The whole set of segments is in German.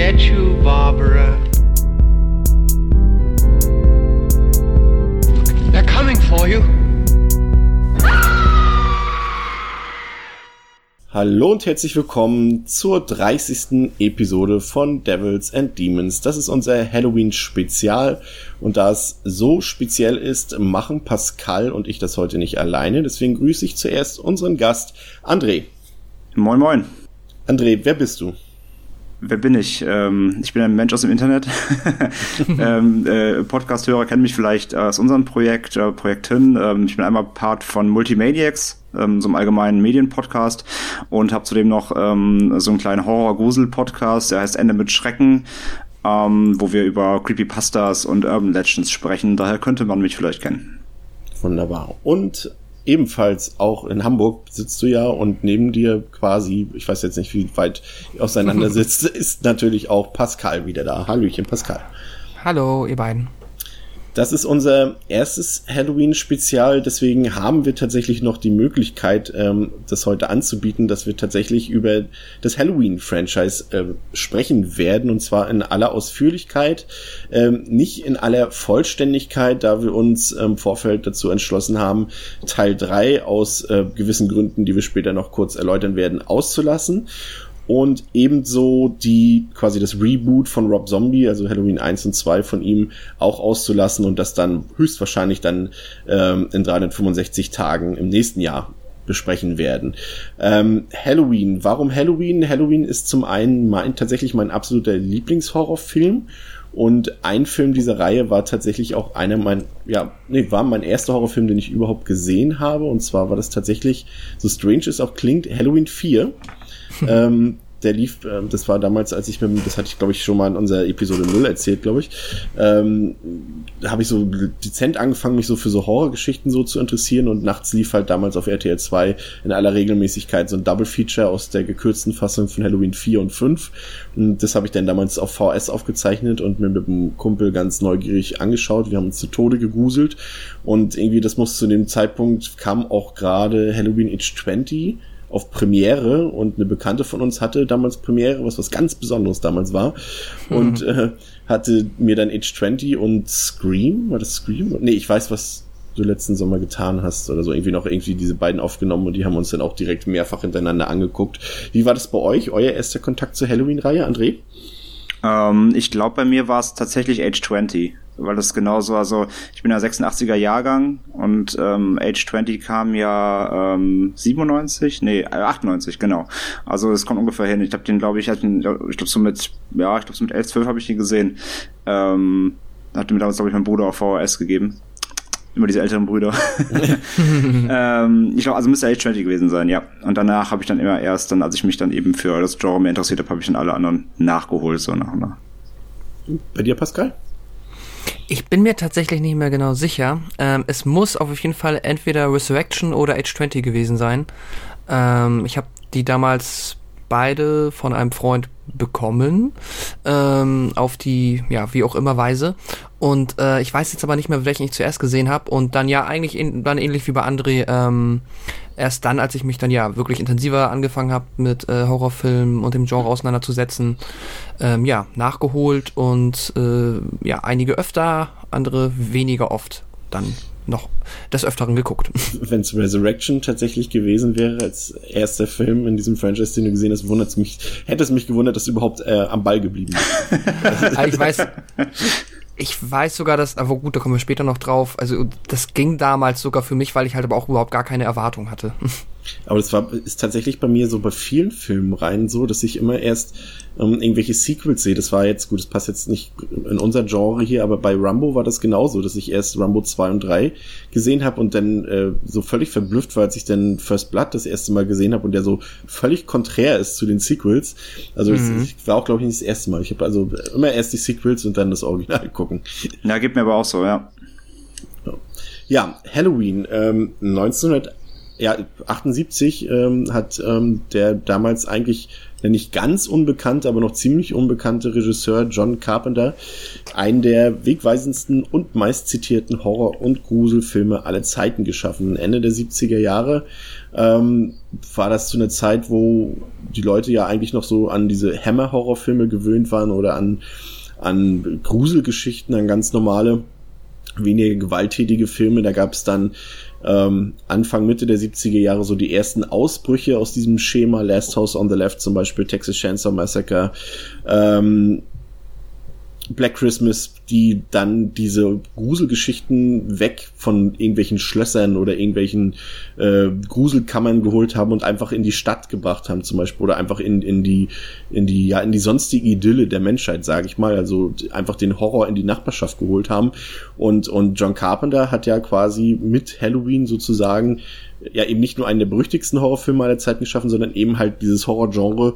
get you, Barbara. They're coming for you. Hallo und herzlich willkommen zur 30. Episode von Devils and Demons. Das ist unser Halloween-Spezial und da es so speziell ist, machen Pascal und ich das heute nicht alleine. Deswegen grüße ich zuerst unseren Gast André. Moin, moin. André, wer bist du? Wer bin ich? Ähm, ich bin ein Mensch aus dem Internet. ähm, äh, Podcast-Hörer kennen mich vielleicht aus unserem Projekt, äh, Projekt Hin. Ähm, ich bin einmal Part von Multimaniacs, ähm, so einem allgemeinen Medienpodcast und habe zudem noch ähm, so einen kleinen Horror-Grusel-Podcast, der heißt Ende mit Schrecken, ähm, wo wir über Creepypastas und Urban Legends sprechen. Daher könnte man mich vielleicht kennen. Wunderbar. Und ebenfalls auch in Hamburg sitzt du ja und neben dir quasi, ich weiß jetzt nicht, wie weit auseinander sitzt, ist natürlich auch Pascal wieder da. Hallöchen, Pascal. Hallo, ihr beiden. Das ist unser erstes Halloween-Spezial, deswegen haben wir tatsächlich noch die Möglichkeit, ähm, das heute anzubieten, dass wir tatsächlich über das Halloween-Franchise äh, sprechen werden, und zwar in aller Ausführlichkeit, ähm, nicht in aller Vollständigkeit, da wir uns im Vorfeld dazu entschlossen haben, Teil 3 aus äh, gewissen Gründen, die wir später noch kurz erläutern werden, auszulassen und ebenso die quasi das Reboot von Rob Zombie, also Halloween 1 und 2 von ihm auch auszulassen und das dann höchstwahrscheinlich dann ähm, in 365 Tagen im nächsten Jahr besprechen werden. Ähm, Halloween, warum Halloween? Halloween ist zum einen mein, tatsächlich mein absoluter Lieblingshorrorfilm und ein Film dieser Reihe war tatsächlich auch einer mein, ja, nee, war mein erster Horrorfilm, den ich überhaupt gesehen habe. Und zwar war das tatsächlich, so strange es auch klingt, Halloween 4 ähm, der lief, äh, das war damals, als ich mit, das hatte ich glaube ich schon mal in unserer Episode 0 erzählt, glaube ich, ähm, habe ich so dezent angefangen, mich so für so Horrorgeschichten so zu interessieren und nachts lief halt damals auf RTL 2 in aller Regelmäßigkeit so ein Double Feature aus der gekürzten Fassung von Halloween 4 und 5 und das habe ich dann damals auf VS aufgezeichnet und mir mit einem Kumpel ganz neugierig angeschaut, wir haben uns zu Tode gegruselt und irgendwie das muss zu dem Zeitpunkt kam auch gerade Halloween Age 20 auf Premiere und eine Bekannte von uns hatte damals Premiere, was was ganz Besonderes damals war. Mhm. Und äh, hatte mir dann Age 20 und Scream, war das Scream? Nee, ich weiß, was du letzten Sommer getan hast oder so. Irgendwie noch irgendwie diese beiden aufgenommen und die haben uns dann auch direkt mehrfach hintereinander angeguckt. Wie war das bei euch, euer erster Kontakt zur Halloween-Reihe, André? Ähm, ich glaube, bei mir war es tatsächlich Age 20 weil das genauso, also ich bin ja 86er Jahrgang und ähm, Age 20 kam ja ähm, 97, nee, 98, genau. Also es kommt ungefähr hin. Ich habe den, glaube ich, ich glaube so mit, ja, ich glaube so mit 11, 12 habe ich den gesehen. Ähm, hatte mir damals, glaube ich, mein Bruder auf VHS gegeben. Immer diese älteren Brüder. ähm, ich glaube, also müsste Age 20 gewesen sein, ja. Und danach habe ich dann immer erst, dann, als ich mich dann eben für das Genre mehr interessiert habe, habe ich dann alle anderen nachgeholt, so nach und nach. Bei dir, Pascal? Ich bin mir tatsächlich nicht mehr genau sicher. Ähm, es muss auf jeden Fall entweder Resurrection oder Age 20 gewesen sein. Ähm, ich habe die damals beide von einem Freund bekommen, ähm, auf die, ja, wie auch immer Weise. Und äh, ich weiß jetzt aber nicht mehr, welchen ich zuerst gesehen habe. Und dann ja eigentlich in, dann ähnlich wie bei André, ähm, erst dann, als ich mich dann ja wirklich intensiver angefangen habe mit äh, Horrorfilmen und dem Genre auseinanderzusetzen, ähm, ja, nachgeholt und äh, ja, einige öfter, andere weniger oft dann noch des Öfteren geguckt. Wenn es Resurrection tatsächlich gewesen wäre als erster Film in diesem Franchise, den du gesehen hast, wundert mich, hätte es mich gewundert, dass du überhaupt äh, am Ball geblieben bist. ich weiß, ich weiß sogar, dass, aber gut, da kommen wir später noch drauf. Also das ging damals sogar für mich, weil ich halt aber auch überhaupt gar keine Erwartung hatte. Aber das war, ist tatsächlich bei mir so bei vielen Filmen rein so, dass ich immer erst ähm, irgendwelche Sequels sehe. Das war jetzt, gut, das passt jetzt nicht in unser Genre hier, aber bei Rumbo war das genauso, dass ich erst Rumbo 2 und 3 gesehen habe und dann äh, so völlig verblüfft war, als ich dann First Blood das erste Mal gesehen habe und der so völlig konträr ist zu den Sequels. Also mhm. ich war auch, glaube ich, nicht das erste Mal. Ich habe also immer erst die Sequels und dann das Original gucken. Ja, gibt mir aber auch so, ja. Ja, Halloween ähm, 1900 ja, 78 ähm, hat ähm, der damals eigentlich der nicht ganz unbekannte, aber noch ziemlich unbekannte Regisseur John Carpenter einen der wegweisendsten und meist zitierten Horror- und Gruselfilme aller Zeiten geschaffen. Ende der 70er Jahre ähm, war das zu einer Zeit, wo die Leute ja eigentlich noch so an diese Hammer-Horrorfilme gewöhnt waren oder an, an Gruselgeschichten, an ganz normale weniger gewalttätige Filme. Da gab es dann ähm, Anfang, Mitte der 70er Jahre so die ersten Ausbrüche aus diesem Schema. Last House on the Left zum Beispiel, Texas Chainsaw Massacre, ähm, Black Christmas, die dann diese Gruselgeschichten weg von irgendwelchen Schlössern oder irgendwelchen äh, Gruselkammern geholt haben und einfach in die Stadt gebracht haben, zum Beispiel, oder einfach in, in die, in die, ja, in die sonstige Idylle der Menschheit, sage ich mal. Also einfach den Horror in die Nachbarschaft geholt haben. Und, und John Carpenter hat ja quasi mit Halloween sozusagen ja eben nicht nur einen der berüchtigsten Horrorfilme aller Zeiten geschaffen, sondern eben halt dieses Horrorgenre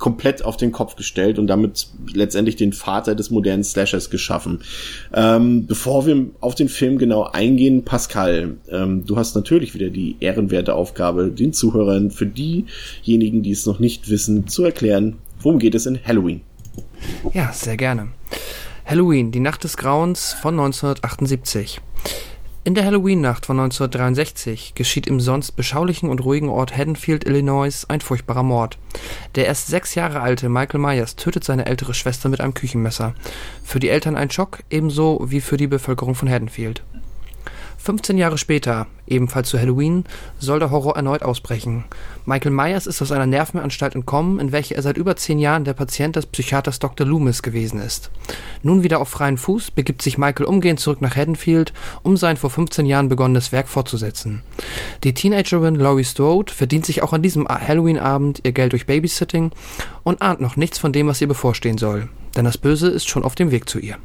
komplett auf den Kopf gestellt und damit letztendlich den Vater des modernen Slashers geschaffen. Ähm, bevor wir auf den Film genau eingehen, Pascal, ähm, du hast natürlich wieder die ehrenwerte Aufgabe, den Zuhörern für diejenigen, die es noch nicht wissen, zu erklären, worum geht es in Halloween. Ja, sehr gerne. Halloween, die Nacht des Grauens von 1978. In der Halloween-Nacht von 1963 geschieht im sonst beschaulichen und ruhigen Ort Haddonfield, Illinois, ein furchtbarer Mord. Der erst sechs Jahre alte Michael Myers tötet seine ältere Schwester mit einem Küchenmesser. Für die Eltern ein Schock, ebenso wie für die Bevölkerung von Haddonfield. 15 Jahre später, ebenfalls zu Halloween, soll der Horror erneut ausbrechen. Michael Myers ist aus einer Nervenanstalt entkommen, in welcher er seit über zehn Jahren der Patient des Psychiaters Dr. Loomis gewesen ist. Nun wieder auf freien Fuß begibt sich Michael umgehend zurück nach Haddonfield, um sein vor 15 Jahren begonnenes Werk fortzusetzen. Die Teenagerin Laurie Strode verdient sich auch an diesem Halloween-Abend ihr Geld durch Babysitting und ahnt noch nichts von dem, was ihr bevorstehen soll. Denn das Böse ist schon auf dem Weg zu ihr.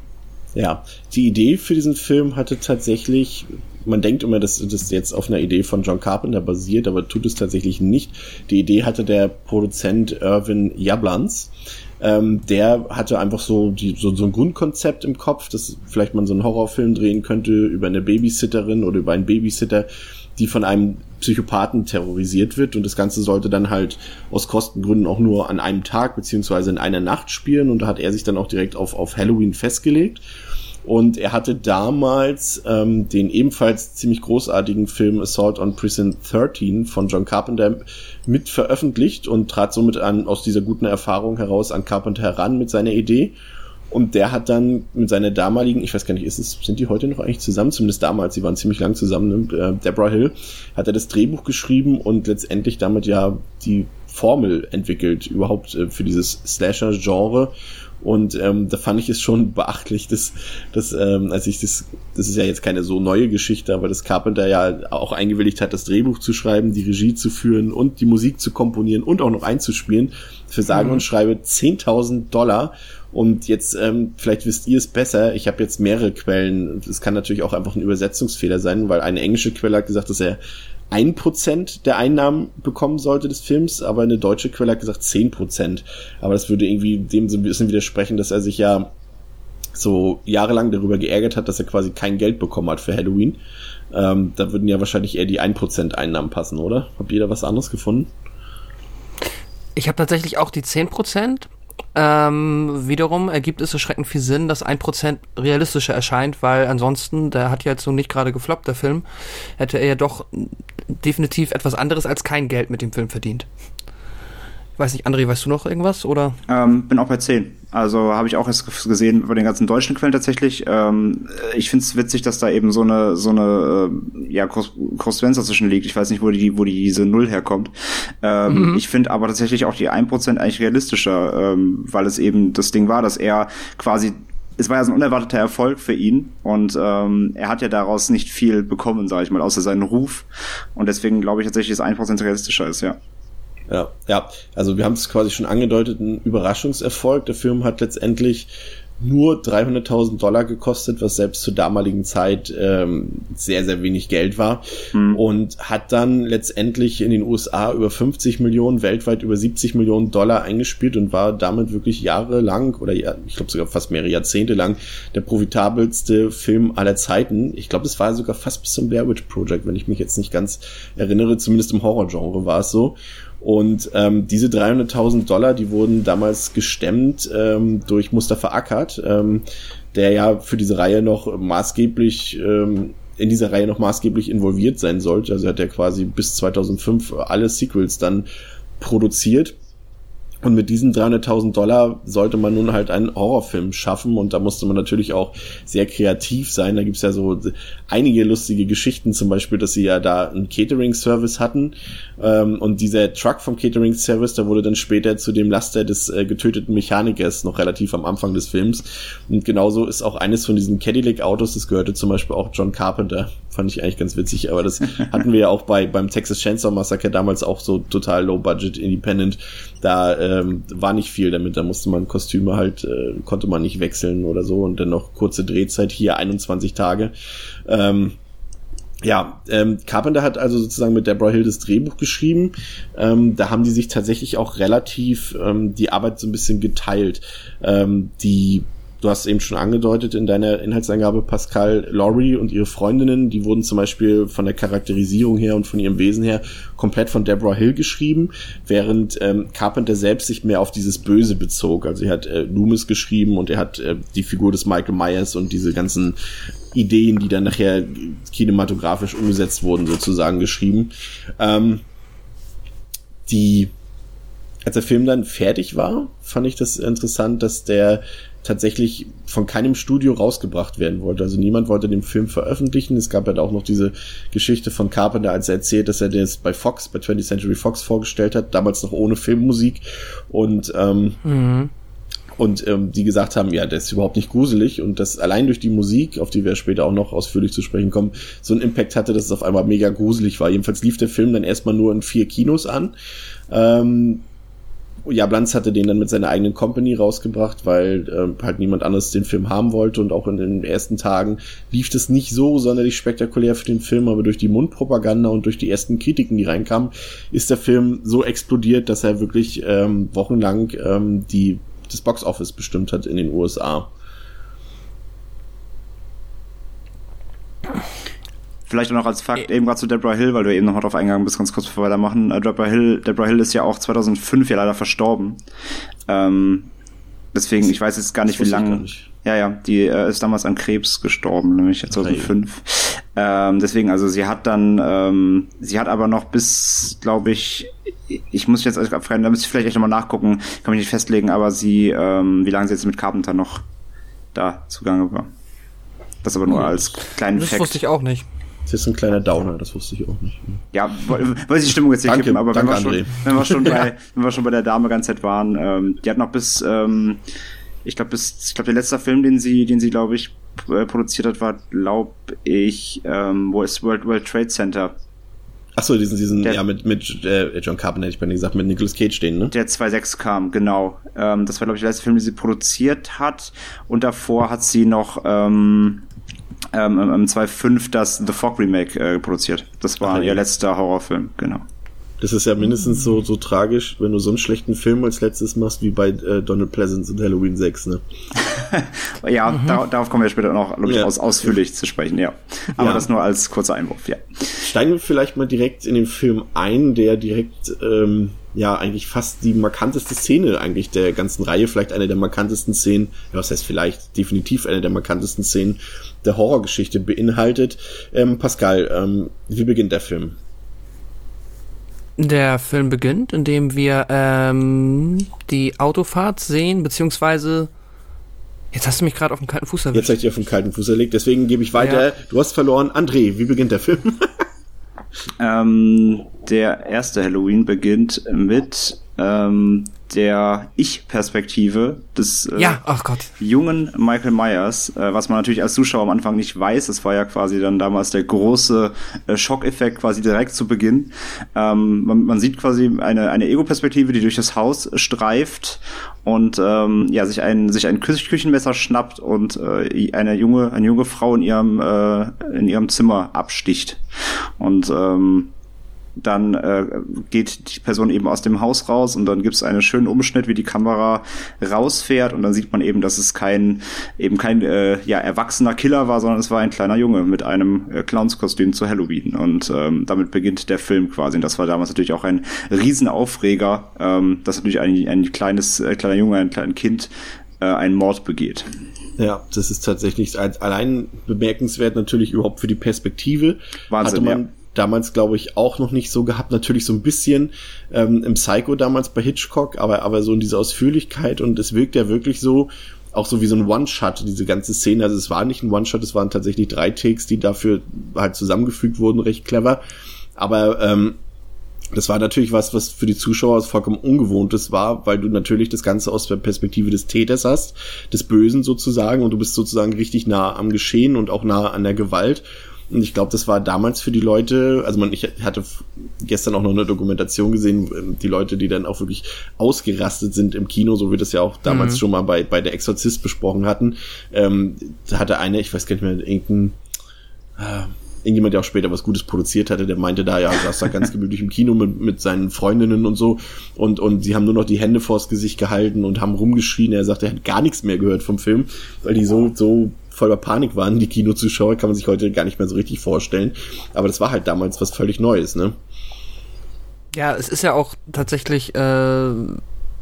Ja, die Idee für diesen Film hatte tatsächlich, man denkt immer, dass das jetzt auf einer Idee von John Carpenter basiert, aber tut es tatsächlich nicht. Die Idee hatte der Produzent Irvin Jablans. Ähm, der hatte einfach so, die, so, so ein Grundkonzept im Kopf, dass vielleicht man so einen Horrorfilm drehen könnte über eine Babysitterin oder über einen Babysitter, die von einem Psychopathen terrorisiert wird und das Ganze sollte dann halt aus Kostengründen auch nur an einem Tag beziehungsweise in einer Nacht spielen und da hat er sich dann auch direkt auf, auf Halloween festgelegt und er hatte damals ähm, den ebenfalls ziemlich großartigen Film Assault on Prison 13 von John Carpenter mit veröffentlicht und trat somit an, aus dieser guten Erfahrung heraus an Carpenter heran mit seiner Idee. Und der hat dann mit seiner damaligen, ich weiß gar nicht, ist es, sind die heute noch eigentlich zusammen? Zumindest damals, sie waren ziemlich lang zusammen, ne? Äh, Deborah Hill, hat er das Drehbuch geschrieben und letztendlich damit ja die Formel entwickelt, überhaupt äh, für dieses Slasher-Genre und ähm, da fand ich es schon beachtlich, dass, dass ähm, als ich das, das ist ja jetzt keine so neue Geschichte, aber dass Carpenter ja auch eingewilligt hat, das Drehbuch zu schreiben, die Regie zu führen und die Musik zu komponieren und auch noch einzuspielen, für sagen mhm. und schreibe 10.000 Dollar. Und jetzt, ähm, vielleicht wisst ihr es besser, ich habe jetzt mehrere Quellen. Es kann natürlich auch einfach ein Übersetzungsfehler sein, weil eine englische Quelle hat gesagt, dass er ein Prozent der Einnahmen bekommen sollte des Films, aber eine deutsche Quelle hat gesagt zehn Prozent. Aber das würde irgendwie dem so ein bisschen widersprechen, dass er sich ja so jahrelang darüber geärgert hat, dass er quasi kein Geld bekommen hat für Halloween. Ähm, da würden ja wahrscheinlich eher die ein Prozent Einnahmen passen, oder? Habt ihr da was anderes gefunden? Ich habe tatsächlich auch die zehn Prozent ähm, wiederum ergibt es erschreckend viel Sinn, dass ein Prozent realistischer erscheint, weil ansonsten, der hat ja jetzt so nicht gerade gefloppt, der Film, hätte er ja doch definitiv etwas anderes als kein Geld mit dem Film verdient. Weiß nicht, André, weißt du noch irgendwas oder? Ähm, bin auch bei 10. Also habe ich auch erst gesehen bei den ganzen deutschen Quellen tatsächlich. Ähm, ich finde es witzig, dass da eben so eine so eine äh, ja Korrespondenz dazwischen liegt. Ich weiß nicht, wo die wo die diese Null herkommt. Ähm, mhm. Ich finde aber tatsächlich auch die 1% eigentlich realistischer, ähm, weil es eben das Ding war, dass er quasi es war ja so ein unerwarteter Erfolg für ihn und ähm, er hat ja daraus nicht viel bekommen, sage ich mal, außer seinen Ruf. Und deswegen glaube ich tatsächlich, dass 1% realistischer ist, ja. Ja, ja. Also wir haben es quasi schon angedeutet, ein Überraschungserfolg. Der Film hat letztendlich nur 300.000 Dollar gekostet, was selbst zur damaligen Zeit ähm, sehr, sehr wenig Geld war. Mhm. Und hat dann letztendlich in den USA über 50 Millionen, weltweit über 70 Millionen Dollar eingespielt und war damit wirklich jahrelang oder ja, ich glaube sogar fast mehrere Jahrzehnte lang der profitabelste Film aller Zeiten. Ich glaube, es war sogar fast bis zum Blair Witch Project, wenn ich mich jetzt nicht ganz erinnere, zumindest im Horrorgenre war es so. Und ähm, diese 300.000 Dollar, die wurden damals gestemmt ähm, durch Mustafa Akkad, ähm, der ja für diese Reihe noch maßgeblich ähm, in dieser Reihe noch maßgeblich involviert sein sollte. Also hat er quasi bis 2005 alle Sequels dann produziert. Und mit diesen 300.000 Dollar sollte man nun halt einen Horrorfilm schaffen und da musste man natürlich auch sehr kreativ sein. Da gibt's ja so einige lustige Geschichten, zum Beispiel, dass sie ja da einen Catering-Service hatten ähm, und dieser Truck vom Catering-Service, da wurde dann später zu dem Laster des äh, getöteten Mechanikers noch relativ am Anfang des Films. Und genauso ist auch eines von diesen Cadillac-Autos, das gehörte zum Beispiel auch John Carpenter. Fand ich eigentlich ganz witzig, aber das hatten wir ja auch bei beim Texas Chainsaw Massacre damals auch so total low-budget, independent. Da ähm, war nicht viel damit, da musste man Kostüme halt, äh, konnte man nicht wechseln oder so und dann noch kurze Drehzeit hier 21 Tage. Ähm, ja, ähm, Carpenter hat also sozusagen mit Deborah Hill das Drehbuch geschrieben. Ähm, da haben die sich tatsächlich auch relativ ähm, die Arbeit so ein bisschen geteilt. Ähm, die du hast eben schon angedeutet in deiner Inhaltsangabe, Pascal Laurie und ihre Freundinnen, die wurden zum Beispiel von der Charakterisierung her und von ihrem Wesen her komplett von Deborah Hill geschrieben, während ähm, Carpenter selbst sich mehr auf dieses Böse bezog. Also er hat äh, Loomis geschrieben und er hat äh, die Figur des Michael Myers und diese ganzen Ideen, die dann nachher kinematografisch umgesetzt wurden, sozusagen geschrieben. Ähm, die als der Film dann fertig war, fand ich das interessant, dass der tatsächlich von keinem Studio rausgebracht werden wollte. Also niemand wollte den Film veröffentlichen. Es gab halt auch noch diese Geschichte von Carpenter, als er erzählt, dass er das bei Fox, bei 20th Century Fox vorgestellt hat, damals noch ohne Filmmusik. Und ähm, mhm. Und ähm, die gesagt haben, ja, der ist überhaupt nicht gruselig und das allein durch die Musik, auf die wir später auch noch ausführlich zu sprechen kommen, so einen Impact hatte, dass es auf einmal mega gruselig war. Jedenfalls lief der Film dann erstmal nur in vier Kinos an. Ähm, ja, Blanz hatte den dann mit seiner eigenen Company rausgebracht, weil äh, halt niemand anderes den Film haben wollte und auch in den ersten Tagen lief das nicht so sonderlich spektakulär für den Film, aber durch die Mundpropaganda und durch die ersten Kritiken, die reinkamen, ist der Film so explodiert, dass er wirklich ähm, wochenlang ähm, die, das Boxoffice bestimmt hat in den USA. Vielleicht auch noch als Fakt, eben gerade zu Deborah Hill, weil du eben noch mal drauf eingegangen bist, ganz kurz bevor wir da machen. Äh, Deborah Hill, Deborah Hill ist ja auch 2005 ja leider verstorben. Ähm, deswegen, ich weiß jetzt gar nicht, das wie lange. Ja, ja, die äh, ist damals an Krebs gestorben, nämlich 2005. Ähm, deswegen, also sie hat dann, ähm, sie hat aber noch bis, glaube ich, ich muss jetzt abfragen, da müsste ich vielleicht echt nochmal nachgucken, kann mich nicht festlegen, aber sie, ähm, wie lange sie jetzt mit Carpenter noch da zugange war. Das aber nur hm. als kleinen Das Fact. wusste ich auch nicht. Das ist ein kleiner Downer, das wusste ich auch nicht. Ja, weil sie die Stimmung jetzt hier kippen, aber danke, wenn, wir schon, wenn, wir schon bei, wenn wir schon bei der Dame ganz Zeit waren, ähm, die hat noch bis, ähm, ich glaube, bis, ich glaube, der letzte Film, den sie, den sie, glaube ich, äh, produziert hat, war, glaube ich, ähm, wo ist World, World Trade Center. Achso, diesen, diesen, der, ja, mit, mit äh, John Carpenter, ich bin gesagt, mit Nicolas Cage stehen, ne? Der 2.6 kam, genau. Ähm, das war, glaube ich, der letzte Film, den sie produziert hat. Und davor hat sie noch, ähm, ähm, im 2.5 das The Fog Remake äh, produziert. Das war Ach, ihr letzter Horrorfilm, genau. Das ist ja mindestens so, so tragisch, wenn du so einen schlechten Film als letztes machst, wie bei äh, Donald Pleasance und Halloween 6, ne? ja, mhm. da, darauf kommen wir später noch ja. aus, ausführlich zu sprechen, ja. Aber ja. das nur als kurzer Einwurf, ja. Steigen wir vielleicht mal direkt in den Film ein, der direkt, ähm, ja, eigentlich fast die markanteste Szene eigentlich der ganzen Reihe, vielleicht eine der markantesten Szenen, ja, was heißt vielleicht, definitiv eine der markantesten Szenen der Horrorgeschichte beinhaltet. Ähm, Pascal, ähm, wie beginnt der Film? Der Film beginnt, indem wir ähm, die Autofahrt sehen, beziehungsweise Jetzt hast du mich gerade auf dem kalten Fuß erwischt. Jetzt habe ich dich auf dem kalten Fuß erlegt, deswegen gebe ich weiter. Ja. Du hast verloren. André, wie beginnt der Film? ähm, der erste Halloween beginnt mit ähm, der Ich-Perspektive des äh, ja, Gott. jungen Michael Myers, äh, was man natürlich als Zuschauer am Anfang nicht weiß. Das war ja quasi dann damals der große äh, Schockeffekt quasi direkt zu Beginn. Ähm, man, man sieht quasi eine, eine Ego-Perspektive, die durch das Haus streift und ähm, ja sich ein sich ein Küchenmesser schnappt und äh, eine junge eine junge Frau in ihrem äh, in ihrem Zimmer absticht und ähm, dann äh, geht die Person eben aus dem Haus raus und dann gibt es einen schönen Umschnitt, wie die Kamera rausfährt und dann sieht man eben, dass es kein eben kein äh, ja erwachsener Killer war, sondern es war ein kleiner Junge mit einem äh, Clownskostüm zu Halloween und ähm, damit beginnt der Film quasi. Und das war damals natürlich auch ein Riesenaufreger, ähm, dass natürlich ein, ein kleines äh, kleiner Junge, ein kleines Kind äh, einen Mord begeht. Ja, das ist tatsächlich allein bemerkenswert natürlich überhaupt für die Perspektive. Wahnsinn, hatte man, ja damals, glaube ich, auch noch nicht so gehabt. Natürlich so ein bisschen ähm, im Psycho damals bei Hitchcock, aber, aber so in dieser Ausführlichkeit und es wirkt ja wirklich so, auch so wie so ein One-Shot, diese ganze Szene. Also es war nicht ein One-Shot, es waren tatsächlich drei Takes, die dafür halt zusammengefügt wurden, recht clever. Aber ähm, das war natürlich was, was für die Zuschauer vollkommen Ungewohntes war, weil du natürlich das Ganze aus der Perspektive des Täters hast, des Bösen sozusagen, und du bist sozusagen richtig nah am Geschehen und auch nah an der Gewalt. Und ich glaube, das war damals für die Leute, also man, ich hatte gestern auch noch eine Dokumentation gesehen, ähm, die Leute, die dann auch wirklich ausgerastet sind im Kino, so wie das ja auch damals mhm. schon mal bei, bei der Exorzist besprochen hatten. Ähm, da hatte eine, ich weiß gar nicht mehr, irgendein, äh, irgendjemand, der auch später was Gutes produziert hatte, der meinte da, ja, saß da ganz gemütlich im Kino mit, mit seinen Freundinnen und so und, und sie haben nur noch die Hände vors Gesicht gehalten und haben rumgeschrien. Er sagte, er hat gar nichts mehr gehört vom Film, weil die so, so voller Panik waren, die Kinozuschauer, kann man sich heute gar nicht mehr so richtig vorstellen. Aber das war halt damals was völlig Neues, ne? Ja, es ist ja auch tatsächlich, äh,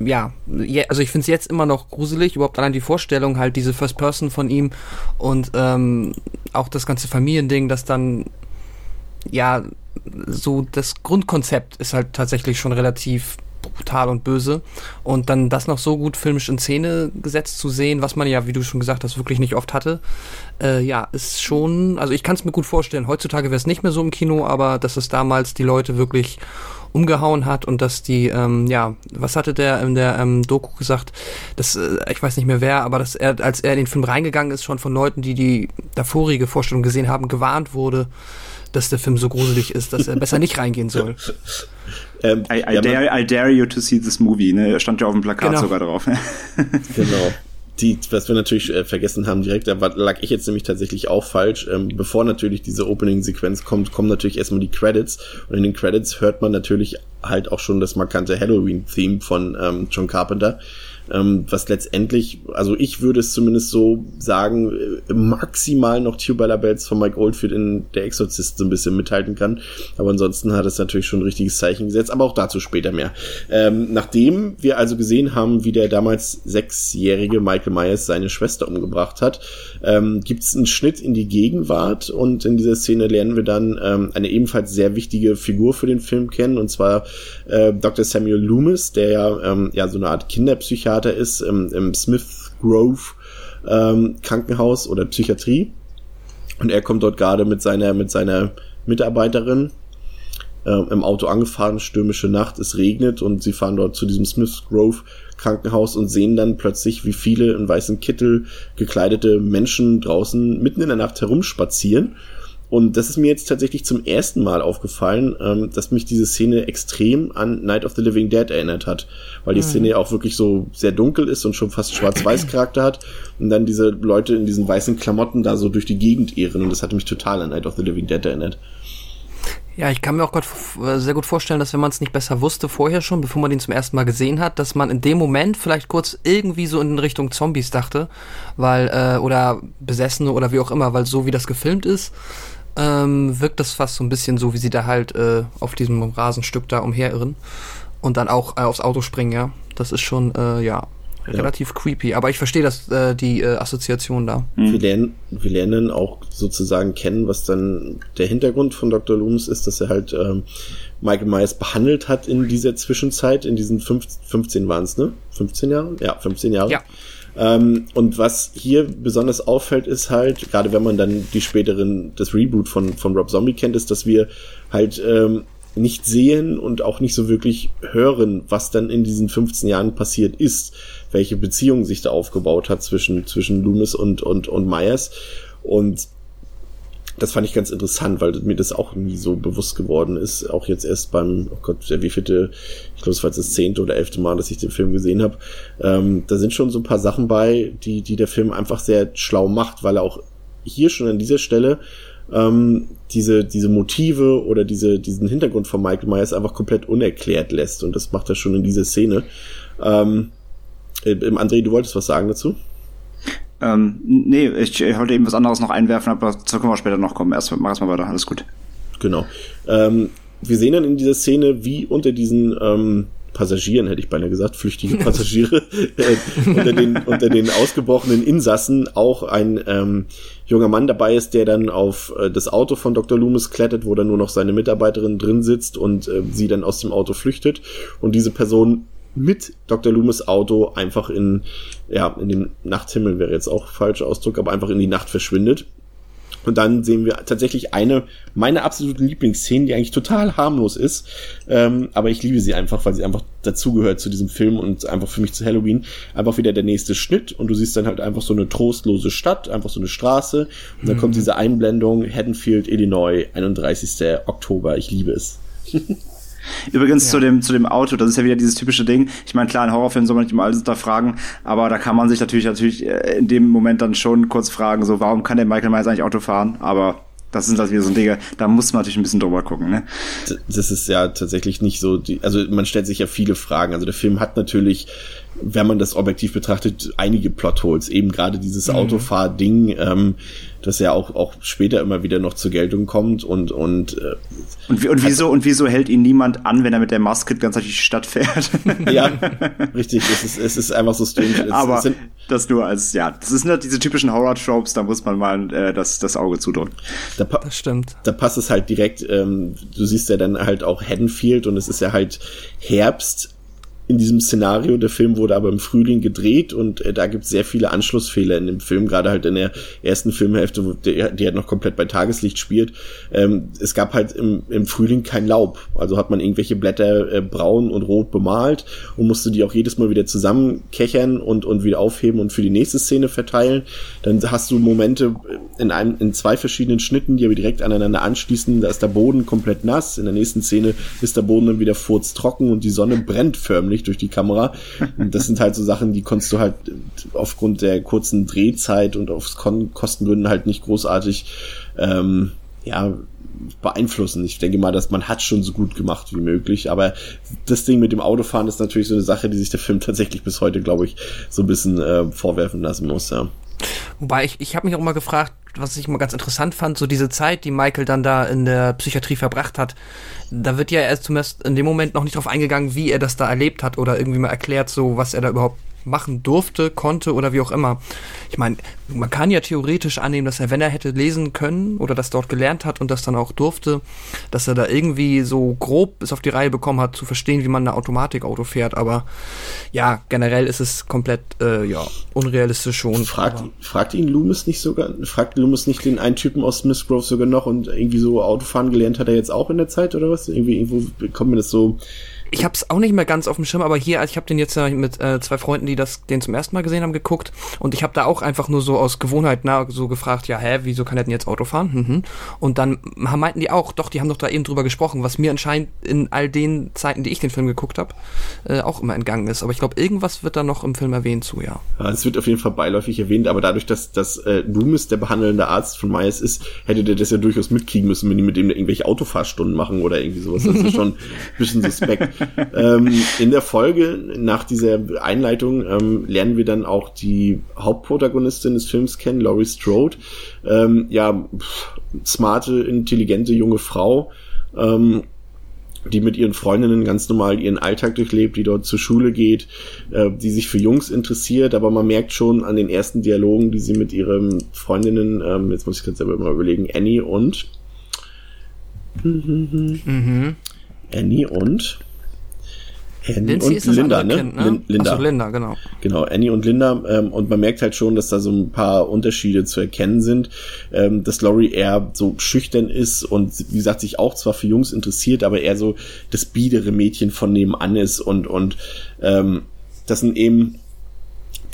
ja, also ich finde es jetzt immer noch gruselig, überhaupt allein die Vorstellung, halt diese First Person von ihm und ähm, auch das ganze Familiending, das dann, ja, so das Grundkonzept ist halt tatsächlich schon relativ brutal und böse. Und dann das noch so gut filmisch in Szene gesetzt zu sehen, was man ja, wie du schon gesagt hast, wirklich nicht oft hatte, äh, ja, ist schon, also ich kann es mir gut vorstellen. Heutzutage wäre es nicht mehr so im Kino, aber dass es damals die Leute wirklich umgehauen hat und dass die, ähm, ja, was hatte der in der ähm, Doku gesagt, dass, äh, ich weiß nicht mehr wer, aber dass er, als er in den Film reingegangen ist, schon von Leuten, die die davorige Vorstellung gesehen haben, gewarnt wurde, dass der Film so gruselig ist, dass er besser nicht reingehen soll. Ähm, I, I, dare, I, dare, you to see this movie, ne? Stand ja auf dem Plakat genau. sogar drauf. genau. Die, was wir natürlich äh, vergessen haben direkt, da lag ich jetzt nämlich tatsächlich auch falsch. Ähm, bevor natürlich diese Opening-Sequenz kommt, kommen natürlich erstmal die Credits. Und in den Credits hört man natürlich halt auch schon das markante Halloween-Theme von ähm, John Carpenter ähm, was letztendlich, also ich würde es zumindest so sagen, äh, maximal noch Tubella Bells von Mike Oldfield in Der Exorzist so ein bisschen mithalten kann. Aber ansonsten hat es natürlich schon ein richtiges Zeichen gesetzt, aber auch dazu später mehr. Ähm, nachdem wir also gesehen haben, wie der damals sechsjährige Michael Myers seine Schwester umgebracht hat, ähm, gibt es einen Schnitt in die Gegenwart und in dieser Szene lernen wir dann ähm, eine ebenfalls sehr wichtige Figur für den Film kennen und zwar äh, Dr. Samuel Loomis, der ja, ähm, ja so eine Art Kinderpsychiater Psychiater ist im, im Smith Grove ähm, Krankenhaus oder Psychiatrie. Und er kommt dort gerade mit seiner, mit seiner Mitarbeiterin äh, im Auto angefahren, stürmische Nacht, es regnet und sie fahren dort zu diesem Smith Grove Krankenhaus und sehen dann plötzlich, wie viele in weißen Kittel gekleidete Menschen draußen mitten in der Nacht herumspazieren und das ist mir jetzt tatsächlich zum ersten Mal aufgefallen, ähm, dass mich diese Szene extrem an Night of the Living Dead erinnert hat, weil die mhm. Szene ja auch wirklich so sehr dunkel ist und schon fast schwarz-weiß Charakter hat und dann diese Leute in diesen weißen Klamotten da so durch die Gegend irren und das hatte mich total an Night of the Living Dead erinnert. Ja, ich kann mir auch grad äh, sehr gut vorstellen, dass wenn man es nicht besser wusste vorher schon, bevor man ihn zum ersten Mal gesehen hat, dass man in dem Moment vielleicht kurz irgendwie so in Richtung Zombies dachte, weil äh, oder Besessene oder wie auch immer, weil so wie das gefilmt ist, ähm, wirkt das fast so ein bisschen so, wie sie da halt äh, auf diesem Rasenstück da umherirren und dann auch äh, aufs Auto springen, ja. Das ist schon, äh, ja, relativ ja. creepy. Aber ich verstehe das, äh, die äh, Assoziation da. Mhm. Wir, lernen, wir lernen auch sozusagen kennen, was dann der Hintergrund von Dr. Loomis ist, dass er halt ähm, Michael Myers behandelt hat in dieser Zwischenzeit, in diesen fünf, 15 waren es, ne? 15 Jahre? Ja, 15 Jahre. Ja. Ähm, und was hier besonders auffällt, ist halt, gerade wenn man dann die späteren, das Reboot von, von Rob Zombie kennt, ist, dass wir halt ähm, nicht sehen und auch nicht so wirklich hören, was dann in diesen 15 Jahren passiert ist, welche Beziehung sich da aufgebaut hat zwischen, zwischen Loomis und, und, und Myers. Und das fand ich ganz interessant, weil mir das auch nie so bewusst geworden ist. Auch jetzt erst beim, oh Gott, der wievielte, ich glaube, es war jetzt das zehnte oder elfte Mal, dass ich den Film gesehen habe. Ähm, da sind schon so ein paar Sachen bei, die, die der Film einfach sehr schlau macht, weil er auch hier schon an dieser Stelle ähm, diese, diese Motive oder diese, diesen Hintergrund von Michael Myers einfach komplett unerklärt lässt. Und das macht er schon in dieser Szene. Ähm, äh, André, du wolltest was sagen dazu? Ähm, nee, ich, ich wollte eben was anderes noch einwerfen, aber dazu können wir später noch kommen. Erst mach erst mal weiter, alles gut. Genau. Ähm, wir sehen dann in dieser Szene, wie unter diesen ähm, Passagieren, hätte ich beinahe gesagt, flüchtige Passagiere, äh, unter, den, unter den ausgebrochenen Insassen auch ein ähm, junger Mann dabei ist, der dann auf äh, das Auto von Dr. Loomis klettert, wo dann nur noch seine Mitarbeiterin drin sitzt und äh, sie dann aus dem Auto flüchtet. Und diese Person mit Dr. Loomis Auto einfach in, ja, in den Nachthimmel wäre jetzt auch falscher Ausdruck, aber einfach in die Nacht verschwindet. Und dann sehen wir tatsächlich eine meiner absoluten Lieblingsszenen, die eigentlich total harmlos ist. Ähm, aber ich liebe sie einfach, weil sie einfach dazugehört zu diesem Film und einfach für mich zu Halloween. Einfach wieder der nächste Schnitt und du siehst dann halt einfach so eine trostlose Stadt, einfach so eine Straße. Und dann mhm. kommt diese Einblendung, Haddonfield, Illinois, 31. Oktober. Ich liebe es. Übrigens ja. zu dem zu dem Auto, das ist ja wieder dieses typische Ding. Ich meine, klar, in Horrorfilmen soll man nicht immer alles hinterfragen, aber da kann man sich natürlich natürlich äh, in dem Moment dann schon kurz fragen, so warum kann der Michael Myers eigentlich Auto fahren? Aber das sind halt wieder so Dinge, da muss man natürlich ein bisschen drüber gucken, ne? Das ist ja tatsächlich nicht so, die, also man stellt sich ja viele Fragen. Also der Film hat natürlich wenn man das objektiv betrachtet, einige Plotholes. Eben gerade dieses mhm. Autofahr-Ding, ähm, das ja auch, auch später immer wieder noch zur Geltung kommt und und äh, und, wie, und wieso und wieso hält ihn niemand an, wenn er mit der Maske ganz durch die Stadt fährt? ja, richtig. Es ist es ist einfach so strange. Es, Aber es sind, das nur als ja, das sind halt diese typischen Horror Tropes. Da muss man mal äh, das das Auge zudrücken. Da das stimmt. Da passt es halt direkt. Ähm, du siehst ja dann halt auch Haddonfield und es ist ja halt Herbst in diesem Szenario. Der Film wurde aber im Frühling gedreht und äh, da gibt es sehr viele Anschlussfehler in dem Film, gerade halt in der ersten Filmhälfte, wo der, die halt noch komplett bei Tageslicht spielt. Ähm, es gab halt im, im Frühling kein Laub, also hat man irgendwelche Blätter äh, braun und rot bemalt und musste die auch jedes Mal wieder zusammenkechern und, und wieder aufheben und für die nächste Szene verteilen. Dann hast du Momente in, einem, in zwei verschiedenen Schnitten, die aber direkt aneinander anschließen. Da ist der Boden komplett nass, in der nächsten Szene ist der Boden dann wieder furztrocken und die Sonne brennt förmlich Licht durch die Kamera. Und das sind halt so Sachen, die konntest du halt aufgrund der kurzen Drehzeit und aus Kostengründen halt nicht großartig ähm, ja, beeinflussen. Ich denke mal, dass man hat schon so gut gemacht wie möglich, aber das Ding mit dem Autofahren ist natürlich so eine Sache, die sich der Film tatsächlich bis heute, glaube ich, so ein bisschen äh, vorwerfen lassen muss. Ja. Wobei ich, ich habe mich auch immer gefragt, was ich mal ganz interessant fand, so diese Zeit, die Michael dann da in der Psychiatrie verbracht hat, da wird ja erst zumindest in dem Moment noch nicht drauf eingegangen, wie er das da erlebt hat oder irgendwie mal erklärt, so was er da überhaupt machen durfte, konnte oder wie auch immer. Ich meine, man kann ja theoretisch annehmen, dass er, wenn er hätte lesen können oder das dort gelernt hat und das dann auch durfte, dass er da irgendwie so grob es auf die Reihe bekommen hat, zu verstehen, wie man ein Automatikauto fährt. Aber ja, generell ist es komplett äh, ja unrealistisch schon. Fragt, fragt ihn Loomis nicht sogar, fragt Loomis nicht den einen Typen aus Smith Grove sogar noch und irgendwie so Autofahren gelernt hat er jetzt auch in der Zeit oder was? Irgendwie irgendwo kommt mir das so ich habe es auch nicht mehr ganz auf dem Schirm, aber hier, ich habe den jetzt ja mit äh, zwei Freunden, die das den zum ersten Mal gesehen haben, geguckt und ich habe da auch einfach nur so aus Gewohnheit na, so gefragt, ja, hä, wieso kann er denn jetzt Auto fahren? Mhm. Und dann meinten die auch, doch, die haben doch da eben drüber gesprochen, was mir anscheinend in all den Zeiten, die ich den Film geguckt habe, äh, auch immer entgangen ist. Aber ich glaube, irgendwas wird da noch im Film erwähnt zu, ja. ja. Es wird auf jeden Fall beiläufig erwähnt, aber dadurch, dass, dass äh, Loomis der behandelnde Arzt von Myers ist, hätte der das ja durchaus mitkriegen müssen, wenn die mit dem irgendwelche Autofahrstunden machen oder irgendwie sowas. Das ist schon ein bisschen suspekt. ähm, in der Folge, nach dieser Einleitung, ähm, lernen wir dann auch die Hauptprotagonistin des Films kennen, Laurie Strode. Ähm, ja, smarte, intelligente junge Frau, ähm, die mit ihren Freundinnen ganz normal ihren Alltag durchlebt, die dort zur Schule geht, äh, die sich für Jungs interessiert, aber man merkt schon an den ersten Dialogen, die sie mit ihren Freundinnen, ähm, jetzt muss ich gerade selber mal überlegen, Annie und mhm. Annie und Annie Lindsay und Linda, ne? Kind, ne? Lin Linda. Achso, Linda, genau. Genau, Annie und Linda. Ähm, und man merkt halt schon, dass da so ein paar Unterschiede zu erkennen sind. Ähm, dass Laurie eher so schüchtern ist und wie gesagt, sich auch zwar für Jungs interessiert, aber eher so das biedere Mädchen von nebenan ist und, und ähm, das sind eben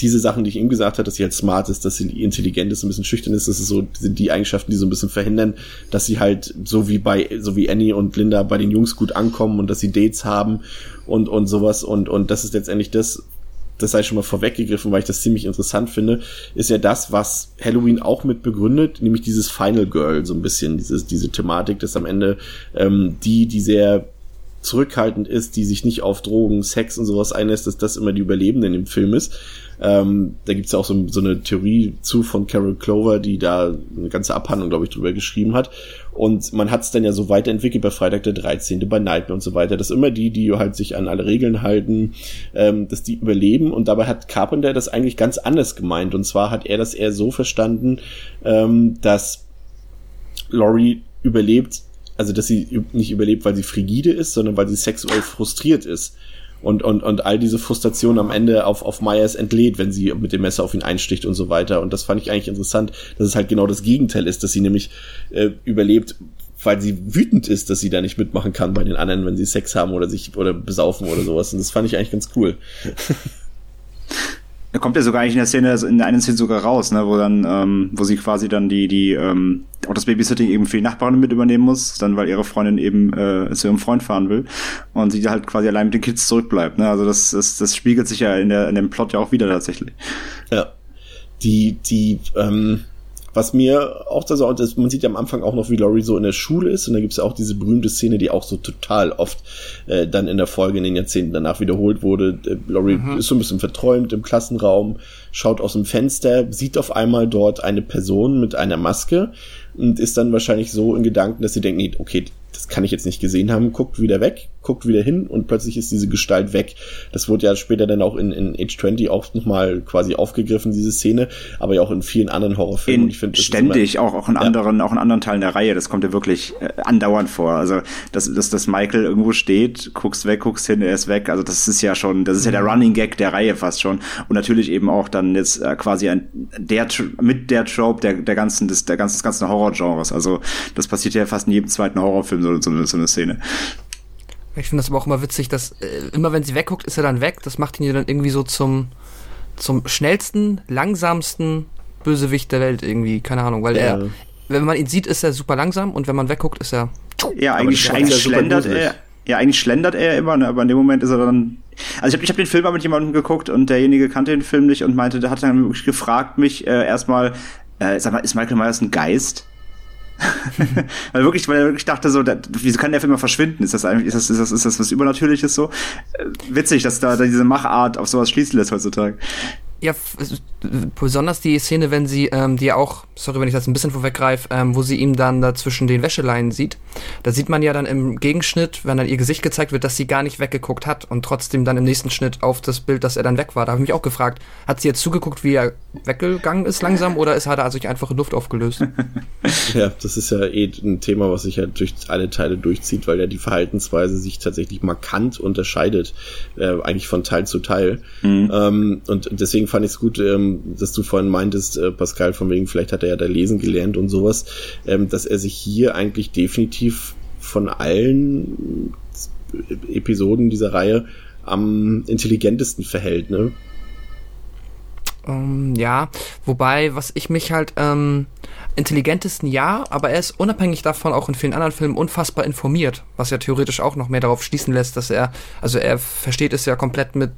diese Sachen, die ich ihm gesagt habe, dass sie halt smart ist, dass sie intelligent ist, ein bisschen schüchtern ist, das ist so, sind die Eigenschaften, die so ein bisschen verhindern, dass sie halt so wie bei, so wie Annie und Linda bei den Jungs gut ankommen und dass sie Dates haben und, und sowas und, und das ist letztendlich das, das sei schon mal vorweggegriffen, weil ich das ziemlich interessant finde, ist ja das, was Halloween auch mit begründet, nämlich dieses Final Girl, so ein bisschen, dieses, diese Thematik, dass am Ende ähm, die, die sehr zurückhaltend ist, die sich nicht auf Drogen, Sex und sowas einlässt, dass das immer die Überlebende in dem Film ist. Ähm, da gibt's ja auch so, so eine Theorie zu von Carol Clover, die da eine ganze Abhandlung, glaube ich, drüber geschrieben hat. Und man hat es dann ja so weiterentwickelt bei Freitag der 13., bei Nightmare und so weiter, dass immer die, die halt sich an alle Regeln halten, ähm, dass die überleben. Und dabei hat Carpenter das eigentlich ganz anders gemeint. Und zwar hat er das eher so verstanden, ähm, dass Laurie überlebt, also dass sie nicht überlebt, weil sie frigide ist, sondern weil sie sexuell frustriert ist. Und, und, und all diese Frustration am Ende auf, auf Myers entlädt, wenn sie mit dem Messer auf ihn einsticht und so weiter. Und das fand ich eigentlich interessant, dass es halt genau das Gegenteil ist, dass sie nämlich äh, überlebt, weil sie wütend ist, dass sie da nicht mitmachen kann bei den anderen, wenn sie Sex haben oder sich oder besaufen oder sowas. Und das fand ich eigentlich ganz cool. Da kommt ja sogar eigentlich in der Szene, in der einen Szene sogar raus, ne, wo dann, ähm, wo sie quasi dann die, die, ähm, auch das Babysitting eben für die Nachbarin mit übernehmen muss, dann weil ihre Freundin eben äh, zu ihrem Freund fahren will und sie halt quasi allein mit den Kids zurückbleibt. Ne? Also das, das, das spiegelt sich ja in, der, in dem Plot ja auch wieder tatsächlich. Ja. Die, die, ähm, was mir auch das, das, man sieht ja am Anfang auch noch, wie Laurie so in der Schule ist und da gibt's ja auch diese berühmte Szene, die auch so total oft äh, dann in der Folge in den Jahrzehnten danach wiederholt wurde. Äh, Laurie mhm. ist so ein bisschen verträumt im Klassenraum, schaut aus dem Fenster, sieht auf einmal dort eine Person mit einer Maske und ist dann wahrscheinlich so in Gedanken, dass sie denkt, nee, okay, das kann ich jetzt nicht gesehen haben, guckt wieder weg, guckt wieder hin und plötzlich ist diese Gestalt weg. Das wurde ja später dann auch in, in Age 20 auch nochmal quasi aufgegriffen, diese Szene, aber ja auch in vielen anderen Horrorfilmen. In, ich find, ständig, immer, auch, auch in ja. anderen, auch in anderen Teilen der Reihe, das kommt ja wirklich äh, andauernd vor. Also, dass, dass, dass Michael irgendwo steht, guckst weg, guckst hin, er ist weg. Also, das ist ja schon, das ist ja der mhm. Running Gag der Reihe fast schon. Und natürlich eben auch dann jetzt äh, quasi ein, der, mit der Trope der, der ganzen, des, der ganzen, des ganzen Horrorgenres. Also, das passiert ja fast in jedem zweiten Horrorfilm so, so, so eine Szene. Ich finde das aber auch immer witzig, dass äh, immer wenn sie wegguckt, ist er dann weg. Das macht ihn ja dann irgendwie so zum, zum schnellsten, langsamsten Bösewicht der Welt irgendwie. Keine Ahnung, weil ja. er, wenn man ihn sieht, ist er super langsam und wenn man wegguckt, ist er. Ja, eigentlich, eigentlich schlendert er. Ja, eigentlich schlendert er immer, ne, aber in dem Moment ist er dann. Also ich habe ich hab den Film mal mit jemandem geguckt und derjenige kannte den Film nicht und meinte, der hat dann wirklich gefragt mich äh, erstmal, äh, sag mal, ist Michael Myers ein Geist? weil wirklich, weil er wirklich dachte so, da, wieso kann der Film mal verschwinden? Ist das eigentlich, ist das, ist das, ist das was Übernatürliches so? Äh, witzig, dass da, da diese Machart auf sowas schließen lässt heutzutage. Ja, besonders die Szene, wenn sie, ähm, die auch, sorry, wenn ich das ein bisschen vorweggreife, ähm, wo sie ihm dann da zwischen den Wäscheleinen sieht. Da sieht man ja dann im Gegenschnitt, wenn dann ihr Gesicht gezeigt wird, dass sie gar nicht weggeguckt hat und trotzdem dann im nächsten Schnitt auf das Bild, dass er dann weg war. Da habe ich mich auch gefragt, hat sie jetzt zugeguckt, wie er weggegangen ist langsam oder ist, hat er sich einfach in Luft aufgelöst? ja, das ist ja eh ein Thema, was sich ja durch alle Teile durchzieht, weil ja die Verhaltensweise sich tatsächlich markant unterscheidet, äh, eigentlich von Teil zu Teil. Mhm. Ähm, und deswegen fand ich es gut, ähm, dass du vorhin meintest, äh, Pascal, von wegen, vielleicht hat er ja da lesen gelernt und sowas, ähm, dass er sich hier eigentlich definitiv von allen Episoden dieser Reihe am intelligentesten verhält, ne? Um, ähm, ja, wobei, was ich mich halt, ähm, intelligentesten ja, aber er ist unabhängig davon auch in vielen anderen Filmen unfassbar informiert, was ja theoretisch auch noch mehr darauf schließen lässt, dass er, also er versteht es ja komplett mit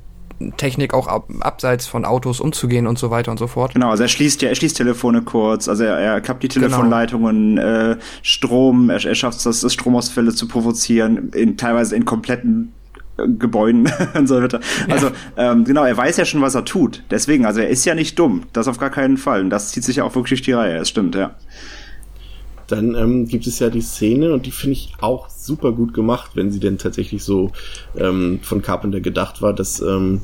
Technik auch ab, abseits von Autos umzugehen und so weiter und so fort. Genau, also er schließt ja, er schließt Telefone kurz, also er, er kappt die genau. Telefonleitungen, genau. äh, Strom, er, er schafft es, das Stromausfälle zu provozieren, in teilweise in kompletten äh, Gebäuden und so weiter. Also ja. ähm, genau, er weiß ja schon, was er tut. Deswegen, also er ist ja nicht dumm. Das auf gar keinen Fall. Und das zieht sich ja auch wirklich durch die Reihe. Das stimmt, ja. Dann ähm, gibt es ja die Szene und die finde ich auch super gut gemacht, wenn sie denn tatsächlich so ähm, von Carpenter gedacht war, dass ähm,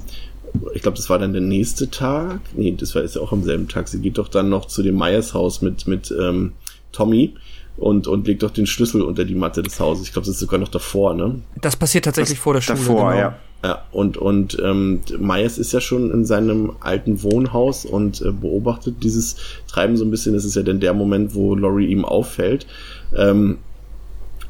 ich glaube, das war dann der nächste Tag. Nee, das war ist ja auch am selben Tag. Sie geht doch dann noch zu dem Meyers Haus mit mit ähm, Tommy und, und legt doch den Schlüssel unter die Matte des Hauses. Ich glaube, das ist sogar noch davor, ne? Das passiert tatsächlich Das vor der Schule. Davor, genau. ja. Ja, und, und ähm, Myers ist ja schon in seinem alten Wohnhaus und äh, beobachtet dieses Treiben so ein bisschen. Das ist ja dann der Moment, wo Laurie ihm auffällt. Ähm,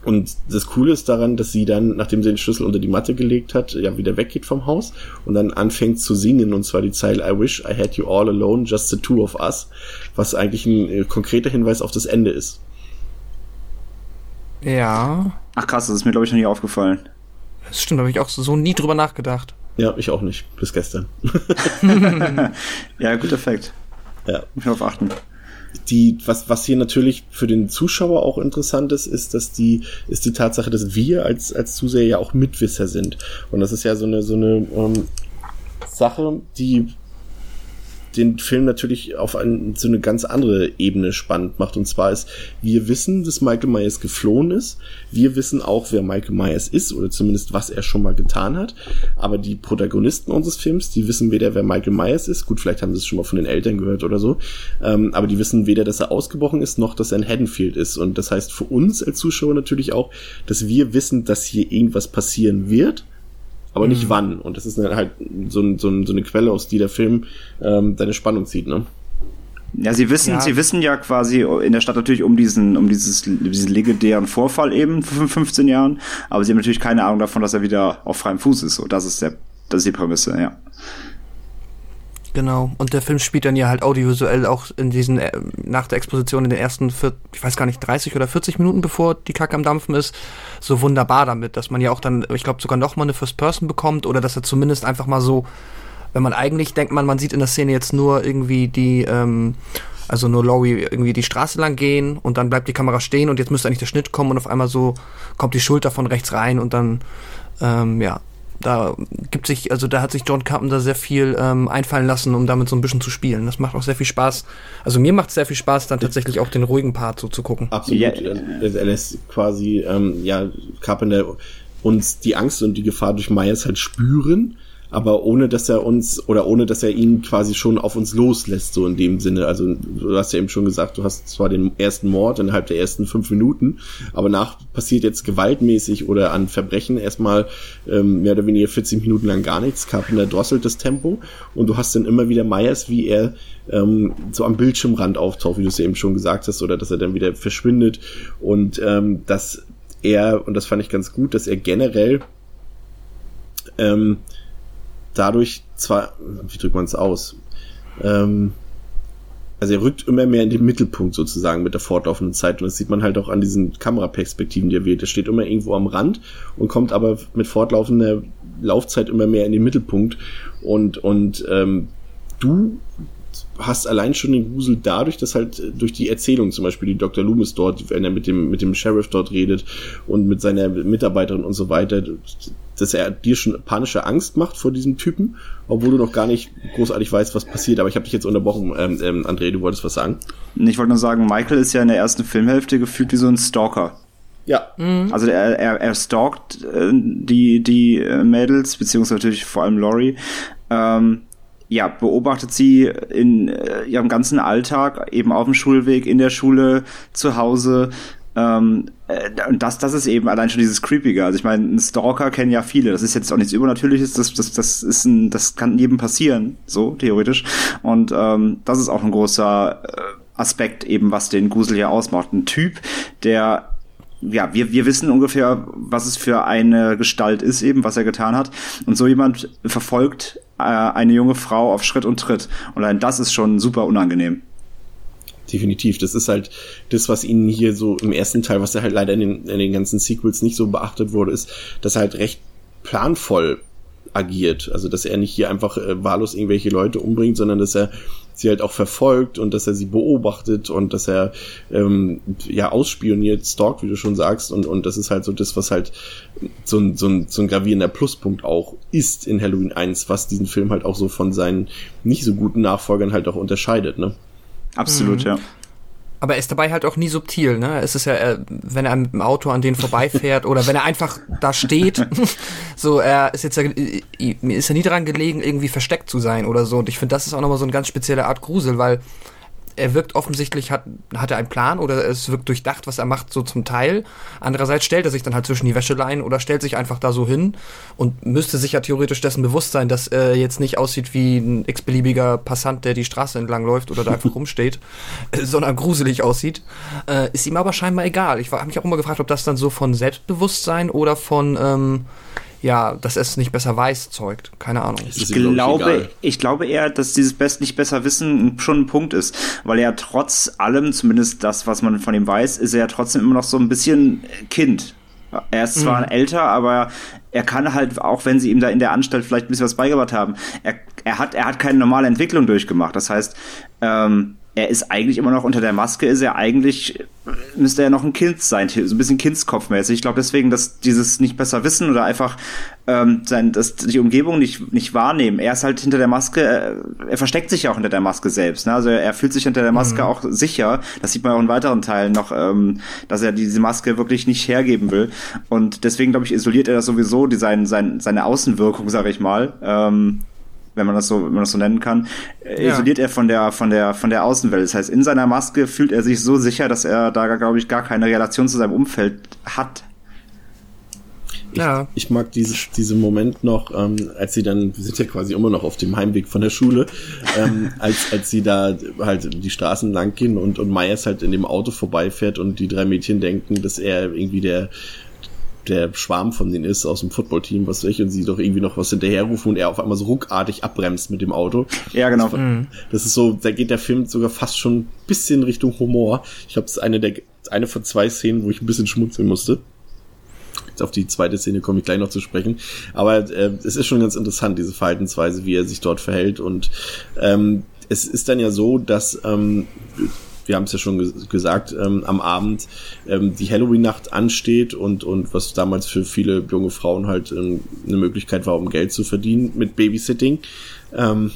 und das Coole ist daran, dass sie dann, nachdem sie den Schlüssel unter die Matte gelegt hat, ja wieder weggeht vom Haus und dann anfängt zu singen und zwar die Zeile I wish I had you all alone, just the two of us, was eigentlich ein äh, konkreter Hinweis auf das Ende ist. Ja, Ach krass, das ist mir glaube ich noch nie aufgefallen. das stimmt, da habe ich auch so nie drüber nachgedacht. Ja, ich auch nicht, bis gestern. Ja, guter Effekt. Ja. Muss ich darauf achten. die, was, was hier natürlich für den Zuschauer auch interessant ist, ist, dass die, ist die Tatsache, dass wir als, als Zuseher ja auch Mitwisser sind. Und das ist ja so eine, so eine ähm, Sache, die den Film natürlich auf ein, so eine ganz andere Ebene spannend macht. Und zwar ist, wir wissen, dass Michael Myers geflohen ist. Wir wissen auch, wer Michael Myers ist oder zumindest, was er schon mal getan hat. Aber die Protagonisten unseres Films, die wissen weder, wer Michael Myers ist. Gut, vielleicht haben sie es schon mal von den Eltern gehört oder so. Ähm, aber die wissen weder, dass er ausgebrochen ist, noch, dass er in Haddonfield ist. Und das heißt für uns als Zuschauer natürlich auch, dass wir wissen, dass hier irgendwas passieren wird aber nicht wann. Und das ist halt so, ein, so, ein, so eine Quelle, aus die der Film ähm, deine Spannung zieht, ne? Ja, sie wissen, Ja. sie wissen ja quasi in der Stadt natürlich um diesen, um dieses, diesen legendären Vorfall eben vor 15 Jahren, aber sie haben natürlich keine Ahnung davon, dass er wieder auf freiem Fuß ist. So, das ist der, das ist die Prämisse, ja. Genau. Und der Film spielt dann ja halt audiovisuell auch in diesen, äh, nach der Exposition in den ersten, vier, ich weiß gar nicht, 30 oder 40 Minuten, bevor die Kacke am Dampfen ist, so wunderbar damit, dass man ja auch dann, ich glaube, sogar noch mal eine First Person bekommt oder dass er zumindest einfach mal so, wenn man eigentlich denkt, man, man sieht in der Szene jetzt nur irgendwie die, ähm, also nur Laurie irgendwie die Straße lang gehen und dann bleibt die Kamera stehen und jetzt müsste eigentlich der Schnitt kommen und auf einmal so kommt die Schulter von rechts rein und dann, ähm, ja, da gibt sich, also da hat sich John Carpenter sehr viel ähm, einfallen lassen, um damit so ein bisschen zu spielen. Das macht auch sehr viel Spaß. Also mir macht es sehr viel Spaß, dann tatsächlich auch den ruhigen Part so zu gucken. Absolut. Ja. Er, er lässt quasi, ähm, ja, Carpenter uns die Angst und die Gefahr durch Myers halt spüren, aber ohne dass er uns oder ohne dass er ihn quasi schon auf uns loslässt, so in dem Sinne. Also du hast ja eben schon gesagt, du hast zwar den ersten Mord innerhalb der ersten fünf Minuten, aber nach passiert jetzt gewaltmäßig oder an Verbrechen erstmal ähm, mehr oder weniger 40 Minuten lang gar nichts. Carpenter drosselt das Tempo und du hast dann immer wieder Myers, wie er ähm, so am Bildschirmrand auftaucht, wie du es ja eben schon gesagt hast, oder dass er dann wieder verschwindet und ähm, dass er, und das fand ich ganz gut, dass er generell ähm, dadurch zwar, wie drückt man es aus? Ähm, also er rückt immer mehr in den Mittelpunkt sozusagen mit der fortlaufenden Zeit und das sieht man halt auch an diesen Kameraperspektiven, die er wählt. Er steht immer irgendwo am Rand und kommt aber mit fortlaufender Laufzeit immer mehr in den Mittelpunkt und und ähm, du hast allein schon den Grusel dadurch, dass halt äh, durch die Erzählung zum Beispiel die Dr. Loomis dort, wenn er mit dem, mit dem Sheriff dort redet und mit seiner Mitarbeiterin und so weiter, dass er dir schon panische Angst macht vor diesem Typen, obwohl du noch gar nicht großartig weißt, was passiert. Aber ich habe dich jetzt unterbrochen, ähm, ähm, André, du wolltest was sagen? Ich wollte nur sagen, Michael ist ja in der ersten Filmhälfte gefühlt wie so ein Stalker. Ja, Also er, er, er stalkt äh, die, die äh, Mädels, beziehungsweise natürlich vor allem Laurie. Ähm, ja, beobachtet sie in äh, ihrem ganzen Alltag, eben auf dem Schulweg, in der Schule, zu Hause. Ähm, äh, und das, das ist eben allein schon dieses Creepige. Also ich meine, ein Stalker kennen ja viele. Das ist jetzt auch nichts Übernatürliches. Das, das, das ist ein, das kann jedem passieren, so theoretisch. Und ähm, das ist auch ein großer äh, Aspekt eben, was den Grusel hier ausmacht. Ein Typ, der ja, wir, wir wissen ungefähr, was es für eine Gestalt ist, eben, was er getan hat. Und so jemand verfolgt äh, eine junge Frau auf Schritt und Tritt. Und allein das ist schon super unangenehm. definitiv. Das ist halt das, was ihnen hier so im ersten Teil, was er halt leider in den, in den ganzen Sequels nicht so beachtet wurde, ist, dass er halt recht planvoll agiert. Also, dass er nicht hier einfach äh, wahllos irgendwelche Leute umbringt, sondern dass er sie halt auch verfolgt und dass er sie beobachtet und dass er ähm, ja ausspioniert, stalkt, wie du schon sagst. Und, und das ist halt so das, was halt so ein, so, ein, so ein gravierender Pluspunkt auch ist in Halloween 1, was diesen Film halt auch so von seinen nicht so guten Nachfolgern halt auch unterscheidet, ne? Absolut, ja. Aber er ist dabei halt auch nie subtil, ne? Es ist ja, äh, wenn er mit dem Auto an denen vorbeifährt oder wenn er einfach da steht, so, er ist jetzt ja, mir ist ja nie daran gelegen, irgendwie versteckt zu sein oder so. Und ich finde, das ist auch nochmal so eine ganz spezielle Art Grusel, weil er wirkt offensichtlich, hat, hat er einen Plan oder es wirkt durchdacht, was er macht, so zum Teil. Andererseits stellt er sich dann halt zwischen die Wäscheleien oder stellt sich einfach da so hin und müsste sich ja theoretisch dessen bewusst sein, dass er jetzt nicht aussieht wie ein x-beliebiger Passant, der die Straße entlang läuft oder da einfach rumsteht, sondern gruselig aussieht. Äh, ist ihm aber scheinbar egal. Ich habe mich auch immer gefragt, ob das dann so von Selbstbewusstsein oder von, ähm, ja, dass es nicht besser weiß zeugt. Keine Ahnung. Ich glaube, ich glaube eher, dass dieses Best nicht besser wissen schon ein Punkt ist, weil er trotz allem, zumindest das, was man von ihm weiß, ist er ja trotzdem immer noch so ein bisschen Kind. Er ist zwar mhm. älter, aber er kann halt, auch wenn sie ihm da in der Anstalt vielleicht ein bisschen was beigebracht haben, er, er hat, er hat keine normale Entwicklung durchgemacht. Das heißt, ähm, er ist eigentlich immer noch unter der Maske, ist er eigentlich, müsste er noch ein Kind sein, so ein bisschen Kindskopfmäßig. Ich glaube deswegen, dass dieses nicht besser wissen oder einfach ähm, sein, dass die Umgebung nicht, nicht wahrnehmen. Er ist halt hinter der Maske, er, äh, er versteckt sich ja auch hinter der Maske selbst. Ne? Also er fühlt sich hinter der Maske mhm. auch sicher. Das sieht man auch in weiteren Teilen noch, ähm, dass er diese Maske wirklich nicht hergeben will. Und deswegen, glaube ich, isoliert er das sowieso, die, sein, sein, seine Außenwirkung, sage ich mal. Ähm, wenn man das so, wenn man das so nennen kann, äh, ja. isoliert er von der, von der, von der Außenwelt. Das heißt, in seiner Maske fühlt er sich so sicher, dass er da, glaube ich, gar keine Relation zu seinem Umfeld hat. Ich, ja. ich mag dieses, diesen Moment noch, ähm, als sie dann, wir sind ja quasi immer noch auf dem Heimweg von der Schule, ähm, als, als sie da halt die Straßen lang gehen und, und Myers halt in dem Auto vorbeifährt und die drei Mädchen denken, dass er irgendwie der der Schwarm von denen ist aus dem Footballteam, was weiß ich, und sie doch irgendwie noch was hinterherrufen und er auf einmal so ruckartig abbremst mit dem Auto. Ja, genau. Das, mhm. das ist so, da geht der Film sogar fast schon ein bisschen Richtung Humor. Ich glaube, das ist eine der, eine von zwei Szenen, wo ich ein bisschen schmunzeln musste. Jetzt auf die zweite Szene komme ich gleich noch zu sprechen. Aber äh, es ist schon ganz interessant, diese Verhaltensweise, wie er sich dort verhält. Und ähm, es ist dann ja so, dass ähm, wir haben es ja schon gesagt, ähm, am Abend ähm, die Halloween-Nacht ansteht und, und was damals für viele junge Frauen halt ähm, eine Möglichkeit war, um Geld zu verdienen mit Babysitting. Ähm,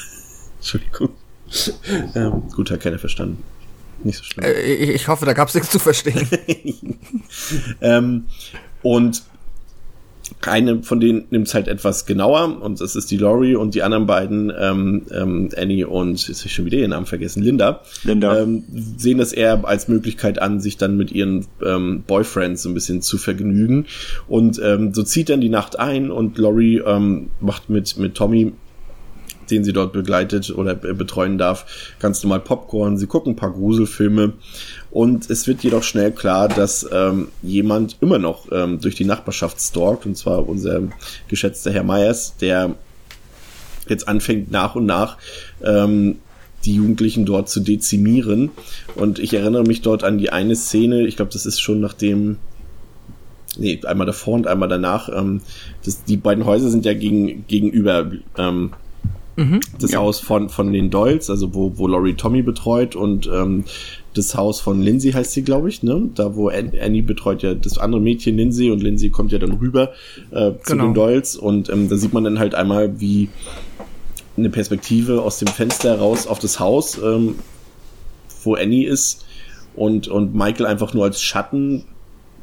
Entschuldigung. ähm, gut, hat keiner verstanden. Nicht so schlimm. Äh, ich hoffe, da gab es nichts zu verstehen. ähm, und eine von denen nimmt es halt etwas genauer und das ist die Laurie und die anderen beiden, ähm, ähm, Annie und, jetzt habe ich schon wieder ihren Namen vergessen, Linda, Linda. Ähm, sehen das eher als Möglichkeit an, sich dann mit ihren ähm, Boyfriends so ein bisschen zu vergnügen. Und ähm, so zieht dann die Nacht ein und Laurie ähm, macht mit, mit Tommy den sie dort begleitet oder betreuen darf, ganz normal Popcorn. Sie gucken ein paar Gruselfilme und es wird jedoch schnell klar, dass ähm, jemand immer noch ähm, durch die Nachbarschaft stalkt, und zwar unser geschätzter Herr Myers, der jetzt anfängt nach und nach ähm, die Jugendlichen dort zu dezimieren. Und ich erinnere mich dort an die eine Szene, ich glaube, das ist schon nachdem nee, einmal davor und einmal danach. Ähm, das, die beiden Häuser sind ja gegen, gegenüber ähm, mhm, das ja. Haus von, von den Doyles, also wo, wo Laurie Tommy betreut und ähm, das Haus von Lindsay heißt sie, glaube ich, ne? Da wo Annie betreut ja das andere Mädchen Lindsay und Lindsay kommt ja dann rüber äh, zu genau. den Doyles und ähm, da sieht man dann halt einmal, wie eine Perspektive aus dem Fenster heraus auf das Haus, ähm, wo Annie ist und, und Michael einfach nur als Schatten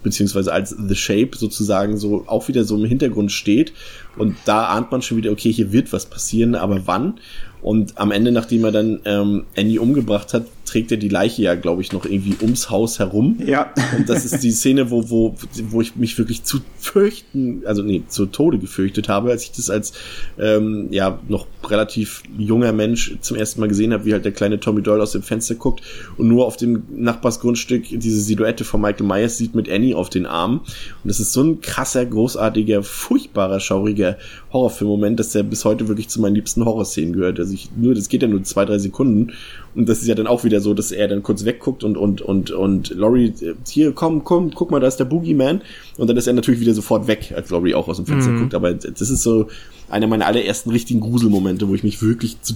beziehungsweise als The Shape sozusagen so auch wieder so im Hintergrund steht. Und da ahnt man schon wieder, okay, hier wird was passieren, aber wann? Und am Ende, nachdem er dann ähm, Annie umgebracht hat, trägt er die Leiche ja, glaube ich, noch irgendwie ums Haus herum. Ja. Und das ist die Szene, wo, wo, wo ich mich wirklich zu fürchten, also nee, zu Tode gefürchtet habe, als ich das als ähm, ja noch relativ junger Mensch zum ersten Mal gesehen habe, wie halt der kleine Tommy Doyle aus dem Fenster guckt und nur auf dem Nachbarsgrundstück diese Silhouette von Michael Myers sieht mit Annie auf den Armen. Und das ist so ein krasser, großartiger, furchtbarer, schauriger Horrorfilm-Moment, dass der bis heute wirklich zu meinen liebsten Horrorszenen gehört. Also ich, nur, das geht ja nur zwei, drei Sekunden. Und das ist ja dann auch wieder so, dass er dann kurz wegguckt und, und, und, und Laurie, hier, komm, komm, guck mal, da ist der Boogeyman. Und dann ist er natürlich wieder sofort weg, als Laurie auch aus dem Fenster mhm. guckt. Aber das ist so einer meiner allerersten richtigen Gruselmomente, wo ich mich wirklich zu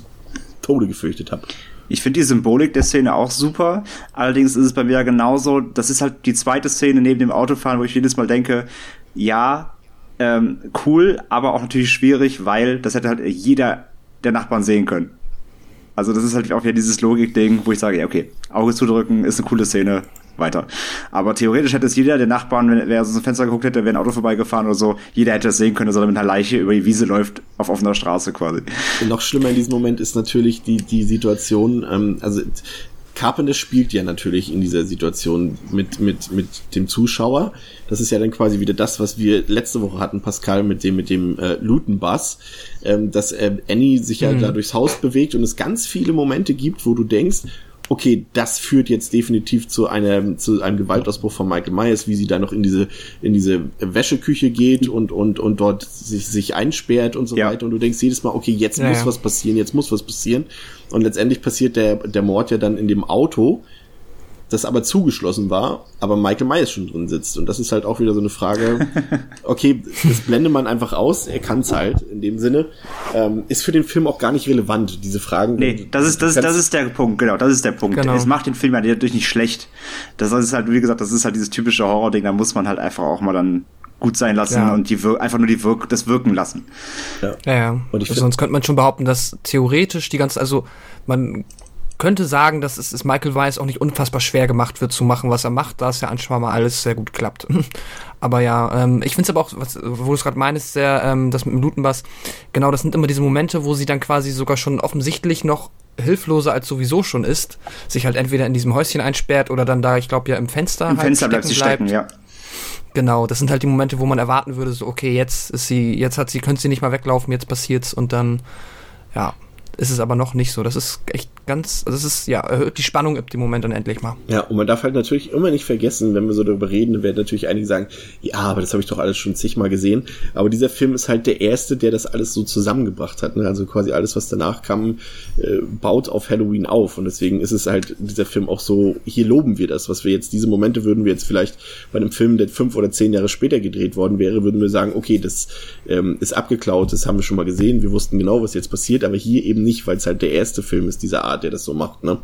Tode gefürchtet habe. Ich finde die Symbolik der Szene auch super. Allerdings ist es bei mir ja genauso, das ist halt die zweite Szene neben dem Autofahren, wo ich jedes Mal denke, ja, ähm, cool, aber auch natürlich schwierig, weil das hätte halt jeder der Nachbarn sehen können. Also das ist halt auch wieder dieses Logik-Ding, wo ich sage, ja, okay, Auge zudrücken ist eine coole Szene, weiter. Aber theoretisch hätte es jeder der Nachbarn, wenn er aus dem Fenster geguckt hätte, wäre ein Auto vorbeigefahren oder so, jeder hätte es sehen können, dass er mit einer Leiche über die Wiese läuft, auf offener Straße quasi. Und noch schlimmer in diesem Moment ist natürlich die, die Situation, ähm, also Carpenter spielt ja natürlich in dieser Situation mit, mit, mit dem Zuschauer. Das ist ja dann quasi wieder das, was wir letzte Woche hatten, Pascal, mit dem, mit dem äh, Luton-Bass, ähm, dass äh, Annie sich ja mhm. da durchs Haus bewegt und es ganz viele Momente gibt, wo du denkst, okay, das führt jetzt definitiv zu einem, zu einem Gewaltausbruch von Michael Myers, wie sie da noch in diese, in diese Wäscheküche geht und, und, und dort sich, sich einsperrt und so ja. weiter. Und du denkst jedes Mal, okay, jetzt ja, muss ja. was passieren, jetzt muss was passieren. Und letztendlich passiert der, der Mord ja dann in dem Auto, das aber zugeschlossen war, aber Michael Myers schon drin sitzt. Und das ist halt auch wieder so eine Frage, okay, das blende man einfach aus, er kann es halt in dem Sinne. Ähm, ist für den Film auch gar nicht relevant, diese Fragen. Nee, das ist, das, das ist der Punkt, genau, das ist der Punkt. Genau. Es macht den Film ja dadurch nicht schlecht. Das ist halt, wie gesagt, das ist halt dieses typische Horror-Ding, da muss man halt einfach auch mal dann gut sein lassen ja. und die Wir einfach nur die Wirk das wirken lassen. Ja, ja. ja. Und ich also sonst könnte man schon behaupten, dass theoretisch die ganze, also man könnte sagen, dass es, es Michael Weiss auch nicht unfassbar schwer gemacht wird zu machen, was er macht, da es ja anscheinend mal alles sehr gut klappt. aber ja, ähm, ich finde es aber auch, was, wo du es gerade meinst, sehr, ähm, das mit dem Lutenbass, genau, das sind immer diese Momente, wo sie dann quasi sogar schon offensichtlich noch hilfloser als sowieso schon ist, sich halt entweder in diesem Häuschen einsperrt oder dann da, ich glaube ja im Fenster Im halt Fenster bleibt sie stecken, ja. Genau, das sind halt die Momente, wo man erwarten würde, so okay, jetzt ist sie, jetzt hat sie, könnte sie nicht mal weglaufen, jetzt passiert's und dann, ja, ist es aber noch nicht so. Das ist echt ganz, also das ist, ja, erhöht die Spannung im Moment dann endlich mal. Ja, und man darf halt natürlich immer nicht vergessen, wenn wir so darüber reden, werden natürlich einige sagen, ja, aber das habe ich doch alles schon zigmal gesehen. Aber dieser Film ist halt der erste, der das alles so zusammengebracht hat. Ne? Also quasi alles, was danach kam, äh, baut auf Halloween auf. Und deswegen ist es halt dieser Film auch so, hier loben wir das, was wir jetzt, diese Momente würden wir jetzt vielleicht bei einem Film, der fünf oder zehn Jahre später gedreht worden wäre, würden wir sagen, okay, das ähm, ist abgeklaut, das haben wir schon mal gesehen, wir wussten genau, was jetzt passiert, aber hier eben nicht, weil es halt der erste Film ist dieser Art, der das so macht. Ne?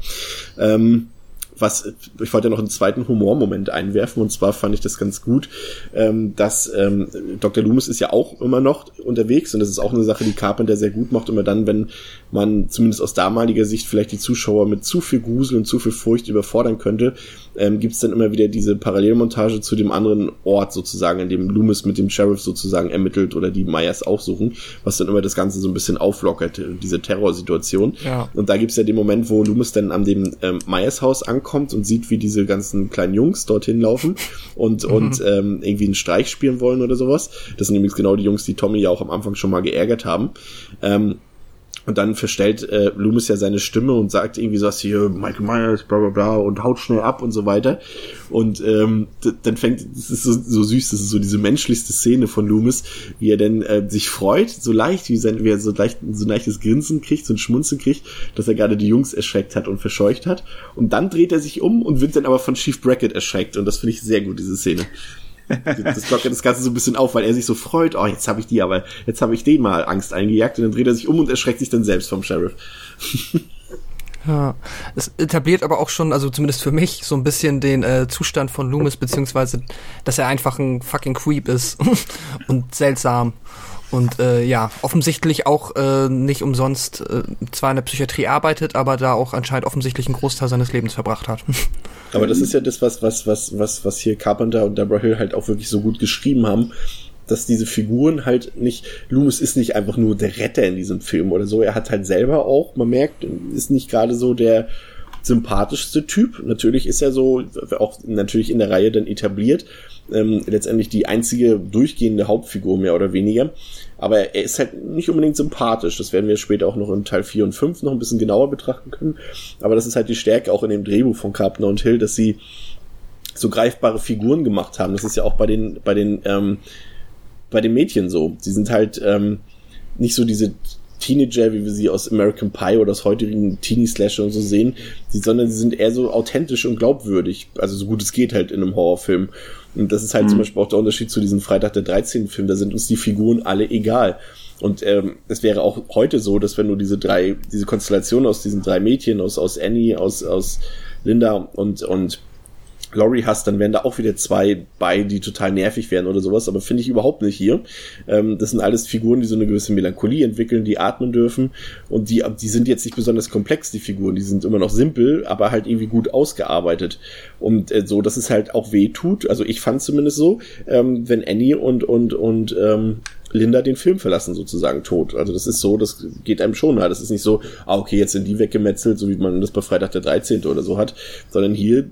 Ähm, was, ich wollte ja noch einen zweiten Humormoment einwerfen und zwar fand ich das ganz gut, ähm, dass ähm, Dr. Loomis ist ja auch immer noch unterwegs und das ist auch eine Sache, die Carpenter sehr gut macht, immer dann, wenn man zumindest aus damaliger Sicht vielleicht die Zuschauer mit zu viel Grusel und zu viel Furcht überfordern könnte, ähm, gibt es dann immer wieder diese Parallelmontage zu dem anderen Ort sozusagen, in dem Loomis mit dem Sheriff sozusagen ermittelt oder die Myers aufsuchen, was dann immer das Ganze so ein bisschen auflockert, diese Terrorsituation. Ja. Und da gibt's ja den Moment, wo Loomis dann an dem ähm, Myers Haus ankommt und sieht, wie diese ganzen kleinen Jungs dorthin laufen und, mhm. und ähm, irgendwie einen Streich spielen wollen oder sowas. Das sind übrigens genau die Jungs, die Tommy ja auch am Anfang schon mal geärgert haben. Ähm, und dann verstellt äh, Loomis ja seine Stimme und sagt irgendwie so was hier, Michael Myers, bla bla bla und haut schnell ab und so weiter. Und ähm, dann fängt, das ist so, so süß, das ist so diese menschlichste Szene von Loomis, wie er denn äh, sich freut, so leicht, wie, sein, wie er so leicht so ein leichtes Grinsen kriegt, so ein Schmunzeln kriegt, dass er gerade die Jungs erschreckt hat und verscheucht hat. Und dann dreht er sich um und wird dann aber von Chief Brackett erschreckt. Und das finde ich sehr gut, diese Szene das lockert das Ganze so ein bisschen auf, weil er sich so freut, oh, jetzt habe ich die, aber jetzt habe ich den mal Angst eingejagt und dann dreht er sich um und erschreckt sich dann selbst vom Sheriff. Ja, es etabliert aber auch schon, also zumindest für mich, so ein bisschen den äh, Zustand von Loomis, beziehungsweise, dass er einfach ein fucking Creep ist und seltsam. Und äh, ja, offensichtlich auch äh, nicht umsonst äh, zwar in der Psychiatrie arbeitet, aber da auch anscheinend offensichtlich einen Großteil seines Lebens verbracht hat. Aber das ist ja das, was, was, was, was, was hier Carpenter und Deborah Hill halt auch wirklich so gut geschrieben haben, dass diese Figuren halt nicht, Loomis ist nicht einfach nur der Retter in diesem Film oder so, er hat halt selber auch, man merkt, ist nicht gerade so der sympathischste Typ. Natürlich ist er so, auch natürlich in der Reihe dann etabliert, ähm, letztendlich die einzige durchgehende Hauptfigur mehr oder weniger. Aber er ist halt nicht unbedingt sympathisch. Das werden wir später auch noch in Teil 4 und 5 noch ein bisschen genauer betrachten können. Aber das ist halt die Stärke auch in dem Drehbuch von Carpenter und Hill, dass sie so greifbare Figuren gemacht haben. Das ist ja auch bei den, bei den, ähm, bei den Mädchen so. Sie sind halt ähm, nicht so diese Teenager, wie wir sie aus American Pie oder aus heutigen Teenie-Slasher und so sehen, sondern sie sind eher so authentisch und glaubwürdig. Also so gut es geht halt in einem Horrorfilm. Und das ist halt mhm. zum Beispiel auch der Unterschied zu diesem Freitag der 13. Film. Da sind uns die Figuren alle egal. Und ähm, es wäre auch heute so, dass wenn du diese drei, diese Konstellation aus diesen drei Mädchen, aus, aus Annie, aus, aus Linda und, und Laurie hast, dann wären da auch wieder zwei bei, die total nervig wären oder sowas, aber finde ich überhaupt nicht hier. Ähm, das sind alles Figuren, die so eine gewisse Melancholie entwickeln, die atmen dürfen und die, die sind jetzt nicht besonders komplex, die Figuren, die sind immer noch simpel, aber halt irgendwie gut ausgearbeitet und äh, so, dass es halt auch weh tut, also ich fand zumindest so, ähm, wenn Annie und, und, und ähm, Linda den Film verlassen, sozusagen tot. Also das ist so, das geht einem schon nah. Das ist nicht so, ah, okay, jetzt sind die weggemetzelt, so wie man das bei Freitag der 13. oder so hat, sondern hier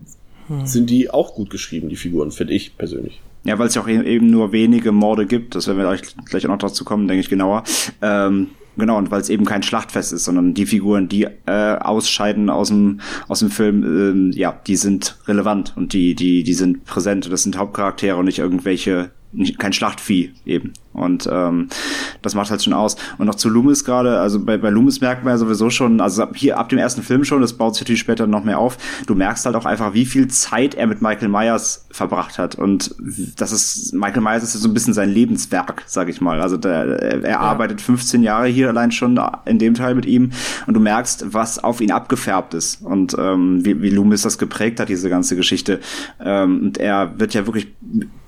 hm. sind die auch gut geschrieben, die Figuren, finde ich persönlich. Ja, weil es ja auch e-, eben nur wenige Morde gibt, das werden wir gleich auch noch dazu kommen, denke ich genauer. Ähm, genau, und weil es eben kein Schlachtfest ist, sondern die Figuren, die äh, ausscheiden aus dem, aus dem Film, ähm, ja, die sind relevant und die, die, die sind präsent. Das sind Hauptcharaktere und nicht irgendwelche nicht, kein Schlachtvieh eben. Und ähm, das macht halt schon aus. Und noch zu Loomis gerade, also bei, bei Loomis merkt man ja sowieso schon, also hier ab dem ersten Film schon, das baut sich natürlich später noch mehr auf, du merkst halt auch einfach, wie viel Zeit er mit Michael Myers verbracht hat. Und das ist, Michael Myers ist so ein bisschen sein Lebenswerk, sag ich mal. Also der, er, arbeitet 15 Jahre hier allein schon in dem Teil mit ihm und du merkst, was auf ihn abgefärbt ist und ähm, wie, wie Loomis das geprägt hat, diese ganze Geschichte. Ähm, und er wird ja wirklich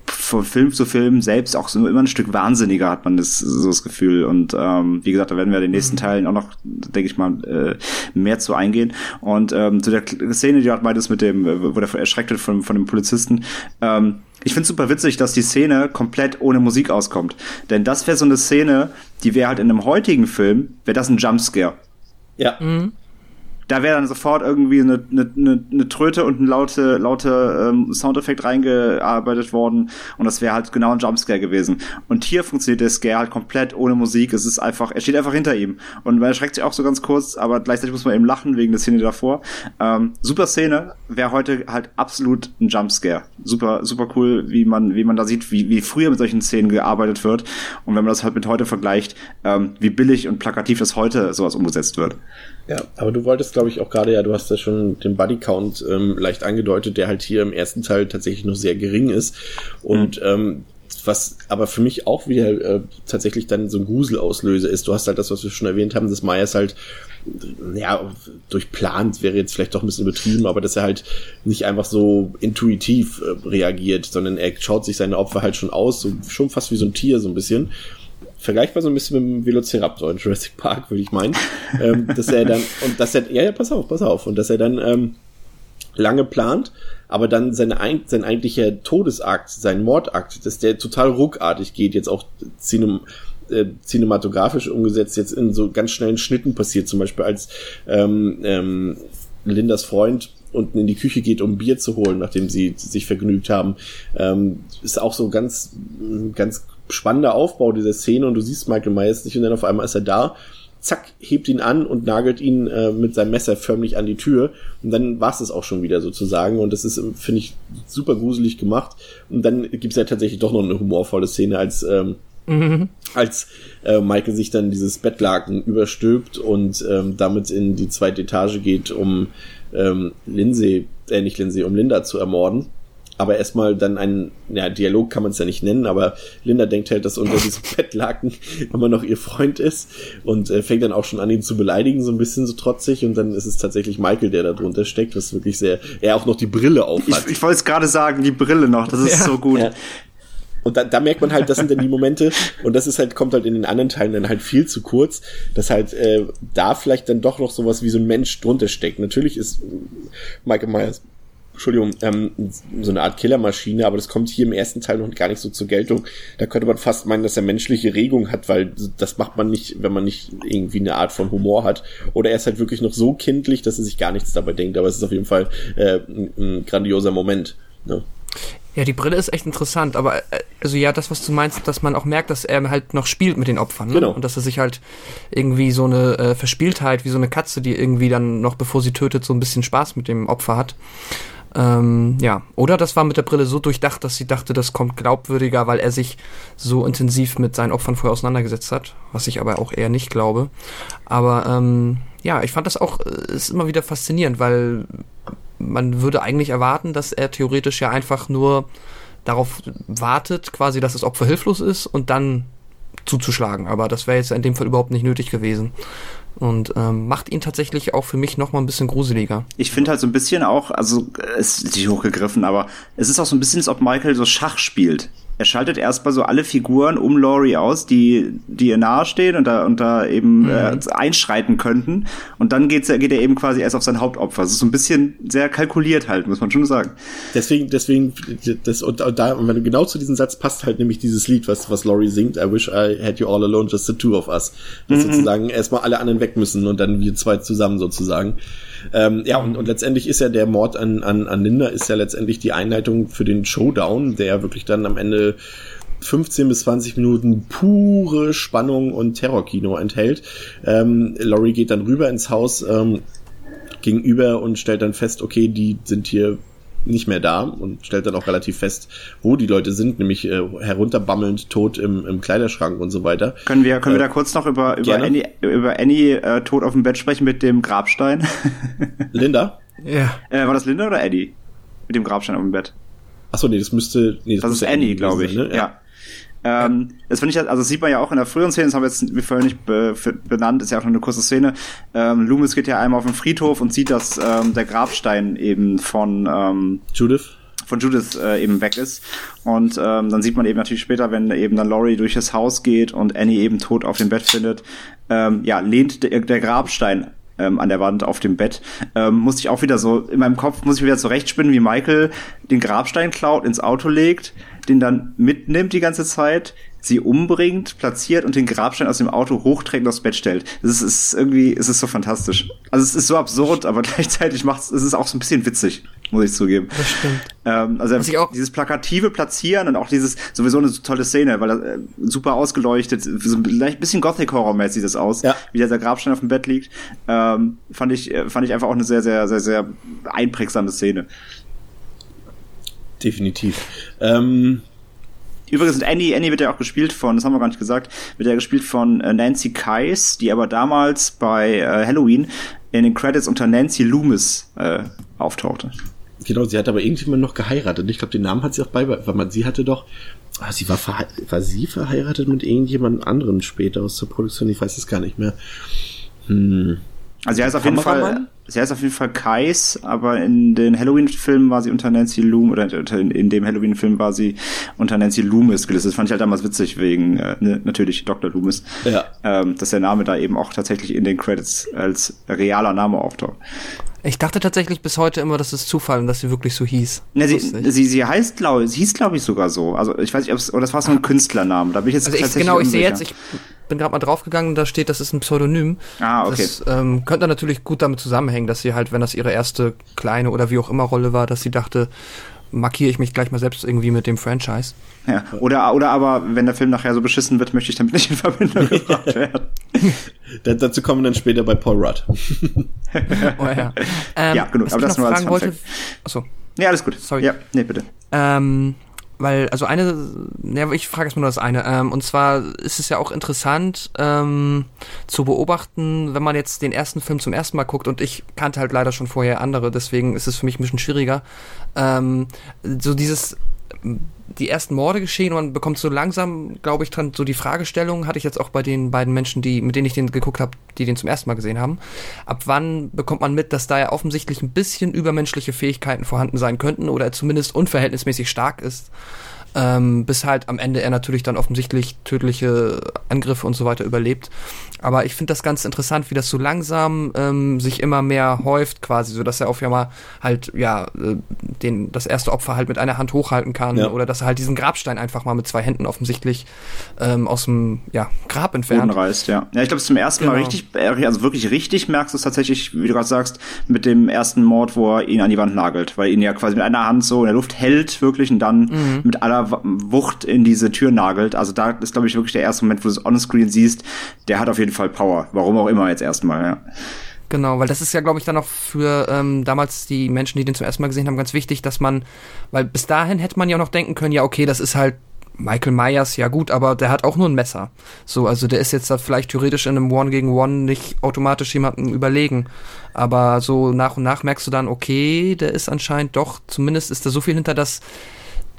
von Film zu Film selbst auch so immer ein Stück wahnsinniger, hat man das, so das Gefühl. Und ähm, wie gesagt, da werden wir in den nächsten mhm. Teilen auch noch, denke ich mal, äh, mehr zu eingehen. Und ähm, zu der Szene, die du halt meintest mit dem, äh, wo der erschreckt wird von, von dem Polizisten, ähm, ich finde super witzig, dass die Szene komplett ohne Musik auskommt. Denn das wäre so eine Szene, die wäre halt in einem heutigen Film, wäre das ein Jumpscare. Ja. Mhm da wäre dann sofort irgendwie eine, eine, eine, eine Tröte und ein laute, laute ähm, Soundeffekt reingearbeitet worden und das wäre halt genau ein Jumpscare gewesen. Und hier funktioniert der Scare halt komplett ohne Musik. Es ist einfach, er steht einfach hinter ihm und man erschreckt sich auch so ganz kurz, aber gleichzeitig muss man eben lachen wegen der Szene davor. Ähm, super Szene, wäre heute halt absolut ein Jumpscare. Super, super cool, wie man, wie man da sieht, wie, wie früher mit solchen Szenen gearbeitet wird und wenn man das halt mit heute vergleicht, ähm, wie billig und plakativ das heute sowas umgesetzt wird. Ja, aber du wolltest, glaube ich, auch gerade, ja, du hast ja schon den Bodycount ähm, leicht angedeutet, der halt hier im ersten Teil tatsächlich noch sehr gering ist. Und mhm. ähm, was aber für mich auch wieder äh, tatsächlich dann so ein Gruselauslöser ist. Du hast halt das, was wir schon erwähnt haben, dass Myers halt, ja, durchplant wäre jetzt vielleicht doch ein bisschen übertrieben, aber dass er halt nicht einfach so intuitiv äh, reagiert, sondern er schaut sich seine Opfer halt schon aus, so, schon fast wie so ein Tier so ein bisschen vergleichbar so ein bisschen mit dem Velociraptor in Jurassic Park, würde ich meinen. ähm, dass er dann, und dass er, ja, ja, pass auf, pass auf, und dass er dann ähm, lange plant, aber dann seine, sein eigentlicher Todesakt, sein Mordakt, dass der total ruckartig geht, jetzt auch cinem, äh, cinematografisch umgesetzt, jetzt in so ganz schnellen Schnitten passiert, zum Beispiel als ähm, ähm, Lindas Freund unten in die Küche geht, um Bier zu holen, nachdem sie sich vergnügt haben, ähm, ist auch so ganz, ganz spannender Aufbau dieser Szene und du siehst Michael Myers nicht und dann auf einmal ist er da, zack, hebt ihn an und nagelt ihn äh, mit seinem Messer förmlich an die Tür und dann war es das auch schon wieder sozusagen und das ist, finde ich, super gruselig gemacht und dann gibt's ja tatsächlich doch noch eine humorvolle Szene, als ähm, Mhm. als äh, Michael sich dann dieses Bettlaken überstülpt und ähm, damit in die zweite Etage geht, um ähm, Lindsay, äh, nicht Lindsay, um Linda zu ermorden aber erstmal dann ein, ja, Dialog kann man es ja nicht nennen, aber Linda denkt halt, dass unter diesem Bettlaken immer noch ihr Freund ist und äh, fängt dann auch schon an, ihn zu beleidigen, so ein bisschen so trotzig und dann ist es tatsächlich Michael, der da drunter steckt, was wirklich sehr, er auch noch die Brille aufhat. Ich, ich wollte es gerade sagen, die Brille noch, das ist ja, so gut. Ja. Und da, da merkt man halt, das sind dann die Momente, und das ist halt, kommt halt in den anderen Teilen dann halt viel zu kurz, dass halt äh, da vielleicht dann doch noch sowas wie so ein Mensch drunter steckt. Natürlich ist Michael Myers Entschuldigung, ähm, so eine Art Killermaschine, aber das kommt hier im ersten Teil noch gar nicht so zur Geltung. Da könnte man fast meinen, dass er menschliche Regung hat, weil das macht man nicht, wenn man nicht irgendwie eine Art von Humor hat. Oder er ist halt wirklich noch so kindlich, dass er sich gar nichts dabei denkt. Aber es ist auf jeden Fall äh, ein, ein grandioser Moment. Ne? Ja, die Brille ist echt interessant, aber äh, also ja, das, was du meinst, dass man auch merkt, dass er halt noch spielt mit den Opfern. Ne? Genau. Und dass er sich halt irgendwie so eine äh, Verspieltheit, wie so eine Katze, die irgendwie dann noch bevor sie tötet, so ein bisschen Spaß mit dem Opfer hat. Ähm, ja, oder das war mit der Brille so durchdacht, dass sie dachte, das kommt glaubwürdiger, weil er sich so intensiv mit seinen Opfern vorher auseinandergesetzt hat, was ich aber auch eher nicht glaube. Aber ähm, ja, ich fand das auch, äh, ist immer wieder faszinierend, weil man würde eigentlich erwarten, dass er theoretisch ja einfach nur darauf wartet, quasi, dass das Opfer hilflos ist und dann zuzuschlagen. Aber das wäre jetzt in dem Fall überhaupt nicht nötig gewesen. Und ähm, macht ihn tatsächlich auch für mich noch mal ein bisschen gruseliger. Ich finde halt so ein bisschen auch, also es ist nicht hochgegriffen, aber es ist auch so ein bisschen, als ob Michael so Schach spielt er schaltet erstmal so alle Figuren um Laurie aus, die, die ihr nahestehen und da, und da eben mhm. äh, einschreiten könnten. Und dann geht's, geht er eben quasi erst auf sein Hauptopfer. Das ist so ein bisschen sehr kalkuliert halt, muss man schon sagen. Deswegen, deswegen, das, und, und da, und wenn du genau zu diesem Satz passt halt nämlich dieses Lied, was, was Laurie singt, I wish I had you all alone, just the two of us. Dass mhm. sozusagen erstmal alle anderen weg müssen und dann wir zwei zusammen sozusagen. Ähm, ja, und, und letztendlich ist ja der Mord an, an, an Linda ist ja letztendlich die Einleitung für den Showdown, der wirklich dann am Ende 15 bis 20 Minuten pure Spannung und Terrorkino enthält. Ähm, Laurie geht dann rüber ins Haus ähm, gegenüber und stellt dann fest, okay, die sind hier nicht mehr da und stellt dann auch relativ fest, wo die Leute sind, nämlich äh, herunterbammelnd tot im, im Kleiderschrank und so weiter. Können wir, können äh, wir da kurz noch über, über Annie, über Annie äh, tot auf dem Bett sprechen mit dem Grabstein? Linda? Ja. Äh, war das Linda oder Eddie? Mit dem Grabstein auf dem Bett. Achso, nee, das müsste. Nee, das, das müsste ist Annie, glaube ich. Sein, ne? ja. ja. Ähm, das finde ich, also das sieht man ja auch in der früheren Szene, das haben wir jetzt wie vorher nicht be benannt, ist ja auch nur eine kurze Szene. Ähm, Loomis geht ja einmal auf den Friedhof und sieht, dass ähm, der Grabstein eben von ähm, Judith von Judith äh, eben weg ist. Und ähm, dann sieht man eben natürlich später, wenn eben dann Laurie durch das Haus geht und Annie eben tot auf dem Bett findet, ähm, ja, lehnt der, der Grabstein ähm, an der Wand auf dem Bett, ähm, musste ich auch wieder so, in meinem Kopf muss ich wieder zurechtspinnen, wie Michael den Grabstein klaut, ins Auto legt, den dann mitnimmt die ganze Zeit, sie umbringt, platziert und den Grabstein aus dem Auto hochträgt und aufs Bett stellt. Das ist, ist irgendwie, es ist so fantastisch. Also es ist so absurd, aber gleichzeitig macht es, es ist auch so ein bisschen witzig, muss ich zugeben. Das stimmt. Ähm, also dieses plakative Platzieren und auch dieses, sowieso eine tolle Szene, weil äh, super ausgeleuchtet, so ein bisschen Gothic-Horror-mäßig sieht das aus, ja. wie dieser Grabstein auf dem Bett liegt. Ähm, fand ich, äh, fand ich einfach auch eine sehr, sehr, sehr, sehr einprägsame Szene. Definitiv. Ähm Übrigens, Annie, Annie wird ja auch gespielt von, das haben wir gar nicht gesagt, wird ja gespielt von äh, Nancy Kais, die aber damals bei äh, Halloween in den Credits unter Nancy Loomis äh, auftauchte. Genau, sie hat aber irgendjemand noch geheiratet. Ich glaube, den Namen hat sie auch bei, weil man sie hatte doch, ah, sie war, war sie verheiratet mit irgendjemand anderen später aus der Produktion, ich weiß es gar nicht mehr. Hm. Also er ist auf jeden Fall, sie heißt auf jeden Fall Kais, aber in den Halloween-Filmen war sie unter Nancy Loom oder in, in dem Halloween-Film war sie unter Nancy Loomis gelistet. Das fand ich halt damals witzig wegen äh, ne, natürlich Dr. Loomis, ja. ähm, dass der Name da eben auch tatsächlich in den Credits als realer Name auftaucht. Ich dachte tatsächlich bis heute immer, dass es Zufall und dass sie wirklich so hieß. Ne, sie, sie, sie heißt, glaube sie hieß, glaube ich, sogar so. Also ich weiß nicht, ob es, oder das war so ein Künstlername. Da bin ich jetzt also ich, tatsächlich Genau, ich sehe jetzt, ich bin gerade mal draufgegangen, da steht, das ist ein Pseudonym. Ah, okay. Das ähm, könnte natürlich gut damit zusammenhängen, dass sie halt, wenn das ihre erste kleine oder wie auch immer Rolle war, dass sie dachte, markiere ich mich gleich mal selbst irgendwie mit dem Franchise. Ja, oder, oder aber, wenn der Film nachher so beschissen wird, möchte ich damit nicht in Verbindung gebracht werden. dazu kommen wir dann später bei Paul Rudd. oh ja. Ähm, ja, genug. Aber das nur als wollte, Achso. Ja, alles gut. Sorry. Ja, nee, bitte. Ähm, weil, also eine, ja, ich frage erstmal nur das eine. Ähm, und zwar ist es ja auch interessant ähm, zu beobachten, wenn man jetzt den ersten Film zum ersten Mal guckt und ich kannte halt leider schon vorher andere, deswegen ist es für mich ein bisschen schwieriger. Ähm, so dieses die ersten Morde geschehen und man bekommt so langsam, glaube ich, dran so die Fragestellung, hatte ich jetzt auch bei den beiden Menschen, die, mit denen ich den geguckt habe, die den zum ersten Mal gesehen haben. Ab wann bekommt man mit, dass da ja offensichtlich ein bisschen übermenschliche Fähigkeiten vorhanden sein könnten oder er zumindest unverhältnismäßig stark ist? Ähm, bis halt am Ende er natürlich dann offensichtlich tödliche Angriffe und so weiter überlebt. Aber ich finde das ganz interessant, wie das so langsam ähm, sich immer mehr häuft, quasi, so dass er auf einmal halt ja äh, den das erste Opfer halt mit einer Hand hochhalten kann ja. oder dass er halt diesen Grabstein einfach mal mit zwei Händen offensichtlich ähm, aus dem ja, Grab entfernt. Boden reißt, ja. Ja, ich glaube, zum ersten genau. Mal richtig, äh, also wirklich richtig merkst du es tatsächlich, wie du gerade sagst, mit dem ersten Mord, wo er ihn an die Wand nagelt, weil ihn ja quasi mit einer Hand so in der Luft hält, wirklich und dann mhm. mit aller Wucht in diese Tür nagelt. Also da ist, glaube ich, wirklich der erste Moment, wo du es onscreen siehst. Der hat auf jeden Fall Power. Warum auch immer jetzt erstmal, ja. Genau, weil das ist ja, glaube ich, dann auch für ähm, damals die Menschen, die den zum ersten Mal gesehen haben, ganz wichtig, dass man, weil bis dahin hätte man ja noch denken können, ja, okay, das ist halt Michael Myers, ja gut, aber der hat auch nur ein Messer. So, also der ist jetzt da vielleicht theoretisch in einem One gegen One nicht automatisch jemandem überlegen. Aber so nach und nach merkst du dann, okay, der ist anscheinend doch, zumindest ist da so viel hinter, dass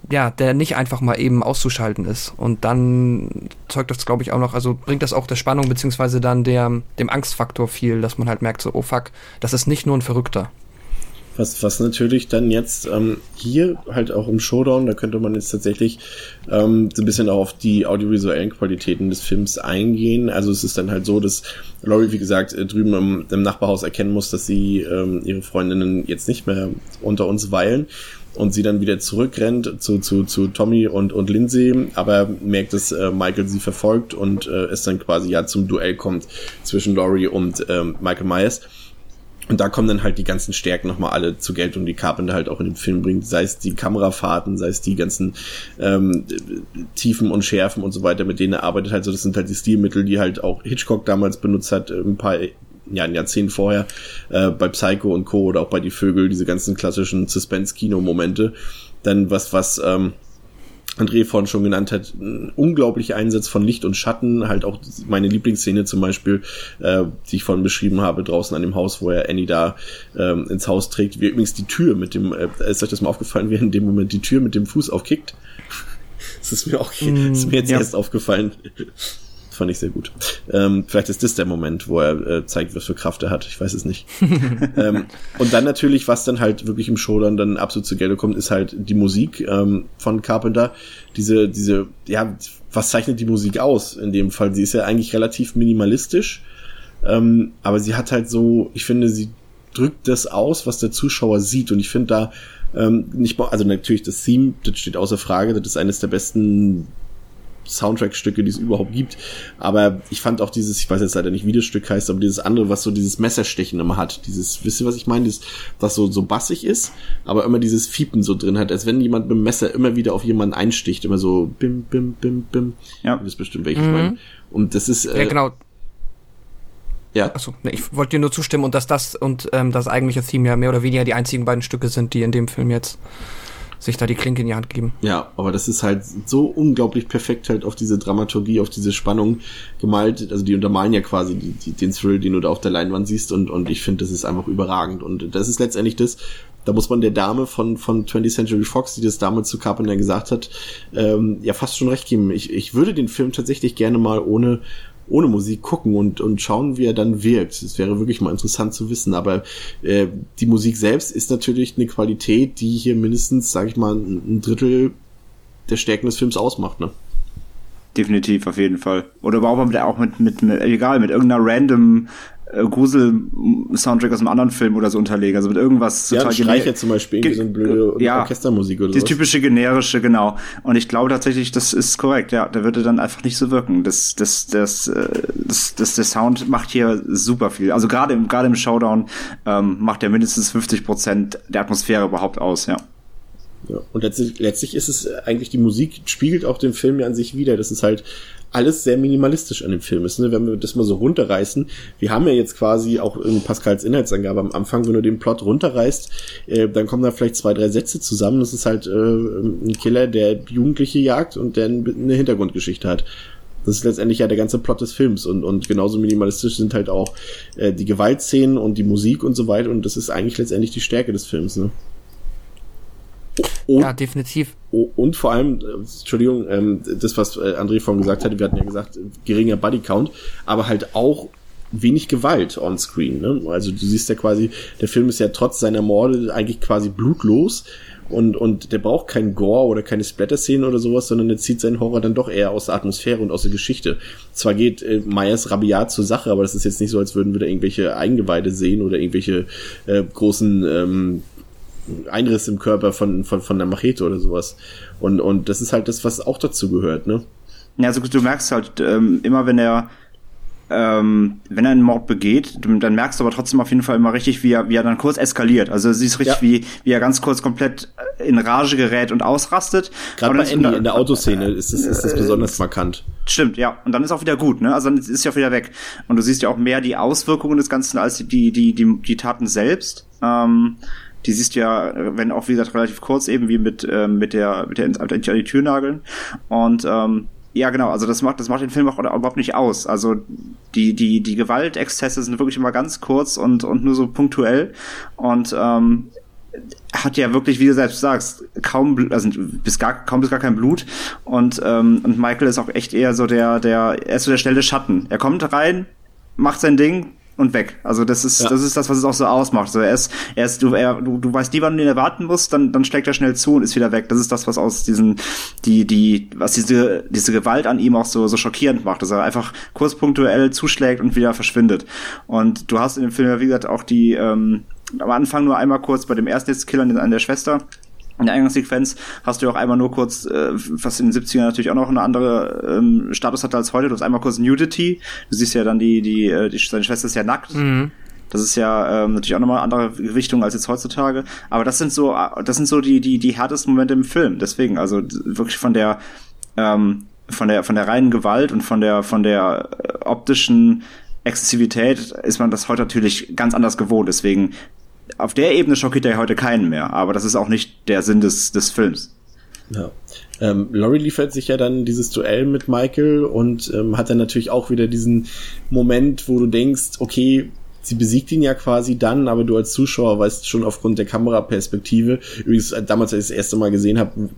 ja, der nicht einfach mal eben auszuschalten ist. Und dann zeugt das, glaube ich, auch noch, also bringt das auch der Spannung beziehungsweise dann der, dem Angstfaktor viel, dass man halt merkt, so, oh fuck, das ist nicht nur ein Verrückter. Was, was natürlich dann jetzt ähm, hier halt auch im Showdown, da könnte man jetzt tatsächlich ähm, so ein bisschen auch auf die audiovisuellen Qualitäten des Films eingehen. Also es ist dann halt so, dass Laurie, wie gesagt, äh, drüben im, im Nachbarhaus erkennen muss, dass sie ähm, ihre Freundinnen jetzt nicht mehr unter uns weilen und sie dann wieder zurückrennt zu, zu, zu Tommy und, und Lindsay, aber merkt, dass äh, Michael sie verfolgt und äh, es dann quasi ja zum Duell kommt zwischen Laurie und ähm, Michael Myers. Und da kommen dann halt die ganzen Stärken nochmal alle zur Geltung, die Carpenter halt auch in den Film bringt. Sei es die Kamerafahrten, sei es die ganzen ähm, Tiefen und Schärfen und so weiter, mit denen er arbeitet. Halt so, das sind halt die Stilmittel, die halt auch Hitchcock damals benutzt hat, ein paar ja, ein Jahrzehnt vorher, äh, bei Psycho und Co. oder auch bei Die Vögel, diese ganzen klassischen Suspense-Kino-Momente. Dann was, was ähm, André vorhin schon genannt hat, ein unglaublicher Einsatz von Licht und Schatten, halt auch meine Lieblingsszene zum Beispiel, äh, die ich vorhin beschrieben habe, draußen an dem Haus, wo er Annie da ähm, ins Haus trägt, wie übrigens die Tür mit dem, äh, ist euch das mal aufgefallen, wie er in dem Moment die Tür mit dem Fuß aufkickt? Das ist mir auch, mm, ist mir jetzt ja. erst aufgefallen fand ich sehr gut. Ähm, vielleicht ist das der Moment, wo er äh, zeigt, was für Kraft er hat. Ich weiß es nicht. ähm, und dann natürlich, was dann halt wirklich im Show dann, dann absolut zu Gelde kommt, ist halt die Musik ähm, von Carpenter. Diese, diese, ja, was zeichnet die Musik aus in dem Fall? Sie ist ja eigentlich relativ minimalistisch, ähm, aber sie hat halt so, ich finde, sie drückt das aus, was der Zuschauer sieht. Und ich finde da ähm, nicht mal, also natürlich das Theme, das steht außer Frage, das ist eines der besten Soundtrack-Stücke, die es überhaupt gibt. Aber ich fand auch dieses, ich weiß jetzt leider nicht, wie das Stück heißt, aber dieses andere, was so dieses Messerstechen immer hat. Dieses, wisst ihr, was ich meine? Dieses, was so, so bassig ist, aber immer dieses Fiepen so drin hat, als wenn jemand mit dem Messer immer wieder auf jemanden einsticht. Immer so bim, bim, bim, bim. Ja. Das ist bestimmt, welches mhm. ich meine. Und das ist. Äh, ja, genau. Ja. Achso, ne, ich wollte dir nur zustimmen und dass das und ähm, das eigentliche Theme ja mehr oder weniger die einzigen beiden Stücke sind, die in dem Film jetzt sich da die Klinke in die Hand geben. Ja, aber das ist halt so unglaublich perfekt halt auf diese Dramaturgie, auf diese Spannung gemalt. Also die untermalen ja quasi die, die, den Thrill, den du da auf der Leinwand siehst und, und ich finde, das ist einfach überragend. Und das ist letztendlich das, da muss man der Dame von, von 20th Century Fox, die das damals zu Carpenter gesagt hat, ähm, ja fast schon recht geben. Ich, ich würde den Film tatsächlich gerne mal ohne, ohne Musik gucken und, und schauen, wie er dann wirkt. Das wäre wirklich mal interessant zu wissen. Aber äh, die Musik selbst ist natürlich eine Qualität, die hier mindestens, sage ich mal, ein Drittel der Stärken des Films ausmacht. Ne? Definitiv, auf jeden Fall. Oder überhaupt mit, auch mit, mit, mit egal, mit irgendeiner random Grusel-Soundtrack aus einem anderen Film oder so unterlegen. Also mit irgendwas ja, total Streicher zum Beispiel, irgendwie so eine blöde ja, Orchestermusik oder so. Die typische generische, genau. Und ich glaube tatsächlich, das ist korrekt, ja. Da würde dann einfach nicht so wirken. Das, das, das, äh, das, das, der Sound macht hier super viel. Also gerade im, gerade im Showdown ähm, macht er mindestens 50 Prozent der Atmosphäre überhaupt aus, ja. Ja, und letztlich, letztlich ist es eigentlich, die Musik spiegelt auch den Film ja an sich wieder. Das ist halt alles sehr minimalistisch an dem Film ist. Ne? Wenn wir das mal so runterreißen, wir haben ja jetzt quasi auch in Pascals Inhaltsangabe am Anfang, wenn du den Plot runterreißt, äh, dann kommen da vielleicht zwei, drei Sätze zusammen. Das ist halt äh, ein Killer, der Jugendliche jagt und der eine Hintergrundgeschichte hat. Das ist letztendlich ja der ganze Plot des Films und, und genauso minimalistisch sind halt auch äh, die Gewaltszenen und die Musik und so weiter und das ist eigentlich letztendlich die Stärke des Films. Ne? Und, ja, definitiv. Und vor allem, äh, Entschuldigung, ähm, das, was äh, André vorhin gesagt hatte, wir hatten ja gesagt, geringer Bodycount, aber halt auch wenig Gewalt on screen. Ne? Also du siehst ja quasi, der Film ist ja trotz seiner Morde eigentlich quasi blutlos und, und der braucht keinen Gore oder keine Splatter-Szenen oder sowas, sondern der zieht seinen Horror dann doch eher aus der Atmosphäre und aus der Geschichte. Zwar geht äh, Myers rabiat zur Sache, aber das ist jetzt nicht so, als würden wir da irgendwelche Eingeweide sehen oder irgendwelche äh, großen ähm, Einriss im Körper von, von, von der Machete oder sowas. Und, und das ist halt das, was auch dazu gehört, ne? Ja, also du merkst halt ähm, immer, wenn er ähm, wenn er einen Mord begeht, dann merkst du aber trotzdem auf jeden Fall immer richtig, wie er, wie er dann kurz eskaliert. Also siehst richtig, ja. wie, wie er ganz kurz komplett in Rage gerät und ausrastet. Gerade bei Andy in der Autoszene ist das, ist das äh, besonders markant. Stimmt, ja. Und dann ist auch wieder gut, ne? Also dann ist ja auch wieder weg. Und du siehst ja auch mehr die Auswirkungen des Ganzen als die, die, die, die Taten selbst. Ähm, die siehst du ja, wenn auch wie gesagt relativ kurz eben wie mit ähm, mit der mit der an die Tür nageln und ähm, ja, genau, also das macht, das macht den Film auch überhaupt nicht aus. Also die, die, die Gewaltexzesse sind wirklich immer ganz kurz und, und nur so punktuell. Und ähm, hat ja wirklich, wie du selbst sagst, kaum, also bis gar, kaum bis gar kein Blut. Und, ähm, und Michael ist auch echt eher so der, der, er ist so der schnelle Schatten. Er kommt rein, macht sein Ding, und weg. Also das ist ja. das ist das, was es auch so ausmacht. So er ist er ist du er, du, du weißt nie, wann du ihn erwarten musst, dann dann schlägt er schnell zu und ist wieder weg. Das ist das, was aus diesen die die was diese diese Gewalt an ihm auch so so schockierend macht, dass er einfach kurz punktuell zuschlägt und wieder verschwindet. Und du hast in dem Film ja wie gesagt auch die ähm, am Anfang nur einmal kurz bei dem ersten Killer an der Schwester. In der Eingangssequenz hast du auch einmal nur kurz, äh, was in den 70ern natürlich auch noch eine andere ähm, Status hatte als heute, du hast einmal kurz Nudity. Du siehst ja dann die, die, äh, die seine Schwester ist ja nackt. Mhm. Das ist ja ähm, natürlich auch nochmal eine andere Gewichtung als jetzt heutzutage. Aber das sind so, das sind so die, die, die härtesten Momente im Film. Deswegen, also wirklich von der, ähm, von der, von der reinen Gewalt und von der, von der äh, optischen Exzessivität ist man das heute natürlich ganz anders gewohnt. Deswegen, auf der Ebene schockiert er heute keinen mehr. Aber das ist auch nicht der Sinn des, des Films. Ja. Ähm, Laurie liefert sich ja dann dieses Duell mit Michael und ähm, hat dann natürlich auch wieder diesen Moment, wo du denkst, okay, sie besiegt ihn ja quasi dann, aber du als Zuschauer weißt schon aufgrund der Kameraperspektive, übrigens äh, damals, als ich das erste Mal gesehen habe,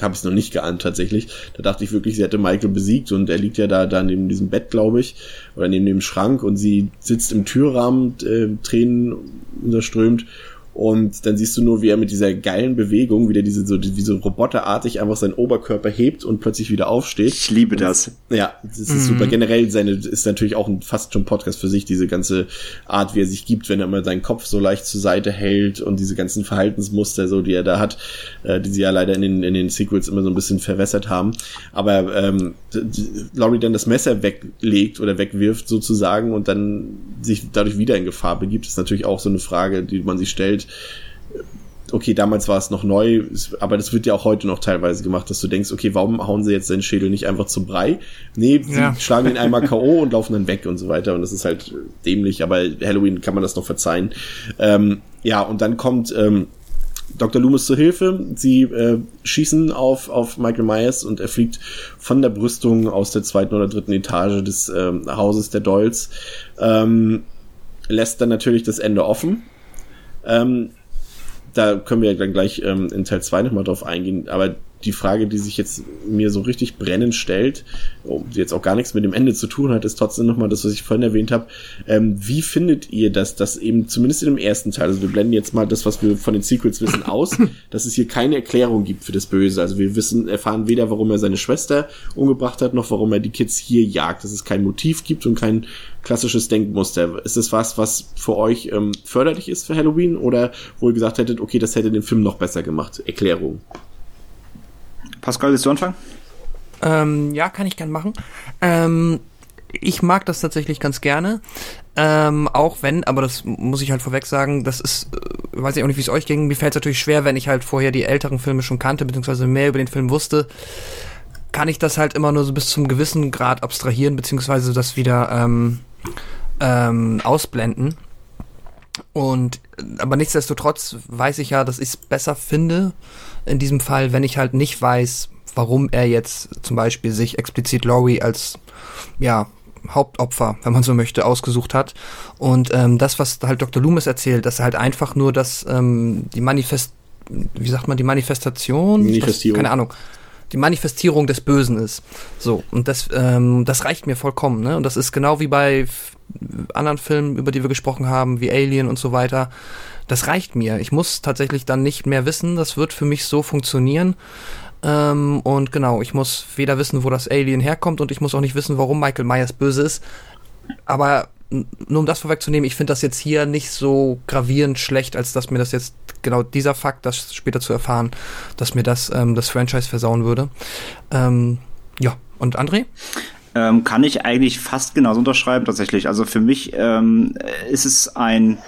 habe ich es noch nicht geahnt tatsächlich, da dachte ich wirklich, sie hätte Michael besiegt und er liegt ja da, da neben diesem Bett, glaube ich, oder neben dem Schrank und sie sitzt im Türrahmen, äh, Tränen unterströmt und dann siehst du nur, wie er mit dieser geilen Bewegung wieder diese so wie so roboterartig einfach seinen Oberkörper hebt und plötzlich wieder aufsteht. Ich liebe das. Und, ja, das ist mhm. super. Generell seine ist natürlich auch ein fast schon Podcast für sich diese ganze Art, wie er sich gibt, wenn er immer seinen Kopf so leicht zur Seite hält und diese ganzen Verhaltensmuster so, die er da hat, äh, die sie ja leider in den in den Sequels immer so ein bisschen verwässert haben. Aber ähm, Laurie dann das Messer weglegt oder wegwirft sozusagen und dann sich dadurch wieder in Gefahr begibt, ist natürlich auch so eine Frage, die man sich stellt okay, damals war es noch neu, aber das wird ja auch heute noch teilweise gemacht, dass du denkst, okay, warum hauen sie jetzt seinen Schädel nicht einfach zum Brei? Nee, sie ja. schlagen ihn einmal K.O. und laufen dann weg und so weiter und das ist halt dämlich, aber Halloween kann man das noch verzeihen. Ähm, ja, und dann kommt ähm, Dr. Loomis zur Hilfe. Sie äh, schießen auf, auf Michael Myers und er fliegt von der Brüstung aus der zweiten oder dritten Etage des ähm, Hauses der Dolls. Ähm, lässt dann natürlich das Ende offen ähm, da können wir ja dann gleich ähm, in Teil 2 nochmal drauf eingehen, aber die Frage, die sich jetzt mir so richtig brennend stellt, die jetzt auch gar nichts mit dem Ende zu tun hat, ist trotzdem nochmal das, was ich vorhin erwähnt habe. Ähm, wie findet ihr das, dass eben zumindest in dem ersten Teil, also wir blenden jetzt mal das, was wir von den Sequels wissen, aus, dass es hier keine Erklärung gibt für das Böse. Also wir wissen, erfahren weder, warum er seine Schwester umgebracht hat, noch warum er die Kids hier jagt, dass es kein Motiv gibt und kein klassisches Denkmuster. Ist das was, was für euch ähm, förderlich ist für Halloween oder wo ihr gesagt hättet, okay, das hätte den Film noch besser gemacht? Erklärung. Pascal, willst du anfangen? Ähm, ja, kann ich gern machen. Ähm, ich mag das tatsächlich ganz gerne. Ähm, auch wenn, aber das muss ich halt vorweg sagen, das ist, äh, weiß ich auch nicht, wie es euch ging. Mir fällt es natürlich schwer, wenn ich halt vorher die älteren Filme schon kannte, beziehungsweise mehr über den Film wusste, kann ich das halt immer nur so bis zum gewissen Grad abstrahieren, beziehungsweise das wieder ähm, ähm, ausblenden. Und aber nichtsdestotrotz weiß ich ja, dass ich es besser finde, in diesem Fall, wenn ich halt nicht weiß, warum er jetzt zum Beispiel sich explizit Laurie als ja Hauptopfer, wenn man so möchte, ausgesucht hat. Und ähm, das, was halt Dr. Loomis erzählt, dass halt einfach nur das, ähm, die Manifest, wie sagt man, die Manifestation? Manifestierung. Das, keine Ahnung. Die Manifestierung des Bösen ist. So. Und das, ähm, das reicht mir vollkommen, ne? Und das ist genau wie bei anderen Filmen, über die wir gesprochen haben, wie Alien und so weiter das reicht mir. Ich muss tatsächlich dann nicht mehr wissen, das wird für mich so funktionieren. Ähm, und genau, ich muss weder wissen, wo das Alien herkommt und ich muss auch nicht wissen, warum Michael Myers böse ist. Aber nur um das vorwegzunehmen, ich finde das jetzt hier nicht so gravierend schlecht, als dass mir das jetzt genau dieser Fakt, das später zu erfahren, dass mir das ähm, das Franchise versauen würde. Ähm, ja, und André? Ähm, kann ich eigentlich fast genauso unterschreiben tatsächlich. Also für mich ähm, ist es ein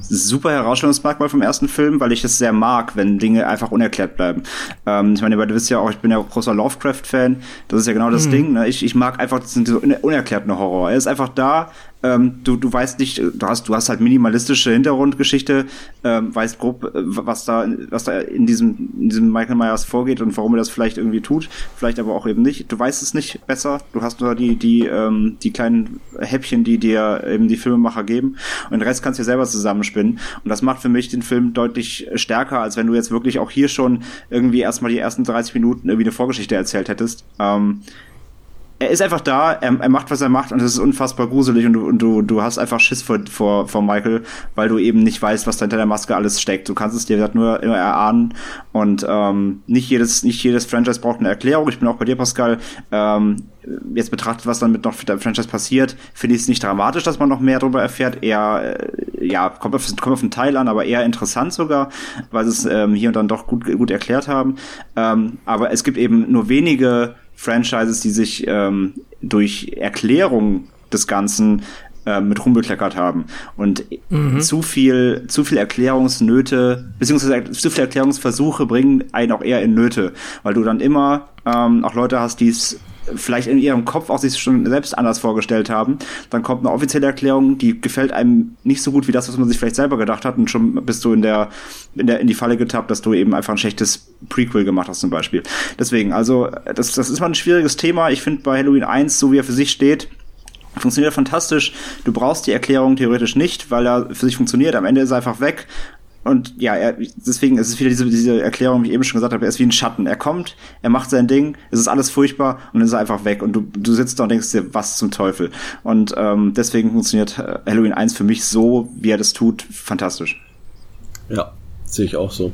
super Herausstellungsmerkmal vom ersten Film, weil ich es sehr mag, wenn Dinge einfach unerklärt bleiben. Ähm, ich meine, ihr wisst ja auch, ich bin ja auch großer Lovecraft-Fan. Das ist ja genau das mhm. Ding. Ne? Ich, ich mag einfach diesen, diesen unerklärten Horror. Er ist einfach da, ähm, du, du weißt nicht, du hast, du hast halt minimalistische Hintergrundgeschichte, ähm, weißt grob, äh, was da, was da in diesem, in diesem Michael Myers vorgeht und warum er das vielleicht irgendwie tut, vielleicht aber auch eben nicht. Du weißt es nicht besser. Du hast nur die, die, ähm, die kleinen Häppchen, die dir eben die Filmemacher geben. Und den Rest kannst du dir selber zusammenspinnen. Und das macht für mich den Film deutlich stärker, als wenn du jetzt wirklich auch hier schon irgendwie erstmal die ersten 30 Minuten irgendwie eine Vorgeschichte erzählt hättest. Ähm, er ist einfach da, er, er, macht, was er macht und es ist unfassbar gruselig und du, und du, du hast einfach Schiss vor, vor, vor Michael, weil du eben nicht weißt, was da hinter der Maske alles steckt. Du kannst es dir nur immer erahnen und ähm, nicht jedes, nicht jedes Franchise braucht eine Erklärung. Ich bin auch bei dir, Pascal. Ähm, jetzt betrachtet, was dann mit noch der Franchise passiert, finde ich es nicht dramatisch, dass man noch mehr darüber erfährt. Eher, äh, ja, kommt auf, kommt auf den Teil an, aber eher interessant sogar, weil sie es ähm, hier und dann doch gut, gut erklärt haben. Ähm, aber es gibt eben nur wenige Franchises, die sich ähm, durch Erklärung des Ganzen äh, mit rumbekleckert haben. Und mhm. zu viel, zu viel Erklärungsnöte, beziehungsweise zu viel Erklärungsversuche bringen einen auch eher in Nöte, weil du dann immer ähm, auch Leute hast, die es vielleicht in ihrem Kopf auch sich schon selbst anders vorgestellt haben. Dann kommt eine offizielle Erklärung, die gefällt einem nicht so gut wie das, was man sich vielleicht selber gedacht hat und schon bist du in der, in der, in die Falle getappt, dass du eben einfach ein schlechtes Prequel gemacht hast zum Beispiel. Deswegen, also, das, das ist mal ein schwieriges Thema. Ich finde bei Halloween 1, so wie er für sich steht, funktioniert er fantastisch. Du brauchst die Erklärung theoretisch nicht, weil er für sich funktioniert. Am Ende ist er einfach weg. Und ja, er, deswegen ist es wieder diese, diese Erklärung, wie ich eben schon gesagt habe, er ist wie ein Schatten. Er kommt, er macht sein Ding, es ist alles furchtbar und dann ist er einfach weg. Und du, du sitzt da und denkst dir, was zum Teufel. Und ähm, deswegen funktioniert äh, Halloween 1 für mich so, wie er das tut, fantastisch. Ja, sehe ich auch so.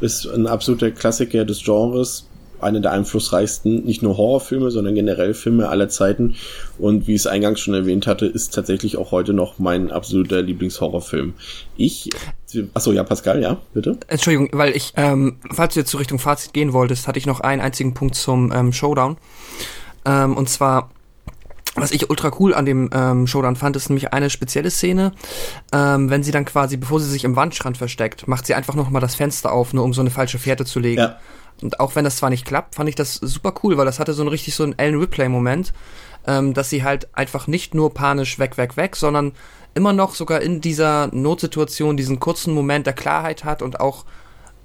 Ist ein absoluter Klassiker des Genres eine der einflussreichsten, nicht nur Horrorfilme, sondern generell Filme aller Zeiten. Und wie ich es eingangs schon erwähnt hatte, ist tatsächlich auch heute noch mein absoluter Lieblingshorrorfilm. Ich, achso, ja, Pascal, ja, bitte. Entschuldigung, weil ich, ähm, falls du jetzt zur Richtung Fazit gehen wolltest, hatte ich noch einen einzigen Punkt zum ähm, Showdown. Ähm, und zwar, was ich ultra cool an dem ähm, Showdown fand, ist nämlich eine spezielle Szene, ähm, wenn sie dann quasi, bevor sie sich im Wandschrank versteckt, macht sie einfach noch mal das Fenster auf, nur um so eine falsche Fährte zu legen. Ja. Und auch wenn das zwar nicht klappt, fand ich das super cool, weil das hatte so ein richtig so ein Ellen Ripley-Moment, ähm, dass sie halt einfach nicht nur panisch weg, weg, weg, sondern immer noch sogar in dieser Notsituation diesen kurzen Moment der Klarheit hat und auch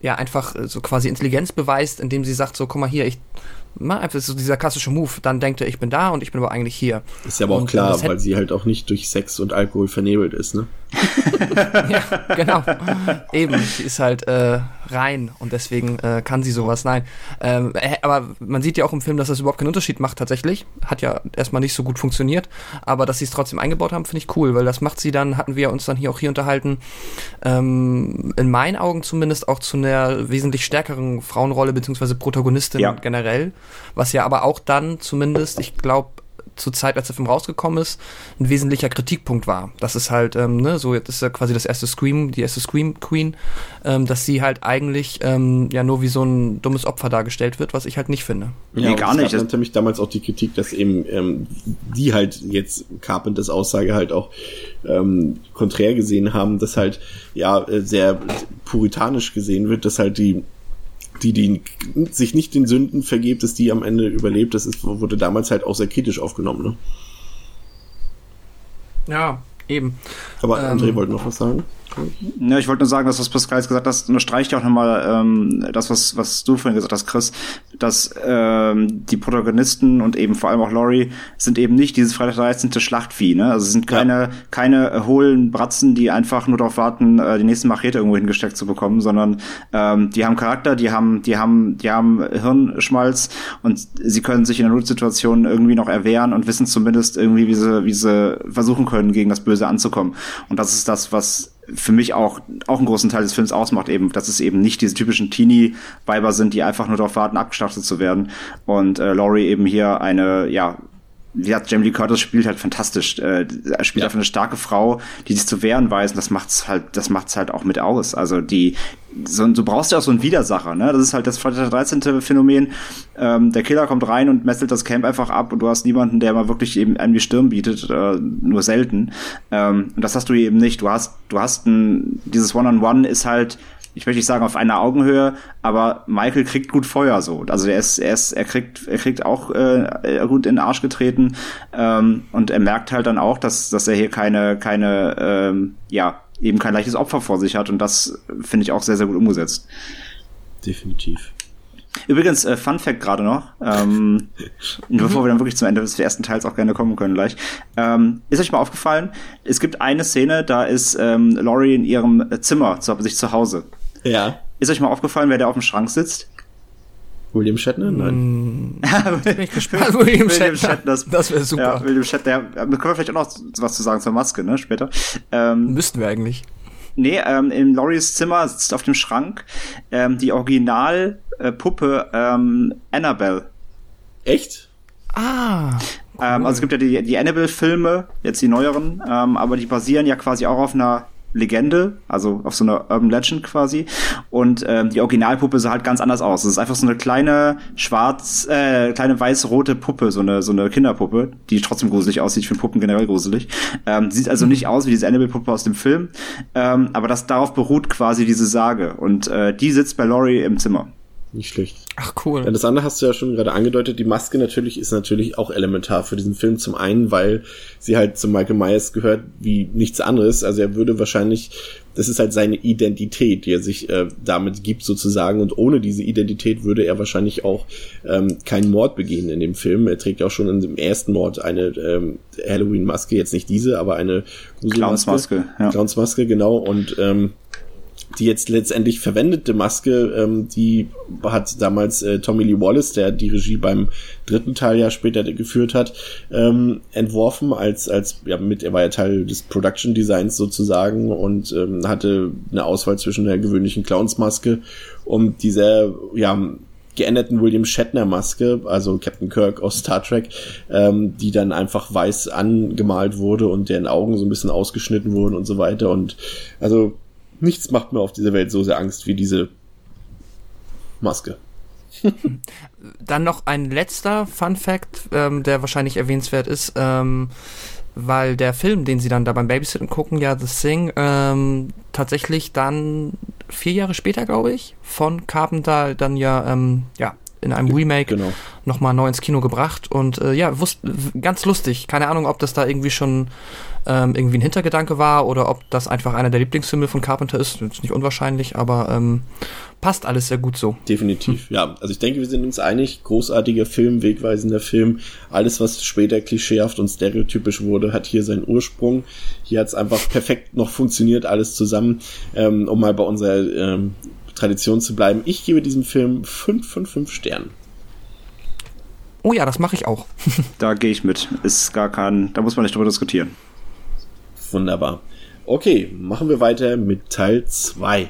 ja einfach äh, so quasi Intelligenz beweist, indem sie sagt so, guck mal hier, ich mal einfach so dieser klassische Move, dann denkt er, ich bin da und ich bin aber eigentlich hier. Ist ja aber auch und, klar, weil sie halt auch nicht durch Sex und Alkohol vernebelt ist, ne? ja, genau. Eben, sie ist halt äh, rein und deswegen äh, kann sie sowas. Nein. Ähm, äh, aber man sieht ja auch im Film, dass das überhaupt keinen Unterschied macht tatsächlich. Hat ja erstmal nicht so gut funktioniert, aber dass sie es trotzdem eingebaut haben, finde ich cool, weil das macht sie dann, hatten wir uns dann hier auch hier unterhalten, ähm, in meinen Augen zumindest auch zu einer wesentlich stärkeren Frauenrolle beziehungsweise Protagonistin ja. generell. Was ja aber auch dann zumindest, ich glaube, zur Zeit, als der Film rausgekommen ist, ein wesentlicher Kritikpunkt war. Das ist halt, ähm, ne, so jetzt ist ja quasi das erste Scream, die erste Scream Queen, ähm, dass sie halt eigentlich ähm, ja nur wie so ein dummes Opfer dargestellt wird, was ich halt nicht finde. Ja, nee, gar nicht. Das nämlich damals auch die Kritik, dass eben ähm, die halt jetzt Carpenters Aussage halt auch ähm, konträr gesehen haben, dass halt ja sehr puritanisch gesehen wird, dass halt die die, die sich nicht den Sünden vergebt, dass die am Ende überlebt, das ist, wurde damals halt auch sehr kritisch aufgenommen, ne? Ja, eben. Aber André ähm, wollte noch was sagen. Ja, ich wollte nur sagen, dass was Pascal jetzt gesagt hat, unterstreicht auch nochmal ähm, das, was, was du vorhin gesagt hast, Chris, dass ähm, die Protagonisten und eben vor allem auch Laurie sind eben nicht dieses Freitag 13. Schlachtvieh, ne? Also sind keine, ja. keine hohlen Bratzen, die einfach nur darauf warten, äh, die nächste Machete irgendwo hingesteckt zu bekommen, sondern ähm, die haben Charakter, die haben, die haben, die haben Hirnschmalz und sie können sich in der Notsituation irgendwie noch erwehren und wissen zumindest irgendwie, wie sie, wie sie versuchen können, gegen das Böse anzukommen. Und das ist das, was für mich auch, auch einen großen Teil des Films ausmacht, eben, dass es eben nicht diese typischen Teenie-Weiber sind, die einfach nur darauf warten, abgeschlachtet zu werden. Und äh, Laurie eben hier eine, ja, gesagt, Jamie Lee Curtis spielt halt fantastisch. Äh, er spielt ja. einfach eine starke Frau, die sich zu wehren weiß. Und das macht's halt, das macht's halt auch mit aus. Also die, so, du brauchst ja auch so einen Widersacher, ne? Das ist halt das Freitag 13. Phänomen. Ähm, der Killer kommt rein und messelt das Camp einfach ab und du hast niemanden, der mal wirklich eben einem die Stirn bietet, äh, nur selten. Ähm, und das hast du eben nicht. Du hast, du hast ein, dieses One-on-One -on -One ist halt, ich möchte nicht sagen auf einer Augenhöhe, aber Michael kriegt gut Feuer so. Also er ist, er ist, er kriegt, er kriegt auch äh, gut in den Arsch getreten ähm, und er merkt halt dann auch, dass, dass er hier keine, keine, ähm, ja, eben kein leichtes Opfer vor sich hat und das finde ich auch sehr, sehr gut umgesetzt. Definitiv. Übrigens, äh, Fun Fact gerade noch, ähm, bevor wir dann wirklich zum Ende des ersten Teils auch gerne kommen können gleich. Ähm, ist euch mal aufgefallen, es gibt eine Szene, da ist ähm, Laurie in ihrem Zimmer, zu, sich zu Hause. Ja. Ist euch mal aufgefallen, wer da auf dem Schrank sitzt? William Shatner? Nein. Bin ich gespannt, William Shatner. das, Das wäre super. Ja, William Shatner, da können wir vielleicht auch noch was zu sagen zur Maske, ne, später. Ähm, Müssten wir eigentlich. Nee, ähm, in Loris Zimmer sitzt auf dem Schrank ähm, die Originalpuppe ähm, Annabelle. Echt? Ah. Ähm, also es gibt ja die, die Annabelle-Filme, jetzt die neueren, ähm, aber die basieren ja quasi auch auf einer Legende, also auf so einer Urban Legend quasi. Und ähm, die Originalpuppe sah halt ganz anders aus. Es ist einfach so eine kleine schwarz, äh, kleine weiß-rote Puppe, so eine so eine Kinderpuppe, die trotzdem gruselig aussieht. Ich finde Puppen generell gruselig. Ähm, sieht also nicht aus wie diese Annabelle-Puppe aus dem Film, ähm, aber das darauf beruht quasi diese Sage. Und äh, die sitzt bei Laurie im Zimmer. Nicht schlecht. Ach cool. Ja, das andere hast du ja schon gerade angedeutet. Die Maske natürlich ist natürlich auch elementar für diesen Film. Zum einen, weil sie halt zu Michael Myers gehört wie nichts anderes. Also er würde wahrscheinlich, das ist halt seine Identität, die er sich äh, damit gibt sozusagen. Und ohne diese Identität würde er wahrscheinlich auch ähm, keinen Mord begehen in dem Film. Er trägt ja auch schon in dem ersten Mord eine ähm, Halloween-Maske, jetzt nicht diese, aber eine Clownsmaske. Ja. Clownsmaske, genau. Und ähm, die jetzt letztendlich verwendete Maske, ähm, die hat damals äh, Tommy Lee Wallace, der die Regie beim dritten Teil ja später geführt hat, ähm, entworfen als als ja mit er war ja Teil des Production Designs sozusagen und ähm, hatte eine Auswahl zwischen der gewöhnlichen Clownsmaske und dieser ja geänderten William Shatner Maske, also Captain Kirk aus Star Trek, ähm, die dann einfach weiß angemalt wurde und deren Augen so ein bisschen ausgeschnitten wurden und so weiter und also nichts macht mir auf dieser Welt so sehr Angst wie diese Maske. Dann noch ein letzter Fun Fact, ähm, der wahrscheinlich erwähnenswert ist, ähm, weil der Film, den sie dann da beim Babysitten gucken, ja The Thing, ähm, tatsächlich dann vier Jahre später, glaube ich, von Carpenter dann ja, ähm, ja, in einem Remake Genau. nochmal neu ins Kino gebracht und äh, ja, wusst, ganz lustig. Keine Ahnung, ob das da irgendwie schon ähm, irgendwie ein Hintergedanke war oder ob das einfach einer der Lieblingsfilme von Carpenter ist. Das ist nicht unwahrscheinlich, aber ähm, passt alles sehr gut so. Definitiv, ja. Also ich denke, wir sind uns einig. Großartiger Film, wegweisender Film. Alles, was später klischeehaft und stereotypisch wurde, hat hier seinen Ursprung. Hier hat es einfach perfekt noch funktioniert, alles zusammen. Ähm, um mal bei unserer ähm, Tradition zu bleiben. Ich gebe diesem Film 5 von 5 Sternen. Oh ja, das mache ich auch. Da gehe ich mit. Ist gar kein, da muss man nicht drüber diskutieren. Wunderbar. Okay, machen wir weiter mit Teil 2.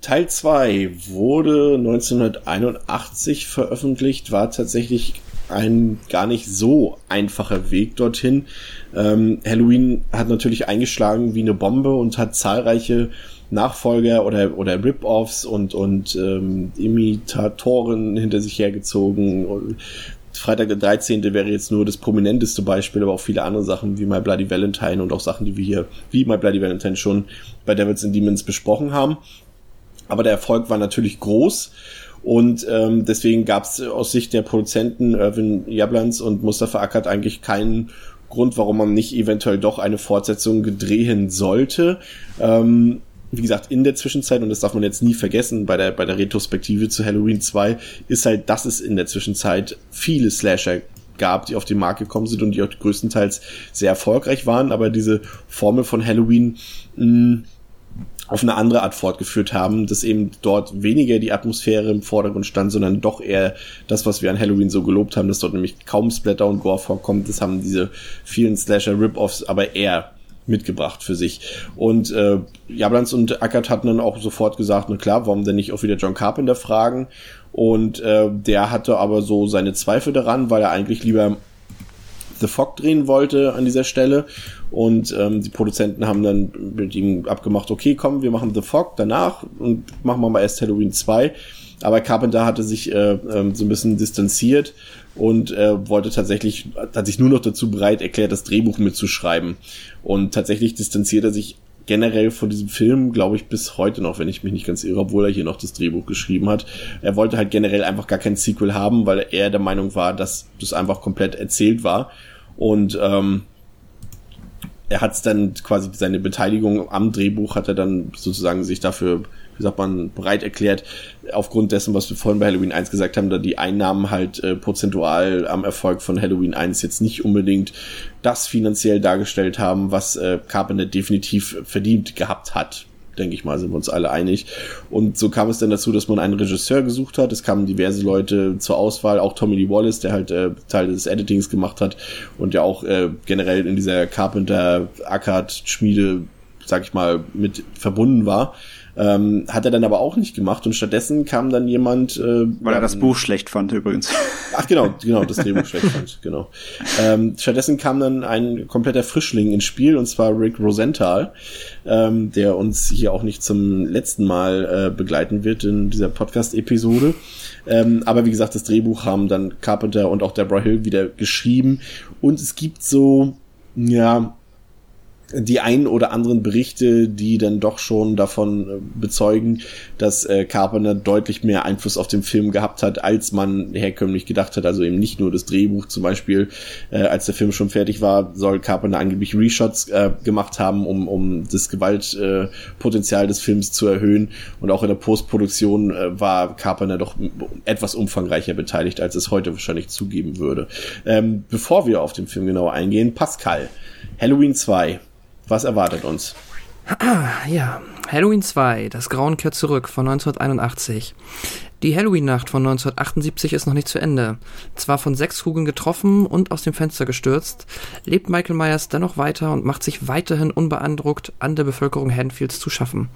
Teil 2 wurde 1981 veröffentlicht, war tatsächlich ein gar nicht so einfacher Weg dorthin. Ähm, Halloween hat natürlich eingeschlagen wie eine Bombe und hat zahlreiche Nachfolger oder, oder Rip-Offs und, und ähm, Imitatoren hinter sich hergezogen. Freitag der 13. wäre jetzt nur das prominenteste Beispiel, aber auch viele andere Sachen wie My Bloody Valentine und auch Sachen, die wir hier, wie My Bloody Valentine schon bei Devils and Demons besprochen haben. Aber der Erfolg war natürlich groß und ähm, deswegen gab es aus Sicht der Produzenten Irvin Jablans und Mustafa Akkad eigentlich keinen Grund, warum man nicht eventuell doch eine Fortsetzung drehen sollte. Ähm, wie gesagt, in der Zwischenzeit, und das darf man jetzt nie vergessen, bei der, bei der Retrospektive zu Halloween 2, ist halt, dass es in der Zwischenzeit viele Slasher gab, die auf den Markt gekommen sind und die auch größtenteils sehr erfolgreich waren, aber diese Formel von Halloween mh, auf eine andere Art fortgeführt haben, dass eben dort weniger die Atmosphäre im Vordergrund stand, sondern doch eher das, was wir an Halloween so gelobt haben, dass dort nämlich kaum Splatter und Gore vorkommt. Das haben diese vielen Slasher-Rip-Offs aber eher mitgebracht für sich. Und äh, Jablans und Ackert hatten dann auch sofort gesagt, na klar, warum denn nicht auch wieder John Carpenter fragen? Und äh, der hatte aber so seine Zweifel daran, weil er eigentlich lieber The Fog drehen wollte an dieser Stelle. Und ähm, die Produzenten haben dann mit ihm abgemacht, okay, komm, wir machen The Fog danach und machen wir mal erst Halloween 2. Aber Carpenter hatte sich äh, ähm, so ein bisschen distanziert und äh, wollte tatsächlich, hat sich nur noch dazu bereit erklärt, das Drehbuch mitzuschreiben. Und tatsächlich distanziert er sich generell von diesem Film, glaube ich, bis heute noch, wenn ich mich nicht ganz irre, obwohl er hier noch das Drehbuch geschrieben hat. Er wollte halt generell einfach gar kein Sequel haben, weil er der Meinung war, dass das einfach komplett erzählt war. Und ähm, er hat dann quasi seine Beteiligung am Drehbuch hat er dann sozusagen sich dafür wie sagt man, bereit erklärt, aufgrund dessen, was wir vorhin bei Halloween 1 gesagt haben, da die Einnahmen halt äh, prozentual am Erfolg von Halloween 1 jetzt nicht unbedingt das finanziell dargestellt haben, was äh, Carpenter definitiv verdient gehabt hat denke ich mal, sind wir uns alle einig. Und so kam es dann dazu, dass man einen Regisseur gesucht hat. Es kamen diverse Leute zur Auswahl, auch Tommy Lee Wallace, der halt äh, Teil des Editings gemacht hat und ja auch äh, generell in dieser Carpenter-Ackard-Schmiede, sag ich mal, mit verbunden war. Ähm, hat er dann aber auch nicht gemacht und stattdessen kam dann jemand. Äh, Weil er das Buch schlecht fand übrigens. Ach genau, genau, das Drehbuch schlecht fand, genau. Ähm, stattdessen kam dann ein kompletter Frischling ins Spiel und zwar Rick Rosenthal, ähm, der uns hier auch nicht zum letzten Mal äh, begleiten wird in dieser Podcast-Episode. Ähm, aber wie gesagt, das Drehbuch haben dann Carpenter und auch Deborah Hill wieder geschrieben und es gibt so, ja, die ein oder anderen Berichte, die dann doch schon davon äh, bezeugen, dass äh, Carpenter deutlich mehr Einfluss auf den Film gehabt hat, als man herkömmlich gedacht hat. Also eben nicht nur das Drehbuch zum Beispiel, äh, als der Film schon fertig war, soll Carpenter angeblich Reshots äh, gemacht haben, um, um das Gewaltpotenzial äh, des Films zu erhöhen. Und auch in der Postproduktion äh, war Carpenter doch etwas umfangreicher beteiligt, als es heute wahrscheinlich zugeben würde. Ähm, bevor wir auf den Film genauer eingehen, Pascal, Halloween 2 was erwartet uns? Ah, ja. Halloween 2, das Grauen kehrt zurück von 1981. Die Halloween-Nacht von 1978 ist noch nicht zu Ende. Zwar von sechs Kugeln getroffen und aus dem Fenster gestürzt, lebt Michael Myers dennoch weiter und macht sich weiterhin unbeeindruckt an der Bevölkerung Haddonfields zu schaffen.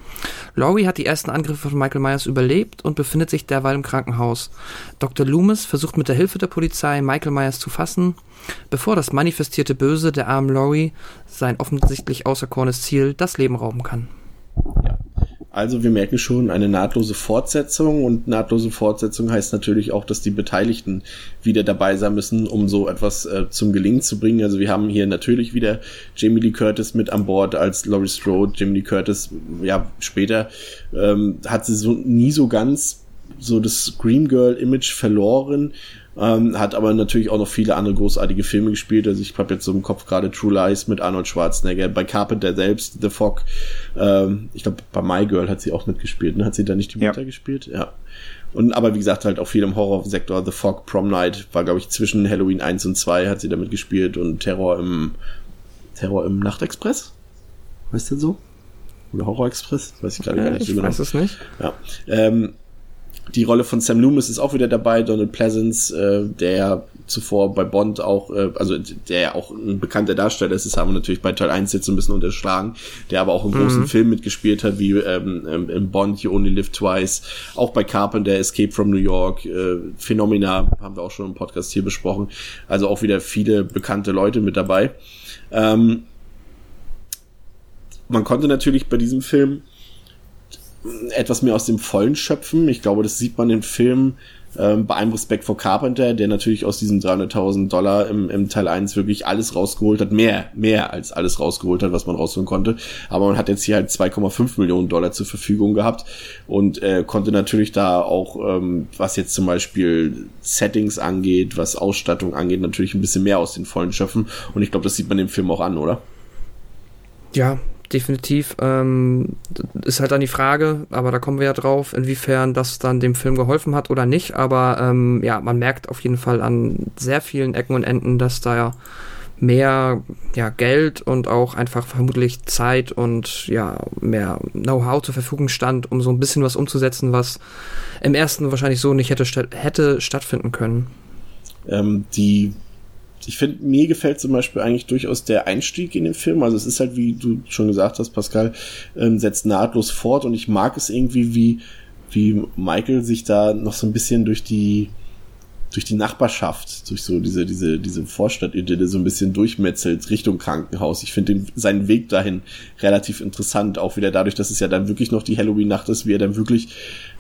Laurie hat die ersten Angriffe von Michael Myers überlebt und befindet sich derweil im Krankenhaus. Dr. Loomis versucht mit der Hilfe der Polizei Michael Myers zu fassen, bevor das manifestierte Böse der armen Laurie sein offensichtlich auserkorenes Ziel das Leben rauben kann. Ja. Also wir merken schon eine nahtlose Fortsetzung und nahtlose Fortsetzung heißt natürlich auch, dass die Beteiligten wieder dabei sein müssen, um so etwas äh, zum Gelingen zu bringen. Also wir haben hier natürlich wieder Jamie Lee Curtis mit an Bord als Laurie Strode. Jamie Lee Curtis, ja, später ähm, hat sie so nie so ganz so das Scream Girl Image verloren ähm, hat aber natürlich auch noch viele andere großartige Filme gespielt. Also ich habe jetzt so im Kopf gerade True Lies mit Arnold Schwarzenegger, bei Carpenter selbst, The Fog. Ähm, ich glaube, bei My Girl hat sie auch mitgespielt. Ne? Hat sie da nicht die Mutter ja. gespielt? Ja. Und aber wie gesagt, halt auch viel im Horrorsektor. The Fog, Prom Night war, glaube ich, zwischen Halloween 1 und 2 hat sie damit gespielt und Terror im Terror im Nachtexpress. Weißt du so? Oder Horror Express? Weiß ich gerade ja, gar nicht. Ich genau. weiß es nicht. Ja. Ähm, die Rolle von Sam Loomis ist auch wieder dabei, Donald Pleasance, äh, der zuvor bei Bond auch, äh, also der ja auch ein bekannter Darsteller ist, das haben wir natürlich bei Teil 1 jetzt ein bisschen unterschlagen, der aber auch in großen mhm. Filmen mitgespielt hat, wie ähm, ähm, im Bond You Only Live Twice, auch bei Carpenter, Escape from New York, äh, Phenomena, haben wir auch schon im Podcast hier besprochen, also auch wieder viele bekannte Leute mit dabei. Ähm, man konnte natürlich bei diesem Film etwas mehr aus dem Vollen schöpfen. Ich glaube, das sieht man im Film ähm, bei einem Respekt vor Carpenter, der natürlich aus diesen 300.000 Dollar im, im Teil 1 wirklich alles rausgeholt hat. Mehr, mehr als alles rausgeholt hat, was man rausholen konnte. Aber man hat jetzt hier halt 2,5 Millionen Dollar zur Verfügung gehabt und äh, konnte natürlich da auch, ähm, was jetzt zum Beispiel Settings angeht, was Ausstattung angeht, natürlich ein bisschen mehr aus den Vollen schöpfen. Und ich glaube, das sieht man im Film auch an, oder? Ja, definitiv. Ähm, ist halt dann die Frage, aber da kommen wir ja drauf, inwiefern das dann dem Film geholfen hat oder nicht. Aber ähm, ja, man merkt auf jeden Fall an sehr vielen Ecken und Enden, dass da ja mehr ja, Geld und auch einfach vermutlich Zeit und ja, mehr Know-how zur Verfügung stand, um so ein bisschen was umzusetzen, was im ersten wahrscheinlich so nicht hätte, hätte stattfinden können. Ähm, die ich finde, mir gefällt zum Beispiel eigentlich durchaus der Einstieg in den Film. Also es ist halt, wie du schon gesagt hast, Pascal, ähm, setzt nahtlos fort und ich mag es irgendwie, wie, wie Michael sich da noch so ein bisschen durch die, durch die Nachbarschaft, durch so diese, diese, diese Vorstadtidylle so ein bisschen durchmetzelt Richtung Krankenhaus. Ich finde seinen Weg dahin relativ interessant, auch wieder dadurch, dass es ja dann wirklich noch die Halloween-Nacht ist, wie er dann wirklich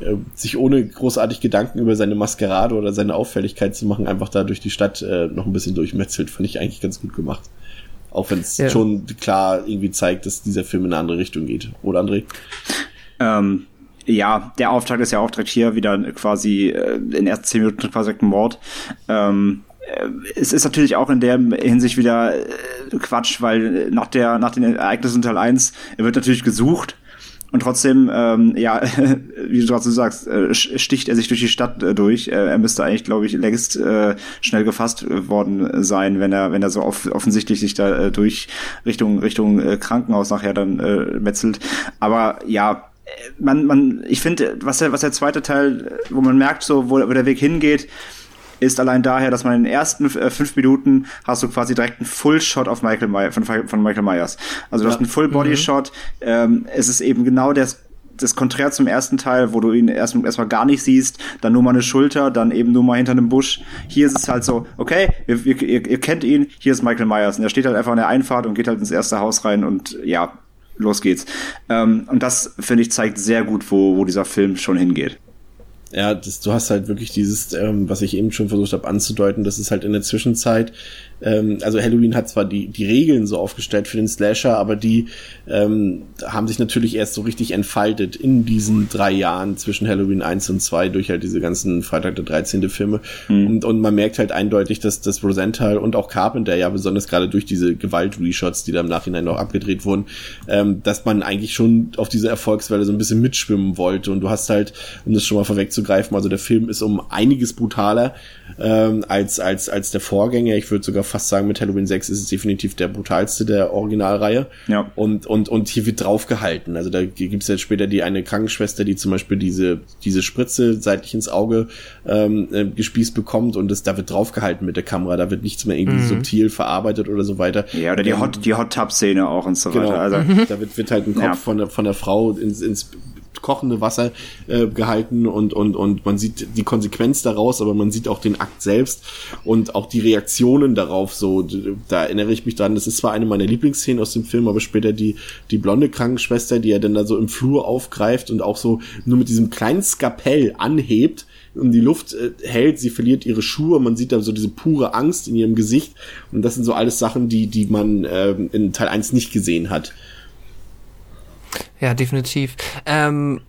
äh, sich ohne großartig Gedanken über seine Maskerade oder seine Auffälligkeit zu machen, einfach da durch die Stadt äh, noch ein bisschen durchmetzelt. Fand ich eigentlich ganz gut gemacht. Auch wenn es Ja. schon klar irgendwie zeigt, dass dieser Film in eine andere Richtung geht. Oder André? Ähm, ja, der Auftrag ist ja auch direkt hier wieder quasi äh, in ersten zehn Minuten quasi ein Mord. Ähm, äh, es ist natürlich auch in der Hinsicht wieder äh, Quatsch, weil nach der nach den Ereignissen Teil 1 wird natürlich gesucht und trotzdem, ähm, ja, wie du dazu sagst, äh, sticht er sich durch die Stadt äh, durch. Äh, er müsste eigentlich, glaube ich, längst äh, schnell gefasst äh, worden sein, wenn er, wenn er so off offensichtlich sich da äh, durch Richtung Richtung äh, Krankenhaus nachher dann äh, metzelt. Aber ja, äh, man, man, ich finde, was der, was der zweite Teil, wo man merkt, so, wo, wo der Weg hingeht, ist allein daher, dass man in den ersten äh, fünf Minuten hast du quasi direkt einen Full-Shot auf Michael Myers, von, von Michael Myers. Also du hast einen Full-Body-Shot. Ähm, es ist eben genau das, das Konträr zum ersten Teil, wo du ihn erst, erstmal gar nicht siehst, dann nur mal eine Schulter, dann eben nur mal hinter einem Busch. Hier ist es halt so, okay, ihr, ihr, ihr ihr kennt ihn, hier ist Michael Myers. Und er steht halt einfach an der Einfahrt und geht halt ins erste Haus rein und ja, los geht's. Ähm, und das, finde ich, zeigt sehr gut, wo, wo dieser Film schon hingeht. Ja, das, du hast halt wirklich dieses, ähm, was ich eben schon versucht habe anzudeuten, dass es halt in der Zwischenzeit, ähm, also Halloween hat zwar die, die Regeln so aufgestellt für den Slasher, aber die ähm, haben sich natürlich erst so richtig entfaltet in diesen drei Jahren zwischen Halloween 1 und 2 durch halt diese ganzen Freitag der 13. Filme. Und, und man merkt halt eindeutig, dass das Rosenthal und auch Carpenter ja besonders gerade durch diese Gewalt-Reshots, die da im Nachhinein noch abgedreht wurden, ähm, dass man eigentlich schon auf diese Erfolgswelle so ein bisschen mitschwimmen wollte. Und du hast halt, um das schon mal vorwegzugreifen, also der Film ist um einiges brutaler ähm, als, als, als der Vorgänger. Ich würde sogar fast sagen, mit Halloween 6 ist es definitiv der brutalste der Originalreihe. Ja. Und, und, und hier wird draufgehalten. Also da gibt's jetzt später die eine Krankenschwester, die zum Beispiel diese, diese Spritze seitlich ins Auge ähm, äh, gespießt bekommt und das, da wird draufgehalten mit der Kamera. Da wird nichts mehr irgendwie subtil verarbeitet oder so weiter. Ja, oder die Ähm, Hot, die Hot Tub Szene auch und so Genau. weiter. Also, Da wird, wird halt ein Kopf Ja. von, der, von der Frau ins, ins kochende Wasser äh, gehalten und, und, und man sieht die Konsequenz daraus, aber man sieht auch den Akt selbst und auch die Reaktionen darauf. So, da erinnere ich mich dran, das ist zwar eine meiner Lieblingsszenen aus dem Film, aber später die, die blonde Krankenschwester, die er dann da so im Flur aufgreift und auch so nur mit diesem kleinen Skapell anhebt und die Luft äh, hält, sie verliert ihre Schuhe, man sieht da so diese pure Angst in ihrem Gesicht und das sind so alles Sachen, die, die man ähm, in Teil 1 nicht gesehen hat. Ja, definitiv. Ähm,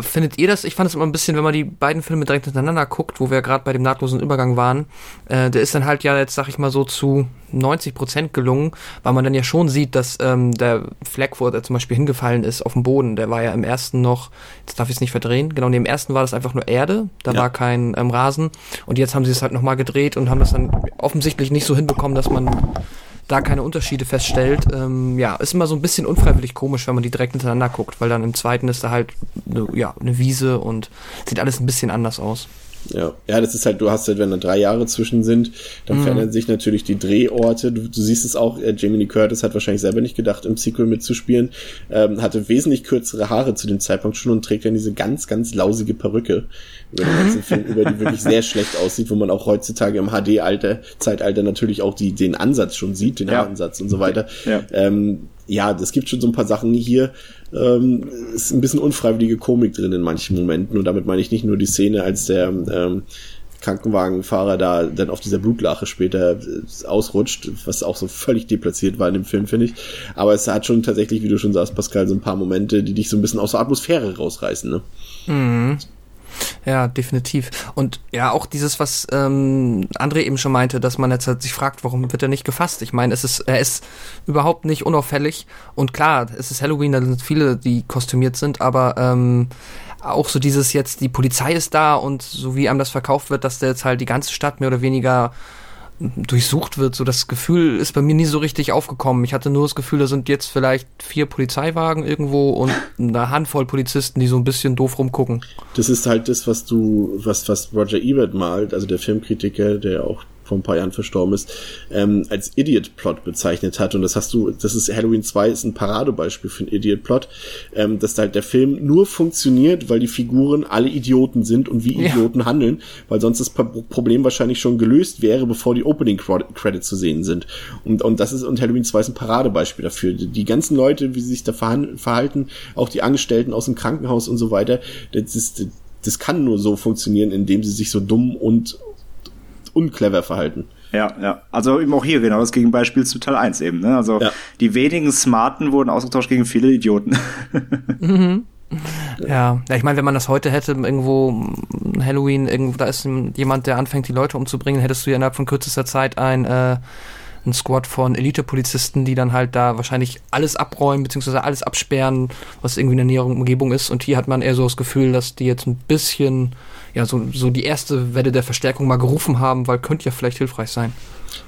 findet ihr das? Ich fand es immer ein bisschen, wenn man die beiden Filme direkt hintereinander guckt, wo wir gerade bei dem nahtlosen Übergang waren, äh, der ist dann halt ja jetzt, sag ich mal so, zu 90 Prozent gelungen, weil man dann ja schon sieht, dass ähm, der Fleck, wo er zum Beispiel hingefallen ist, auf dem Boden, der war ja im ersten noch, jetzt darf ich es nicht verdrehen, genau, in dem ersten war das einfach nur Erde, da Ja. war kein ähm, Rasen und jetzt haben sie es halt nochmal gedreht und haben das dann offensichtlich nicht so hinbekommen, dass man da keine Unterschiede feststellt. Ähm, ja, ist immer so ein bisschen unfreiwillig komisch, wenn man die direkt hintereinander guckt, weil dann im zweiten ist da halt ne, ja, eine Wiese und sieht alles ein bisschen anders aus. Ja, ja, das ist halt, du hast halt, wenn da drei Jahre zwischen sind, dann verändern sich natürlich die Drehorte. Du, du siehst es auch, äh, Jamie Lee Curtis hat wahrscheinlich selber nicht gedacht, im Sequel mitzuspielen, ähm, hatte wesentlich kürzere Haare zu dem Zeitpunkt schon und trägt dann diese ganz, ganz lausige Perücke über den ganzen Film, über die wirklich sehr schlecht aussieht, wo man auch heutzutage im HD-Alter, Zeitalter natürlich auch die, den Ansatz schon sieht, den Ja. Haaransatz und so weiter. Ja. Ähm, ja, es gibt schon so ein paar Sachen hier. Ähm, ist ein bisschen unfreiwillige Komik drin in manchen Momenten. Und damit meine ich nicht nur die Szene, als der ähm, Krankenwagenfahrer da dann auf dieser Blutlache später äh, ausrutscht, was auch so völlig deplatziert war in dem Film, finde ich. Aber es hat schon tatsächlich, wie du schon sagst, Pascal, so ein paar Momente, die dich so ein bisschen aus der Atmosphäre rausreißen. Ne? Ja, definitiv. Und ja, auch dieses, was ähm, André eben schon meinte, dass man jetzt halt sich fragt, warum wird er nicht gefasst? Ich meine, es ist, er ist überhaupt nicht unauffällig. Und klar, es ist Halloween, da sind viele, die kostümiert sind, aber ähm, auch so dieses jetzt, die Polizei ist da und so wie einem das verkauft wird, dass der jetzt halt die ganze Stadt mehr oder weniger durchsucht wird. So das Gefühl ist bei mir nie so richtig aufgekommen. Ich hatte nur das Gefühl, da sind jetzt vielleicht vier Polizeiwagen irgendwo und eine Handvoll Polizisten, die so ein bisschen doof rumgucken. Das ist halt das, was du, was, was Roger Ebert malt, also der Filmkritiker, der auch vor ein paar Jahren verstorben ist, ähm, als Idiot-Plot bezeichnet hat. Und das hast du, das ist Halloween 2 ist ein Paradebeispiel für einen Idiot-Plot, ähm, dass da halt der Film nur funktioniert, weil die Figuren alle Idioten sind und wie Ja. Idioten handeln, weil sonst das Pro- Problem wahrscheinlich schon gelöst wäre, bevor die Opening-Credits zu sehen sind. Und, und das ist, und Halloween 2 ist ein Paradebeispiel dafür. Die, ganzen Leute, wie sie sich da verhalten, auch die Angestellten aus dem Krankenhaus und so weiter, das ist, das kann nur so funktionieren, indem sie sich so dumm und unclever verhalten. Ja, ja. Also eben auch hier genau das Gegenbeispiel zu Teil 1 eben. Ne? Also Ja. die wenigen Smarten wurden ausgetauscht gegen viele Idioten. Ja, ja ich meine, wenn man das heute hätte, irgendwo mm, Halloween, irgendwo, da ist jemand, der anfängt, die Leute umzubringen, hättest du ja innerhalb von kürzester Zeit ein, äh, ein Squad von Elite-Polizisten, die dann halt da wahrscheinlich alles abräumen, beziehungsweise alles absperren, was irgendwie in der näheren Umgebung ist. Und hier hat man eher so das Gefühl, dass die jetzt ein bisschen, ja, so, so die erste Welle der Verstärkung mal gerufen haben, weil könnte ja vielleicht hilfreich sein.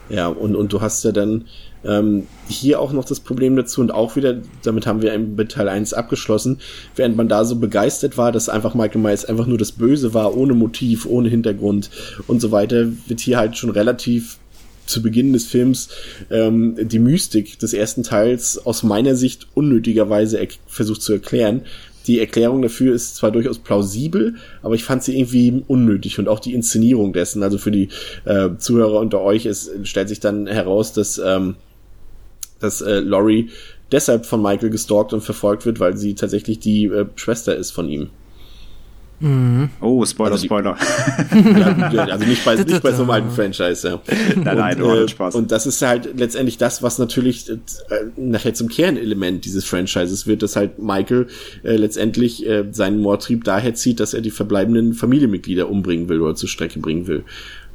Ja, und, und du hast ja dann ähm, hier auch noch das Problem dazu und auch wieder, damit haben wir im Teil 1 abgeschlossen, während man da so begeistert war, dass einfach Michael Myers einfach nur das Böse war, ohne Motiv, ohne Hintergrund und so weiter, wird hier halt schon relativ zu Beginn des Films ähm, die Mystik des ersten Teils aus meiner Sicht unnötigerweise er versucht zu erklären. Die Erklärung dafür ist zwar durchaus plausibel, aber ich fand sie irgendwie unnötig und auch die Inszenierung dessen. Also für die äh, Zuhörer unter euch, es stellt sich dann heraus, dass, ähm, dass äh, Laurie deshalb von Michael gestalkt und verfolgt wird, weil sie tatsächlich die äh, Schwester ist von ihm. Oh, Spoiler, Also die- Spoiler. Also nicht bei, nicht bei so einem alten Franchise, ja. nein, nein, und, äh, Spaß. und das ist halt letztendlich das, was natürlich äh, nachher zum Kernelement dieses Franchises wird, dass halt Michael äh, letztendlich äh, seinen Mordtrieb daher zieht, dass er die verbleibenden Familienmitglieder umbringen will oder zur Strecke bringen will.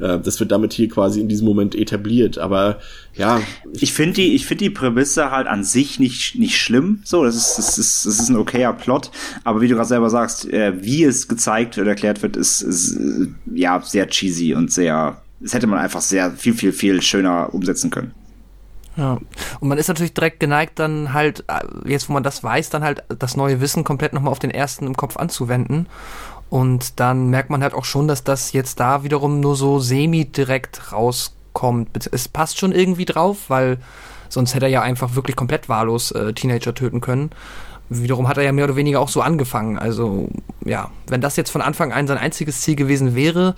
Äh, das wird damit hier quasi in diesem Moment etabliert. Aber ja, Ich finde die, ich finde die Prämisse halt an sich nicht, nicht schlimm. So, das ist, das ist, das ist ein okayer Plot. Aber wie du gerade selber sagst, äh, wie es gezeigt oder erklärt wird, ist, ist äh, ja sehr cheesy und sehr, das hätte man einfach sehr viel, viel, viel schöner umsetzen können. Ja. Und man ist natürlich direkt geneigt, dann halt, äh, jetzt wo man das weiß, dann halt das neue Wissen komplett nochmal auf den ersten im Kopf anzuwenden. Und dann merkt man halt auch schon, dass das jetzt da wiederum nur so semi-direkt rauskommt. Es passt schon irgendwie drauf, weil sonst hätte er ja einfach wirklich komplett wahllos äh, Teenager töten können. Wiederum hat er ja mehr oder weniger auch so angefangen. Also, ja, wenn das jetzt von Anfang an sein einziges Ziel gewesen wäre,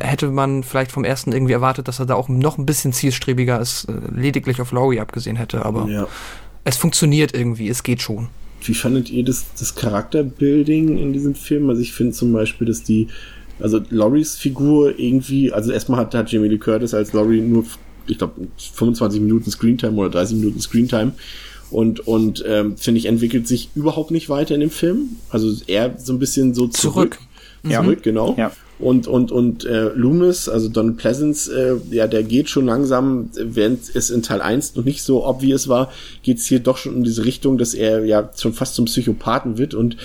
hätte man vielleicht vom ersten irgendwie erwartet, dass er da auch noch ein bisschen zielstrebiger ist, äh, lediglich auf Laurie abgesehen hätte, aber ja. es funktioniert irgendwie, es geht schon. Wie fandet ihr das, das Charakterbuilding in diesem Film? Also ich finde zum Beispiel, dass die, also Loris Figur irgendwie, also erstmal hat, hat Jamie Lee Curtis als Laurie nur, ich glaube, 25 Minuten Screentime oder 30 Minuten Screentime. Und, und ähm, finde ich, entwickelt sich überhaupt nicht weiter in dem Film. Also eher so ein bisschen so zurück. Zurück. Zurück, genau. Ja. Und, und, und äh, Loomis, also Don Pleasance, äh, ja, der geht schon langsam, während es in Teil 1 noch nicht so obvious war, geht's hier doch schon in diese Richtung, dass er ja schon fast zum Psychopathen wird und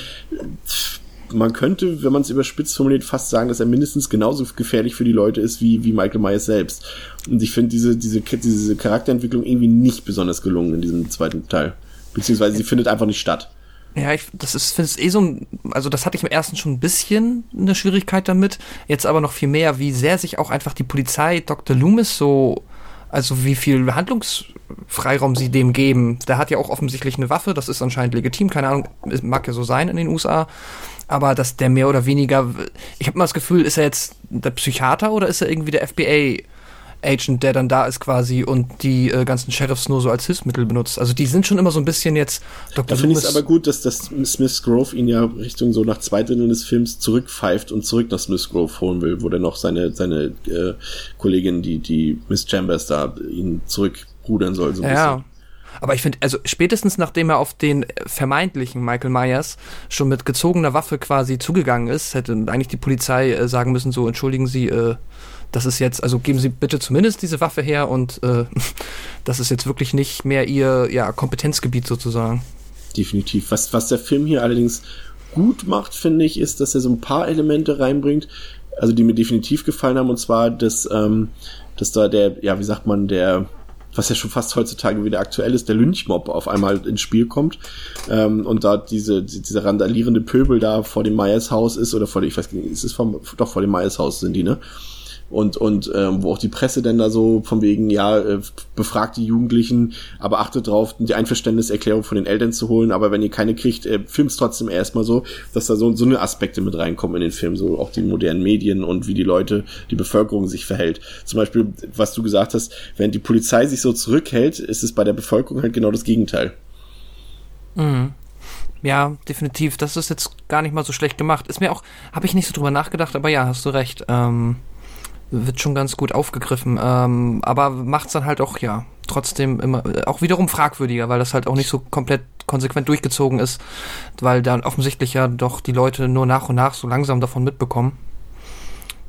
man könnte, wenn man es überspitzt formuliert, fast sagen, dass er mindestens genauso gefährlich für die Leute ist wie, wie Michael Myers selbst. Und ich finde diese, diese, diese Charakterentwicklung irgendwie nicht besonders gelungen in diesem zweiten Teil. Beziehungsweise sie findet einfach nicht statt. Ja, ich, das ist, finde es eh so ein, also das hatte ich im ersten schon ein bisschen eine Schwierigkeit damit, jetzt aber noch viel mehr, wie sehr sich auch einfach die Polizei Dr. Loomis so, also wie viel Handlungsfreiraum sie dem geben. Der hat ja auch offensichtlich eine Waffe, das ist anscheinend legitim, keine Ahnung, mag ja so sein in den USA, aber dass der mehr oder weniger, ich habe mal das Gefühl, ist er jetzt der Psychiater oder ist er irgendwie der FBA? Agent, der dann da ist quasi und die äh, ganzen Sheriffs nur so als Hilfsmittel benutzt. Also die sind schon immer so ein bisschen jetzt Dr. Da finde ich es aber gut, dass das Smith Grove ihn ja Richtung so nach zwei Dritteln des Films zurückpfeift und zurück nach Smith Grove holen will, wo dann noch seine, seine äh, Kollegin, die, die Miss Chambers da, ihn zurückrudern soll. So ein Ja. bisschen. Aber ich finde, also spätestens nachdem er auf den vermeintlichen Michael Myers schon mit gezogener Waffe quasi zugegangen ist, hätte eigentlich die Polizei äh, sagen müssen, so entschuldigen Sie, äh, das ist jetzt, also geben Sie bitte zumindest diese Waffe her und äh, das ist jetzt wirklich nicht mehr Ihr ja, Kompetenzgebiet sozusagen. Definitiv. Was, was der Film hier allerdings gut macht, finde ich, ist, dass er so ein paar Elemente reinbringt, also die mir definitiv gefallen haben, und zwar, dass, ähm, dass da der, ja, wie sagt man, der, was ja schon fast heutzutage wieder aktuell ist, der Lynchmob auf einmal ins Spiel kommt ähm, und da diese, die- dieser randalierende Pöbel da vor dem Myers Haus ist oder vor dem, ich weiß nicht, ist es vom, doch vor dem Myers Haus sind die, ne? Und und ähm, wo auch die Presse dann da so von wegen ja äh, befragt die Jugendlichen, aber achtet drauf, die Einverständniserklärung von den Eltern zu holen, aber wenn ihr keine kriegt, äh, filmt's trotzdem erstmal so, dass da so so eine Aspekte mit reinkommen in den Film, so auch die modernen Medien und wie die Leute, die Bevölkerung sich verhält. Zum Beispiel, was du gesagt hast, wenn die Polizei sich so zurückhält, ist es bei der Bevölkerung halt genau das Gegenteil. Ja, definitiv. Das ist jetzt gar nicht mal so schlecht gemacht. Ist mir auch, habe ich nicht so drüber nachgedacht, aber ja, hast du recht. Ähm, wird schon ganz gut aufgegriffen, ähm, aber macht's dann halt auch, ja, trotzdem immer, äh, auch wiederum fragwürdiger, weil das halt auch nicht so komplett konsequent durchgezogen ist, weil dann offensichtlich ja doch die Leute nur nach und nach so langsam davon mitbekommen.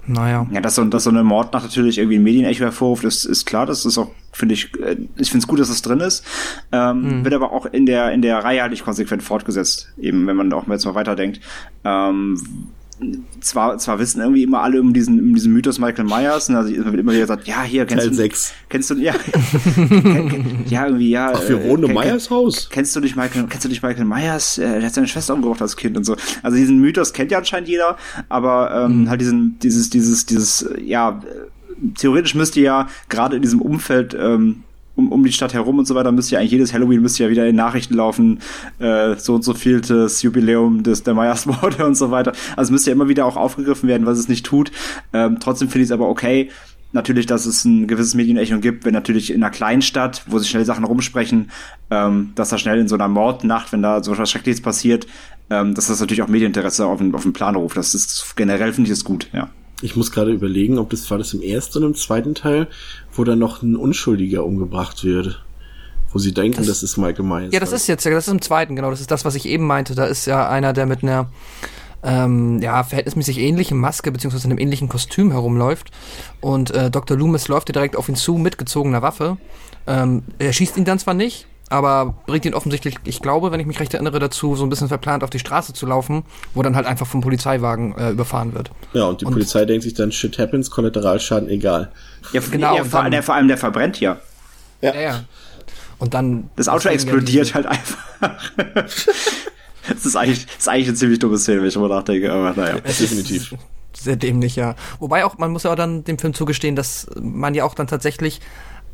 Naja. Ja, dass so, dass so eine Mordnacht natürlich irgendwie ein Medienecho hervorruft, ist, ist klar. Das ist auch, finde ich, äh, ich finde es gut, dass es drin ist. Ähm, mhm. Wird aber auch in der, in der Reihe halt nicht konsequent fortgesetzt. Eben, wenn man auch jetzt mal weiterdenkt. Ähm, zwar, zwar wissen irgendwie immer alle um diesen, um diesen Mythos Michael Myers, und also wird immer wieder gesagt, ja, hier, kennst Teil du, 6. kennst du, ja, kenn, ja, irgendwie, ja. Ach, wir wohnen im Myers Haus. Kennst du nicht Michael, kennst du nicht Michael Myers? Er hat seine Schwester umgebracht als Kind und so. Also diesen Mythos kennt ja anscheinend jeder, aber, ähm, mhm. halt diesen, dieses, dieses, dieses, ja, theoretisch müsste ja gerade in diesem Umfeld, ähm, um, um die Stadt herum und so weiter, müsste ja eigentlich jedes Halloween müsste ja wieder in Nachrichten laufen, äh, so und so vieltes Jubiläum des der Meyersmorde und so weiter. Also müsste ja immer wieder auch aufgegriffen werden, was es nicht tut. Ähm, trotzdem finde ich es aber okay, natürlich, dass es ein gewisses Medienecho gibt, wenn natürlich in einer kleinen Stadt, wo sich schnell Sachen rumsprechen, ähm, dass da schnell in so einer Mordnacht, wenn da so was Schreckliches passiert, ähm, dass das natürlich auch Medieninteresse auf den, auf den Plan ruft. Das ist generell finde ich es gut, ja. Ich muss gerade überlegen, ob das war das im ersten oder im zweiten Teil, wo dann noch ein Unschuldiger umgebracht wird. Wo sie denken, das, das ist Michael Myers. Ja, das ist jetzt, das ist im zweiten, genau. Das ist das, was ich eben meinte. Da ist ja einer, der mit einer ähm, ja, verhältnismäßig ähnlichen Maske beziehungsweise einem ähnlichen Kostüm herumläuft. Und äh, Dr. Loomis läuft direkt auf ihn zu mit gezogener Waffe. Ähm, er schießt ihn dann zwar nicht, aber bringt ihn offensichtlich, ich glaube, wenn ich mich recht erinnere, dazu, so ein bisschen verplant auf die Straße zu laufen, wo dann halt einfach vom Polizeiwagen äh, überfahren wird. Ja, und die und Polizei denkt sich dann, shit happens, Kollateralschaden, egal. Ja, genau. Ja, vor, dann, vor, allem, der verbrennt ja. Ja, ja. ja. Und dann. Das Auto explodiert halt einfach. das, ist eigentlich, das ist eigentlich eine ziemlich dumme Szene, wenn ich drüber nachdenke, aber naja. Definitiv. Sehr dämlich, ja. Wobei auch, man muss ja auch dann dem Film zugestehen, dass man ja auch dann tatsächlich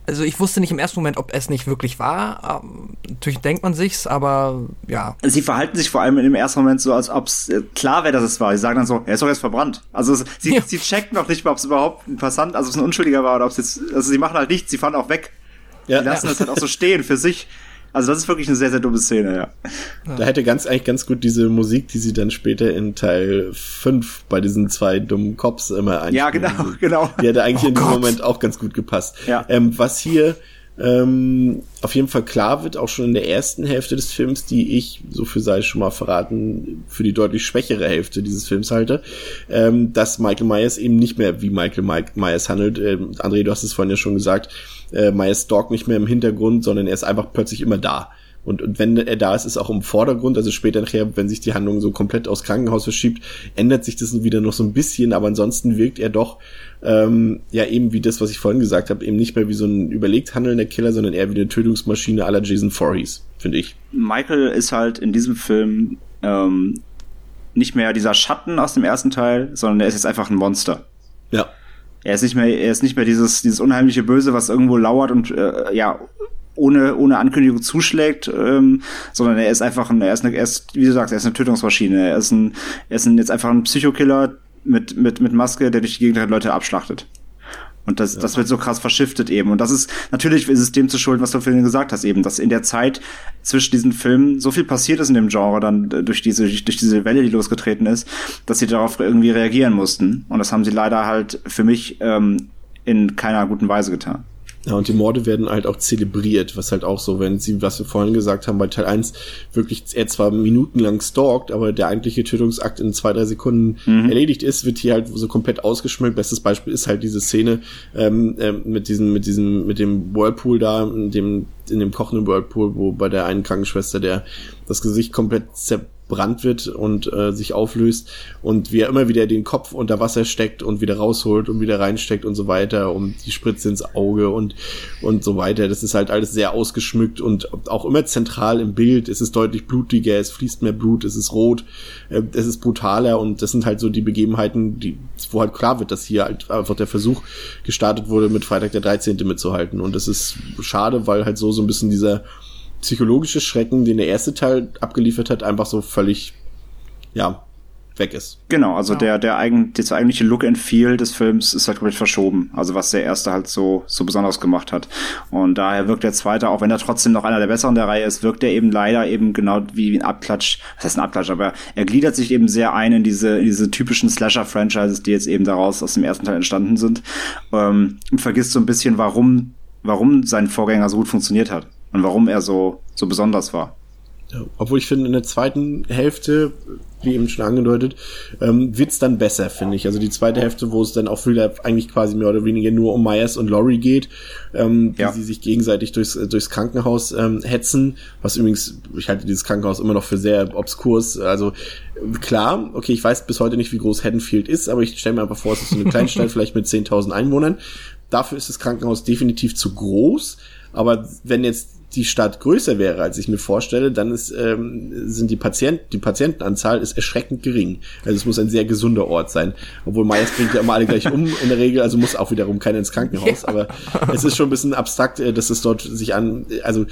also ich wusste nicht im ersten Moment, ob es nicht wirklich war. Ähm, natürlich denkt man sich's, aber ja. Sie verhalten sich vor allem im ersten Moment so, als ob es äh, klar wäre, dass es war. Sie sagen dann so, er ist doch jetzt verbrannt. Also sie, ja. sie checken noch nicht mal, ob es überhaupt ein Passant, also ob es ein Unschuldiger war oder ob es jetzt, also sie machen halt nichts, sie fahren auch weg. Ja. Die lassen ja. das halt auch so stehen für sich. Also das ist wirklich eine sehr, sehr dumme Szene, ja. Da hätte ganz eigentlich ganz gut diese Musik, die sie dann später in Teil 5 bei diesen zwei dummen Cops immer einspielen. Ja, genau, genau. Die hätte eigentlich oh in dem Moment auch ganz gut gepasst. Ja. Ähm, was hier ähm, auf jeden Fall klar wird, auch schon in der ersten Hälfte des Films, die ich, so viel sei schon mal verraten, für die deutlich schwächere Hälfte dieses Films halte, ähm, dass Michael Myers eben nicht mehr wie Michael Myers handelt. Ähm, André, du hast es vorhin ja schon gesagt, äh, Myers stalkt nicht mehr im Hintergrund, sondern er ist einfach plötzlich immer da. Und, und wenn er da ist, ist auch im Vordergrund, also später nachher, wenn sich die Handlung so komplett aus Krankenhaus verschiebt, ändert sich das wieder noch so ein bisschen, aber ansonsten wirkt er doch ähm, ja eben wie das, was ich vorhin gesagt habe, eben nicht mehr wie so ein überlegt handelnder Killer, sondern eher wie eine Tötungsmaschine aller Jason Voorhees, finde ich. Michael ist halt in diesem Film ähm, nicht mehr dieser Schatten aus dem ersten Teil, sondern er ist jetzt einfach ein Monster. Ja. Er ist nicht mehr, er ist nicht mehr dieses, dieses unheimliche Böse, was irgendwo lauert und äh, ja ohne ohne Ankündigung zuschlägt, ähm, sondern er ist einfach ein, er ist, eine, er ist, wie du sagst, er ist eine Tötungsmaschine. Er ist ein, er ist ein, jetzt einfach ein Psychokiller mit mit mit Maske, der durch die Gegend halt Leute abschlachtet. Und das, ja. das wird so krass verschiftet eben. Und das ist, natürlich ist es dem zu schulden, was du vorhin gesagt hast, eben, dass in der Zeit zwischen diesen Filmen so viel passiert ist in dem Genre dann durch diese, durch diese Welle, die losgetreten ist, dass sie darauf irgendwie reagieren mussten. Und das haben sie leider halt für mich ähm, in keiner guten Weise getan. Ja, und die Morde werden halt auch zelebriert, was halt auch so, wenn sie, was wir vorhin gesagt haben, bei Teil 1 wirklich er zwar minutenlang stalkt, aber der eigentliche Tötungsakt in zwei, drei Sekunden mhm. erledigt ist, wird hier halt so komplett ausgeschmückt. Bestes Beispiel ist halt diese Szene ähm, äh, mit diesem, mit diesem, mit dem Whirlpool da, in dem, in dem kochenden Whirlpool, wo bei der einen Krankenschwester der das Gesicht komplett verbrannt wird und äh, sich auflöst und wie er immer wieder den Kopf unter Wasser steckt und wieder rausholt und wieder reinsteckt und so weiter und die Spritze ins Auge und und so weiter. Das ist halt alles sehr ausgeschmückt und auch immer zentral im Bild. Es ist deutlich blutiger, es fließt mehr Blut, es ist rot, äh, es ist brutaler und das sind halt so die Begebenheiten, die wo halt klar wird, dass hier halt einfach der Versuch gestartet wurde, mit Freitag der 13. mitzuhalten und das ist schade, weil halt so so ein bisschen dieser psychologische Schrecken, den der erste Teil abgeliefert hat, einfach so völlig, ja, weg ist. Genau, also ja. der, der eigen, das eigentliche Look and Feel des Films ist halt komplett verschoben. Also was der erste halt so, so besonders gemacht hat. Und daher wirkt der zweite, auch wenn er trotzdem noch einer der besseren der Reihe ist, wirkt er eben leider eben genau wie ein Abklatsch. Was heißt ein Abklatsch? Aber er gliedert sich eben sehr ein in diese, in diese typischen Slasher-Franchises, die jetzt eben daraus aus dem ersten Teil entstanden sind. Ähm, und vergisst so ein bisschen, warum, warum sein Vorgänger so gut funktioniert hat. Und warum er so, so besonders war. Obwohl ich finde, in der zweiten Hälfte wie eben schon angedeutet, ähm, wird's dann besser, finde ich. Also die zweite Hälfte, wo es dann auch wieder eigentlich quasi mehr oder weniger nur um Myers und Laurie geht, ähm, ja. die sich gegenseitig durchs, durchs Krankenhaus ähm, hetzen, was übrigens, ich halte dieses Krankenhaus immer noch für sehr obskurs, also klar, okay, ich weiß bis heute nicht, wie groß Haddonfield ist, aber ich stelle mir einfach vor, es ist so eine Kleinstadt, vielleicht mit 10.000 Einwohnern. Dafür ist das Krankenhaus definitiv zu groß, aber wenn jetzt die Stadt größer wäre, als ich mir vorstelle, dann ist, ähm, sind die Patienten, die Patientenanzahl ist erschreckend gering. Also es muss ein sehr gesunder Ort sein. Obwohl Meyers bringt ja immer alle gleich um in der Regel, also muss auch wiederum keiner ins Krankenhaus. Ja. Aber es ist schon ein bisschen abstrakt, äh, dass es dort sich an, also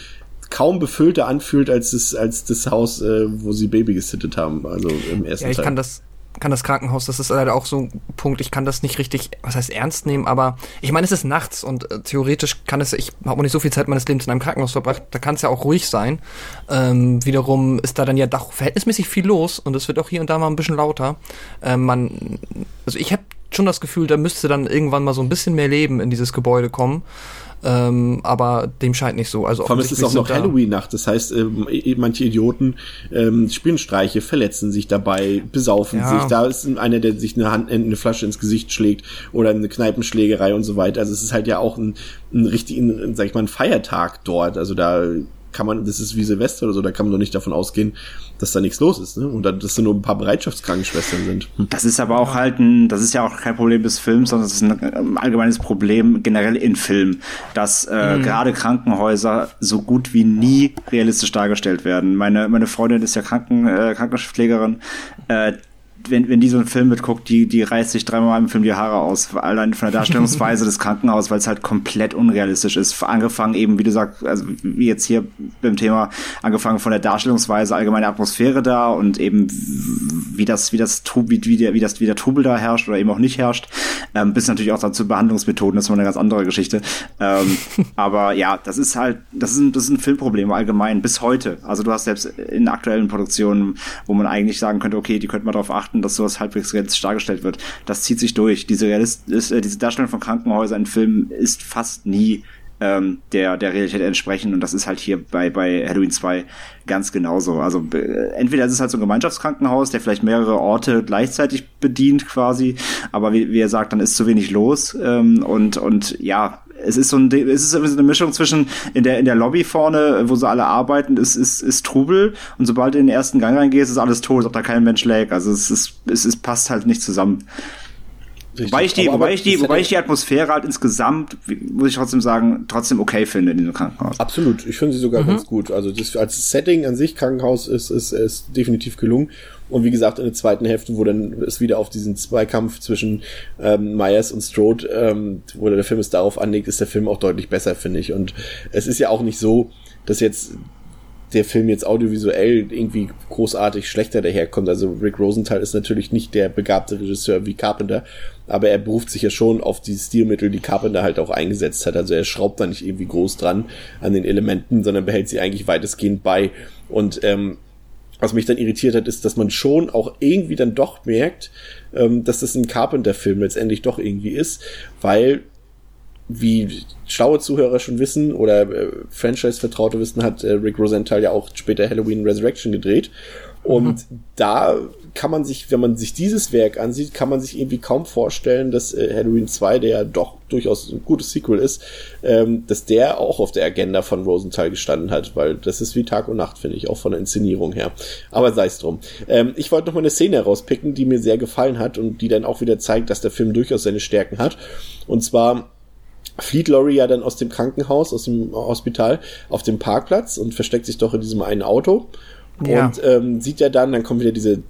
kaum befüllter anfühlt als das, als das Haus, äh, wo sie Baby gesittet haben. Also im ersten ja, ich Teil. kann das kann das Krankenhaus, das ist leider auch so ein Punkt, ich kann das nicht richtig, was heißt ernst nehmen, aber ich meine, es ist nachts und äh, theoretisch kann es, ich habe auch nicht so viel Zeit meines Lebens in einem Krankenhaus verbracht, da kann es ja auch ruhig sein. Ähm, wiederum ist da dann ja doch verhältnismäßig viel los und es wird auch hier und da mal ein bisschen lauter. Ähm, man, also ich habe schon das Gefühl, da müsste dann irgendwann mal so ein bisschen mehr Leben in dieses Gebäude kommen. Ähm, aber dem scheint nicht so. Also Vor allem ist es auch noch Halloween-Nacht. Das heißt, ähm, manche Idioten ähm, spielen Streiche, verletzen sich dabei, besaufen ja. sich. Da ist einer, der sich eine, Hand, eine Flasche ins Gesicht schlägt oder eine Kneipenschlägerei und so weiter. Also es ist halt ja auch ein, ein richtig, ein, sag ich mal, ein Feiertag dort. Also da kann man, das ist wie Silvester oder so, da kann man doch nicht davon ausgehen, dass da nichts los ist, ne? Und dass da nur ein paar Bereitschaftskrankenschwestern sind. Hm. Das ist aber auch halt ein, das ist ja auch kein Problem des Films, sondern es ist ein ähm, allgemeines Problem generell in Film, dass äh, mhm. gerade Krankenhäuser so gut wie nie realistisch dargestellt werden. Meine, meine Freundin ist ja Kranken, äh, Krankenpflegerin, äh, wenn, wenn die so einen Film mitguckt, die, die reißt sich dreimal im Film die Haare aus. Allein von der Darstellungsweise des Krankenhauses, weil es halt komplett unrealistisch ist. Angefangen eben, wie du sagst, also wie jetzt hier beim Thema, angefangen von der Darstellungsweise, allgemeine Atmosphäre da und eben wie das, wie das, wie, wie, der, wie das, wie der Trubel da herrscht oder eben auch nicht herrscht. Ähm, bis natürlich auch dazu Behandlungsmethoden, das ist mal eine ganz andere Geschichte. Ähm, aber ja, das ist halt, das ist ein, das ist ein Filmproblem allgemein, bis heute. Also du hast selbst in aktuellen Produktionen, wo man eigentlich sagen könnte, okay, die könnte man darauf achten, achten, dass sowas halbwegs realistisch dargestellt wird. Das zieht sich durch. Diese, Realist äh, diese Darstellung von Krankenhäusern in Filmen ist fast nie ähm, der, der Realität entsprechen und das ist halt hier bei, bei Halloween 2 ganz genauso. Also äh, entweder ist es halt so ein Gemeinschaftskrankenhaus, der vielleicht mehrere Orte gleichzeitig bedient quasi, aber wie, wie er sagt, dann ist zu wenig los ähm, und, und ja, es ist so ein, es ist eine Mischung zwischen in der in der Lobby vorne, wo sie alle arbeiten, ist ist ist Trubel und sobald du in den ersten Gang reingehst, ist alles tot, ob da kein Mensch lägt. Also es ist es ist, passt halt nicht zusammen. Richtig. Wobei ich die, aber, wobei ich die, wobei ich die Atmosphäre halt insgesamt, muss ich trotzdem sagen, trotzdem okay finde in diesem Krankenhaus. Absolut, ich finde sie sogar mhm. ganz gut. Also das als Setting an sich Krankenhaus ist, ist, ist definitiv gelungen. Und wie gesagt, in der zweiten Hälfte, wo dann es wieder auf diesen Zweikampf zwischen ähm, Myers und Strode, ähm, wo der Film es darauf anlegt, ist der Film auch deutlich besser, finde ich. Und es ist ja auch nicht so, dass jetzt der Film jetzt audiovisuell irgendwie großartig schlechter daherkommt. Also Rick Rosenthal ist natürlich nicht der begabte Regisseur wie Carpenter, aber er beruft sich ja schon auf die Stilmittel, die Carpenter halt auch eingesetzt hat. Also er schraubt da nicht irgendwie groß dran an den Elementen, sondern behält sie eigentlich weitestgehend bei. Und ähm, was mich dann irritiert hat, ist, dass man schon auch irgendwie dann doch merkt, ähm, dass das ein Carpenter-Film letztendlich doch irgendwie ist, weil wie schlaue Zuhörer schon wissen oder äh, Franchise-Vertraute wissen, hat äh, Rick Rosenthal ja auch später Halloween Resurrection gedreht. Und mhm. da kann man sich, wenn man sich dieses Werk ansieht, kann man sich irgendwie kaum vorstellen, dass äh, Halloween 2, der ja doch durchaus ein gutes Sequel ist, ähm, dass der auch auf der Agenda von Rosenthal gestanden hat, weil das ist wie Tag und Nacht, finde ich, auch von der Inszenierung her. Aber sei es drum. Ähm, ich wollte noch mal eine Szene herauspicken, die mir sehr gefallen hat und die dann auch wieder zeigt, dass der Film durchaus seine Stärken hat. Und zwar flieht Laurie ja dann aus dem Krankenhaus, aus dem Hospital auf dem Parkplatz und versteckt sich doch in diesem einen Auto. Ja. Und ähm, sieht ja dann, dann kommt wieder diese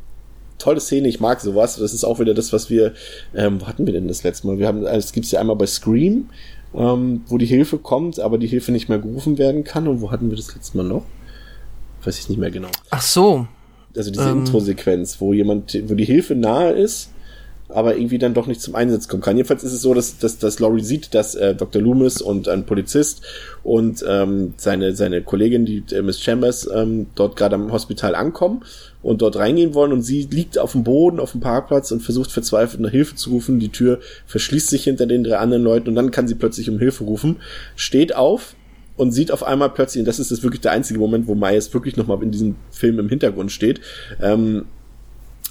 tolle Szene, ich mag sowas. Das ist auch wieder das, was wir, ähm, wo hatten wir denn das letzte Mal? Wir haben, es gibt's ja einmal bei Scream, ähm, wo die Hilfe kommt, aber die Hilfe nicht mehr gerufen werden kann. Und wo hatten wir das letzte Mal noch? Weiß ich nicht mehr genau. Ach so. Also diese ähm, Intro-Sequenz, wo jemand, wo die Hilfe nahe ist aber irgendwie dann doch nicht zum Einsatz kommen kann. Jedenfalls ist es so, dass, dass, dass Laurie sieht, dass äh, Dr. Loomis und ein Polizist und ähm, seine, seine Kollegin, die äh, Miss Chambers, ähm, dort gerade am Hospital ankommen und dort reingehen wollen und sie liegt auf dem Boden, auf dem Parkplatz und versucht verzweifelt nach Hilfe zu rufen. Die Tür verschließt sich hinter den drei anderen Leuten und dann kann sie plötzlich um Hilfe rufen, steht auf, und sieht auf einmal plötzlich, und das ist das wirklich der einzige Moment, wo Myers wirklich nochmal in diesem Film im Hintergrund steht, ähm,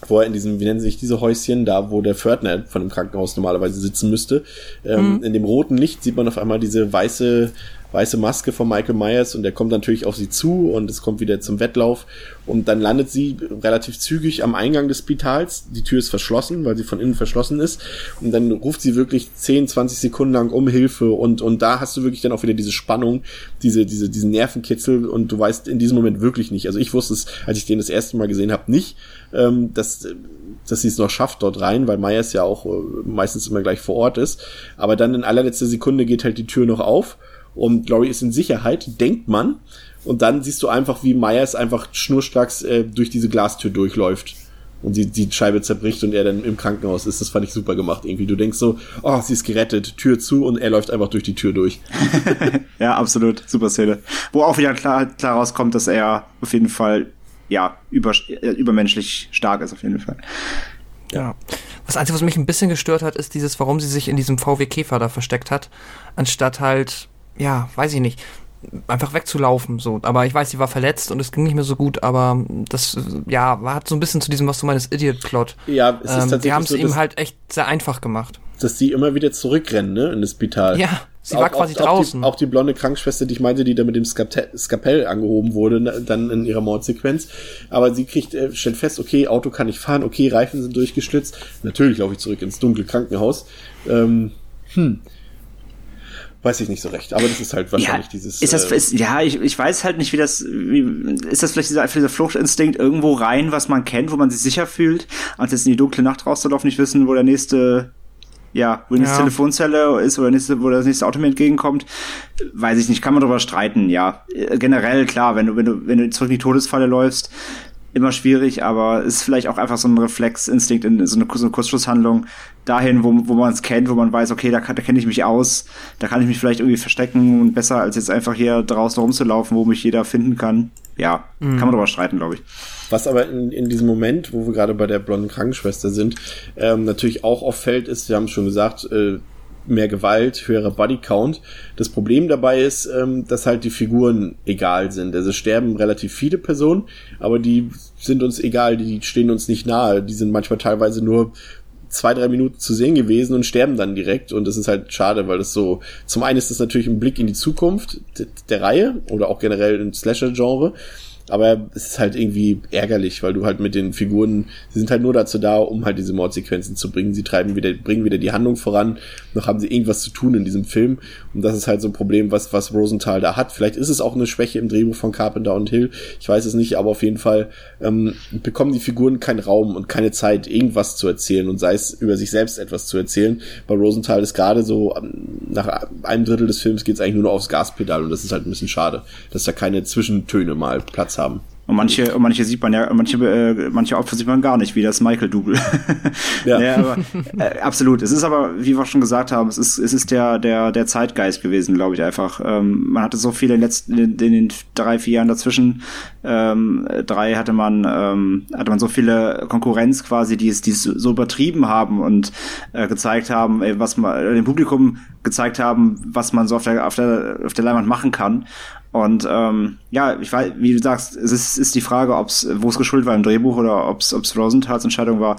wo er in diesem, wie nennen sich diese Häuschen, da wo der Pförtner von dem Krankenhaus normalerweise sitzen müsste. Ähm, mhm. In dem roten Licht sieht man auf einmal diese weiße weiße Maske von Michael Myers und der kommt natürlich auf sie zu und es kommt wieder zum Wettlauf und dann landet sie relativ zügig am Eingang des Spitals. Die Tür ist verschlossen, weil sie von innen verschlossen ist und dann ruft sie wirklich 10, 20 Sekunden lang um Hilfe und, und da hast du wirklich dann auch wieder diese Spannung, diese, diese, diesen Nervenkitzel und du weißt in diesem Moment wirklich nicht. Also ich wusste es, als ich den das erste Mal gesehen habe, nicht, ähm, dass, dass sie es noch schafft dort rein, weil Myers ja auch äh, meistens immer gleich vor Ort ist. Aber dann in allerletzter Sekunde geht halt die Tür noch auf und Laurie ist in Sicherheit, denkt man. Und dann siehst du einfach, wie Myers einfach schnurstracks äh, durch diese Glastür durchläuft und die, die Scheibe zerbricht und er dann im Krankenhaus ist. Das fand ich super gemacht irgendwie. Du denkst so, oh, sie ist gerettet, Tür zu und er läuft einfach durch die Tür durch. ja, absolut. Super Szene. Wo auch wieder klar, klar rauskommt, dass er auf jeden Fall, ja, über, äh, übermenschlich stark ist auf jeden Fall. Ja. Das Einzige, was mich ein bisschen gestört hat, ist dieses, warum sie sich in diesem VW Käfer da versteckt hat, anstatt halt ja, weiß ich nicht, einfach wegzulaufen, so. Aber ich weiß, sie war verletzt und es ging nicht mehr so gut, aber das, ja, hat so ein bisschen zu diesem, was du meinst, Idiot-Plot. Ja, es ist ähm, tatsächlich Die haben es so, ihm halt echt sehr einfach gemacht. Dass sie immer wieder zurückrennen, ne, in das Spital. Ja, sie auch, war quasi auch, draußen. Auch die, auch die, blonde Krankenschwester, die ich meinte, die da mit dem Skapell angehoben wurde, dann in ihrer Mordsequenz. Aber sie kriegt, äh, stellt fest, okay, Auto kann ich fahren, okay, Reifen sind durchgeschlitzt. Natürlich laufe ich zurück ins dunkle Krankenhaus. Ähm, hm Weiß ich nicht so recht, aber das ist halt wahrscheinlich ja, dieses. Ist das, äh, ist, ja, ich, ich weiß halt nicht, wie das, wie, ist das vielleicht dieser, dieser Fluchtinstinkt irgendwo rein, was man kennt, wo man sich sicher fühlt, als jetzt in die dunkle Nacht rauszulaufen, nicht wissen, wo der nächste, ja, wo die nächste ja. Telefonzelle ist oder nächste, wo das nächste Auto mir entgegenkommt, weiß ich nicht, kann man darüber streiten, ja. Generell, klar, wenn du, wenn du, wenn du zurück in die Todesfalle läufst, immer schwierig, aber ist vielleicht auch einfach so ein Reflexinstinkt in so eine, so eine Kurzschlusshandlung dahin, wo, wo man es kennt, wo man weiß, okay, da, da kenne ich mich aus, da kann ich mich vielleicht irgendwie verstecken und besser als jetzt einfach hier draußen rumzulaufen, wo mich jeder finden kann. Ja, mhm. kann man darüber streiten, glaube ich. Was aber in, in diesem Moment, wo wir gerade bei der blonden Krankenschwester sind, ähm, natürlich auch auffällt, ist, wir haben schon gesagt, äh, mehr Gewalt, höherer Bodycount. Das Problem dabei ist, ähm, dass halt die Figuren egal sind. Also sterben relativ viele Personen, aber die sind uns egal, die stehen uns nicht nahe. Die sind manchmal teilweise nur zwei, drei Minuten zu sehen gewesen und sterben dann direkt. Und das ist halt schade, weil das so, zum einen ist das natürlich ein Blick in die Zukunft der Reihe oder auch generell im Slasher-Genre. Aber es ist halt irgendwie ärgerlich, weil du halt mit den Figuren, sie sind halt nur dazu da, um halt diese Mordsequenzen zu bringen. Sie treiben wieder, bringen wieder die Handlung voran. Noch haben sie irgendwas zu tun in diesem Film. Und das ist halt so ein Problem, was, was Rosenthal da hat. Vielleicht ist es auch eine Schwäche im Drehbuch von Carpenter und Hill. Ich weiß es nicht, aber auf jeden Fall ähm, bekommen die Figuren keinen Raum und keine Zeit, irgendwas zu erzählen und sei es über sich selbst etwas zu erzählen. Bei Rosenthal ist gerade so, ähm, nach einem Drittel des Films geht es eigentlich nur noch aufs Gaspedal und das ist halt ein bisschen schade, dass da keine Zwischentöne mal Platz haben haben. Und manche, und manche sieht man ja, manche, äh, manche Opfer sieht man gar nicht, wie das Michael-Double. ja. ja aber, äh, absolut. Es ist aber, wie wir schon gesagt haben, es ist, es ist der, der, der Zeitgeist gewesen, glaube ich, einfach. Ähm, man hatte so viele in den letzten, in, in den drei, vier Jahren dazwischen, ähm, drei hatte man, ähm, hatte man so viele Konkurrenz quasi, die es, die es so übertrieben haben und äh, gezeigt haben, ey, was man, äh, dem Publikum gezeigt haben, was man so auf der, auf der, auf der Leinwand machen kann. Und ähm, ja, ich weiß, wie du sagst, es ist, ist die Frage, ob's, wo es geschuldet war im Drehbuch oder ob's, ob's Rosenthals Entscheidung war.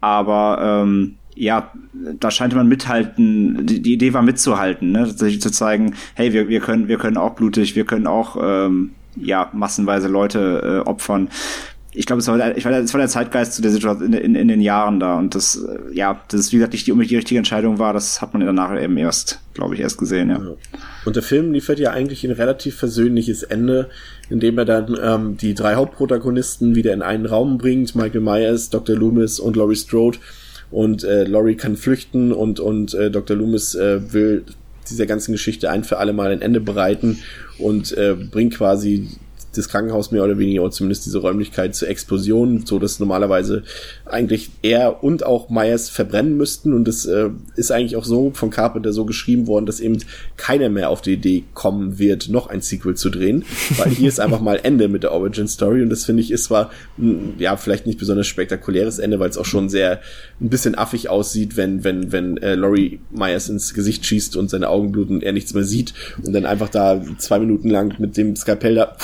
Aber ähm, ja, da scheinte man mithalten, die, die Idee war mitzuhalten, ne? tatsächlich zu zeigen, hey, wir, wir können, wir können auch blutig, wir können auch ähm, ja massenweise Leute äh, opfern ich glaube, es war, ich war, es war der Zeitgeist zu der Situation in, in, in, den Jahren da und das, äh, ja, das ist wie gesagt nicht die, die richtige Entscheidung war, das hat man danach eben erst, glaube ich, erst gesehen, ja. ja. Und der Film liefert ja eigentlich ein relativ versöhnliches Ende, indem er dann ähm, die drei Hauptprotagonisten wieder in einen Raum bringt, Michael Myers, Dr. Loomis und Laurie Strode und äh, Laurie kann flüchten und, und äh, Dr. Loomis äh, will dieser ganzen Geschichte ein für alle Mal ein Ende bereiten und äh, bringt quasi das Krankenhaus mehr oder weniger, oder zumindest diese Räumlichkeit zur Explosion, so dass normalerweise eigentlich er und auch Myers verbrennen müssten. Und das äh, ist eigentlich auch so von Carpenter so geschrieben worden, dass eben keiner mehr auf die Idee kommen wird, noch ein Sequel zu drehen, weil hier ist einfach mal Ende mit der Origin Story. Und das finde ich ist zwar, ja, vielleicht nicht besonders spektakuläres Ende, weil es auch schon sehr ein bisschen affig aussieht, wenn, wenn, wenn äh, Laurie Myers ins Gesicht schießt und seine Augen bluten und er nichts mehr sieht und dann einfach da zwei Minuten lang mit dem Skalpell da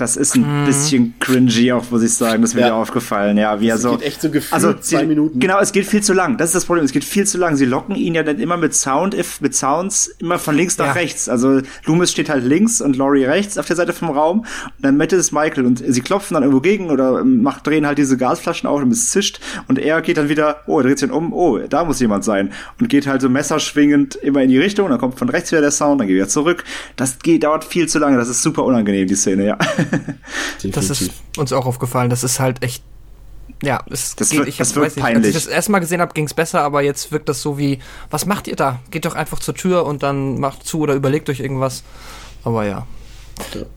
das ist ein mhm. bisschen cringy, auch muss ich sagen. Das ist mir ja. aufgefallen. Ja, wie er so. Geht echt so gefühlt also zwei Minuten. Genau, es geht viel zu lang. Das ist das Problem. Es geht viel zu lang. Sie locken ihn ja dann immer mit Sound, if, mit Sounds immer von links nach ja. rechts. Also Loomis steht halt links und Laurie rechts auf der Seite vom Raum. Und dann Matt ist Michael und sie klopfen dann irgendwo gegen oder macht, drehen halt diese Gasflaschen auf und es zischt. Und er geht dann wieder, oh, er dreht sich dann um, oh, da muss jemand sein. Und geht halt so messerschwingend immer in die Richtung. Dann kommt von rechts wieder der Sound, dann geht er zurück. Das geht, dauert viel zu lange. Das ist super unangenehm, die Szene, ja. das ist uns auch aufgefallen. Das ist halt echt. Ja, es das geht, wird, ich das wird nicht, peinlich. Als ich das erste Mal gesehen habe, ging es besser, aber jetzt wirkt das so wie, was macht ihr da? Geht doch einfach zur Tür und dann macht zu oder überlegt euch irgendwas. Aber ja,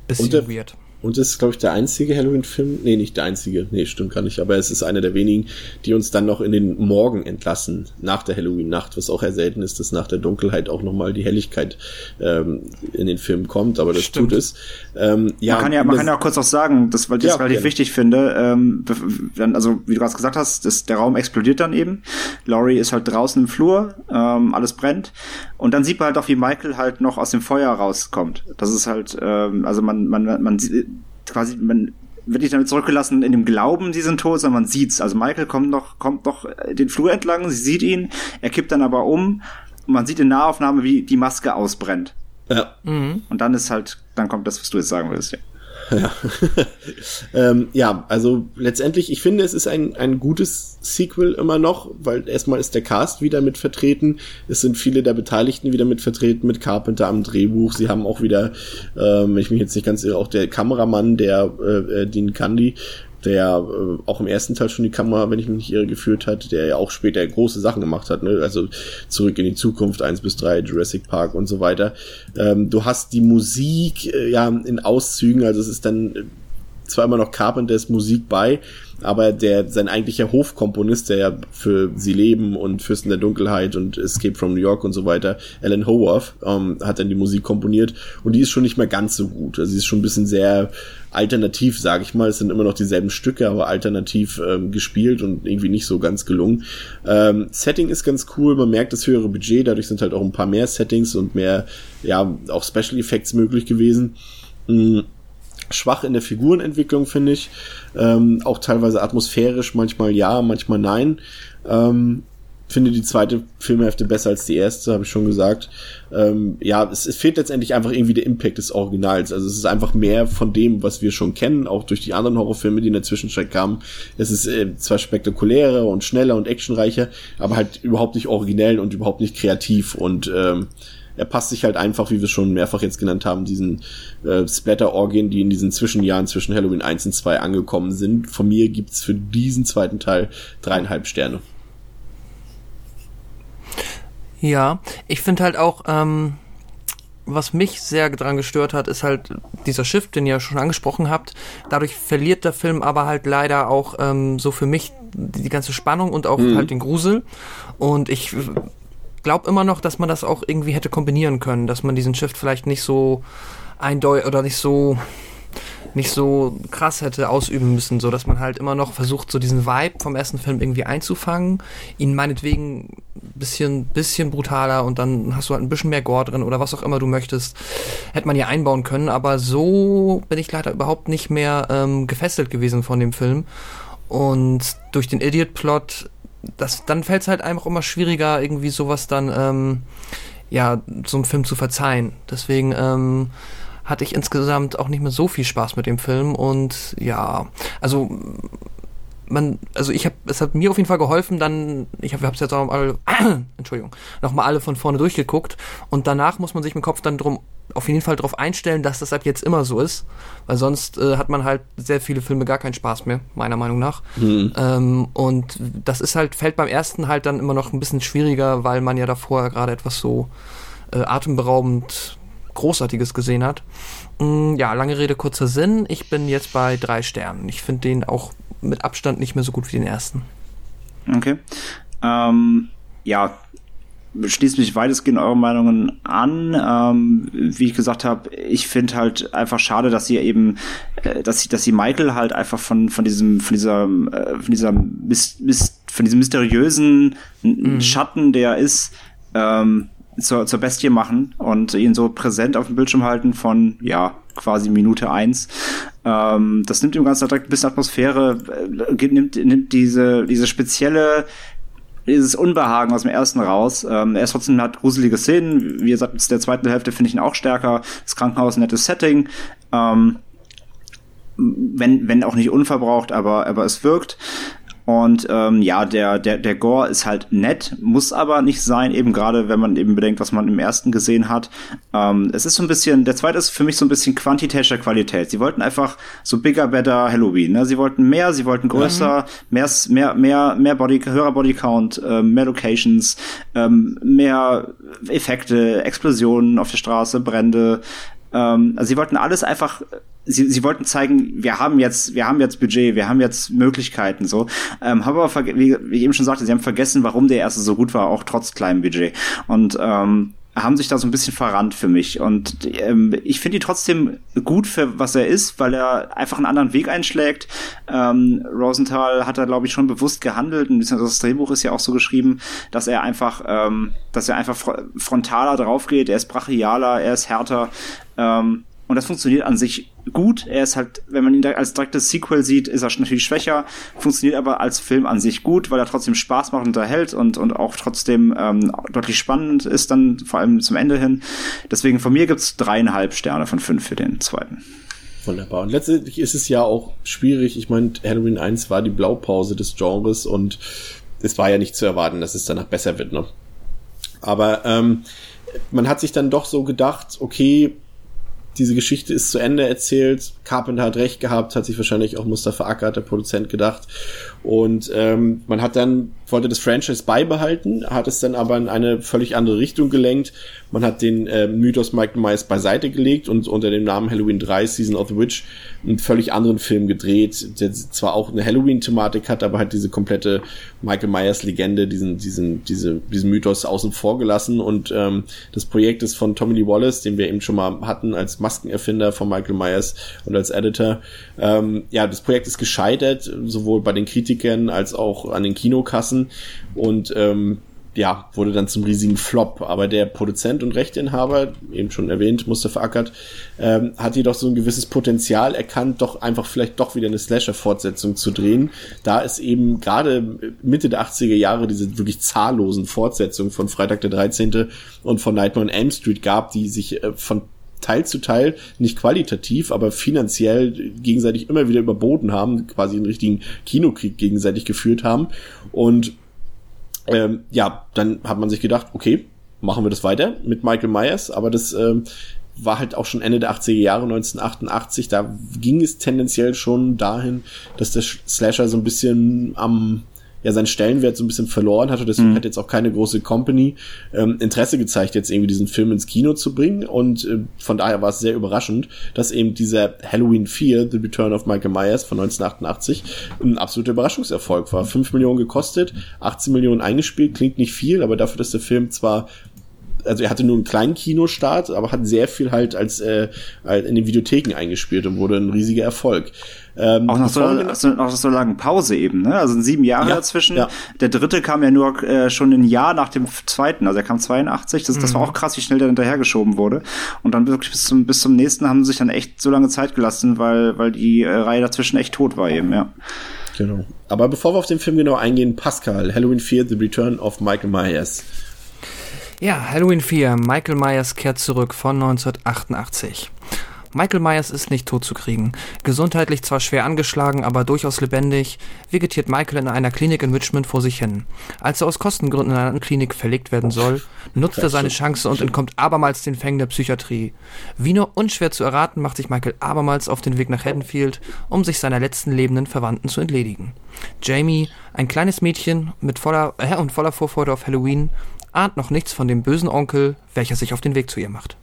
bisschen und der, weird. Und das ist, glaube ich, der einzige Halloween-Film. Nee, nicht der einzige. Nee, stimmt gar nicht. Aber es ist einer der wenigen, die uns dann noch in den Morgen entlassen, nach der Halloween-Nacht, was auch eher selten ist, dass nach der Dunkelheit auch nochmal die Helligkeit ähm, in den Film kommt. Aber das stimmt. tut es. Ähm, ja, man kann ja, man kann ja auch kurz auch sagen, das, weil ich das ja, relativ gerne. wichtig finde. Ähm, also, wie du gerade gesagt hast, das, der Raum explodiert dann eben. Laurie ist halt draußen im Flur, ähm, alles brennt. Und dann sieht man halt auch, wie Michael halt noch aus dem Feuer rauskommt. Das ist halt, ähm, also man, man, man sieht quasi, man wird nicht damit zurückgelassen in dem Glauben, sie sind tot, sondern man sieht's. Also Michael kommt noch, kommt noch den Flur entlang, sie sieht ihn, er kippt dann aber um und man sieht in Nahaufnahme, wie die Maske ausbrennt. Ja. Mhm. Und dann ist halt, dann kommt das, was du jetzt sagen willst. Ja. Ja. ähm, ja, also letztendlich, ich finde, es ist ein, ein gutes Sequel immer noch, weil erstmal ist der Cast wieder mit vertreten. Es sind viele der Beteiligten wieder mit vertreten, mit Carpenter am Drehbuch. Sie haben auch wieder, ähm, wenn ich mich jetzt nicht ganz irre, auch der Kameramann, der äh, äh Dean Candy, der äh, auch im ersten Teil schon die Kamera, wenn ich mich nicht irre, geführt hat, der ja auch später große Sachen gemacht hat, ne? also zurück in die Zukunft, eins bis drei Jurassic Park und so weiter. Ähm, du hast die Musik äh, ja in Auszügen, also es ist dann äh, zwar immer noch Carpenters Musik bei, aber der sein eigentlicher Hofkomponist, der ja für Sie leben und Fürsten der Dunkelheit und Escape from New York und so weiter, Alan Howarth, ähm, hat dann die Musik komponiert und die ist schon nicht mehr ganz so gut. Also sie ist schon ein bisschen sehr alternativ, sage ich mal. Es sind immer noch dieselben Stücke, aber alternativ ähm, gespielt und irgendwie nicht so ganz gelungen. Ähm, Setting ist ganz cool, man merkt das höhere Budget, dadurch sind halt auch ein paar mehr Settings und mehr, ja, auch Special Effects möglich gewesen. Mhm schwach in der Figurenentwicklung, finde ich. Ähm, auch teilweise atmosphärisch, manchmal ja, manchmal nein. Ähm, finde die zweite Filmhälfte besser als die erste, habe ich schon gesagt. Ähm, ja, es, es, fehlt letztendlich einfach irgendwie der Impact des Originals. Also es ist einfach mehr von dem, was wir schon kennen, auch durch die anderen Horrorfilme, die in der Zwischenzeit kamen. Es ist äh, zwar spektakulärer und schneller und actionreicher, aber halt überhaupt nicht originell und überhaupt nicht kreativ und ähm, er passt sich halt einfach, wie wir schon mehrfach jetzt genannt haben, diesen äh, Splatter-Orgien, die in diesen Zwischenjahren zwischen Halloween 1 und 2 angekommen sind. Von mir gibt's für diesen zweiten Teil dreieinhalb Sterne. Ja, ich finde halt auch, ähm, was mich sehr dran gestört hat, ist halt dieser Shift, den ihr schon angesprochen habt. Dadurch verliert der Film aber halt leider auch ähm, so für mich die, die ganze Spannung und auch mhm. halt den Grusel. Und ich glaube immer noch, dass man das auch irgendwie hätte kombinieren können, dass man diesen Shift vielleicht nicht so eindeutig oder nicht so nicht so krass hätte ausüben müssen, so dass man halt immer noch versucht, so diesen Vibe vom ersten Film irgendwie einzufangen, ihn meinetwegen bisschen, bisschen brutaler und dann hast du halt ein bisschen mehr Gore drin oder was auch immer du möchtest, hätte man ja einbauen können, aber so bin ich leider überhaupt nicht mehr ähm, gefesselt gewesen von dem Film. Und durch den Idiot-Plot das, dann fällt es halt einfach immer schwieriger, irgendwie sowas dann, ähm, ja, so einem Film zu verzeihen. Deswegen, ähm, hatte ich insgesamt auch nicht mehr so viel Spaß mit dem Film und ja, also man, also ich habe, es hat mir auf jeden Fall geholfen, dann, ich habe es jetzt auch mal, Entschuldigung, nochmal alle von vorne durchgeguckt und danach muss man sich im Kopf dann drum auf jeden Fall darauf einstellen, dass das ab jetzt immer so ist, weil sonst äh, hat man halt sehr viele Filme gar keinen Spaß mehr, meiner Meinung nach. Mhm. Ähm, und das ist halt, fällt beim ersten halt dann immer noch ein bisschen schwieriger, weil man ja davor gerade etwas so äh, atemberaubend Großartiges gesehen hat. Mm, ja, lange Rede, kurzer Sinn. Ich bin jetzt bei drei Sternen. Ich finde den auch mit Abstand nicht mehr so gut wie den ersten. Okay. Ähm, ja, schließt mich weitestgehend eure Meinungen an. Ähm, wie ich gesagt habe, ich finde halt einfach schade, dass sie eben, äh, dass sie, dass sie Michael halt einfach von von diesem von dieser äh, von dieser Mist, Mist, von diesem mysteriösen mhm. Schatten, der ist, ähm, zur, zur Bestie machen und ihn so präsent auf dem Bildschirm halten von ja quasi Minute eins. Ähm, das nimmt ihm ganz direkt ein bisschen Atmosphäre, äh, nimmt, nimmt diese diese spezielle dieses Unbehagen aus dem ersten raus. Ähm, er ist trotzdem hat gruselige Szenen. Wie gesagt, in der zweiten Hälfte finde ich ihn auch stärker. Das Krankenhaus nettes Setting. Ähm, wenn, wenn auch nicht unverbraucht, aber, aber es wirkt. Und ähm, ja, der, der, der Gore ist halt nett, muss aber nicht sein, eben gerade wenn man eben bedenkt, was man im ersten gesehen hat. Ähm, es ist so ein bisschen, der zweite ist für mich so ein bisschen quantitätischer Qualität. Sie wollten einfach so bigger, better Halloween. Ne? Sie wollten mehr, sie wollten größer, mhm. mehr, mehr, mehr, mehr Body, höherer Bodycount, ähm, mehr Locations, ähm, mehr Effekte, Explosionen auf der Straße, Brände. Ähm, also sie wollten alles einfach sie, sie wollten zeigen, wir haben jetzt, wir haben jetzt Budget, wir haben jetzt Möglichkeiten, so. Ähm, haben aber, wie, wie ich eben schon sagte, sie haben vergessen, warum der erste so gut war, auch trotz kleinem Budget. Und ähm, haben sich da so ein bisschen verrannt für mich. Und ähm, ich finde ihn trotzdem gut für was er ist, weil er einfach einen anderen Weg einschlägt. Ähm, Rosenthal hat da, glaube ich, schon bewusst gehandelt. Bisschen das Drehbuch ist ja auch so geschrieben, dass er einfach, ähm, dass er einfach frontaler draufgeht. Er ist brachialer, er ist härter. Ähm, und das funktioniert an sich gut. Er ist halt, wenn man ihn als direktes Sequel sieht, ist er natürlich schwächer, funktioniert aber als Film an sich gut, weil er trotzdem Spaß macht und unterhält und, und auch trotzdem ähm, deutlich spannend ist dann, vor allem zum Ende hin. Deswegen von mir gibt's dreieinhalb Sterne von fünf für den zweiten. Wunderbar. Und letztendlich ist es ja auch schwierig. Ich meine, Halloween 1 war die Blaupause des Genres und es war ja nicht zu erwarten, dass es danach besser wird. Ne? Aber ähm, man hat sich dann doch so gedacht, okay, diese Geschichte ist zu Ende erzählt. Carpenter hat recht gehabt, hat sich wahrscheinlich auch Mustafa Acker, der Produzent, gedacht. Und ähm, man hat dann, wollte das Franchise beibehalten, hat es dann aber in eine völlig andere Richtung gelenkt. Man hat den äh, Mythos Michael Myers beiseite gelegt und unter dem Namen Halloween 3 Season of the Witch einen völlig anderen Film gedreht, der zwar auch eine Halloween-Thematik hat, aber hat diese komplette Michael Myers-Legende, diesen, diesen, diese, diesen Mythos außen vor gelassen. Und ähm, das Projekt ist von Tommy Lee Wallace, den wir eben schon mal hatten als Maskenerfinder von Michael Myers und als Editor. Ähm, ja, das Projekt ist gescheitert, sowohl bei den Kritikern als auch an den Kinokassen. Und ähm, ja, wurde dann zum riesigen Flop. Aber der Produzent und Rechteinhaber, eben schon erwähnt, Mustafa Ackert, ähm, hat jedoch so ein gewisses Potenzial erkannt, doch einfach vielleicht doch wieder eine Slasher-Fortsetzung zu drehen. Da es eben gerade Mitte der 80er Jahre diese wirklich zahllosen Fortsetzungen von Freitag der 13. und von Nightmare on Elm Street gab, die sich äh, von Teil zu Teil nicht qualitativ, aber finanziell gegenseitig immer wieder überboten haben, quasi einen richtigen Kinokrieg gegenseitig geführt haben. Und ähm, ja, dann hat man sich gedacht, okay, machen wir das weiter mit Michael Myers, aber das ähm, war halt auch schon Ende der 80er Jahre, 1988, da ging es tendenziell schon dahin, dass der Slasher so ein bisschen am ja seinen Stellenwert so ein bisschen verloren hatte. Deswegen mhm. hat jetzt auch keine große Company ähm, Interesse gezeigt, jetzt irgendwie diesen Film ins Kino zu bringen. Und äh, von daher war es sehr überraschend, dass eben dieser Halloween 4, The Return of Michael Myers von 1988, ein absoluter Überraschungserfolg war. 5 Millionen gekostet, 18 Millionen eingespielt, klingt nicht viel, aber dafür, dass der Film zwar also er hatte nur einen kleinen Kinostart, aber hat sehr viel halt als äh, in den Videotheken eingespielt und wurde ein riesiger Erfolg. Ähm, auch nach so, also nach so langen Pause eben, ne? Also sieben Jahre ja, dazwischen. Ja. Der dritte kam ja nur äh, schon ein Jahr nach dem zweiten, also er kam 82. Das, mhm. das war mhm. auch krass, wie schnell der hinterhergeschoben wurde. Und dann wirklich bis zum, bis zum nächsten haben sie sich dann echt so lange Zeit gelassen, weil, weil die äh, Reihe dazwischen echt tot war eben, ja. Genau. Aber bevor wir auf den Film genau eingehen, Pascal, Halloween 4, The Return of Michael Myers. Ja, Halloween 4, Michael Myers kehrt zurück von 1988. Michael Myers ist nicht tot zu kriegen. Gesundheitlich zwar schwer angeschlagen, aber durchaus lebendig, vegetiert Michael in einer Klinik in Richmond vor sich hin. Als er aus Kostengründen in eine Klinik verlegt werden soll, nutzt er seine Chance und entkommt abermals den Fängen der Psychiatrie. Wie nur unschwer zu erraten, macht sich Michael abermals auf den Weg nach Haddonfield, um sich seiner letzten lebenden Verwandten zu entledigen. Jamie, ein kleines Mädchen mit voller, äh, und voller Vorfreude auf Halloween, ahnt noch nichts von dem bösen Onkel, welcher sich auf den Weg zu ihr macht.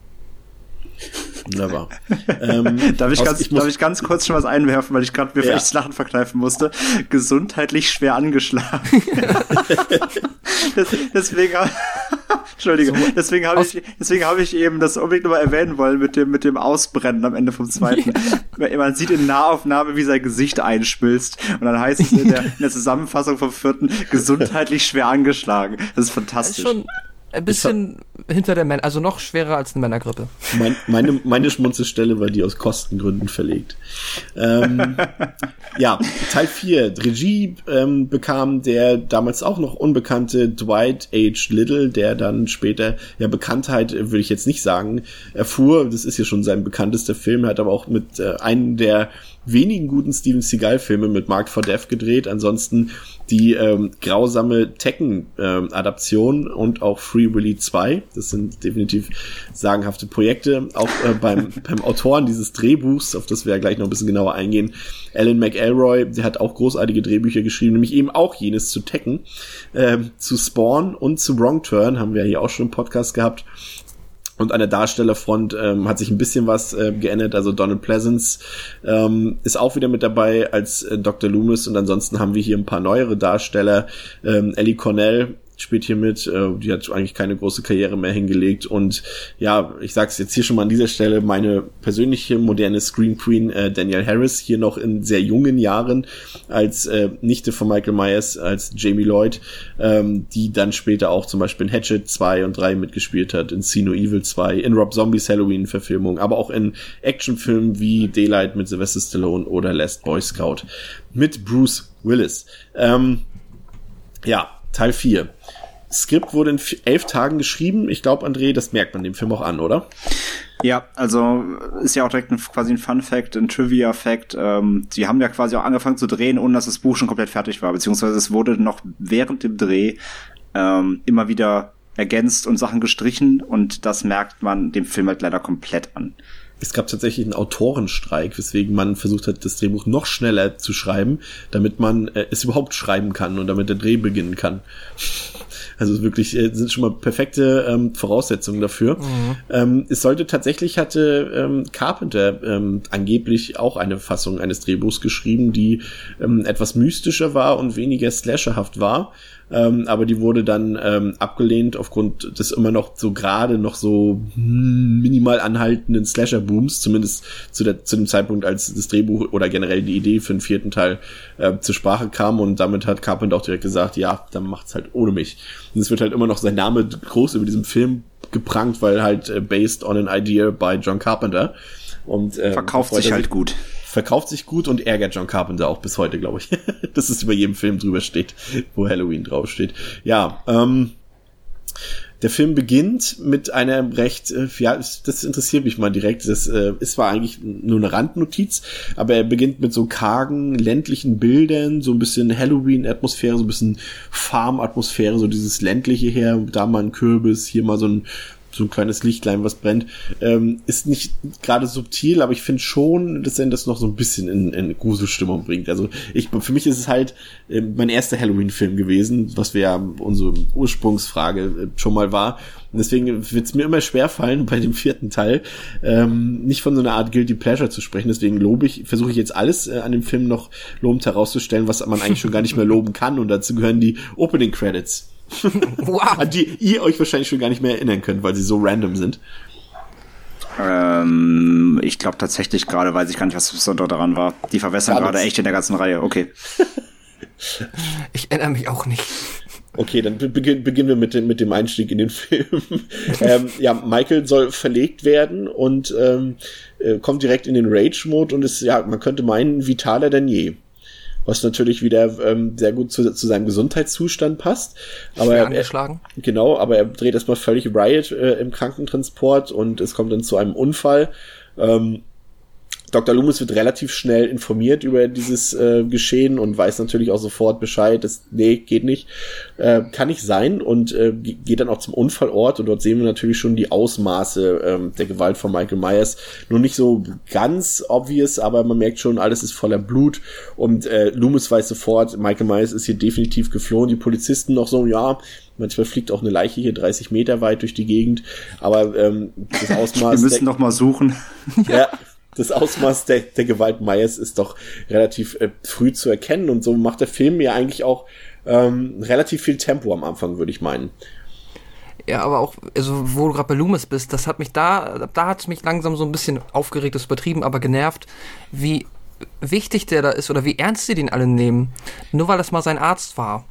Wunderbar. ähm, darf, ich aus, ganz, ich darf ich ganz kurz schon was einwerfen, weil ich gerade mir Ja. echt das Lachen verkneifen musste? Gesundheitlich schwer angeschlagen. das, deswegen, hab- Entschuldige, deswegen habe ich, deswegen habe ich eben das unbedingt nochmal erwähnen wollen mit dem, mit dem Ausbrennen am Ende vom zweiten. Man sieht in Nahaufnahme, wie sein Gesicht einschmilzt. Und dann heißt es in der, in der Zusammenfassung vom vierten, gesundheitlich schwer angeschlagen. Das ist Das ist fantastisch. schon ein bisschen hinter der Männer, also noch schwerer als eine Männergrippe. mein, meine, meine Schmunzelstelle war die aus Kostengründen verlegt. Ähm, ja, Teil 4. Regie ähm, bekam der damals auch noch unbekannte Dwight H. Little, der dann später ja Bekanntheit, würde ich jetzt nicht sagen, erfuhr. Das ist ja schon sein bekanntester Film. Hat aber auch mit äh, einem der wenigen guten Steven Seagal-Filme mit Mark for Death gedreht. Ansonsten die ähm, grausame Tekken-Adaption und auch Free Willy 2. Das sind definitiv sagenhafte Projekte. Auch äh, beim, beim Autoren dieses Drehbuchs, auf das wir ja gleich noch ein bisschen genauer eingehen, Alan McElroy, der hat auch großartige Drehbücher geschrieben, nämlich eben auch jenes zu Tekken, ähm, zu Spawn und zu Wrong Turn, haben wir hier auch schon im Podcast gehabt. Und an der Darstellerfront ähm, hat sich ein bisschen was äh, geändert. Also Donald Pleasance ähm, ist auch wieder mit dabei als äh, Dr. Loomis. Und ansonsten haben wir hier ein paar neuere Darsteller. Ähm, Ellie Cornell spielt hier mit. Äh, die hat eigentlich keine große Karriere mehr hingelegt. Und ja, ich sag's jetzt hier schon mal an dieser Stelle, meine persönliche moderne Screen Queen äh, Danielle Harris hier noch in sehr jungen Jahren als äh, Nichte von Michael Myers, als Jamie Lloyd, ähm, die dann später auch zum Beispiel in Hatchet 2 und 3 mitgespielt hat, in See No Evil 2, in Rob Zombies Halloween-Verfilmung, aber auch in Actionfilmen wie Daylight mit Sylvester Stallone oder Last Boy Scout mit Bruce Willis. Ähm, ja, Teil 4. Skript wurde in elf Tagen geschrieben. Ich glaube, André, das merkt man dem Film auch an, oder? Ja, also ist ja auch direkt ein, quasi ein Fun Fact, ein Trivia Fact. Ähm, sie haben ja quasi auch angefangen zu drehen, ohne dass das Buch schon komplett fertig war, beziehungsweise es wurde noch während dem Dreh ähm, immer wieder ergänzt und Sachen gestrichen und das merkt man dem Film halt leider komplett an. Es gab tatsächlich einen Autorenstreik, weswegen man versucht hat, das Drehbuch noch schneller zu schreiben, damit man äh, es überhaupt schreiben kann und damit der Dreh beginnen kann. Also wirklich äh, sind schon mal perfekte ähm, Voraussetzungen dafür. Ähm, es sollte tatsächlich hatte ähm, Carpenter ähm, angeblich auch eine Fassung eines Drehbuchs geschrieben, die ähm, etwas mystischer war und weniger slasherhaft war. Ähm, aber die wurde dann ähm, abgelehnt aufgrund des immer noch so gerade noch so minimal anhaltenden Slasher-Booms, zumindest zu, der, zu dem Zeitpunkt, als das Drehbuch oder generell die Idee für den vierten Teil äh, zur Sprache kam und damit hat Carpenter auch direkt gesagt, ja, dann macht's halt ohne mich. Und es wird halt immer noch sein Name groß über diesem Film geprangt, weil halt äh, based on an idea by John Carpenter. Und äh, Verkauft sich halt gut. Verkauft sich gut und ärgert John Carpenter auch bis heute, glaube ich. dass es über jedem Film drüber steht, wo Halloween draufsteht. Ja, ähm, der Film beginnt mit einer recht, äh, ja, das interessiert mich mal direkt. Das äh, ist zwar eigentlich nur eine Randnotiz, aber er beginnt mit so kargen ländlichen Bildern, so ein bisschen Halloween-Atmosphäre, so ein bisschen Farm-Atmosphäre, so dieses ländliche her, da mal ein Kürbis, hier mal so ein so ein kleines Lichtlein, was brennt, ähm, ist nicht gerade subtil, aber ich finde schon, dass er das noch so ein bisschen in, in Gruselstimmung bringt. Also ich, für mich ist es halt äh, mein erster Halloween-Film gewesen, was wir ja unsere Ursprungsfrage äh, schon mal war. Und deswegen wird es mir immer schwerfallen, bei dem vierten Teil ähm, nicht von so einer Art Guilty Pleasure zu sprechen. Deswegen lobe ich, versuche ich jetzt alles äh, an dem Film noch lobend herauszustellen, was man eigentlich schon gar nicht mehr loben kann. Und dazu gehören die Opening Credits Wow. an die ihr euch wahrscheinlich schon gar nicht mehr erinnern könnt, weil sie so random sind. Ähm, ich glaube tatsächlich gerade, weiß ich gar nicht, was das Besondere daran war. Die verwässern gerade echt in der ganzen Reihe. Okay. Ich erinnere mich auch nicht. Okay, dann be- beginn, beginnen wir mit dem, mit dem Einstieg in den Film. ähm, ja, Michael soll verlegt werden und ähm, äh, kommt direkt in den Rage-Mode und ist, ja, man könnte meinen, vitaler denn je. Was natürlich wieder ähm, sehr gut zu, zu seinem Gesundheitszustand passt. Aber er, angeschlagen. Genau, aber er dreht erstmal völlig Riot äh, im Krankentransport und es kommt dann zu einem Unfall. Ähm, Dr. Loomis wird relativ schnell informiert über dieses äh, Geschehen und weiß natürlich auch sofort Bescheid, dass, nee, geht nicht, äh, kann nicht sein und äh, geht dann auch zum Unfallort und dort sehen wir natürlich schon die Ausmaße ähm, der Gewalt von Michael Myers. Nur nicht so ganz obvious, aber man merkt schon, alles ist voller Blut und äh, Loomis weiß sofort, Michael Myers ist hier definitiv geflohen. Die Polizisten noch so, ja, manchmal fliegt auch eine Leiche hier 30 Meter weit durch die Gegend, aber ähm, das Ausmaß... wir müssen noch mal suchen. ja, das Ausmaß der, der Gewalt Myers ist doch relativ äh, früh zu erkennen und so macht der Film ja eigentlich auch ähm, relativ viel Tempo am Anfang, würde ich meinen. Ja, aber auch, also wo du gerade bei Loomis bist, das hat mich da, da hat es mich langsam so ein bisschen aufgeregt, das übertrieben, aber genervt, wie wichtig der da ist oder wie ernst sie den alle nehmen. Nur weil das mal sein Arzt war.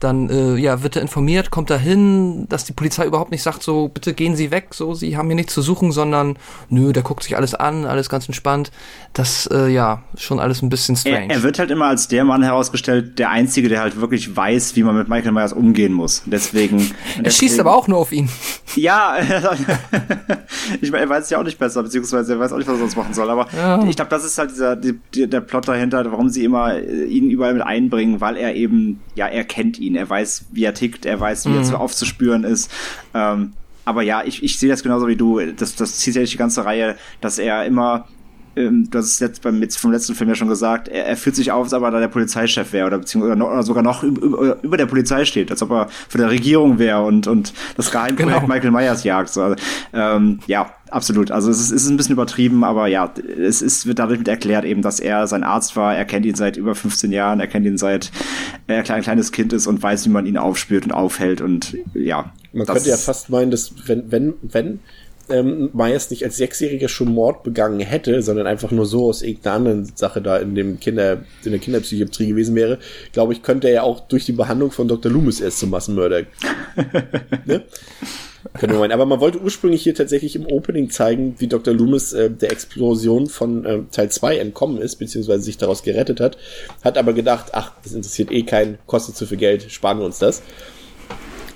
Dann äh, ja, wird er informiert, kommt er hin, dass die Polizei überhaupt nicht sagt, so bitte gehen Sie weg, so Sie haben hier nichts zu suchen, sondern nö, der guckt sich alles an, alles ganz entspannt. Das äh, ja schon alles ein bisschen strange. Er, er, wird halt immer als der Mann herausgestellt, der einzige, der halt wirklich weiß, wie man mit Michael Myers umgehen muss. Deswegen. er deswegen, schießt aber auch nur auf ihn. Ja, ich meine, er weiß ja auch nicht besser, beziehungsweise er weiß auch nicht, was er sonst machen soll. Aber ja. ich glaube, das ist halt dieser die, der Plot dahinter, warum sie immer äh, ihn überall mit einbringen, weil er eben, ja, er kennt ihn, er weiß, wie er tickt, er weiß, wie mhm. er zu aufzuspüren ist. Ähm, aber ja, ich, ich sehe das genauso wie du. Das, das zieht ja die ganze Reihe, dass er immer ähm, das ist jetzt beim jetzt vom letzten Film ja schon gesagt, er, er fühlt sich auf, als ob er da der Polizeichef wäre oder beziehungsweise noch, oder sogar noch über, über, der Polizei steht, als ob er für der Regierung wäre und und das Geheimprojekt genau. Michael Myers jagt. So, ähm, ja, absolut. Also es ist, es ist ein bisschen übertrieben, aber ja, es ist wird dadurch mit erklärt eben, dass er sein Arzt war. Er kennt ihn seit über 15 Jahren, er kennt ihn seit er ein kleines Kind ist und weiß, wie man ihn aufspürt und aufhält und ja. Man könnte ja fast meinen, dass wenn wenn wenn ähm, Myers nicht als Sechsjähriger schon Mord begangen hätte, sondern einfach nur so aus irgendeiner anderen Sache da in dem Kinder, in der Kinderpsychiatrie gewesen wäre, glaube ich, könnte er ja auch durch die Behandlung von Dr. Loomis erst zum Massenmörder. ne? Können wir meinen. Aber man wollte ursprünglich hier tatsächlich im Opening zeigen, wie Dr. Loomis äh, der Explosion von äh, Teil 2 entkommen ist, beziehungsweise sich daraus gerettet hat. Hat aber gedacht, ach, das interessiert eh keinen, kostet zu viel Geld, sparen wir uns das.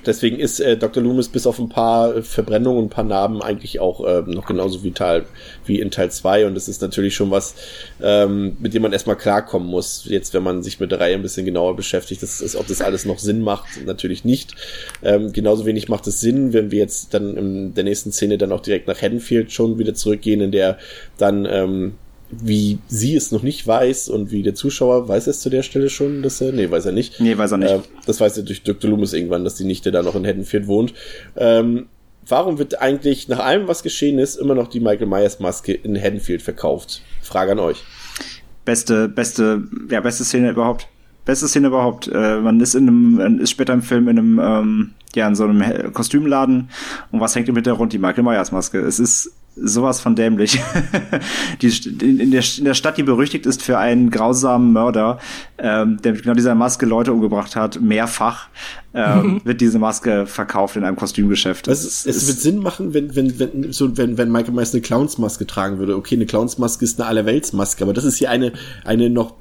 Deswegen ist äh, Dr. Loomis bis auf ein paar Verbrennungen und ein paar Narben eigentlich auch äh, noch genauso vital wie in Teil 2 und das ist natürlich schon was, ähm, mit dem man erstmal klarkommen muss. Jetzt, wenn man sich mit der Reihe ein bisschen genauer beschäftigt, das ist, ob das alles noch Sinn macht, natürlich nicht. Ähm, genauso wenig macht es Sinn, wenn wir jetzt dann in der nächsten Szene dann auch direkt nach Haddonfield schon wieder zurückgehen, in der dann ähm, wie sie es noch nicht weiß und wie der Zuschauer weiß es zu der Stelle schon, dass er, nee, weiß er nicht. Nee, weiß er nicht. Äh, das weiß er durch Dr. Loomis irgendwann, dass die Nichte da noch in Haddonfield wohnt. Ähm, warum wird eigentlich nach allem, was geschehen ist, immer noch die Michael Myers Maske in Haddonfield verkauft? Frage an euch. Beste, beste, ja, beste Szene überhaupt. Beste Szene überhaupt. Äh, man ist in einem, ist später im Film in einem, ähm, ja, in so einem Kostümladen und was hängt im Hintergrund? Die Michael Myers Maske. Es ist sowas von dämlich. die, in, der, in der Stadt, die berüchtigt ist für einen grausamen Mörder, ähm, der mit genau dieser Maske Leute umgebracht hat, mehrfach, ähm, mhm. wird diese Maske verkauft in einem Kostümgeschäft. Also, es, es wird Sinn machen, wenn, wenn, wenn, so, wenn, wenn Michael Myers eine Clownsmaske tragen würde. Okay, eine Clownsmaske ist eine Allerweltsmaske, aber das ist hier eine, eine noch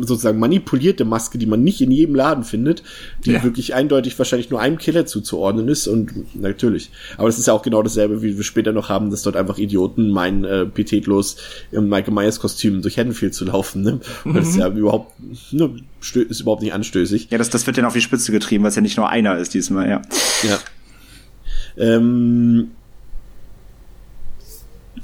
sozusagen manipulierte Maske, die man nicht in jedem Laden findet, die ja. wirklich eindeutig wahrscheinlich nur einem Killer zuzuordnen ist und natürlich. Aber das ist ja auch genau dasselbe, wie wir später noch haben, dass dort einfach Idioten meinen, äh, pitetlos im Michael Myers Kostüm durch Haddonfield zu laufen, ne? Mhm. Das ist ja überhaupt, ne, ist überhaupt nicht anstößig. Ja, das, das wird dann auf die Spitze getrieben, weil es ja nicht nur einer ist diesmal, ja. Ja. Ähm,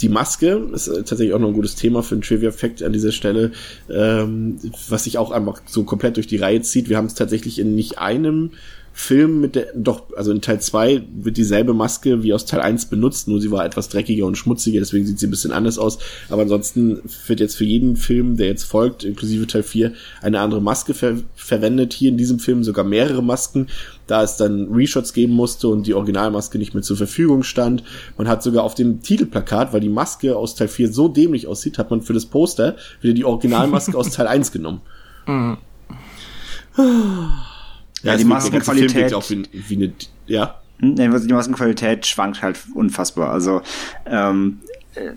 die Maske ist äh, tatsächlich auch noch ein gutes Thema für einen Trivia-Fact an dieser Stelle, ähm, was sich auch einfach so komplett durch die Reihe zieht. Wir haben es tatsächlich in nicht einem Film mit der, doch, also in Teil 2 wird dieselbe Maske wie aus Teil 1 benutzt, nur sie war etwas dreckiger und schmutziger, deswegen sieht sie ein bisschen anders aus. Aber ansonsten wird jetzt für jeden Film, der jetzt folgt, inklusive Teil 4, eine andere Maske ver verwendet. Hier in diesem Film sogar mehrere Masken, da es dann Reshots geben musste und die Originalmaske nicht mehr zur Verfügung stand. Man hat sogar auf dem Titelplakat, weil die Maske aus Teil 4 so dämlich aussieht, hat man für das Poster wieder die Originalmaske aus Teil 1 genommen. Ja, die Maskenqualität. Auch wie, wie eine, ja. Hm, die Maskenqualität schwankt halt unfassbar. Also ähm,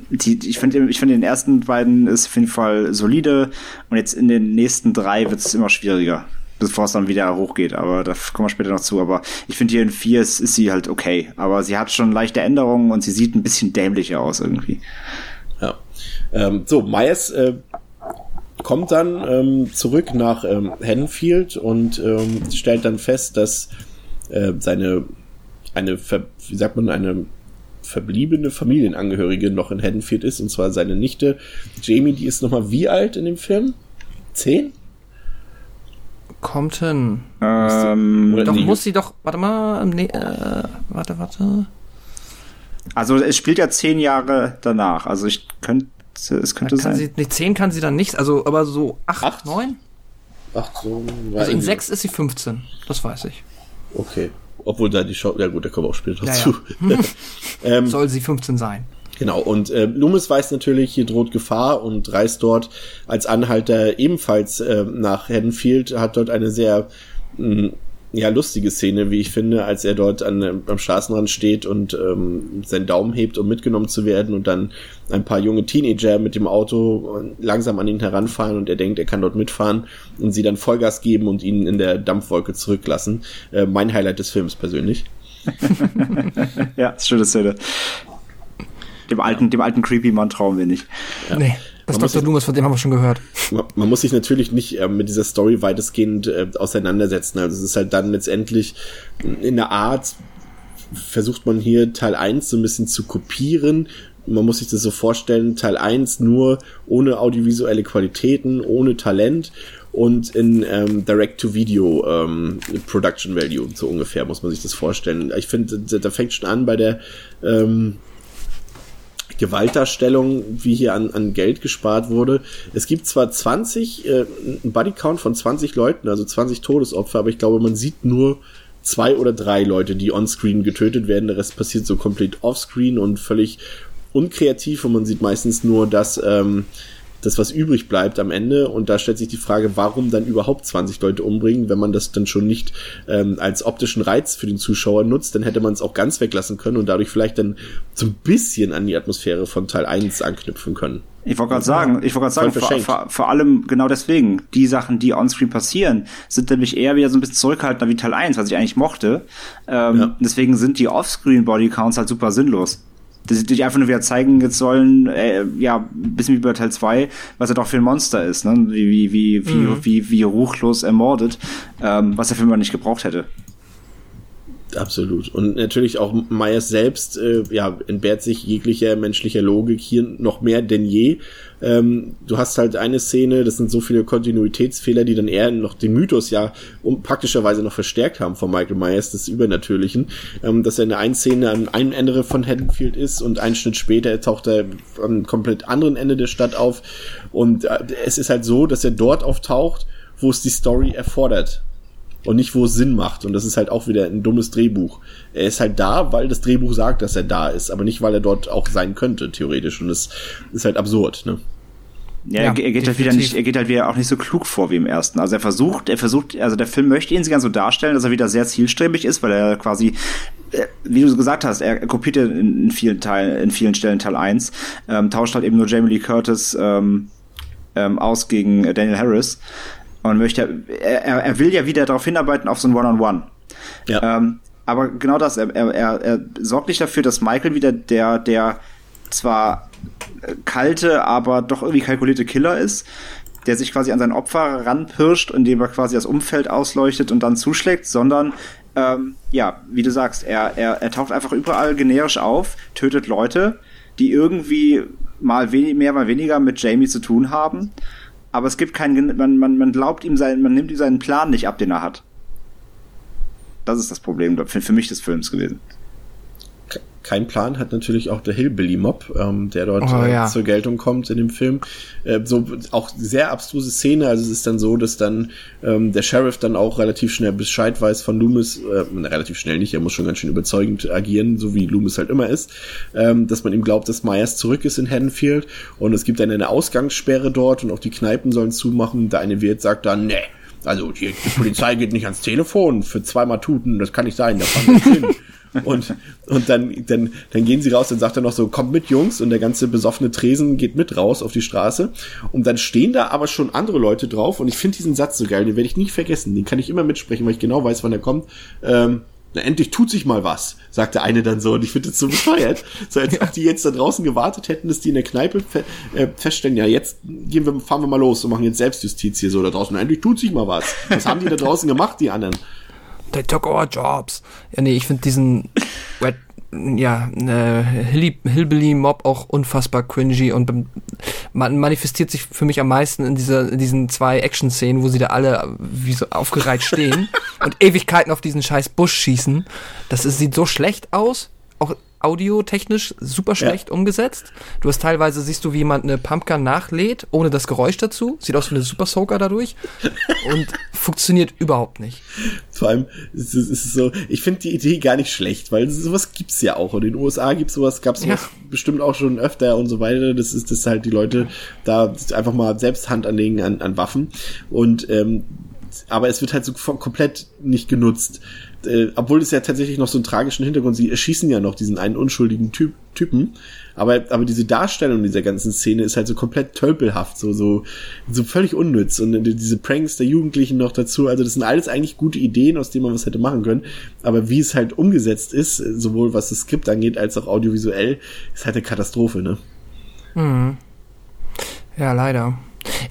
die, ich finde ich finde den ersten beiden ist auf jeden Fall solide und jetzt in den nächsten drei wird es immer schwieriger, bevor es dann wieder hochgeht. Aber da kommen wir später noch zu. Aber ich finde hier in vier ist, ist sie halt okay. Aber sie hat schon leichte Änderungen und sie sieht ein bisschen dämlicher aus irgendwie. Ja. Ähm, so, Myers äh, kommt dann ähm, zurück nach ähm, Haddonfield und ähm, stellt dann fest, dass äh, seine eine, Ver wie sagt man, eine verbliebene Familienangehörige noch in Haddonfield ist, und zwar seine Nichte Jamie, die ist nochmal wie alt in dem Film? Zehn? Kommt hin. Ähm, Doch, nee, muss sie doch, warte mal, nee, äh, warte, warte. also es spielt ja zehn Jahre danach. Also ich könnte, es Da könnte kann sein. sie, nee, 10 kann sie dann nicht, also, aber so 8, Acht? 9? Ach so. Also in weiß ich 6 ist sie 15, das weiß ich. Okay. Obwohl da die Schau, ja gut, da kommen wir auch später Ja, dazu. ähm, Soll sie 15 sein. Genau, und äh, Loomis weiß natürlich, hier droht Gefahr und reist dort als Anhalter ebenfalls äh, nach Haddonfield, hat dort eine sehr mh, ja, lustige Szene, wie ich finde, als er dort an, am Straßenrand steht und ähm, seinen Daumen hebt, um mitgenommen zu werden und dann ein paar junge Teenager mit dem Auto langsam an ihn heranfahren und er denkt, er kann dort mitfahren und sie dann Vollgas geben und ihn in der Dampfwolke zurücklassen. Äh, mein Highlight des Films persönlich. Ja, schöne Szene. Dem alten, dem alten creepy Mann trauen wir nicht. Nee, das Man muss Dr. Loomis, von dem haben wir schon gehört. man man muss sich natürlich nicht äh, mit dieser Story weitestgehend äh, auseinandersetzen. Also es ist halt dann letztendlich in der Art, versucht man hier Teil 1 so ein bisschen zu kopieren. Man muss sich das so vorstellen, Teil 1 nur ohne audiovisuelle Qualitäten, ohne Talent und in ähm, Direct-to-Video ähm, Production Value, so ungefähr muss man sich das vorstellen. Ich finde, da, da fängt schon an bei der ähm, Gewaltdarstellung, wie hier an, an Geld gespart wurde. Es gibt zwar 20, äh, ein Bodycount von 20 Leuten, also 20 Todesopfer, aber ich glaube, man sieht nur zwei oder drei Leute, die on-screen getötet werden. Der Rest passiert so komplett off-screen und völlig unkreativ und man sieht meistens nur das, ähm, das, was übrig bleibt am Ende. Und da stellt sich die Frage, warum dann überhaupt 20 Leute umbringen, wenn man das dann schon nicht ähm, als optischen Reiz für den Zuschauer nutzt, dann hätte man es auch ganz weglassen können und dadurch vielleicht dann so ein bisschen an die Atmosphäre von Teil 1 anknüpfen können. Ich wollte gerade sagen, ich wollte gerade sagen, vor, vor allem genau deswegen, die Sachen, die onscreen passieren, sind nämlich eher wieder so ein bisschen zurückhaltender wie Teil 1, was ich eigentlich mochte. Ähm, Ja. Deswegen sind die Offscreen Bodycounts halt super sinnlos. Die, die einfach nur wieder zeigen jetzt sollen, äh, ja, ein bisschen wie bei Teil 2, was er doch für ein Monster ist, ne? Wie, wie, wie, wie, wie, wie ruchlos ermordet, ähm, was der Film aber nicht gebraucht hätte. Absolut. Und natürlich auch Myers selbst äh, ja, entbehrt sich jeglicher menschlicher Logik hier noch mehr denn je. Ähm, du hast halt eine Szene, das sind so viele Kontinuitätsfehler, die dann eher noch den Mythos ja um, praktischerweise noch verstärkt haben von Michael Myers, des Übernatürlichen, ähm, dass er in der einen Szene an einem Ende von Haddonfield ist und einen Schnitt später taucht er am komplett anderen Ende der Stadt auf. Und äh, es ist halt so, dass er dort auftaucht, wo es die Story erfordert und nicht, wo es Sinn macht. Und das ist halt auch wieder ein dummes Drehbuch. Er ist halt da, weil das Drehbuch sagt, dass er da ist, aber nicht, weil er dort auch sein könnte, theoretisch. Und das ist halt absurd, ne? Ja, Ja, er, geht halt wieder nicht, er geht halt wieder auch nicht so klug vor wie im ersten. Also er versucht, er versucht, also der Film möchte ihn ganz so darstellen, dass er wieder sehr zielstrebig ist, weil er quasi, äh, wie du so gesagt hast, er, er kopiert ja in, vielen Teilen, in vielen Stellen Teil 1, ähm, tauscht halt eben nur Jamie Lee Curtis ähm, ähm, aus gegen Daniel Harris und möchte, er, er, will ja wieder darauf hinarbeiten auf so ein One-on-One. Ja. Ähm, aber genau das, er, er, er, sorgt nicht dafür, dass Michael wieder der, der zwar äh, kalte, aber doch irgendwie kalkulierte Killer ist, der sich quasi an sein Opfer ranpirscht, indem er quasi das Umfeld ausleuchtet und dann zuschlägt, sondern ähm, ja, wie du sagst, er, er, er taucht einfach überall generisch auf, tötet Leute, die irgendwie mal mehr, mal weniger mit Jamie zu tun haben. Aber es gibt keinen, man, man, man glaubt ihm seinen, man nimmt ihm seinen Plan nicht ab, den er hat. Das ist das Problem für, für mich des Films gewesen. Kein Plan hat natürlich auch der Hillbilly-Mob, ähm, der dort Oh, äh, ja. zur Geltung kommt in dem Film. Äh, so auch sehr abstruse Szene. Also es ist dann so, dass dann ähm, der Sheriff dann auch relativ schnell Bescheid weiß von Loomis, äh, relativ schnell nicht, er muss schon ganz schön überzeugend agieren, so wie Loomis halt immer ist, ähm, dass man ihm glaubt, dass Myers zurück ist in Haddonfield und es gibt dann eine Ausgangssperre dort und auch die Kneipen sollen zumachen. Der eine Wirt sagt dann, nee, also die, die Polizei geht nicht ans Telefon für zweimal Tuten, das kann nicht sein, da fahren wir hin. Und, und dann, dann, dann gehen sie raus, dann sagt er noch so, kommt mit, Jungs, und der ganze besoffene Tresen geht mit raus auf die Straße. Und dann stehen da aber schon andere Leute drauf, und ich finde diesen Satz so geil, den werde ich nie vergessen, den kann ich immer mitsprechen, weil ich genau weiß, wann er kommt. Ähm, Na, endlich tut sich mal was, sagt der eine dann so. Und ich finde das so bescheuert. So als ob die jetzt da draußen gewartet hätten, dass die in der Kneipe fe äh, feststellen, ja, jetzt gehen wir, fahren wir mal los und machen jetzt Selbstjustiz hier so da draußen. Na, endlich tut sich mal was. Was haben die da draußen gemacht, die anderen? They took our jobs. Ja, nee, ich finde diesen Red, ja, äh, Hill Hillbilly-Mob auch unfassbar cringy und man manifestiert sich für mich am meisten in, dieser, in diesen zwei Action-Szenen, wo sie da alle wie so aufgereiht stehen und Ewigkeiten auf diesen scheiß Busch schießen. Das ist, sieht so schlecht aus. Auch audiotechnisch super schlecht ja. umgesetzt. Du hast teilweise, siehst du, wie jemand eine Pumpgun nachlädt, ohne das Geräusch dazu. Sieht aus wie eine Super Soaker dadurch. und funktioniert überhaupt nicht. Vor allem, es ist, es ist so, ich finde die Idee gar nicht schlecht, weil sowas gibt's ja auch. Und in den USA gibt's sowas, gab's sowas ja. bestimmt auch schon öfter und so weiter. Das ist, das halt die Leute da einfach mal selbst Hand anlegen an, an Waffen. Und, ähm, aber es wird halt so komplett nicht genutzt äh, obwohl es ja tatsächlich noch so einen tragischen Hintergrund, sie erschießen ja noch diesen einen unschuldigen typ, Typen, aber, aber diese Darstellung dieser ganzen Szene ist halt so komplett tölpelhaft, so, so, so völlig unnütz und diese Pranks der Jugendlichen noch dazu, also das sind alles eigentlich gute Ideen, aus denen man was hätte machen können, aber wie es halt umgesetzt ist, sowohl was das Skript angeht, als auch audiovisuell, ist halt eine Katastrophe, ne? Hm. Ja, leider.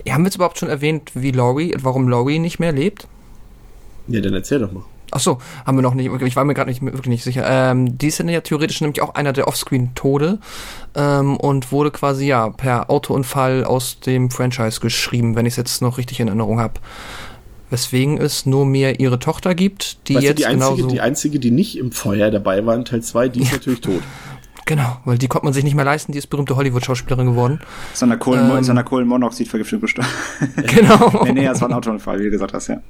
Haben wir jetzt überhaupt schon erwähnt, wie Laurie, warum Laurie nicht mehr lebt? Ja, dann erzähl doch mal. Ach so, haben wir noch nicht. Ich war mir gerade nicht wirklich nicht sicher. Ähm, die ist ja theoretisch nämlich auch einer der Offscreen-Tode ähm, und wurde quasi ja per Autounfall aus dem Franchise geschrieben, wenn ich es jetzt noch richtig in Erinnerung habe. Weswegen es nur mehr ihre Tochter gibt, die weißt jetzt du, die einzige, genauso die einzige, die nicht im Feuer dabei war in Teil 2, die ist natürlich tot. Genau, weil die konnte man sich nicht mehr leisten, die ist berühmte Hollywood-Schauspielerin geworden. Seiner Kohlen, ähm, seiner Kohlenmonoxidvergiftung gestorben. Genau. nee, nee, es war ein Autounfall, wie du gesagt hast, ja.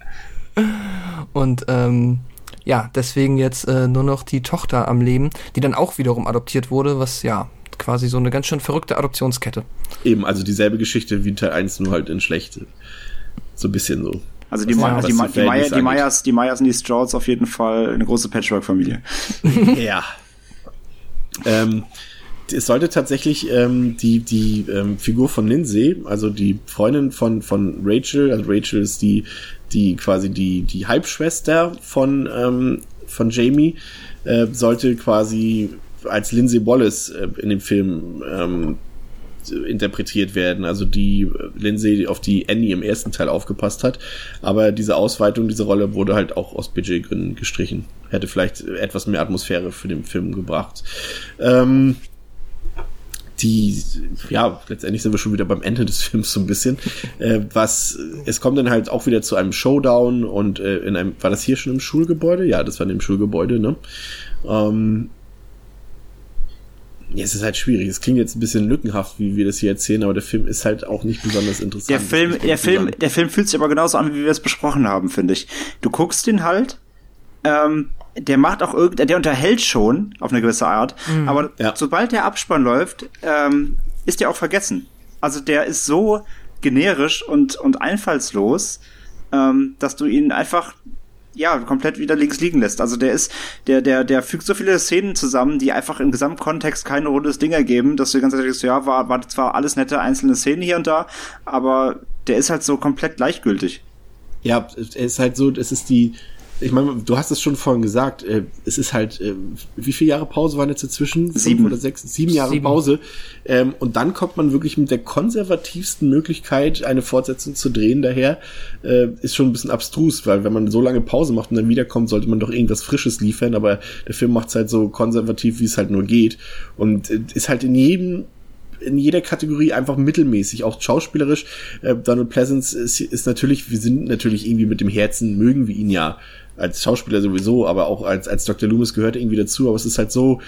Und ähm, ja, deswegen jetzt äh, nur noch die Tochter am Leben, die dann auch wiederum adoptiert wurde, was ja quasi so eine ganz schön verrückte Adoptionskette. Eben, also dieselbe Geschichte wie Teil 1, nur halt in schlechte. So ein bisschen so. Also die, ja, die, die, die, Meyers, die Meyers und die Strauds auf jeden Fall eine große Patchwork-Familie. ja. Ähm, es sollte tatsächlich ähm, die, die ähm, Figur von Lindsay, also die Freundin von, von Rachel, also Rachel ist die die quasi die, die Halbschwester von, ähm, von Jamie, äh, sollte quasi als Lindsay Wallace äh, in dem Film ähm, interpretiert werden. Also die Lindsay, auf die Annie im ersten Teil aufgepasst hat. Aber diese Ausweitung, diese Rolle wurde halt auch aus Budgetgründen gestrichen. Hätte vielleicht etwas mehr Atmosphäre für den Film gebracht. Ähm, die, ja, letztendlich sind wir schon wieder beim Ende des Films so ein bisschen. Äh, was, es kommt dann halt auch wieder zu einem Showdown und äh, in einem, war das hier schon im Schulgebäude? Ja, das war in dem Schulgebäude, ne? Ähm, ja, es ist halt schwierig. Es klingt jetzt ein bisschen lückenhaft, wie wir das hier erzählen, aber der Film ist halt auch nicht besonders interessant. Der Film, der Film, der Film fühlt sich aber genauso an, wie wir es besprochen haben, finde ich. Du guckst den halt, ähm, der macht auch irgend, der unterhält schon auf eine gewisse Art, mhm. aber ja. sobald der Abspann läuft, ähm, ist der auch vergessen. Also der ist so generisch und, und einfallslos, ähm, dass du ihn einfach ja, komplett wieder links liegen lässt. Also der ist, der, der, der fügt so viele Szenen zusammen, die einfach im Gesamtkontext kein rundes Ding ergeben, dass du die ganze Zeit denkst, ja, war, war zwar alles nette einzelne Szenen hier und da, aber der ist halt so komplett gleichgültig. Ja, es ist halt so, es ist die, ich meine, du hast es schon vorhin gesagt, äh, es ist halt, äh, wie viele Jahre Pause waren jetzt dazwischen? Sieben Fünf oder sechs, sieben Jahre sieben. Pause. Ähm, und dann kommt man wirklich mit der konservativsten Möglichkeit, eine Fortsetzung zu drehen. Daher äh, ist schon ein bisschen abstrus, weil wenn man so lange Pause macht und dann wiederkommt, sollte man doch irgendwas Frisches liefern. Aber der Film macht es halt so konservativ, wie es halt nur geht. Und äh, ist halt in jedem in jeder Kategorie einfach mittelmäßig, auch schauspielerisch. Äh, Donald Pleasance ist, ist natürlich, wir sind natürlich irgendwie mit dem Herzen, mögen wir ihn ja als Schauspieler sowieso, aber auch als, als Dr. Loomis gehört irgendwie dazu, aber es ist halt so,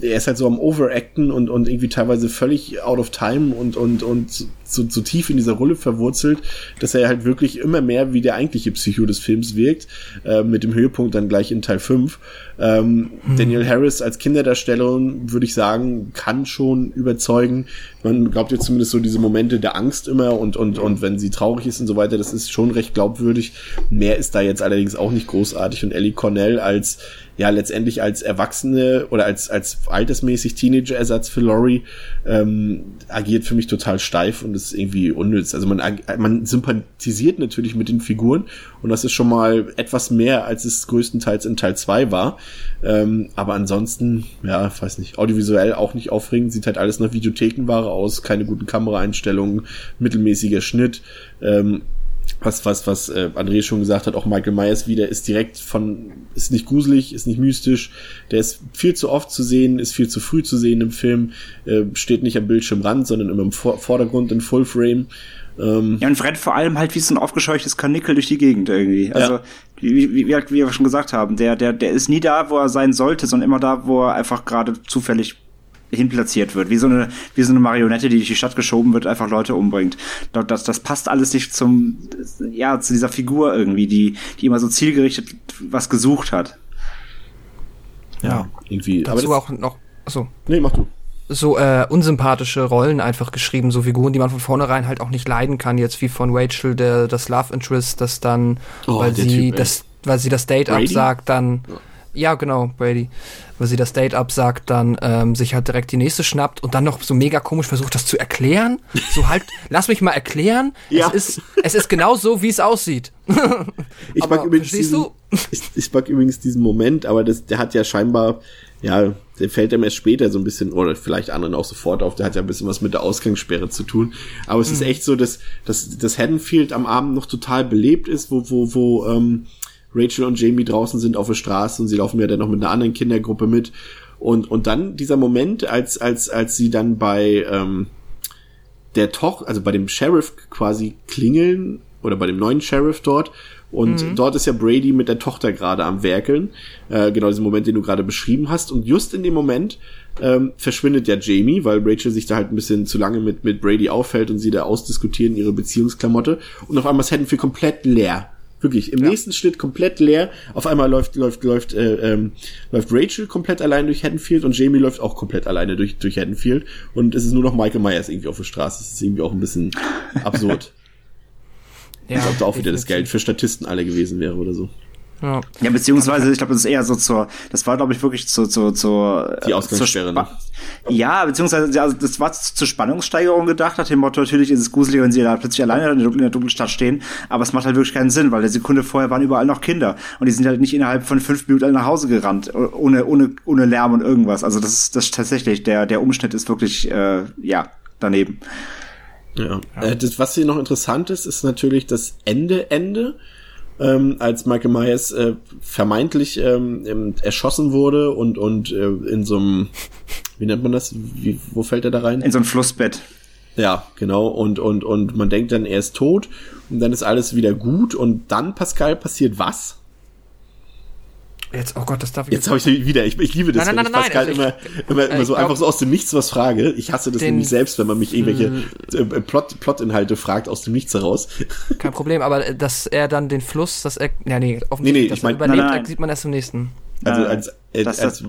er ist halt so am Overacten und, und irgendwie teilweise völlig out of time und, und, und so, so tief in dieser Rolle verwurzelt, dass er halt wirklich immer mehr wie der eigentliche Psycho des Films wirkt, äh, mit dem Höhepunkt dann gleich in Teil 5. Ähm, hm. Daniel Harris als Kinderdarstellerin, würde ich sagen, kann schon überzeugen. Man glaubt jetzt zumindest so diese Momente der Angst immer und, und, und wenn sie traurig ist und so weiter, das ist schon recht glaubwürdig. Mehr ist da jetzt allerdings auch nicht großartig und Ellie Cornell als ja letztendlich als Erwachsene oder als als altersmäßig Teenager-Ersatz für Laurie ähm, agiert für mich total steif und ist irgendwie unnütz. Also man, man sympathisiert natürlich mit den Figuren und das ist schon mal etwas mehr, als es größtenteils in Teil 2 war. Ähm, aber ansonsten, ja, weiß nicht, audiovisuell auch nicht aufregend, sieht halt alles nach Videothekenware aus, keine guten Kameraeinstellungen, mittelmäßiger Schnitt. Ähm, was, was, was äh, André schon gesagt hat, auch Michael Myers wieder, ist direkt von, ist nicht gruselig, ist nicht mystisch, der ist viel zu oft zu sehen, ist viel zu früh zu sehen im Film, äh, steht nicht am Bildschirmrand, sondern immer im Vor Vordergrund in Fullframe. Ähm, ja, und rennt vor allem halt wie so ein aufgescheuchtes Kanickel durch die Gegend irgendwie. Also, ja. wie, wie, wie, wir schon gesagt haben, der, der, der ist nie da, wo er sein sollte, sondern immer da, wo er einfach gerade zufällig hinplatziert wird, wie so eine wie so eine Marionette, die durch die Stadt geschoben wird, einfach Leute umbringt. Das, das passt alles nicht zum ja zu dieser Figur irgendwie, die die immer so zielgerichtet was gesucht hat. Ja, irgendwie. Dazu aber auch noch. Achso. Nee, mach du so äh, unsympathische Rollen einfach geschrieben, so Figuren, die man von vornherein halt auch nicht leiden kann, jetzt wie von Rachel, der das Love Interest, das dann, oh, weil sie typ, das, weil sie das Date Brady? absagt, dann ja. Ja, genau, Brady. Weil sie das Date absagt, dann ähm, sich halt direkt die nächste schnappt und dann noch so mega komisch versucht, das zu erklären. So halt, lass mich mal erklären. Ja. Es ist, es ist genau so, wie es aussieht. ich mag übrigens diesen, ich, ich mag übrigens diesen Moment, aber das, der hat ja scheinbar, ja, der fällt ihm erst später so ein bisschen, oder vielleicht anderen auch sofort auf, der hat ja ein bisschen was mit der Ausgangssperre zu tun. Aber es mhm. ist echt so, dass, dass, dass Haddonfield am Abend noch total belebt ist, wo, wo, wo, ähm, Rachel und Jamie draußen sind auf der Straße und sie laufen ja dann noch mit einer anderen Kindergruppe mit. Und, und dann dieser Moment, als, als, als sie dann bei ähm, der Toch, also bei dem Sheriff quasi klingeln, oder bei dem neuen Sheriff dort, und mhm. dort ist ja Brady mit der Tochter gerade am Werkeln. Äh, genau diesen Moment, den du gerade beschrieben hast. Und just in dem Moment ähm, verschwindet ja Jamie, weil Rachel sich da halt ein bisschen zu lange mit, mit Brady auffällt und sie da ausdiskutieren ihre Beziehungsklamotte. Und auf einmal ist Haddonfield komplett leer. Wirklich, im ja. nächsten Schnitt komplett leer. Auf einmal läuft, läuft, läuft, äh, ähm, läuft Rachel komplett allein durch Haddonfield und Jamie läuft auch komplett alleine durch, durch Haddonfield. Und es ist nur noch Michael Myers irgendwie auf der Straße. Das ist irgendwie auch ein bisschen absurd. ja, da auch wieder das Geld für Statisten alle gewesen wäre oder so. Ja. ja, beziehungsweise, ich glaube, das ist eher so zur, das war, glaube ich, wirklich zu, zu, zu Die Ausgangssperre, ne? Ja, beziehungsweise, ja, das war zur Spannungssteigerung gedacht, nach dem Motto, natürlich ist es gruselig, wenn sie da plötzlich alleine in der dunklen Stadt stehen, aber es macht halt wirklich keinen Sinn, weil der Sekunde vorher waren überall noch Kinder und die sind halt nicht innerhalb von fünf Minuten nach Hause gerannt, ohne, ohne, ohne Lärm und irgendwas. Also das ist, das ist tatsächlich, der, der Umschnitt ist wirklich, äh, ja, daneben. Ja. ja. Äh, das, was hier noch interessant ist, ist natürlich das Ende, Ende ähm, als Michael Myers äh, vermeintlich ähm, erschossen wurde und, und äh, in so einem, wie nennt man das? Wie, wo fällt er da rein? In so ein Flussbett. Ja, genau. Und, und, und man denkt dann, er ist tot und dann ist alles wieder gut und dann, Pascal, passiert was? Jetzt, oh Gott, das darf ich jetzt. Jetzt habe ich wieder. Ich, ich liebe das, nein, nein, wenn nein, ich Pascal also immer, immer, immer so glaub, einfach so aus dem Nichts was frage. Ich hasse das nämlich selbst, wenn man mich irgendwelche äh, Plot, Plot-Inhalte fragt aus dem Nichts heraus. Kein Problem, aber dass er dann den Fluss, dass er, ja nee, offensichtlich, nee, nee, ich mein, überlebt, nein, nein. sieht man erst im nächsten. Also als, äh, als, als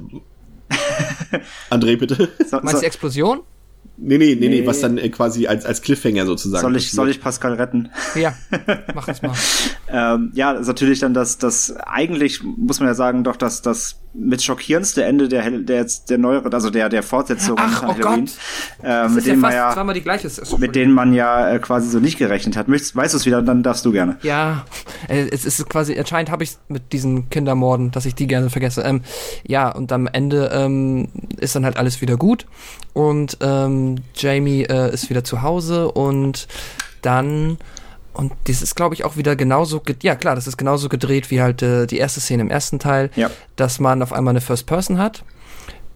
André bitte. So, Meinst du die Explosion? Nee, nee, nee, nee, was dann äh, quasi als, als Cliffhanger sozusagen. Soll ich, soll ich Pascal retten? Ja, mach es mal. ähm, ja, ist natürlich dann das, das, eigentlich muss man ja sagen, doch, dass das mit schockierendste Ende der, der der neuere, also der der Fortsetzung Ach, oh Halloween, äh, mit denen ja man ja die gleiche, mit denen man ja äh, quasi so nicht gerechnet hat. Möchtest, weißt du es wieder, dann darfst du gerne. Ja, äh, es ist quasi anscheinend habe ich mit diesen Kindermorden, dass ich die gerne vergesse. Ähm, ja, und am Ende ähm, ist dann halt alles wieder gut und ähm, Jamie äh, ist wieder zu Hause und dann und das ist, glaube ich, auch wieder genauso, ja klar, das ist genauso gedreht wie halt äh, die erste Szene im ersten Teil, ja. dass man auf einmal eine First Person hat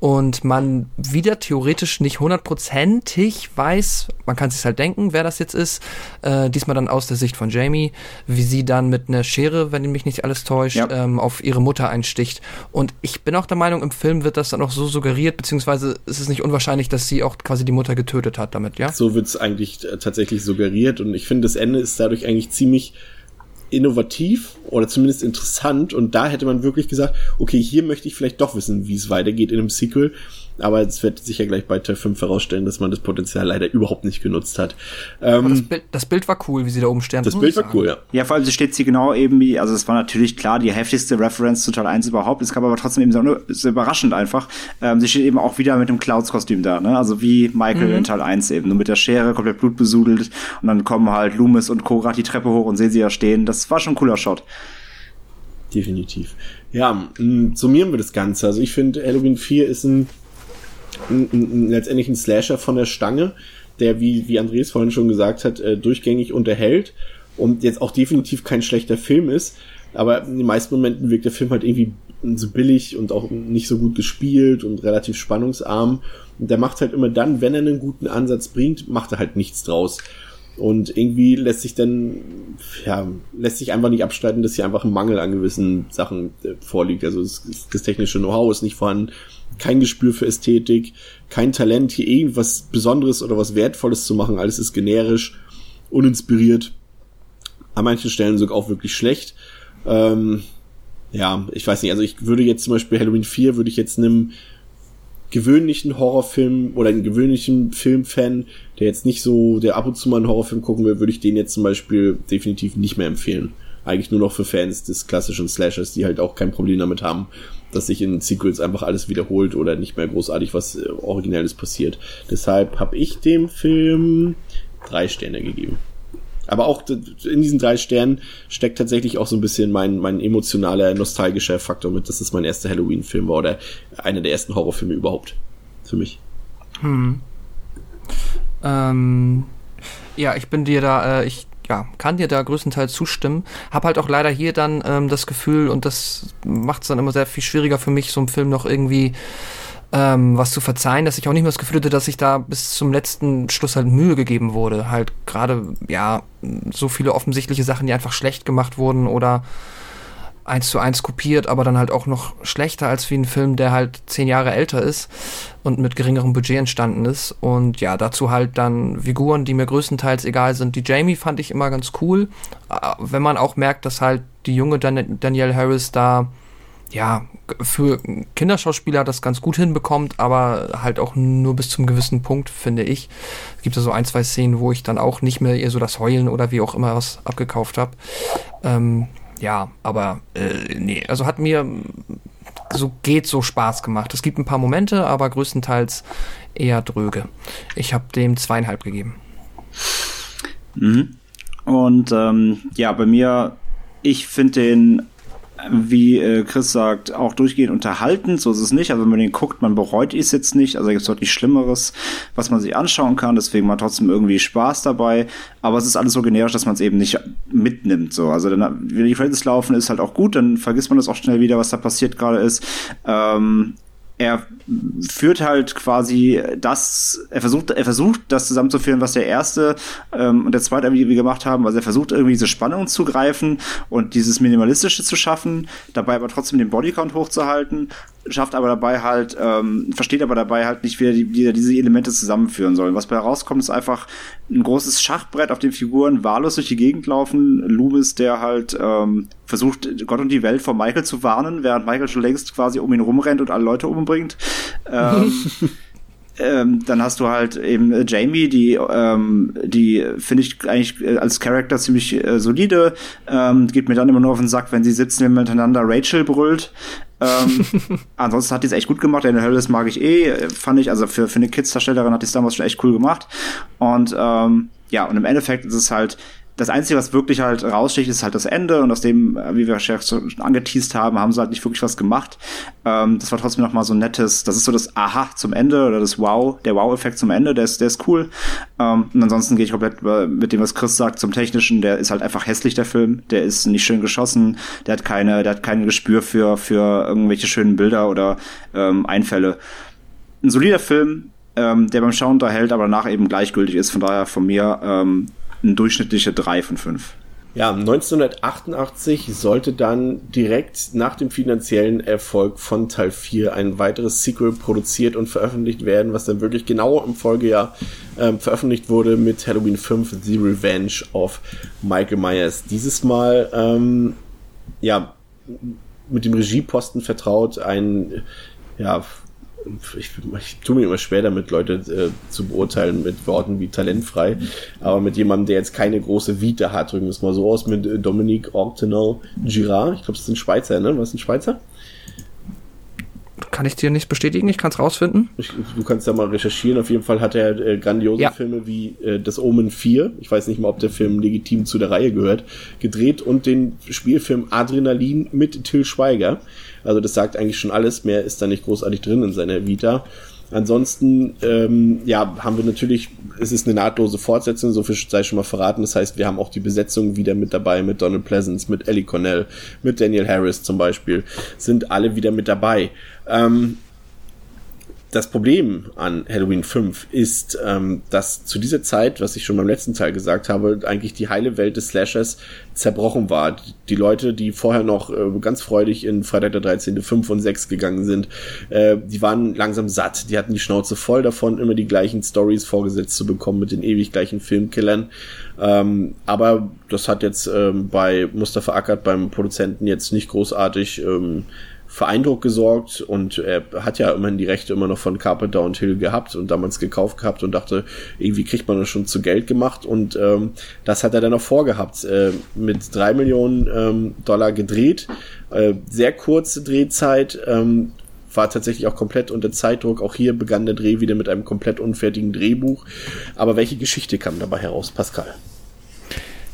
und man wieder theoretisch nicht hundertprozentig weiß, man kann sich halt denken, wer das jetzt ist, äh, diesmal dann aus der Sicht von Jamie, wie sie dann mit einer Schere, wenn mich nicht alles täuscht, ja. ähm, auf ihre Mutter einsticht. Und ich bin auch der Meinung, im Film wird das dann auch so suggeriert, beziehungsweise ist es nicht unwahrscheinlich, dass sie auch quasi die Mutter getötet hat damit, ja? So wird es eigentlich äh, tatsächlich suggeriert und ich finde, das Ende ist dadurch eigentlich ziemlich innovativ oder zumindest interessant. Und da hätte man wirklich gesagt, okay, hier möchte ich vielleicht doch wissen, wie es weitergeht in einem Sequel aber es wird sich ja gleich bei Teil 5 herausstellen, dass man das Potenzial leider überhaupt nicht genutzt hat. Ähm, das, Bild, das, Bild, war cool, wie sie da oben stehen. Das Bild war cool, ja. Ja, vor allem steht sie genau eben wie, also es war natürlich klar die heftigste Reference zu Teil 1 überhaupt, es kam aber trotzdem eben so, so überraschend einfach. Ähm, sie steht eben auch wieder mit dem Clouds-Kostüm da, ne? Also wie Michael mhm. in Teil 1 eben, nur mit der Schere, komplett blutbesudelt und dann kommen halt Loomis und Cora die Treppe hoch und sehen sie da stehen. Das war schon ein cooler Shot. Definitiv. Ja, summieren wir das Ganze. Also ich finde, Halloween 4 ist ein, ein, ein, letztendlich ein Slasher von der Stange, der, wie, wie Andreas vorhin schon gesagt hat, äh, durchgängig unterhält und jetzt auch definitiv kein schlechter Film ist. Aber in den meisten Momenten wirkt der Film halt irgendwie so billig und auch nicht so gut gespielt und relativ spannungsarm. Und der macht halt immer dann, wenn er einen guten Ansatz bringt, macht er halt nichts draus. Und irgendwie lässt sich dann, ja, lässt sich einfach nicht abstreiten, dass hier einfach ein Mangel an gewissen Sachen äh, vorliegt. Also das, das technische Know-how ist nicht vorhanden, kein Gespür für Ästhetik, kein Talent, hier irgendwas Besonderes oder was Wertvolles zu machen. Alles ist generisch, uninspiriert. An manchen Stellen sogar auch wirklich schlecht. Ähm, ja, ich weiß nicht, also ich würde jetzt zum Beispiel Halloween 4 würde ich jetzt einem gewöhnlichen Horrorfilm oder einen gewöhnlichen Filmfan, der jetzt nicht so, der ab und zu mal einen Horrorfilm gucken will, würde ich den jetzt zum Beispiel definitiv nicht mehr empfehlen. Eigentlich nur noch für Fans des klassischen Slashers, die halt auch kein Problem damit haben, dass sich in Sequels einfach alles wiederholt oder nicht mehr großartig was äh, Originelles passiert. Deshalb habe ich dem Film drei Sterne gegeben. Aber auch in diesen drei Sternen steckt tatsächlich auch so ein bisschen mein, mein emotionaler, nostalgischer Faktor mit, dass es mein erster Halloween-Film war oder einer der ersten Horrorfilme überhaupt. Für mich. Hm. Ähm, ja, ich bin dir da, äh, ich ja, kann dir da größtenteils zustimmen. Hab halt auch leider hier dann ähm, das Gefühl, und das macht es dann immer sehr viel schwieriger für mich, so einen Film noch irgendwie ähm, was zu verzeihen, dass ich auch nicht mehr das Gefühl hatte, dass sich da bis zum letzten Schluss halt Mühe gegeben wurde. Halt gerade, ja, so viele offensichtliche Sachen, die einfach schlecht gemacht wurden oder eins zu eins kopiert, aber dann halt auch noch schlechter als wie ein Film, der halt zehn Jahre älter ist und mit geringerem Budget entstanden ist. Und ja, dazu halt dann Figuren, die mir größtenteils egal sind. Die Jamie fand ich immer ganz cool, äh, wenn man auch merkt, dass halt die junge Dan Danielle Harris da ja, für Kinderschauspieler das ganz gut hinbekommt, aber halt auch nur bis zum gewissen Punkt, finde ich. Es gibt ja so ein, zwei Szenen, wo ich dann auch nicht mehr eher so das Heulen oder wie auch immer was abgekauft habe. Ähm, ja, aber äh, nee, also hat mir so geht so Spaß gemacht. Es gibt ein paar Momente, aber größtenteils eher dröge. Ich habe dem zweieinhalb gegeben. Mhm. Und ähm, ja, bei mir, ich finde den wie äh, Chris sagt, auch durchgehend unterhalten. So ist es nicht. Also wenn man den guckt, man bereut es jetzt nicht. Also gibt es deutlich Schlimmeres, was man sich anschauen kann. Deswegen man trotzdem irgendwie Spaß dabei. Aber es ist alles so generisch, dass man es eben nicht mitnimmt. So, also dann, wenn die Credits laufen, ist halt auch gut. Dann vergisst man das auch schnell wieder, was da passiert gerade ist. Ähm, er führt halt quasi das, er versucht, er versucht das zusammenzuführen, was der erste ähm, und der zweite irgendwie gemacht haben. Also er versucht irgendwie diese Spannung zu greifen und dieses Minimalistische zu schaffen, dabei aber trotzdem den Bodycount hochzuhalten schafft aber dabei halt, ähm, versteht aber dabei halt nicht, wie er, die, wie er diese Elemente zusammenführen soll. Was bei herauskommt, ist einfach ein großes Schachbrett, auf dem Figuren wahllos durch die Gegend laufen. Loomis, der halt ähm, versucht, Gott und die Welt vor Michael zu warnen, während Michael schon längst quasi um ihn rumrennt und alle Leute umbringt. Ähm, ähm, dann hast du halt eben äh, Jamie, die, ähm, die finde ich eigentlich äh, als Charakter ziemlich äh, solide. Ähm, geht mir dann immer nur auf den Sack, wenn sie sitzen miteinander Rachel brüllt. ähm, ansonsten hat die es echt gut gemacht. Daniel Harris mag ich eh, fand ich, also für, für eine Kids-Darstellerin hat die es damals schon echt cool gemacht. Und ähm, ja, und im Endeffekt ist es halt das Einzige, was wirklich halt raussticht, ist halt das Ende und aus dem, äh, wie wir schon angeteased haben, haben sie halt nicht wirklich was gemacht. Ähm, das war trotzdem noch mal so ein nettes, das ist so das Aha zum Ende oder das Wow, der Wow-Effekt zum Ende, der ist, der ist cool. Ähm, und ansonsten gehe ich komplett mit dem, was Chris sagt, zum Technischen, der ist halt einfach hässlich, der Film. Der ist nicht schön geschossen, der hat keine, der hat kein Gespür für, für irgendwelche schönen Bilder oder ähm, Einfälle. Ein solider Film, ähm, der beim Schauen unterhält, aber danach eben gleichgültig ist. Von daher von mir ähm, eine durchschnittliche 3 von 5. Ja, 1988 sollte dann direkt nach dem finanziellen Erfolg von Teil 4 ein weiteres Sequel produziert und veröffentlicht werden, was dann wirklich genau im Folgejahr ähm, veröffentlicht wurde mit Halloween 5 The Revenge of Michael Myers. Dieses Mal, ähm, ja, mit dem Regieposten vertraut ein, ja, ich, ich tue mir immer schwer damit, Leute äh, zu beurteilen mit Worten wie talentfrei, aber mit jemandem, der jetzt keine große Vita hat, drücken wir es mal so aus, mit äh, Dominique Ortenau Girard, ich glaube, das ist ein Schweizer, ne? Was ist ein Schweizer? Kann ich dir nicht bestätigen, ich kann es rausfinden. Ich, du kannst ja mal recherchieren. Auf jeden Fall hat er äh, grandiose ja. Filme wie äh, Das Omen 4, ich weiß nicht mal, ob der Film legitim zu der Reihe gehört, gedreht und den Spielfilm Adrenalin mit Till Schweiger. Also das sagt eigentlich schon alles, mehr ist da nicht großartig drin in seiner Vita. Ansonsten, ähm, ja, haben wir natürlich, es ist eine nahtlose Fortsetzung, so viel sei schon mal verraten. Das heißt, wir haben auch die Besetzung wieder mit dabei, mit Donald Pleasance, mit Ellie Cornell, mit Daniel Harris zum Beispiel, sind alle wieder mit dabei. Ähm, das Problem an Halloween 5 ist, ähm, dass zu dieser Zeit, was ich schon beim letzten Teil gesagt habe, eigentlich die heile Welt des Slashers zerbrochen war. Die Leute, die vorher noch äh, ganz freudig in Freitag der 13. 5 und 6 gegangen sind, äh, die waren langsam satt. Die hatten die Schnauze voll davon, immer die gleichen Stories vorgesetzt zu bekommen mit den ewig gleichen Filmkillern. Ähm, aber das hat jetzt ähm, bei Mustafa Ackert, beim Produzenten, jetzt nicht großartig ähm, für Eindruck gesorgt und er hat ja immerhin die Rechte immer noch von Carpenter und Hill gehabt und damals gekauft gehabt und dachte, irgendwie kriegt man das schon zu Geld gemacht und ähm, das hat er dann auch vorgehabt. Äh, mit drei Millionen ähm, Dollar gedreht, äh, sehr kurze Drehzeit, ähm, war tatsächlich auch komplett unter Zeitdruck. Auch hier begann der Dreh wieder mit einem komplett unfertigen Drehbuch. Aber welche Geschichte kam dabei heraus, Pascal?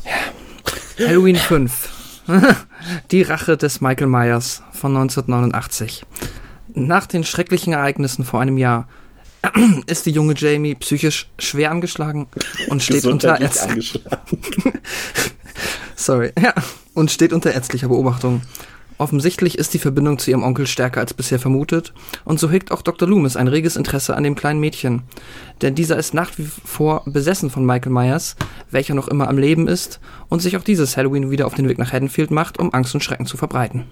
Ja. Halloween 5. Die Rache des Michael Myers von 1989. Nach den schrecklichen Ereignissen vor einem Jahr ist die junge Jamie psychisch schwer angeschlagen und steht unter Sorry, ja, und steht unter ärztlicher Beobachtung. Offensichtlich ist die Verbindung zu ihrem Onkel stärker als bisher vermutet, und so hegt auch Dr. Loomis ein reges Interesse an dem kleinen Mädchen. Denn dieser ist nach wie vor besessen von Michael Myers, welcher noch immer am Leben ist und sich auch dieses Halloween wieder auf den Weg nach Haddonfield macht, um Angst und Schrecken zu verbreiten.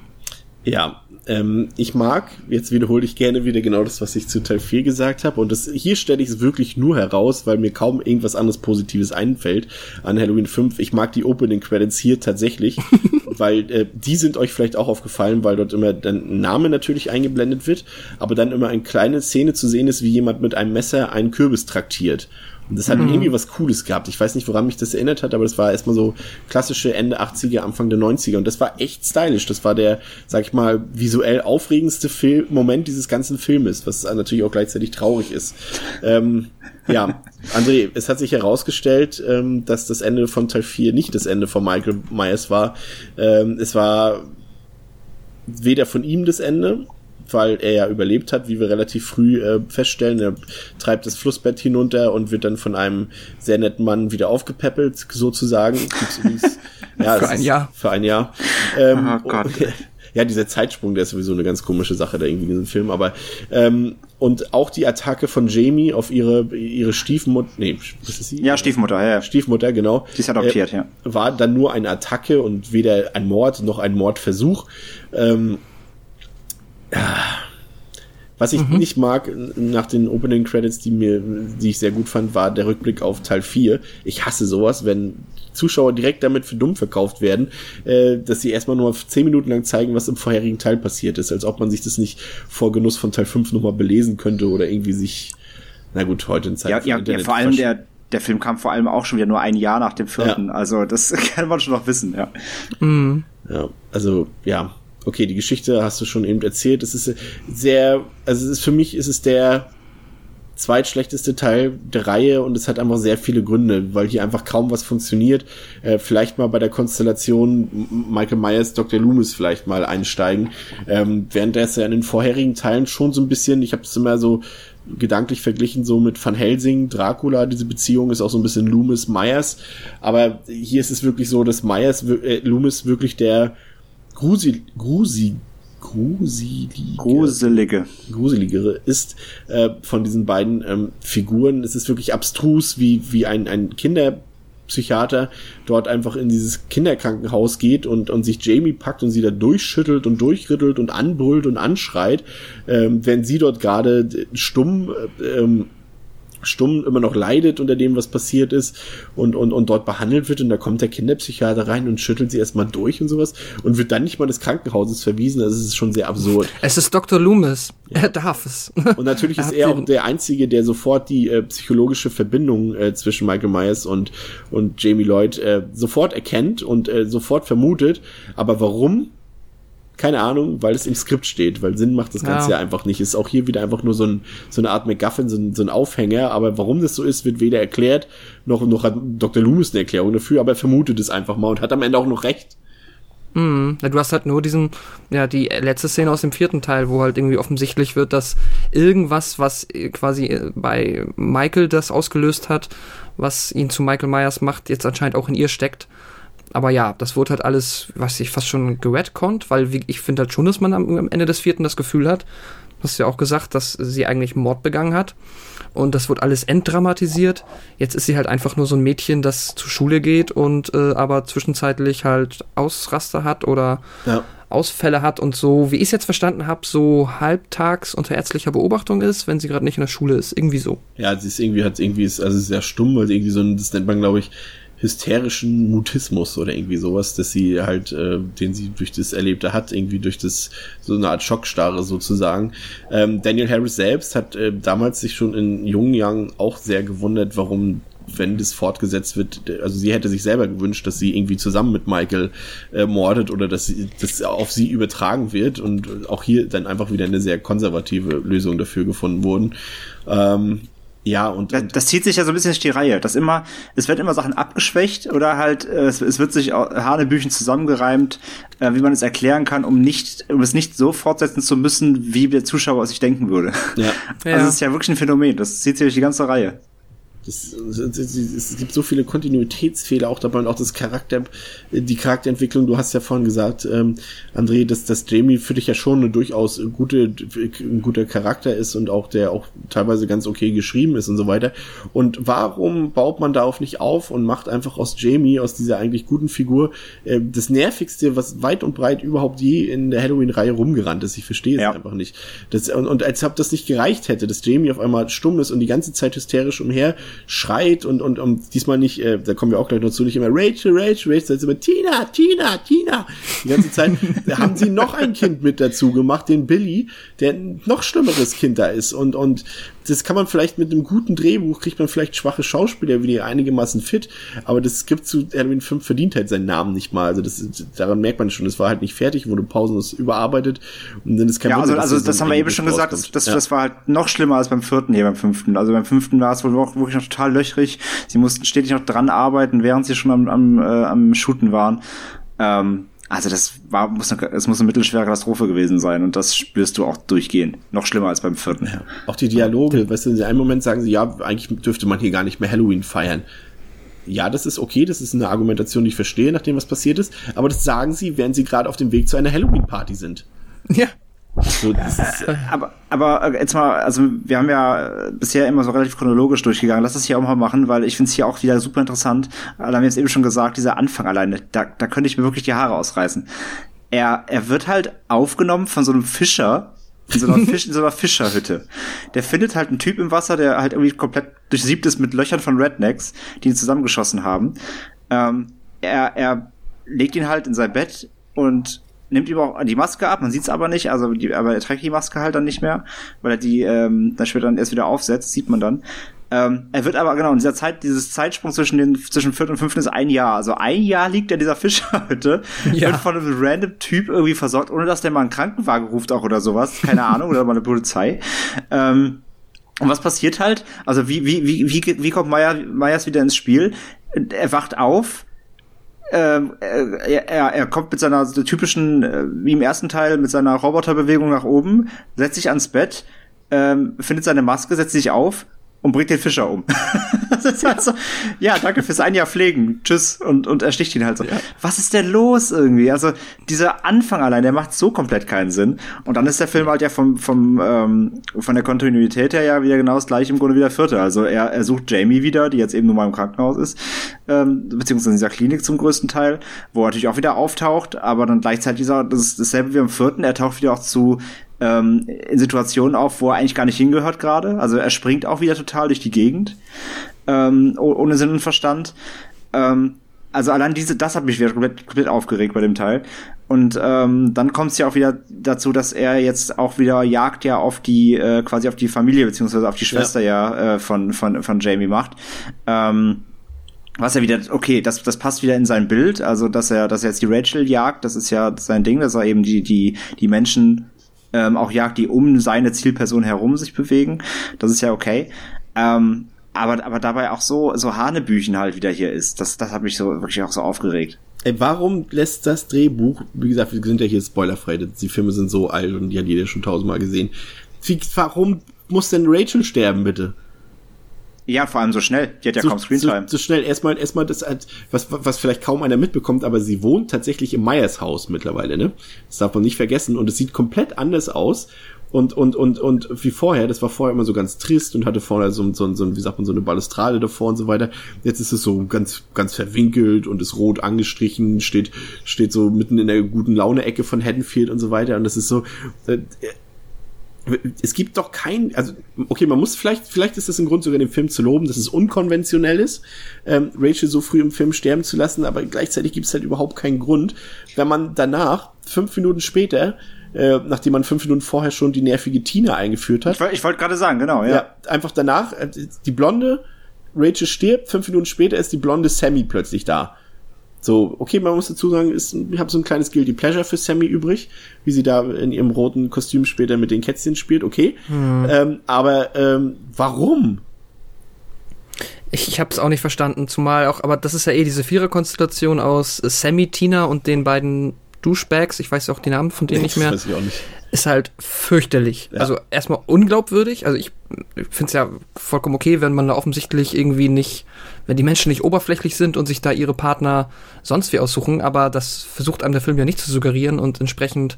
Ja, ähm, ich mag, jetzt wiederhole ich gerne wieder genau das, was ich zu Teil 4 gesagt habe. Und das, hier stelle ich es wirklich nur heraus, weil mir kaum irgendwas anderes Positives einfällt an Halloween 5. Ich mag die Opening Credits hier tatsächlich, weil äh, die sind euch vielleicht auch aufgefallen, weil dort immer ein Name natürlich eingeblendet wird, aber dann immer eine kleine Szene zu sehen ist, wie jemand mit einem Messer einen Kürbis traktiert. Und das hat mhm. irgendwie was Cooles gehabt. Ich weiß nicht, woran mich das erinnert hat, aber das war erstmal so klassische Ende 80er, Anfang der 90er. Und das war echt stylisch. Das war der, sag ich mal, visuell aufregendste Film Moment dieses ganzen Filmes, was natürlich auch gleichzeitig traurig ist. Ähm, ja, André, es hat sich herausgestellt, ähm, dass das Ende von Teil 4 nicht das Ende von Michael Myers war. Ähm, es war weder von ihm das Ende, weil er ja überlebt hat, wie wir relativ früh äh, feststellen. Er treibt das Flussbett hinunter und wird dann von einem sehr netten Mann wieder aufgepäppelt, sozusagen. ja, für ein Jahr. Für ein Jahr. Ähm, oh Gott. ja, dieser Zeitsprung, der ist sowieso eine ganz komische Sache da irgendwie in diesem Film, aber ähm, und auch die Attacke von Jamie auf ihre ihre Stiefmutter, nee, was ist sie? Ja, Stiefmutter, ja, ja. Stiefmutter, genau. Die ist adoptiert, äh, ja. War dann nur eine Attacke und weder ein Mord noch ein Mordversuch. Ähm, was ich mhm. nicht mag nach den Opening Credits, die mir, die ich sehr gut fand, war der Rückblick auf Teil 4. Ich hasse sowas, wenn Zuschauer direkt damit für dumm verkauft werden, äh, dass sie erstmal nur zehn Minuten lang zeigen, was im vorherigen Teil passiert ist, als ob man sich das nicht vor Genuss von Teil 5 nochmal belesen könnte oder irgendwie sich, na gut, heute in Zeit. Ja, ja, ja vor allem der, der Film kam vor allem auch schon wieder nur ein Jahr nach dem vierten. Ja. Also das kann man schon noch wissen, ja. Mhm. Ja, also ja, okay, die Geschichte hast du schon eben erzählt. Es ist sehr, also es ist für mich ist es der zweitschlechteste Teil der Reihe und es hat einfach sehr viele Gründe, weil hier einfach kaum was funktioniert. Äh, vielleicht mal bei der Konstellation Michael Myers, Dr. Loomis vielleicht mal einsteigen. Ähm, während er es ja in den vorherigen Teilen schon so ein bisschen, ich habe es immer so gedanklich verglichen so mit Van Helsing, Dracula, diese Beziehung ist auch so ein bisschen Loomis Myers, aber hier ist es wirklich so, dass Myers äh, Loomis wirklich der grusel, grusig, gruselige, gruselige. gruseligere ist äh, von diesen beiden ähm, Figuren. Es ist wirklich abstrus, wie, wie ein, ein Kinderpsychiater dort einfach in dieses Kinderkrankenhaus geht und, und sich Jamie packt und sie da durchschüttelt und durchrüttelt und anbrüllt und anschreit, ähm, wenn sie dort gerade stumm äh, ähm, stumm immer noch leidet unter dem, was passiert ist und, und, und dort behandelt wird und da kommt der Kinderpsychiater rein und schüttelt sie erstmal durch und sowas und wird dann nicht mal des Krankenhauses verwiesen. Das ist schon sehr absurd. Es ist Dr. Loomis. Ja. Er darf es. Und natürlich er ist er auch der Einzige, der sofort die äh, psychologische Verbindung äh, zwischen Michael Myers und, und Jamie Lloyd äh, sofort erkennt und äh, sofort vermutet. Aber warum? Keine Ahnung, weil es im Skript steht, weil Sinn macht das Ganze ja, ja einfach nicht. Ist auch hier wieder einfach nur so, ein, so eine Art MacGuffin, so ein, so ein Aufhänger, aber warum das so ist, wird weder erklärt, noch, noch hat Dr. Loomis eine Erklärung dafür, aber er vermutet es einfach mal und hat am Ende auch noch recht. Mhm. Du hast halt nur diesen, ja, die letzte Szene aus dem vierten Teil, wo halt irgendwie offensichtlich wird, dass irgendwas, was quasi bei Michael das ausgelöst hat, was ihn zu Michael Myers macht, jetzt anscheinend auch in ihr steckt aber ja, das wurde halt alles, was ich fast schon geredconnt, weil ich finde halt schon, dass man am, am, Ende des vierten das Gefühl hat, hast du ja auch gesagt, dass sie eigentlich Mord begangen hat. Und das wird alles entdramatisiert. Jetzt ist sie halt einfach nur so ein Mädchen, das zur Schule geht und äh, aber zwischenzeitlich halt Ausraster hat oder ja. Ausfälle hat und so, wie ich es jetzt verstanden habe, so halbtags unter ärztlicher Beobachtung ist, wenn sie gerade nicht in der Schule ist. Irgendwie so. Ja, sie ist irgendwie, hat irgendwie, ist, also sehr stumm, weil irgendwie so ein, das nennt man, glaube ich, hysterischen Mutismus oder irgendwie sowas, dass sie halt, äh, den sie durch das Erlebte hat, irgendwie durch das, so eine Art Schockstarre sozusagen. Ähm, Daniel Harris selbst hat äh, damals sich schon in jungen Jahren auch sehr gewundert, warum wenn das fortgesetzt wird, also sie hätte sich selber gewünscht, dass sie irgendwie zusammen mit Michael äh, mordet oder dass das auf sie übertragen wird und auch hier dann einfach wieder eine sehr konservative Lösung dafür gefunden wurden. Ähm, ja, und, das, das, zieht sich ja so ein bisschen durch die Reihe. Das immer, es wird immer Sachen abgeschwächt oder halt, äh, es, es wird sich Hanebüchen zusammengereimt, äh, wie man es erklären kann, um nicht, um es nicht so fortsetzen zu müssen, wie der Zuschauer es sich denken würde. Ja. Also es ist ja wirklich ein Phänomen. Das zieht sich durch die ganze Reihe. Das, es gibt so viele Kontinuitätsfehler auch dabei und auch das Charakter, die Charakterentwicklung. Du hast ja vorhin gesagt, ähm, André, dass, dass Jamie für dich ja schon eine durchaus gute, ein guter Charakter ist und auch der auch teilweise ganz okay geschrieben ist und so weiter. Und warum baut man darauf nicht auf und macht einfach aus Jamie, aus dieser eigentlich guten Figur, äh, das nervigste, was weit und breit überhaupt je in der Halloween-Reihe rumgerannt ist? Ich verstehe es ja. einfach nicht. Das, und, und als ob das nicht gereicht hätte, dass Jamie auf einmal stumm ist und die ganze Zeit hysterisch umher schreit und, und, und diesmal nicht, äh, da kommen wir auch gleich noch zu, nicht immer Rachel, Rachel, Rachel, sondern immer Tina, Tina, Tina. Die ganze Zeit haben sie noch ein Kind mit dazu gemacht, den Billy, der ein noch schlimmeres Kind da ist und, und das kann man vielleicht mit einem guten Drehbuch, kriegt man vielleicht schwache Schauspieler, wie die einigermaßen fit, aber das gibt zu Halloween 5 verdient halt seinen Namen nicht mal. Also das, daran merkt man schon, das war halt nicht fertig, wurde pausenlos überarbeitet und dann ist kein Ja, Wunder, also, also das, haben wir eben schon gesagt, das, das, ja. das war halt noch schlimmer als beim vierten hier, beim fünften. Also beim fünften war es wohl wirklich noch total löchrig. Sie mussten stetig noch dran arbeiten, während sie schon am, am, äh, am Shooten waren. Ähm, also das war, muss eine, es muss eine mittelschwere Katastrophe gewesen sein und das spürst du auch durchgehen. Noch schlimmer als beim vierten. Ja. Auch die Dialoge, weißt du, in einem Moment sagen sie, ja, eigentlich dürfte man hier gar nicht mehr Halloween feiern. Ja, das ist okay, das ist eine Argumentation, die ich verstehe, nachdem was passiert ist, aber das sagen sie, während sie gerade auf dem Weg zu einer Halloween-Party sind. Ja, so, äh, aber, aber äh, jetzt mal, also wir haben ja bisher immer so relativ chronologisch durchgegangen. Lass das hier auch mal machen, weil ich finde es hier auch wieder super interessant. Da haben wir jetzt eben schon gesagt, dieser Anfang alleine, da, da könnte ich mir wirklich die Haare ausreißen. Er, er wird halt aufgenommen von so einem Fischer, in so einer, Fisch, in so einer Fischerhütte. Der findet halt einen Typ im Wasser, der halt irgendwie komplett durchsiebt ist mit Löchern von Rednecks, die ihn zusammengeschossen haben. Ähm, er, er legt ihn halt in sein Bett und nimmt ihm auch die Maske ab, man sieht es aber nicht, also die, aber er trägt die Maske halt dann nicht mehr, weil er die ähm, dann später dann erst wieder aufsetzt, sieht man dann. Ähm, er wird aber, genau, in dieser Zeit, dieses Zeitsprung zwischen den, zwischen vierten und fünften ist ein Jahr. Also ein Jahr liegt er in dieser Fischerhütte, ja. wird von einem random Typ irgendwie versorgt, ohne dass der mal einen Krankenwagen ruft auch oder sowas. Keine Ahnung, oder mal eine Polizei. Ähm, und was passiert halt? Also wie, wie, wie, wie, wie kommt Meyers, Meyers wieder ins Spiel? Er wacht auf, ähm, äh, er, er kommt mit seiner typischen, äh, wie im ersten Teil, mit seiner Roboterbewegung nach oben, setzt sich ans Bett, ähm, findet seine Maske, setzt sich auf und bringt den Fischer um. das ist halt so, ja, danke fürs ein Jahr pflegen. Tschüss. Und, und er sticht ihn halt so. Ja. Was ist denn los irgendwie? Also, dieser Anfang allein, der macht so komplett keinen Sinn. Und dann ist der Film halt ja vom, vom, ähm, von der Kontinuität her ja wieder genau das gleiche im Grunde wie der vierte. Also, er, er sucht Jamie wieder, die jetzt eben nur mal im Krankenhaus ist, ähm, beziehungsweise in dieser Klinik zum größten Teil, wo er natürlich auch wieder auftaucht, aber dann gleichzeitig dieser, das ist dasselbe wie im vierten, er taucht wieder auch zu ähm, in Situationen auf, wo er eigentlich gar nicht hingehört gerade. Also er springt auch wieder total durch die Gegend, ähm, ohne Sinn und Verstand. Ähm, also allein diese, das hat mich wieder komplett, komplett aufgeregt bei dem Teil. Und ähm, dann kommt es ja auch wieder dazu, dass er jetzt auch wieder Jagd ja auf die, äh, quasi auf die Familie beziehungsweise auf die Schwester ja, ja äh, von, von, von Jamie macht. Ähm, was er wieder, okay, das, das passt wieder in sein Bild, also dass er, dass er jetzt die Rachel jagt, das ist ja sein Ding, dass er eben die, die, die Menschen ähm, auch jagt, die um seine Zielperson herum sich bewegen. Das ist ja okay. Ähm, aber, aber dabei auch so, so Hanebüchen halt wieder hier ist. Das, das hat mich so wirklich auch so aufgeregt. Ey, warum lässt das Drehbuch, wie gesagt, wir sind ja hier spoilerfrei, die Filme sind so alt und die hat jeder schon tausendmal gesehen. Wie, warum muss denn Rachel sterben, bitte? Ja, vor allem so schnell. Die hat ja so, kaum Screentime. So, so schnell. Erstmal, erstmal das, was, was vielleicht kaum einer mitbekommt, aber sie wohnt tatsächlich im Meyers Haus mittlerweile, ne? Das darf man nicht vergessen. Und es sieht komplett anders aus. Und, und, und, und wie vorher, das war vorher immer so ganz trist und hatte vorne so, so, so, wie sagt man, so eine Balustrade davor und so weiter. Jetzt ist es so ganz, ganz verwinkelt und ist rot angestrichen, steht, steht so mitten in der guten Laune-Ecke von Haddonfield und so weiter. Und das ist so, äh, es gibt doch kein, also okay, man muss vielleicht, vielleicht ist das ein Grund sogar den Film zu loben, dass es unkonventionell ist, ähm, Rachel so früh im Film sterben zu lassen, aber gleichzeitig gibt es halt überhaupt keinen Grund, wenn man danach fünf Minuten später äh, nachdem man fünf Minuten vorher schon die nervige Tina eingeführt hat. Ich, ich wollte gerade sagen, genau, ja. ja. Einfach danach, äh, die blonde Rachel stirbt, fünf Minuten später ist die blonde Sammy plötzlich da. So, okay, man muss dazu sagen, ist, ich habe so ein kleines Guilty Pleasure für Sammy übrig, wie sie da in ihrem roten Kostüm später mit den Kätzchen spielt, okay. Hm. Ähm, aber ähm, warum? Ich, ich habe es auch nicht verstanden, zumal auch, aber das ist ja eh diese Viererkonstellation aus Sammy, Tina und den beiden Duschbags, ich weiß auch die Namen von denen nicht mehr. Weiß ich auch nicht. Ist halt fürchterlich. Ja. Also erstmal unglaubwürdig. Also ich finde es ja vollkommen okay, wenn man da offensichtlich irgendwie nicht, wenn die Menschen nicht oberflächlich sind und sich da ihre Partner sonst wie aussuchen, aber das versucht einem der Film ja nicht zu suggerieren und entsprechend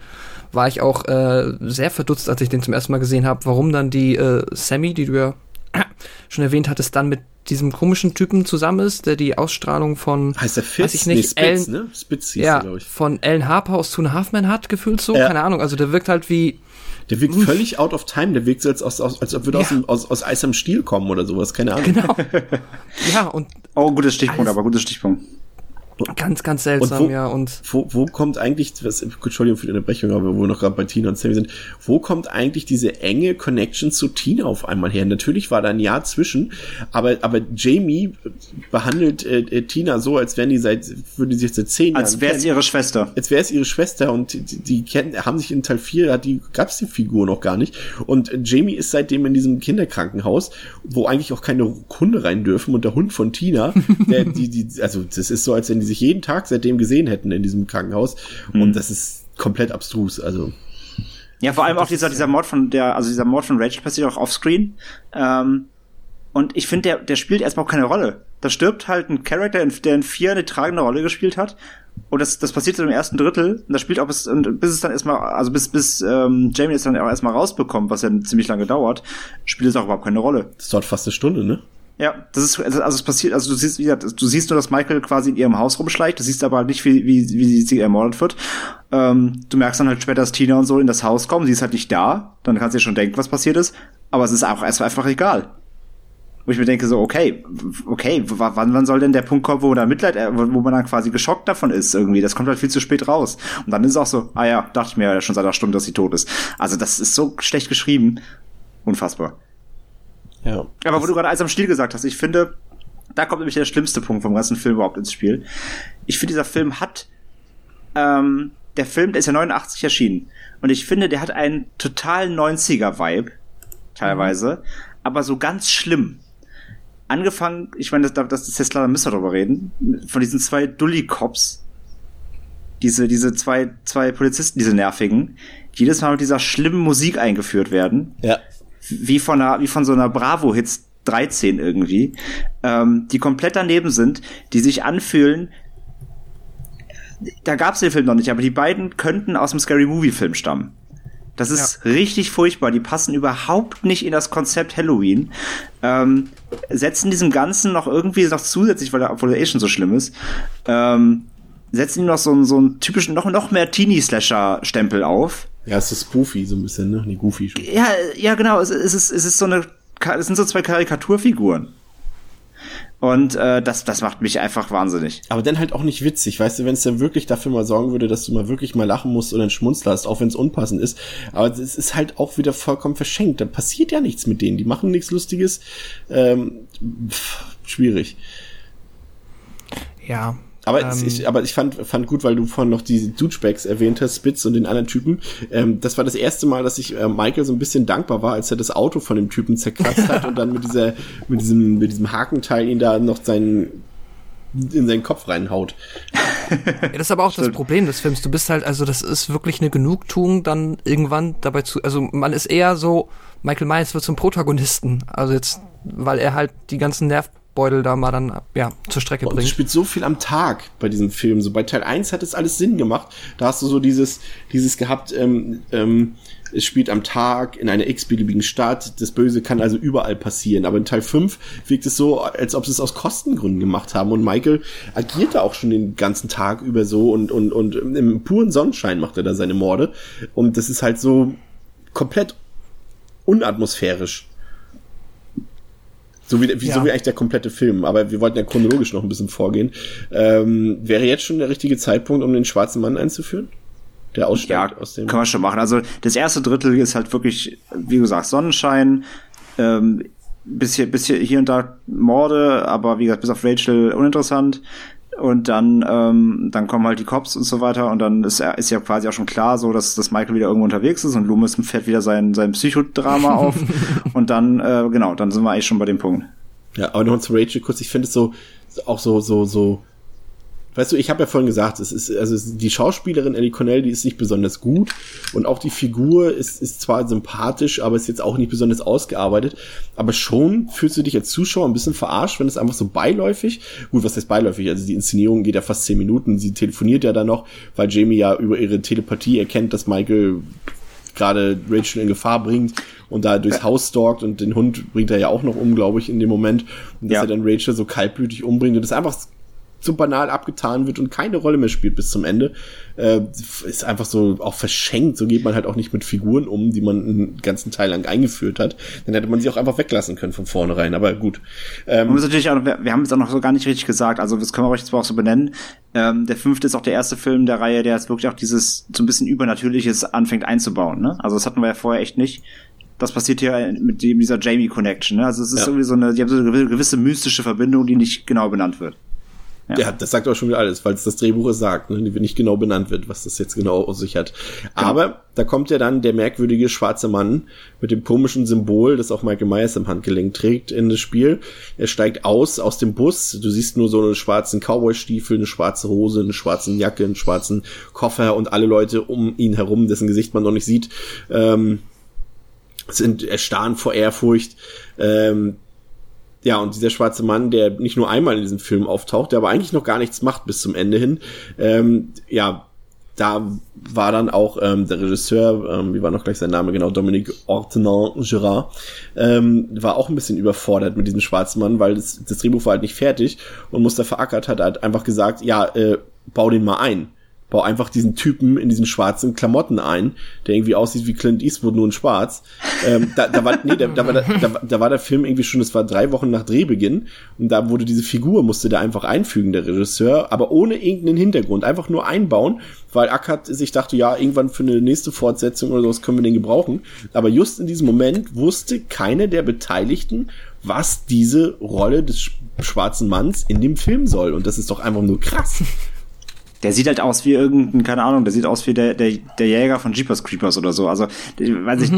war ich auch äh, sehr verdutzt, als ich den zum ersten Mal gesehen habe, warum dann die äh, Sammy, die du ja schon erwähnt hattest, dann mit diesem komischen Typen zusammen ist, der die Ausstrahlung von heißt der Fitz? weiß ich nicht, nee, Spitz, Ellen, ne? Spitz hieß ja, der, ich. von Ellen Harper aus Two Halfman hat gefühlt so, ja. keine Ahnung, also der wirkt halt wie der wirkt Uff. völlig out of time, der wirkt so als, als, als, als ob würde ja. aus, aus, aus Eis am Stiel kommen oder sowas, keine Ahnung. Genau. ja, und. Oh, gutes Stichpunkt, aber gutes Stichpunkt. Ganz, ganz seltsam, und wo, ja. Und wo, wo kommt eigentlich, was, Entschuldigung für die Unterbrechung, aber wo wir noch gerade bei Tina und Sammy sind, wo kommt eigentlich diese enge Connection zu Tina auf einmal her? Natürlich war da ein Jahr zwischen, aber, aber Jamie behandelt äh, äh Tina so, als wären die seit, würde sie sich seit zehn Jahren. Als wäre es ihre Schwester. Als wäre es ihre Schwester und die, die kennen, haben sich in Teil 4, die gab's die Figur noch gar nicht. Und Jamie ist seitdem in diesem Kinderkrankenhaus, wo eigentlich auch keine Hunde rein dürfen und der Hund von Tina, der, die, die, also das ist so, als wenn die sich jeden Tag seitdem gesehen hätten in diesem Krankenhaus. Mhm. Und das ist komplett abstrus. Also. Ja, vor allem auch dieser, dieser Mord von der, also dieser Mord von Rachel passiert auch offscreen. Ähm, und ich finde, der, der spielt erstmal auch keine Rolle. Da stirbt halt ein Charakter, der in vier eine tragende Rolle gespielt hat. Und das, das passiert so im ersten Drittel. Und das spielt auch bis, und bis es dann erstmal, also bis, bis ähm, Jamie es dann auch erstmal rausbekommt, was ja ziemlich lange dauert, spielt es auch überhaupt keine Rolle. Das dauert fast eine Stunde, ne? Ja, das ist, also, also es passiert, also du siehst, wie gesagt, du siehst nur, dass Michael quasi in ihrem Haus rumschleicht, du siehst aber halt nicht, wie, wie, wie sie ermordet wird. Ähm, du merkst dann halt später, dass Tina und so in das Haus kommen, sie ist halt nicht da, dann kannst du dir schon denken, was passiert ist, aber es ist auch erstmal einfach egal. Wo ich mir denke so, okay, okay, wann, wann soll denn der Punkt kommen, wo da Mitleid, äh, wo man dann quasi geschockt davon ist irgendwie, das kommt halt viel zu spät raus. Und dann ist es auch so, ah ja, dachte ich mir ja schon seit einer Stunde, dass sie tot ist. Also das ist so schlecht geschrieben. Unfassbar. Ja. Aber wo du gerade eins am Stil gesagt hast, ich finde, da kommt nämlich der schlimmste Punkt vom ganzen Film überhaupt ins Spiel. Ich finde, dieser Film hat, ähm, der Film, der ist ja 89 erschienen. Und ich finde, der hat einen total 90er-Vibe, teilweise, mhm. aber so ganz schlimm. Angefangen, ich meine, das, das ist jetzt da müssen wir drüber reden, von diesen zwei Dully-Cops, diese, diese zwei, zwei Polizisten, diese nervigen, die jedes Mal mit dieser schlimmen Musik eingeführt werden. Ja wie von einer, wie von so einer Bravo-Hits 13 irgendwie, ähm, die komplett daneben sind, die sich anfühlen, da gab's den Film noch nicht, aber die beiden könnten aus dem Scary Movie Film stammen. Das ist ja. richtig furchtbar. Die passen überhaupt nicht in das Konzept Halloween. Ähm, setzen diesem Ganzen noch irgendwie noch zusätzlich, weil er, obwohl er eh schon so schlimm ist, ähm, setzen ihm noch so, so einen typischen, noch, noch mehr Teenie-Slasher-Stempel auf Ja, es ist Spoofy so ein bisschen, ne? Nee, Goofy schon. Ja, ja, genau. Es, es, ist, es ist so eine, es sind so zwei Karikaturfiguren. Und äh, das, das macht mich einfach wahnsinnig. Aber dann halt auch nicht witzig, weißt du, wenn es dann wirklich dafür mal sorgen würde, dass du mal wirklich mal lachen musst oder einen Schmunzler hast, auch wenn es unpassend ist. Aber es ist halt auch wieder vollkommen verschenkt. Da passiert ja nichts mit denen. Die machen nichts Lustiges. Ähm, pff, schwierig. Ja, Aber, Ähm. ich, aber ich fand, fand gut, weil du vorhin noch die Douchebags erwähnt hast, Spitz und den anderen Typen. Ähm, das war das erste Mal, dass ich äh, Michael so ein bisschen dankbar war, als er das Auto von dem Typen zerkratzt hat und dann mit dieser, mit diesem, mit diesem Hakenteil ihn da noch seinen, in seinen Kopf reinhaut. Ja, das ist aber auch das Problem des Films. Du bist halt, also das ist wirklich eine Genugtuung, dann irgendwann dabei zu, also man ist eher so, Michael Myers wird zum Protagonisten. Also jetzt, weil er halt die ganzen Nervbeutel da mal dann, ja, zur Strecke Und es bringt. spielt so viel am Tag bei diesem Film. So bei Teil 1 hat es alles Sinn gemacht. Da hast du so dieses, dieses gehabt, ähm, ähm, es spielt am Tag in einer x-beliebigen Stadt. Das Böse kann also überall passieren. Aber in Teil 5 wirkt es so, als ob sie es aus Kostengründen gemacht haben. Und Michael agiert da auch schon den ganzen Tag über so und, und, und im puren Sonnenschein macht er da seine Morde. Und das ist halt so komplett unatmosphärisch. So wie, wie, so Ja. wie eigentlich der komplette Film. Aber wir wollten ja chronologisch noch ein bisschen vorgehen. Ähm, wäre jetzt schon der richtige Zeitpunkt, um den schwarzen Mann einzuführen? Der Ja, aussteigt aus dem. kann man schon machen. Also das erste Drittel ist halt wirklich, wie gesagt, Sonnenschein, ähm, bis hier, bis hier, hier und da Morde, aber wie gesagt, bis auf Rachel uninteressant. Und dann, ähm, dann kommen halt die Cops und so weiter und dann ist, ist ja quasi auch schon klar, so dass, dass Michael wieder irgendwo unterwegs ist und Loomis fährt wieder sein, sein Psychodrama auf. und dann, äh, genau, dann sind wir eigentlich schon bei dem Punkt. Ja, aber noch zu Rachel kurz. Ich finde es so, auch so, so, so. Weißt du, ich habe ja vorhin gesagt, es ist, also die Schauspielerin Ellie Connell, die ist nicht besonders gut und auch die Figur ist, ist zwar sympathisch, aber ist jetzt auch nicht besonders ausgearbeitet. Aber schon fühlst du dich als Zuschauer ein bisschen verarscht, wenn es einfach so beiläufig, gut, was heißt beiläufig? Also die Inszenierung geht ja fast zehn Minuten, sie telefoniert ja dann noch, weil Jamie ja über ihre Telepathie erkennt, dass Michael gerade Rachel in Gefahr bringt und da durchs Haus stalkt und den Hund bringt er ja auch noch um, glaube ich, in dem Moment. Und dass Ja. er dann Rachel so kaltblütig umbringt und das einfach so banal abgetan wird und keine Rolle mehr spielt bis zum Ende, äh, ist einfach so auch verschenkt. So geht man halt auch nicht mit Figuren um, die man einen ganzen Teil lang eingeführt hat. Dann hätte man sie auch einfach weglassen können von vornherein. Aber gut. Ähm, Man muss natürlich auch, wir, wir haben es auch noch so gar nicht richtig gesagt, also das können wir euch jetzt auch so benennen. Ähm, der fünfte ist auch der erste Film der Reihe, der jetzt wirklich auch dieses so ein bisschen Übernatürliches anfängt einzubauen. Ne? Also das hatten wir ja vorher echt nicht. Das passiert hier mit dieser Jamie Connection. Ne? Also es ist Ja. irgendwie so eine, die haben so eine gewisse mystische Verbindung, die nicht genau benannt wird. Ja. das sagt auch schon wieder alles, weil es das Drehbuch es sagt, ne, nicht genau benannt wird, was das jetzt genau aus sich hat. Aber da kommt ja dann der merkwürdige schwarze Mann mit dem komischen Symbol, das auch Michael Myers im Handgelenk trägt, in das Spiel. Er steigt aus aus dem Bus. Du siehst nur so einen schwarzen Cowboy-Stiefel, eine schwarze Hose, eine schwarze Jacke, einen schwarzen Koffer und alle Leute um ihn herum, dessen Gesicht man noch nicht sieht, ähm, sind erstarren vor Ehrfurcht. Ähm, ja, und dieser schwarze Mann, der nicht nur einmal in diesem Film auftaucht, der aber eigentlich noch gar nichts macht bis zum Ende hin, ähm, ja, da war dann auch ähm, der Regisseur, ähm, wie war noch gleich sein Name genau, Dominique Ortenant-Girard, ähm, war auch ein bisschen überfordert mit diesem schwarzen Mann, weil das, das Drehbuch war halt nicht fertig und Mustafa Akkad hat halt einfach gesagt, ja, äh, bau den mal ein. Bau einfach diesen Typen in diesen schwarzen Klamotten ein, der irgendwie aussieht wie Clint Eastwood, nur in schwarz. Ähm, da, da war, nee, da, da, war, da, da war der Film irgendwie schon, das war drei Wochen nach Drehbeginn und da wurde diese Figur, musste der einfach einfügen, der Regisseur, aber ohne irgendeinen Hintergrund, einfach nur einbauen, weil Akkad sich dachte, ja, irgendwann für eine nächste Fortsetzung oder sowas können wir den gebrauchen. Aber just in diesem Moment wusste keine der Beteiligten, was diese Rolle des sch- schwarzen Manns in dem Film soll. Und das ist doch einfach nur krass. Der sieht halt aus wie irgendein, keine Ahnung, der sieht aus wie der, der, der Jäger von Jeepers Creepers oder so. Also, der- weiß ich,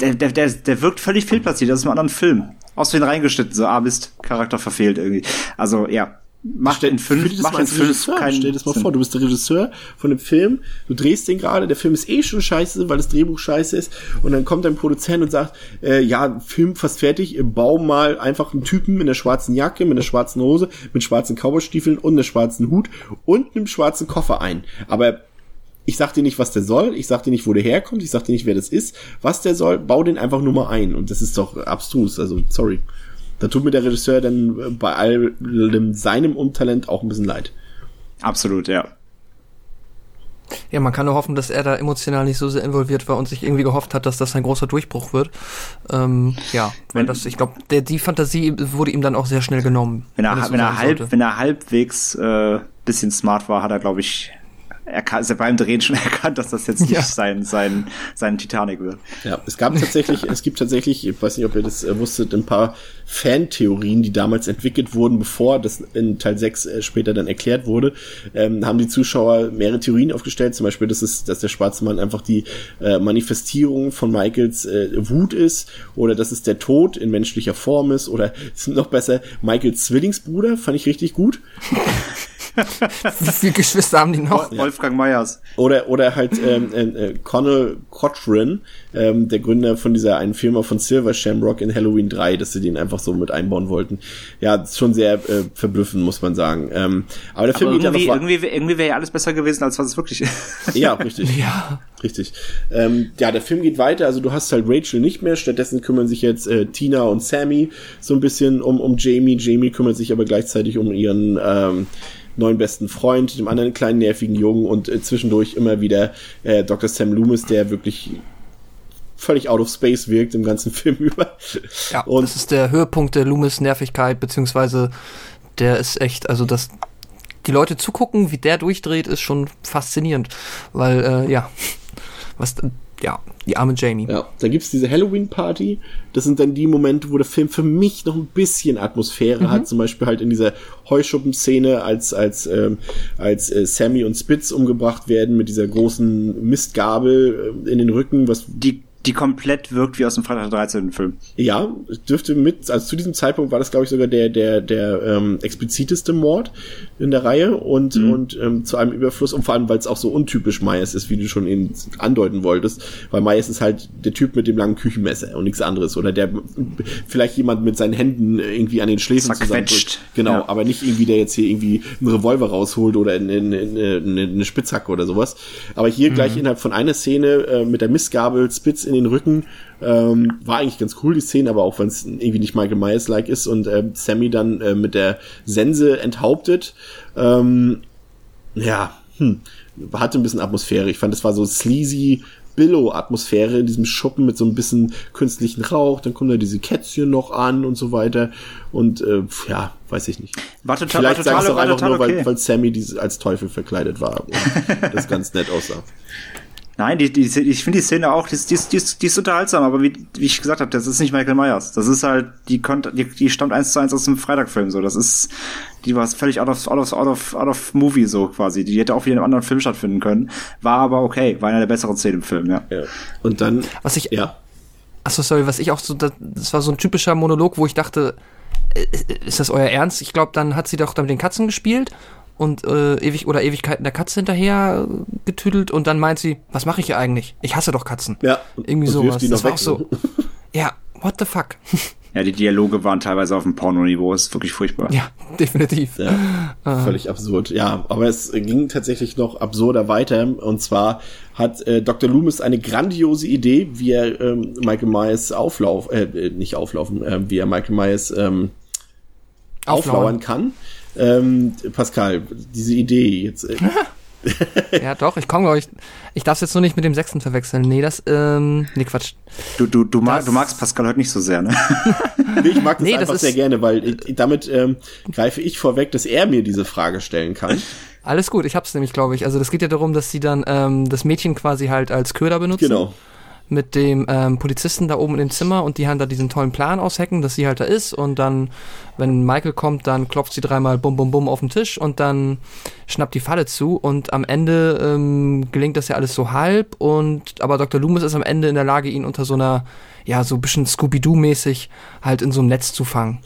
der, der, der, der wirkt völlig fehlplatziert. Das ist ein anderen Film. Aus den reingeschnitten, so, ah, Mist, Charakter verfehlt irgendwie. Also, ja. Macht in fünf, macht in fünf Regisseur. Stell dir das mal Sinn. vor, du bist der Regisseur von dem Film, du drehst den gerade, der Film ist eh schon scheiße, weil das Drehbuch scheiße ist und dann kommt ein Produzent und sagt, äh, ja, Film fast fertig, bau mal einfach einen Typen mit einer schwarzen Jacke, mit einer schwarzen Hose, mit schwarzen Cowboystiefeln und einem schwarzen Hut und einem schwarzen Koffer ein. Aber ich sag dir nicht, was der soll, ich sag dir nicht, wo der herkommt, ich sag dir nicht, wer das ist, was der soll, bau den einfach nur mal ein und das ist doch abstrus, also sorry. Da tut mir der Regisseur dann äh, bei allem seinem Untalent auch ein bisschen leid. Absolut, ja. Ja, man kann nur hoffen, dass er da emotional nicht so sehr involviert war und sich irgendwie gehofft hat, dass das ein großer Durchbruch wird. Ähm, ja, wenn das, ich glaube, die Fantasie wurde ihm dann auch sehr schnell genommen. Wenn er, wenn, so wenn er, halb, wenn er halbwegs äh, bisschen smart war, hat er, glaube ich, er kann, also beim Drehen schon erkannt, dass das jetzt nicht ja. sein, sein, sein Titanic wird. Ja, es gab tatsächlich, es gibt tatsächlich, ich weiß nicht, ob ihr das äh, wusstet, ein paar Fantheorien, die damals entwickelt wurden, bevor das in Teil 6 äh, später dann erklärt wurde, ähm, haben die Zuschauer mehrere Theorien aufgestellt, zum Beispiel, dass es, dass der schwarze Mann einfach die äh, Manifestierung von Michaels äh, Wut ist, oder dass es der Tod in menschlicher Form ist, oder noch besser, Michaels Zwillingsbruder, fand ich richtig gut. Wie viele Geschwister haben die noch? Wolfgang Meyers. Oder, oder halt ähm, äh, äh Connell Cochran, ähm, der Gründer von dieser einen Firma von Silver Shamrock in Halloween 3, dass sie den einfach so mit einbauen wollten. Ja, schon sehr äh, verblüffend, muss man sagen. Ähm, aber der Film aber irgendwie, geht irgendwie, irgendwie wäre ja alles besser gewesen, als was es wirklich ist. Ja, richtig. ja. Richtig. Ähm, ja, der Film geht weiter. Also du hast halt Rachel nicht mehr. Stattdessen kümmern sich jetzt äh, Tina und Sammy so ein bisschen um, um Jamie. Jamie kümmert sich aber gleichzeitig um ihren ähm, neuen besten Freund, dem anderen kleinen nervigen Jungen und äh, zwischendurch immer wieder äh, Dr. Sam Loomis, der wirklich völlig out of space wirkt im ganzen Film über. Ja, und das ist der Höhepunkt der Loomis Nervigkeit, beziehungsweise der ist echt, also das die Leute zugucken, wie der durchdreht, ist schon faszinierend, weil äh, ja, was ja, die arme Jamie. Ja, dann gibt's diese Halloween-Party. Das sind dann die Momente, wo der Film für mich noch ein bisschen Atmosphäre mhm. hat. Zum Beispiel halt in dieser Heuschuppen-Szene, als, als, ähm, als äh, Sammy und Spitz umgebracht werden mit dieser großen Mistgabel äh, in den Rücken, was die die komplett wirkt wie aus dem Freitag der 13. Film. Ja, dürfte mit, also zu diesem Zeitpunkt war das, glaube ich, sogar der, der, der ähm, expliziteste Mord in der Reihe und, mhm. und ähm, zu einem Überfluss und vor allem, weil es auch so untypisch Myers ist, wie du schon eben andeuten wolltest, weil Myers ist halt der Typ mit dem langen Küchenmesser und nichts anderes oder der vielleicht jemand mit seinen Händen irgendwie an den Schläfen zusammendrückt. Genau, ja. aber nicht irgendwie, der jetzt hier irgendwie einen Revolver rausholt oder eine, eine, eine, eine Spitzhacke oder sowas. Aber hier mhm. gleich innerhalb von einer Szene äh, mit der Missgabel Spitz in in den Rücken. Ähm, war eigentlich ganz cool, die Szene, aber auch wenn es irgendwie nicht Michael Myers-like ist und äh, Sammy dann äh, mit der Sense enthauptet. Ähm, ja, hm, hatte ein bisschen Atmosphäre. Ich fand, das war so sleazy, Billow-Atmosphäre in diesem Schuppen mit so ein bisschen künstlichen Rauch, dann kommen da diese Kätzchen noch an und so weiter. Und äh, ja, weiß ich nicht. War total, Vielleicht war total, sagst du auch einfach nur, okay. weil, weil Sammy diese, als Teufel verkleidet war und das ganz nett aussah. Nein, die, die, ich finde die Szene auch, die, die, die, die ist unterhaltsam, aber wie, wie ich gesagt habe, das ist nicht Michael Myers. Das ist halt, die, die, die stammt eins zu eins aus dem Freitagfilm so. Das ist, die war völlig out of, out of, out of, out of movie so quasi. Die hätte auch wieder in einem anderen Film stattfinden können. War aber okay, war einer der besseren Szenen im Film, ja. ja. Und dann, was ich, ja. Achso, sorry, was ich auch so, das, das war so ein typischer Monolog, wo ich dachte, äh, ist das euer Ernst? Ich glaube, dann hat sie doch dann mit den Katzen gespielt und äh, ewig oder Ewigkeiten der Katze hinterher getüdelt und dann meint sie, was mache ich hier eigentlich? Ich hasse doch Katzen. Ja. Irgendwie sowas. Das war auch so. ja, what the fuck? Ja, die Dialoge waren teilweise auf dem Porno-Niveau, ist wirklich furchtbar. Ja, definitiv. Ja, völlig absurd. Ja, aber es ging tatsächlich noch absurder weiter. Und zwar hat äh, Dr. Loomis eine grandiose Idee, wie er ähm, Michael Myers auflauf, äh, nicht auflaufen, äh, wie er Michael Myers ähm, auflauern kann. Ähm, Pascal, diese Idee jetzt. Äh, ja, doch, ich komme, glaube ich. Ich darf es jetzt nur nicht mit dem Sechsten verwechseln. Nee, das, ähm, nee, Quatsch. Du, du, du, mag, du magst Pascal heute nicht so sehr, ne? nee, ich mag das nee, einfach das sehr gerne, weil ich, damit ähm, greife ich vorweg, dass er mir diese Frage stellen kann. Alles gut, ich hab's nämlich, glaube ich. Also das geht ja darum, dass sie dann ähm, das Mädchen quasi halt als Köder benutzen. Genau mit dem ähm, Polizisten da oben in dem Zimmer und die haben da diesen tollen Plan aushacken, dass sie halt da ist und dann, wenn Michael kommt, dann klopft sie dreimal bum bum bum auf den Tisch und dann schnappt die Falle zu und am Ende ähm, gelingt das ja alles so halb und aber Dr. Loomis ist am Ende in der Lage, ihn unter so einer, ja, so ein bisschen Scooby-Doo-mäßig halt in so ein Netz zu fangen.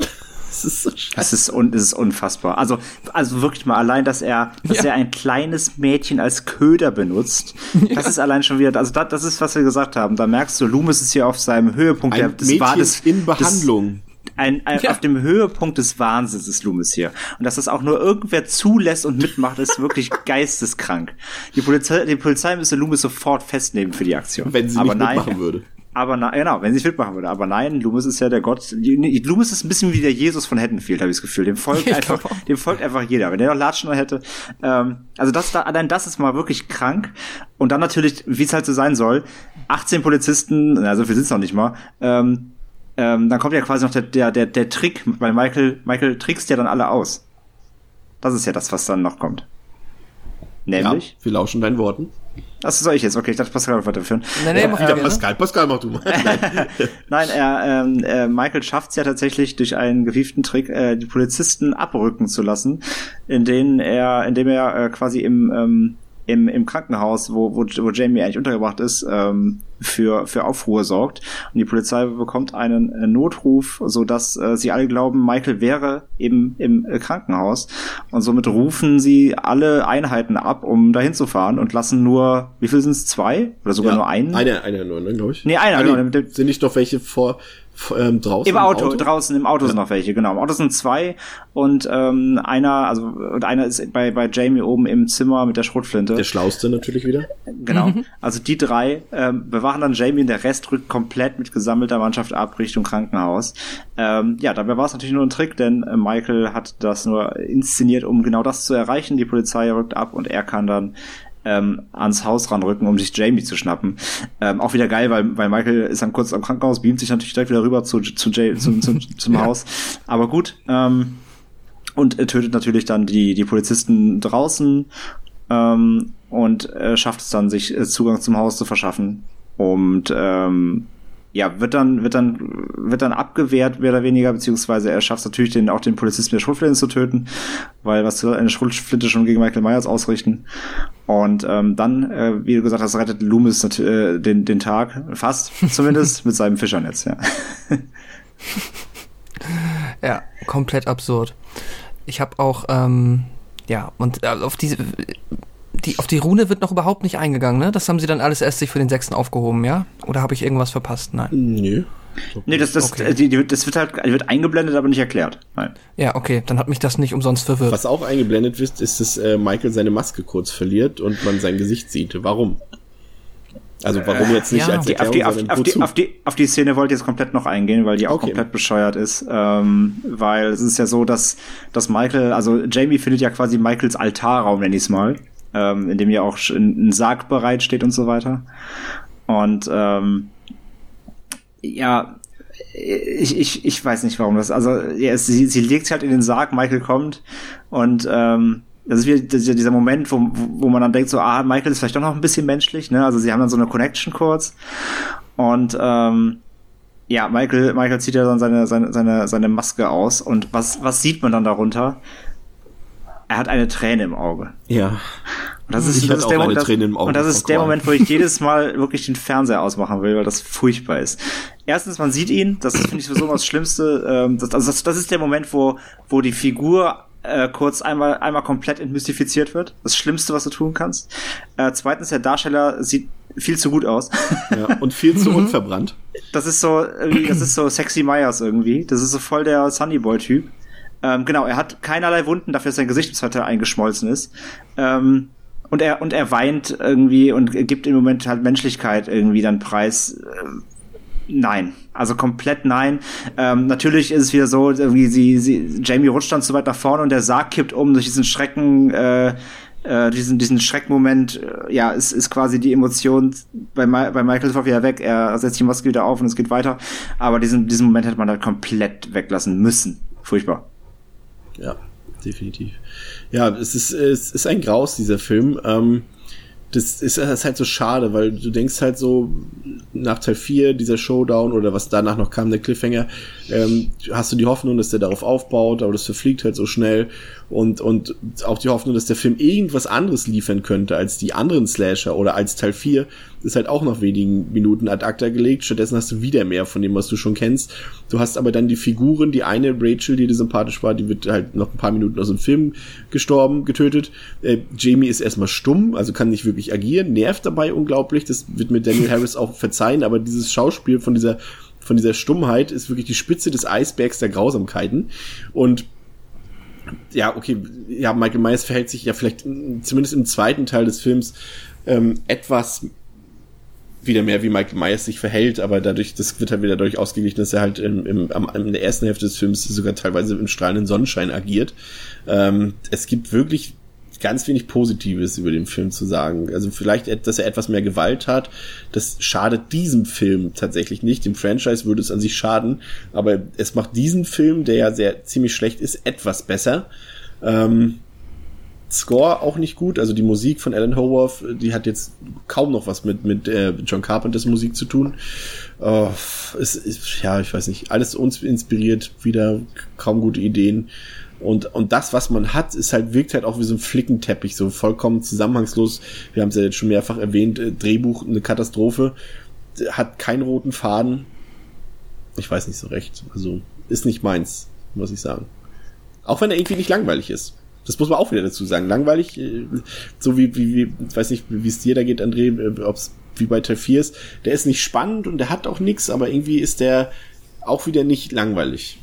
Das ist so scheiße. Es ist, un, es ist unfassbar. Also, also wirklich mal allein, dass er, dass ja. er ein kleines Mädchen als Köder benutzt. Ja. Das ist allein schon wieder, also das, das ist, was wir gesagt haben. Da merkst du, Loomis ist hier auf seinem Höhepunkt. Ein das Mädchen war das, in Behandlung. Das, ein, ein, ja. auf dem Höhepunkt des Wahnsinns ist Loomis hier. Und dass das auch nur irgendwer zulässt und mitmacht, ist wirklich geisteskrank. Die Polizei, die Polizei müsste Loomis sofort festnehmen für die Aktion. Wenn sie Aber nicht nein, mitmachen würde. Aber na, genau, wenn sie fit machen würde. Aber nein, Loomis ist ja der Gott. Loomis ist ein bisschen wie der Jesus von Haddonfield, habe ich das Gefühl. Dem folgt einfach, dem folgt einfach jeder. Wenn der noch Latschen hätte. Ähm, also das da, allein das ist mal wirklich krank. Und dann natürlich, wie es halt so sein soll, 18 Polizisten, also wir sitzen noch nicht mal, ähm, ähm, dann kommt ja quasi noch der, der, der, der Trick, weil Michael, Michael trickst ja dann alle aus. Das ist ja das, was dann noch kommt. Nämlich? Ja, wir lauschen deinen Worten. Achso, soll ich jetzt? Okay, ich dachte, Pascal weiterführen. Nein, nein, mach wieder ähm, Pascal. Pascal, mach du mal. nein, er, ähm, äh, Michael schafft es ja tatsächlich durch einen gewieften Trick, äh, die Polizisten abrücken zu lassen, in denen er, indem er äh, quasi im ähm, im, im Krankenhaus, wo, wo, wo Jamie eigentlich untergebracht ist, ähm, für, für Aufruhr sorgt. Und die Polizei bekommt einen äh, Notruf, so dass äh, sie alle glauben, Michael wäre eben im äh, Krankenhaus. Und somit rufen sie alle Einheiten ab, um dahin zu fahren und lassen nur, wie viel sind es? Zwei? Oder sogar ja, nur einen? Eine, eine nur, ne, glaube ich. Nee, einer, ah, genau. Sind nicht doch welche vor, ähm, draußen im Auto, im Auto, draußen im Auto ja. sind noch welche, genau. Im Auto sind zwei und ähm, einer, also und einer ist bei bei Jamie oben im Zimmer mit der Schrotflinte. Der schlauste natürlich wieder. Genau. Mhm. Also die drei ähm, bewachen dann Jamie und der Rest rückt komplett mit gesammelter Mannschaft ab Richtung Krankenhaus. Ähm, ja, dabei war es natürlich nur ein Trick, denn äh, Michael hat das nur inszeniert, um genau das zu erreichen. Die Polizei rückt ab und er kann dann ähm, ans Haus ranrücken, um sich Jamie zu schnappen. Ähm, auch wieder geil, weil, weil Michael ist dann kurz am Krankenhaus, beamt sich natürlich direkt wieder rüber zu, zu Jay, zum, zum, zum ja. Haus. Aber gut, ähm, und er tötet natürlich dann die, die Polizisten draußen ähm, und äh, schafft es dann, sich äh, Zugang zum Haus zu verschaffen. Und ähm, ja, wird dann, wird dann, wird dann abgewehrt, mehr oder weniger, beziehungsweise er schafft natürlich den, auch den Polizisten mit der Schrotflinte zu töten, weil was soll eine Schrotflinte schon gegen Michael Myers ausrichten? Und ähm, dann, äh, wie du gesagt hast, rettet Loomis äh, den, den Tag, fast zumindest, mit seinem Fischernetz, ja. ja, komplett absurd. Ich habe auch, ähm, ja, und äh, auf diese die, auf die Rune wird noch überhaupt nicht eingegangen, ne? Das haben sie dann alles erst sich für den sechsten aufgehoben, ja? Oder habe ich irgendwas verpasst? Nein. Nö. Nee, das, das, okay. die, die, das wird halt die wird eingeblendet, aber nicht erklärt. Nein. Ja, okay, dann hat mich das nicht umsonst verwirrt. Was auch eingeblendet wird, ist, dass äh, Michael seine Maske kurz verliert und man sein Gesicht sieht. Warum? Also warum jetzt nicht ja. als Erklärung, auf die, auf, die, auf, die, auf die Szene wollte ich jetzt komplett noch eingehen, weil die auch okay. komplett bescheuert ist. Ähm, weil es ist ja so, dass, dass Michael, also Jamie findet ja quasi Michaels Altarraum, nenn ich es mal ähm, in dem ja auch ein Sarg bereitsteht und so weiter. Und ähm, ja, ich, ich, ich weiß nicht warum das. Also ja, es, sie, sie legt halt in den Sarg, Michael kommt und ähm, das ist wieder dieser Moment, wo, wo man dann denkt, so, ah, Michael ist vielleicht doch noch ein bisschen menschlich, ne? Also sie haben dann so eine Connection kurz. Und ähm, ja, Michael, Michael zieht ja dann seine, seine, seine, seine Maske aus. Und was, was sieht man dann darunter? Er hat eine Träne im Auge. Ja. Und das ist, das ist der, das, und das ist der Moment, wo ich jedes Mal wirklich den Fernseher ausmachen will, weil das furchtbar ist. Erstens, man sieht ihn, das finde ich sowieso das Schlimmste. Ähm, das, also das, das ist der Moment, wo, wo die Figur äh, kurz einmal, einmal komplett entmystifiziert wird. Das Schlimmste, was du tun kannst. Äh, zweitens, der Darsteller sieht viel zu gut aus. Ja, und viel zu unverbrannt. Das ist so, irgendwie, das ist so sexy Myers irgendwie. Das ist so voll der Sunnyboy-Typ. Ähm, genau, er hat keinerlei Wunden, dafür dass sein Gesicht bis eingeschmolzen ist. Ähm, und er, und er weint irgendwie und gibt im Moment halt Menschlichkeit irgendwie dann preis. Äh, nein. Also komplett nein. Ähm, natürlich ist es wieder so, irgendwie sie, sie, Jamie rutscht dann zu weit nach vorne und der Sarg kippt um durch diesen Schrecken, äh, äh, diesen, diesen Schreckmoment, äh, ja, ist, ist quasi die Emotion bei, Ma bei Michael Soft wieder weg. Er setzt die Maske wieder auf und es geht weiter. Aber diesen, diesen Moment hätte man halt komplett weglassen müssen. Furchtbar. Ja, definitiv. Ja, es ist, es ist ein Graus, dieser Film. Ähm, das ist, ist halt so schade, weil du denkst halt so, nach Teil 4, dieser Showdown oder was danach noch kam, der Cliffhanger, ähm, hast du die Hoffnung, dass der darauf aufbaut, aber das verfliegt halt so schnell und, und auch die Hoffnung, dass der Film irgendwas anderes liefern könnte als die anderen Slasher oder als Teil 4, ist halt auch nach wenigen Minuten ad acta gelegt. Stattdessen hast du wieder mehr von dem, was du schon kennst. Du hast aber dann die Figuren, die eine Rachel, die dir sympathisch war, die wird halt noch ein paar Minuten aus dem Film gestorben, getötet. Äh, Jamie ist erstmal stumm, also kann nicht wirklich agieren, nervt dabei unglaublich. Das wird mir Daniel Harris auch verzeihen, aber dieses Schauspiel von dieser von dieser Stummheit ist wirklich die Spitze des Eisbergs der Grausamkeiten. Und ja, okay, ja, Michael Myers verhält sich ja vielleicht zumindest im zweiten Teil des Films ähm, etwas wieder mehr wie Michael Myers sich verhält, aber dadurch, das wird halt wieder dadurch ausgeglichen, dass er halt im, im, am, in der ersten Hälfte des Films sogar teilweise im strahlenden Sonnenschein agiert. Ähm, es gibt wirklich ganz wenig Positives über den Film zu sagen. Also vielleicht, dass er etwas mehr Gewalt hat, das schadet diesem Film tatsächlich nicht. Dem Franchise würde es an sich schaden, aber es macht diesen Film, der ja sehr ziemlich schlecht ist, etwas besser. Ähm, Score auch nicht gut, also die Musik von Alan Howarth, die hat jetzt kaum noch was mit mit äh, John Carpenters Musik zu tun. Oh, es ist ja, ich weiß nicht, alles uns inspiriert, wieder kaum gute Ideen. Und, und das, was man hat, ist halt, wirkt halt auch wie so ein Flickenteppich, so vollkommen zusammenhangslos. Wir haben es ja jetzt schon mehrfach erwähnt, äh, Drehbuch, eine Katastrophe, hat keinen roten Faden. Ich weiß nicht so recht. Also, ist nicht meins, muss ich sagen. Auch wenn er irgendwie nicht langweilig ist. Das muss man auch wieder dazu sagen. Langweilig, äh, so wie, wie, wie weiß nicht, wie es dir da geht, André, äh, ob es wie bei Teil 4 ist. Der ist nicht spannend und der hat auch nichts, aber irgendwie ist der auch wieder nicht langweilig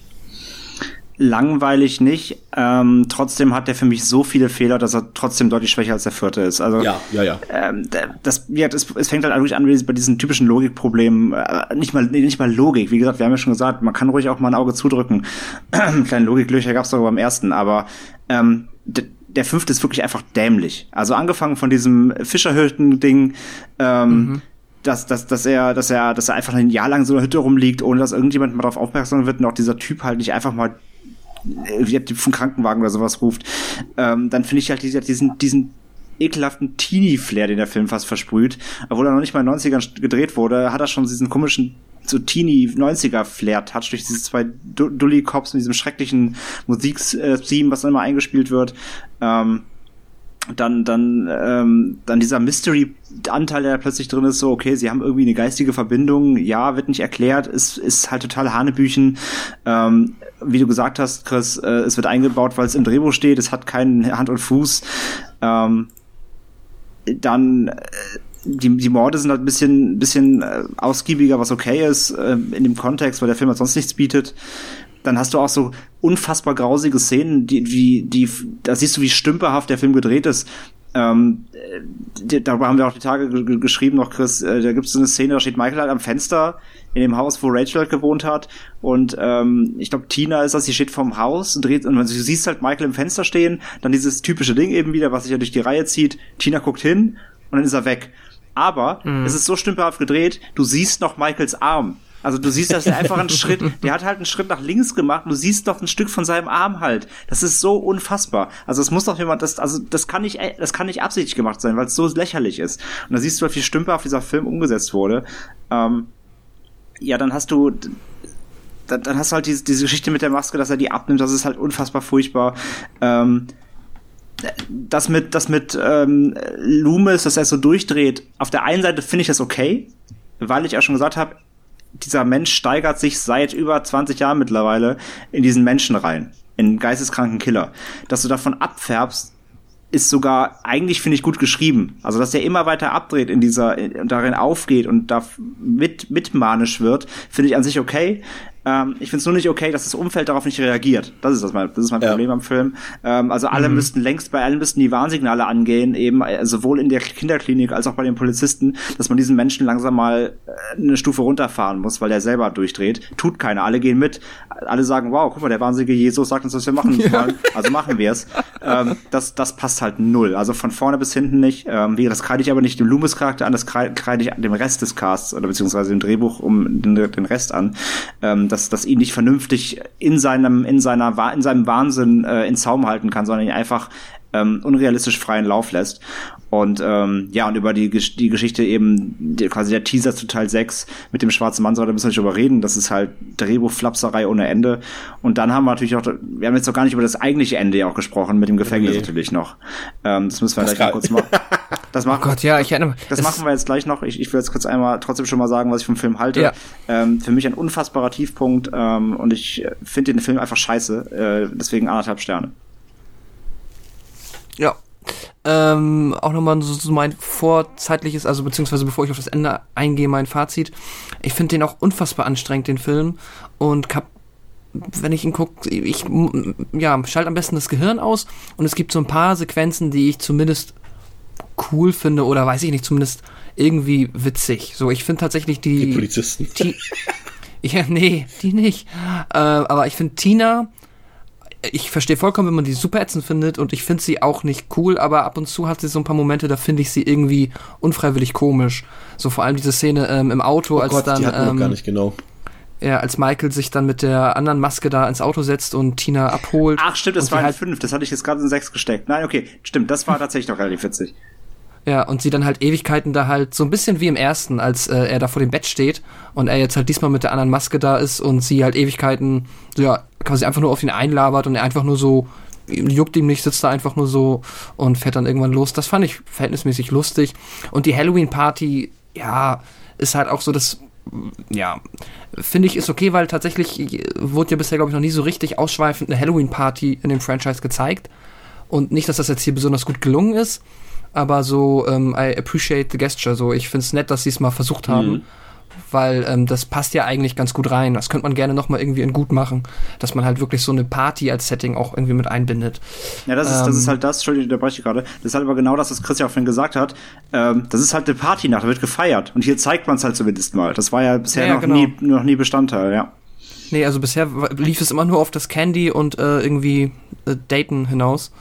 langweilig nicht. Ähm, trotzdem hat der für mich so viele Fehler, dass er trotzdem deutlich schwächer als der vierte ist. Also ja, ja, ja. Ähm, das, ja, das, es fängt halt wirklich an bei diesen typischen Logikproblemen. Äh, nicht mal, nicht mal Logik. Wie gesagt, wir haben ja schon gesagt, man kann ruhig auch mal ein Auge zudrücken. Kleine Logiklöcher gab es doch beim ersten, aber ähm, der fünfte ist wirklich einfach dämlich. Also angefangen von diesem Fischerhütten-Ding. Ähm, mhm dass, dass, dass er, dass er, dass er einfach ein Jahr lang so in der Hütte rumliegt, ohne dass irgendjemand mal darauf aufmerksam wird und auch dieser Typ halt nicht einfach mal vom Krankenwagen oder sowas ruft, ähm, dann finde ich halt diesen, diesen ekelhaften Teenie-Flair, den der Film fast versprüht. Obwohl er noch nicht mal in den 90ern gedreht wurde, hat er schon diesen komischen so Teenie 90er Flair Touch durch diese zwei Dully Cops und diesem schrecklichen Musiktheme, was dann immer eingespielt wird. Ähm, dann dann ähm, dann dieser Mystery Anteil der plötzlich drin ist so okay sie haben irgendwie eine geistige Verbindung. Ja wird nicht erklärt. Ist ist halt total hanebüchen. Ähm, wie du gesagt hast Chris äh, es wird eingebaut weil es im Drehbuch steht. Es hat keinen Hand und Fuß. Ähm, dann äh, die, die Morde sind halt ein bisschen, bisschen äh, ausgiebiger, was okay ist, äh, in dem Kontext, weil der Film halt sonst nichts bietet dann hast du auch so unfassbar grausige Szenen, die, die, die, da siehst du, wie stümperhaft der Film gedreht ist. Ähm, die, darüber haben wir auch die Tage geschrieben noch, Chris. Äh, da gibt es so eine Szene, da steht Michael halt am Fenster in dem Haus, wo Rachel halt gewohnt hat. Und ähm, ich glaube, Tina ist das, sie steht vorm Haus und dreht, und du siehst halt Michael im Fenster stehen, dann dieses typische Ding eben wieder, was sich ja durch die Reihe zieht. Tina guckt hin und dann ist er weg. Aber mhm. es ist so stümperhaft gedreht, du siehst noch Michaels Arm. Also du siehst, dass er einfach einen Schritt, der hat halt einen Schritt nach links gemacht du siehst doch ein Stück von seinem Arm halt. Das ist so unfassbar. Also es muss doch jemand, das, also das kann nicht, das kann nicht absichtlich gemacht sein, weil es so lächerlich ist. Und da siehst du, halt, wie stümperhaft dieser Film umgesetzt wurde. Ähm, ja, dann hast du, dann, dann hast du halt diese, diese Geschichte mit der Maske, dass er die abnimmt, das ist halt unfassbar furchtbar. Ähm, das mit, das mit ähm, Loomis, dass er so durchdreht, auf der einen Seite finde ich das okay, weil ich ja schon gesagt habe, dieser Mensch steigert sich seit über 20 Jahren mittlerweile in diesen Menschen rein, in geisteskranken Killer. Dass du davon abfärbst, ist sogar eigentlich finde ich gut geschrieben. Also dass er immer weiter abdreht in dieser darin aufgeht und da mit mitmanisch wird, finde ich an sich okay. Ähm, ich finde es nur nicht okay, dass das Umfeld darauf nicht reagiert. Das ist das mein, das ist mein ja. Problem am Film. Ähm, also alle mhm. müssten längst, bei allen müssten die Warnsignale angehen, eben äh, sowohl in der Kinderklinik als auch bei den Polizisten, dass man diesen Menschen langsam mal äh, eine Stufe runterfahren muss, weil der selber durchdreht. Tut keiner. Alle gehen mit. Alle sagen, wow, guck mal, der wahnsinnige Jesus sagt uns, was wir machen ja. Also machen wir es. ähm, das, das passt halt null. Also von vorne bis hinten nicht. Ähm, das kreide ich aber nicht dem Loomis-Charakter an, das kreide ich dem Rest des Casts oder beziehungsweise dem Drehbuch um den, den Rest an. Ähm, dass, dass ihn nicht vernünftig in seinem, in seiner, in seinem Wahnsinn äh, in Zaum halten kann, sondern ihn einfach ähm, unrealistisch freien Lauf lässt. Und ähm, ja, und über die, die Geschichte eben, die, quasi der Teaser zu Teil 6 mit dem schwarzen Mann, da müssen wir nicht drüber reden. Das ist halt Drehbuchflapserei ohne Ende. Und dann haben wir natürlich auch, wir haben jetzt noch gar nicht über das eigentliche Ende ja auch gesprochen, mit dem Gefängnis okay. natürlich noch. Ähm, das müssen wir das gleich mal kurz machen. Das machen, oh Gott, ja, ich erinnere Das, das machen wir jetzt gleich noch. Ich, ich will jetzt kurz einmal trotzdem schon mal sagen, was ich vom Film halte. Ja. Ähm, für mich ein unfassbarer Tiefpunkt ähm, und ich äh, finde den Film einfach scheiße. Äh, deswegen anderthalb Sterne. Ja. Ähm, auch nochmal so, so mein vorzeitliches, also beziehungsweise bevor ich auf das Ende eingehe, mein Fazit. Ich finde den auch unfassbar anstrengend, den Film. Und hab, wenn ich ihn gucke, ich ja, schalte am besten das Gehirn aus und es gibt so ein paar Sequenzen, die ich zumindest cool finde oder weiß ich nicht, zumindest irgendwie witzig. So, ich finde tatsächlich die. Die Polizisten. Ti ja, nee, die nicht. Äh, aber ich finde Tina, ich verstehe vollkommen, wenn man die super ätzend findet und ich finde sie auch nicht cool, aber ab und zu hat sie so ein paar Momente, da finde ich sie irgendwie unfreiwillig komisch. So vor allem diese Szene ähm, im Auto, Oh als Gott, dann. die ähm, gar nicht genau. ja, als Michael sich dann mit der anderen Maske da ins Auto setzt und Tina abholt. Ach, stimmt, das war in halt, fünf. Das hatte ich jetzt gerade in sechs gesteckt. Nein, okay, stimmt, das war tatsächlich noch relativ witzig. Ja, und sie dann halt Ewigkeiten da halt so ein bisschen wie im ersten, als äh, er da vor dem Bett steht und er jetzt halt diesmal mit der anderen Maske da ist und sie halt Ewigkeiten, ja, quasi einfach nur auf ihn einlabert und er einfach nur so, juckt ihm nicht, sitzt da einfach nur so und fährt dann irgendwann los. Das fand ich verhältnismäßig lustig. Und die Halloween-Party, ja, ist halt auch so das, ja, finde ich ist okay, weil tatsächlich wurde ja bisher, glaube ich, noch nie so richtig ausschweifend eine Halloween-Party in dem Franchise gezeigt. Und nicht, dass das jetzt hier besonders gut gelungen ist, aber so, ähm, I appreciate the gesture. So, ich finde es nett, dass sie es mal versucht haben, Mhm. weil ähm, das passt ja eigentlich ganz gut rein. Das könnte man gerne noch mal irgendwie in gut machen, dass man halt wirklich so eine Party als Setting auch irgendwie mit einbindet. Ja, das ist, das Ähm. ist halt das, Entschuldigung, da breche ich gerade. Das ist halt aber genau das, was Chris ja auch vorhin gesagt hat. Ähm, das ist halt eine Partynacht, da wird gefeiert. Und hier zeigt man es halt zumindest mal. Das war ja bisher Ja, noch, genau. nie, noch nie Bestandteil, ja. Nee, also bisher lief es immer nur auf das Candy und äh, irgendwie äh, Daten hinaus.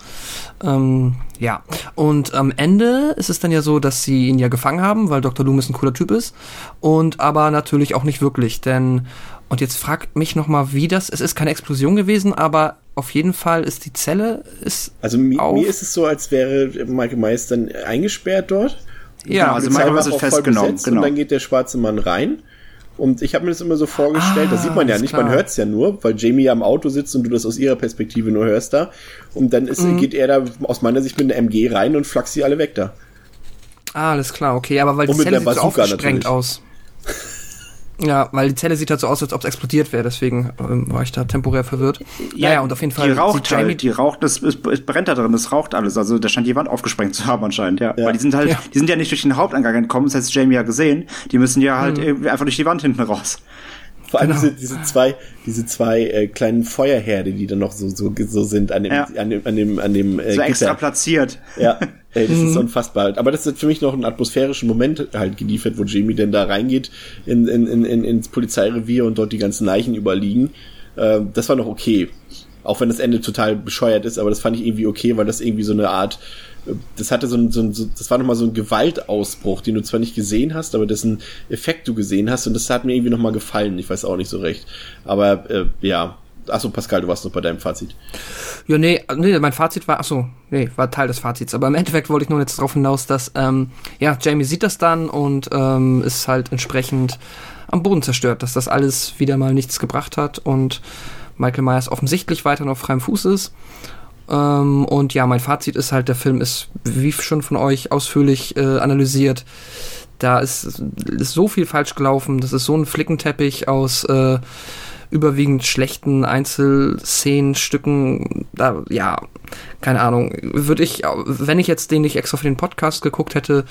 Ähm, ja. Und am Ende ist es dann ja so, dass sie ihn ja gefangen haben, weil Dr. Loomis ein cooler Typ ist. Und aber natürlich auch nicht wirklich, denn und jetzt fragt mich noch mal, wie das. Es ist keine Explosion gewesen, aber auf jeden Fall ist die Zelle ist Also mi auf. mir ist es so, als wäre Michael Myers dann eingesperrt dort. ja, also Die Michael Myers war ist auch voll festgenommen, besetzt genau. Und dann geht der schwarze Mann rein. Und ich habe mir das immer so vorgestellt, Ah, das sieht man ja ist nicht, klar. man hört es ja nur, weil Jamie ja am Auto sitzt und du das aus ihrer Perspektive nur hörst da. Und dann ist, Mhm. geht er da aus meiner Sicht mit einer MG rein und flachst sie alle weg da. Ah, alles klar, okay, aber weil Und die Zelle sieht so aufgesprengt natürlich. aus. Ja, weil die Zelle sieht halt so aus, als ob es explodiert wäre, deswegen ähm, war ich da temporär verwirrt. Ja, ja, und auf jeden Fall Die raucht Jamie halt, die raucht, das es, es brennt da drin, es raucht alles. Also da scheint die Wand aufgesprengt zu haben anscheinend, ja. Ja. Weil die sind halt, Ja. die sind ja nicht durch den Haupteingang gekommen, das hat Jamie ja gesehen. Die müssen ja Mhm. halt irgendwie einfach durch die Wand hinten raus. Vor allem Genau. diese, diese zwei, diese zwei äh, kleinen Feuerherde, die dann noch so, so, so sind an dem, Ja. an dem, an dem, an dem äh, So extra Gitter. platziert. Ja, ey, das Mhm. ist unfassbar. Aber das hat für mich noch einen atmosphärischen Moment halt geliefert, wo Jamie denn da reingeht in, in, in, in, ins Polizeirevier und dort die ganzen Leichen überliegen. Ähm, das war noch okay. Auch wenn das Ende total bescheuert ist, aber das fand ich irgendwie okay, weil das irgendwie so eine Art, äh, das hatte so ein, so ein so, das war nochmal so ein Gewaltausbruch, den du zwar nicht gesehen hast, aber dessen Effekt du gesehen hast und das hat mir irgendwie nochmal gefallen. Ich weiß auch nicht so recht. Aber äh, ja. Achso, Pascal, du warst noch bei deinem Fazit. Ja, nee, nee, mein Fazit war, achso, nee, war Teil des Fazits. Aber im Endeffekt wollte ich nur jetzt darauf hinaus, dass, ähm, ja, Jamie sieht das dann und ähm, ist halt entsprechend am Boden zerstört, dass das alles wieder mal nichts gebracht hat und Michael Myers offensichtlich weiterhin auf freiem Fuß ist. Ähm, und ja, mein Fazit ist halt, der Film ist, wie schon von euch ausführlich äh, analysiert, da ist, ist so viel falsch gelaufen, das ist so ein Flickenteppich aus äh, überwiegend schlechten Einzelszenenstücken, da, ja, keine Ahnung, würde ich, wenn ich jetzt den nicht extra für den Podcast geguckt hätte,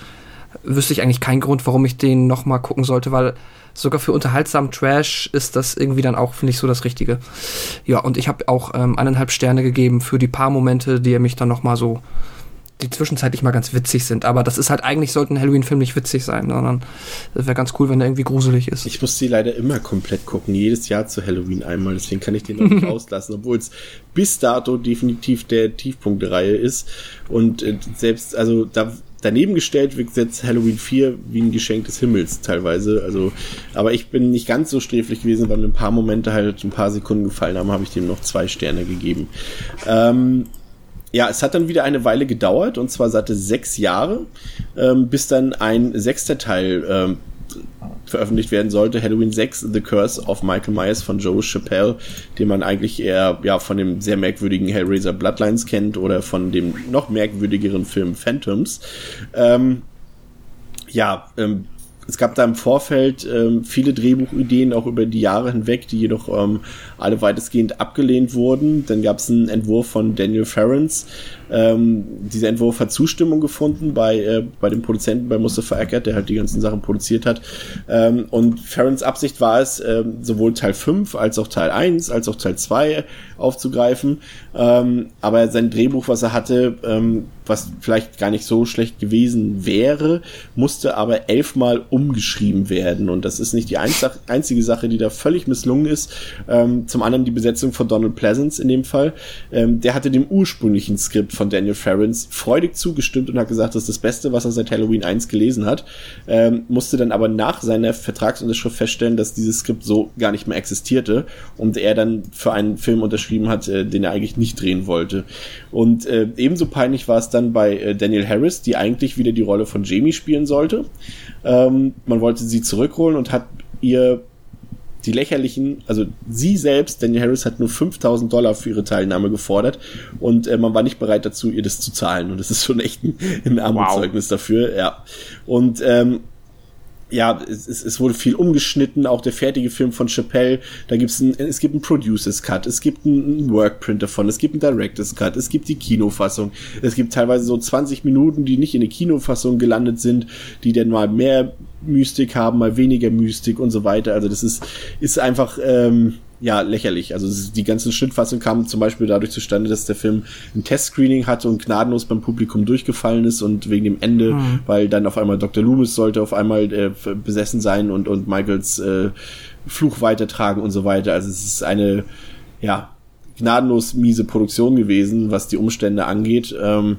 wüsste ich eigentlich keinen Grund, warum ich den nochmal gucken sollte, weil sogar für unterhaltsamen Trash ist das irgendwie dann auch, finde ich, so das Richtige. Ja, und ich habe auch ähm, eineinhalb Sterne gegeben für die paar Momente, die er mich dann nochmal so, die zwischenzeitlich mal ganz witzig sind. Aber das ist halt, eigentlich sollte ein Halloween-Film nicht witzig sein, sondern es wäre ganz cool, wenn er irgendwie gruselig ist. Ich muss die leider immer komplett gucken, jedes Jahr zu Halloween einmal, deswegen kann ich den noch nicht auslassen, obwohl es bis dato definitiv der Tiefpunkt der Reihe ist. Und äh, selbst, also da daneben gestellt wird jetzt Halloween 4 wie ein Geschenk des Himmels teilweise. Also, aber ich bin nicht ganz so sträflich gewesen, weil mir ein paar Momente halt ein paar Sekunden gefallen haben, habe ich dem noch zwei Sterne gegeben. Ähm, ja, es hat dann wieder eine Weile gedauert, und zwar satte sechs Jahre, ähm, bis dann ein sechster Teil ähm, veröffentlicht werden sollte. Halloween 6, The Curse of Michael Myers von Joe Chappelle, den man eigentlich eher ja von dem sehr merkwürdigen Hellraiser Bloodlines kennt oder von dem noch merkwürdigeren Film Phantoms. Ähm, ja, ähm, es gab da im Vorfeld ähm, viele Drehbuchideen auch über die Jahre hinweg, die jedoch ähm, alle weitestgehend abgelehnt wurden. Dann gab es einen Entwurf von Daniel Ferrens. Ähm, dieser Entwurf hat Zustimmung gefunden bei, äh, bei dem Produzenten, bei Mustafa Eckert, der halt die ganzen Sachen produziert hat. Ähm, und Ferrens Absicht war es, ähm, sowohl Teil 5 als auch Teil 1 als auch Teil 2 aufzugreifen. Ähm, aber sein Drehbuch, was er hatte, ähm, was vielleicht gar nicht so schlecht gewesen wäre, musste aber elfmal umgeschrieben werden. Und das ist nicht die einzige Sache, die da völlig misslungen ist. Ähm, zum anderen die Besetzung von Donald Pleasance in dem Fall. Ähm, der hatte dem ursprünglichen Skript von Daniel Ferrens freudig zugestimmt und hat gesagt, das ist das Beste, was er seit Halloween 1 gelesen hat. Ähm, musste dann aber nach seiner Vertragsunterschrift feststellen, dass dieses Skript so gar nicht mehr existierte und er dann für einen Film unterschrieben hat, äh, den er eigentlich nicht drehen wollte. Und äh, ebenso peinlich war es dann bei äh, Daniel Harris, die eigentlich wieder die Rolle von Jamie spielen sollte. Ähm, man wollte sie zurückholen und hat ihr die lächerlichen, also sie selbst, Daniel Harris hat nur 5000 Dollar für ihre Teilnahme gefordert und äh, man war nicht bereit dazu, ihr das zu zahlen und das ist schon echt ein, ein Armutszeugnis wow. dafür, ja. Und ähm, ja, es, es wurde viel umgeschnitten, auch der fertige Film von Chappelle, da gibt's ein, es gibt einen Producers Cut, es gibt einen Workprint davon, es gibt einen Directors Cut, es gibt die Kinofassung, es gibt teilweise so 20 Minuten, die nicht in der Kinofassung gelandet sind, die dann mal mehr Mystik haben, mal weniger Mystik und so weiter. Also das ist, ist einfach, ähm, ja, lächerlich. Also die ganzen Schnittfassungen kamen zum Beispiel dadurch zustande, dass der Film ein Testscreening hatte und gnadenlos beim Publikum durchgefallen ist und wegen dem Ende, mhm. weil dann auf einmal Dr. Loomis sollte auf einmal äh, besessen sein und, und Michaels äh, Fluch weitertragen und so weiter. Also es ist eine, ja, gnadenlos miese Produktion gewesen, was die Umstände angeht. Ähm,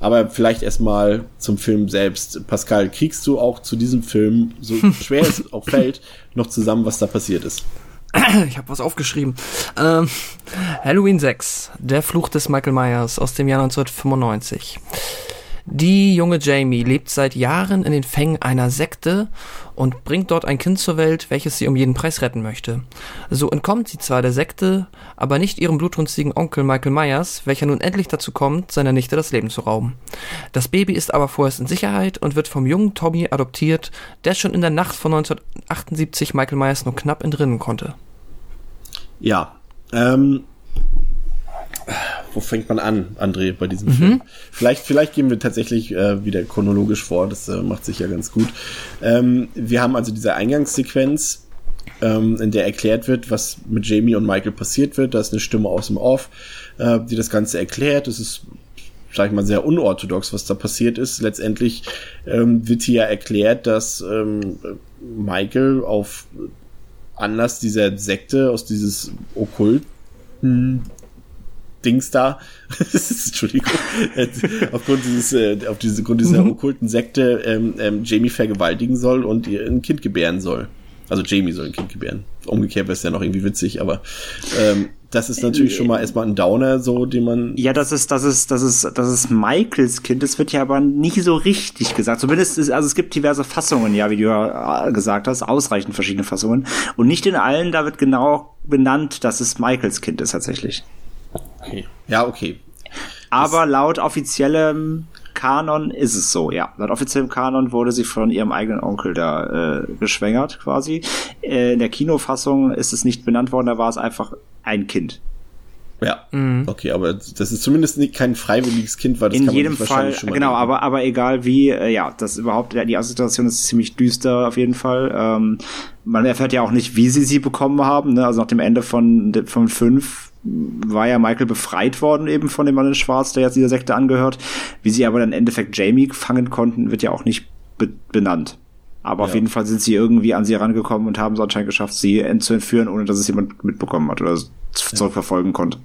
aber vielleicht erstmal zum Film selbst. Pascal, kriegst du auch zu diesem Film, so schwer es auch fällt, noch zusammen, was da passiert ist? ich habe was aufgeschrieben. Ähm, Halloween 6, der Fluch des Michael Myers aus dem Jahr 1995. Die junge Jamie lebt seit Jahren in den Fängen einer Sekte und bringt dort ein Kind zur Welt, welches sie um jeden Preis retten möchte. So entkommt sie zwar der Sekte, aber nicht ihrem blutrünstigen Onkel Michael Myers, welcher nun endlich dazu kommt, seiner Nichte das Leben zu rauben. Das Baby ist aber vorerst in Sicherheit und wird vom jungen Tommy adoptiert, der schon in der Nacht von 1978 Michael Myers nur knapp entrinnen konnte. Ja, ähm, wo fängt man an, André, bei diesem mhm. Film? Vielleicht, vielleicht gehen wir tatsächlich äh, wieder chronologisch vor, das äh, macht sich ja ganz gut. Ähm, wir haben also diese Eingangssequenz, ähm, in der erklärt wird, was mit Jamie und Michael passiert wird. Da ist eine Stimme aus dem Off, äh, die das Ganze erklärt. Es ist sag ich mal, sehr unorthodox, was da passiert ist. Letztendlich ähm, wird hier ja erklärt, dass ähm, Michael auf Anlass dieser Sekte aus dieses okkulten Dings da, Entschuldigung, aufgrund dieses, äh, auf diese Grund dieser mhm. okkulten Sekte ähm, ähm, Jamie vergewaltigen soll und ihr ein Kind gebären soll. Also Jamie soll ein Kind gebären. Umgekehrt wäre es ja noch irgendwie witzig, aber ähm, das ist natürlich schon mal erstmal ein Downer, so den man. Ja, das ist, das ist, das ist, das ist Michaels Kind. Das wird ja aber nie so richtig gesagt. Zumindest, ist, also es gibt diverse Fassungen, ja, wie du ja äh, gesagt hast, ausreichend verschiedene Fassungen. Und nicht in allen, da wird genau benannt, dass es Michaels Kind ist tatsächlich. Okay. Ja, okay. Aber das laut offiziellem Kanon ist es so, ja. Laut offiziellem Kanon wurde sie von ihrem eigenen Onkel da äh, geschwängert, quasi. Äh, in der Kinofassung ist es nicht benannt worden, da war es einfach ein Kind. Ja, mhm. okay, aber das ist zumindest nicht kein freiwilliges Kind, weil das in kann jedem man Fall, schon mal genau, aber aber egal wie, äh, ja, das überhaupt die Situation ist ziemlich düster auf jeden Fall. Ähm, man erfährt ja auch nicht, wie sie sie bekommen haben. Ne? Also nach dem Ende von von fünf war ja Michael befreit worden eben von dem Mann in Schwarz, der jetzt dieser Sekte angehört. Wie sie aber dann im Endeffekt Jamie fangen konnten, wird ja auch nicht be benannt. Aber ja. auf jeden Fall sind sie irgendwie an sie herangekommen und haben es anscheinend geschafft, sie zu entführen, ohne dass es jemand mitbekommen hat oder zurückverfolgen konnte.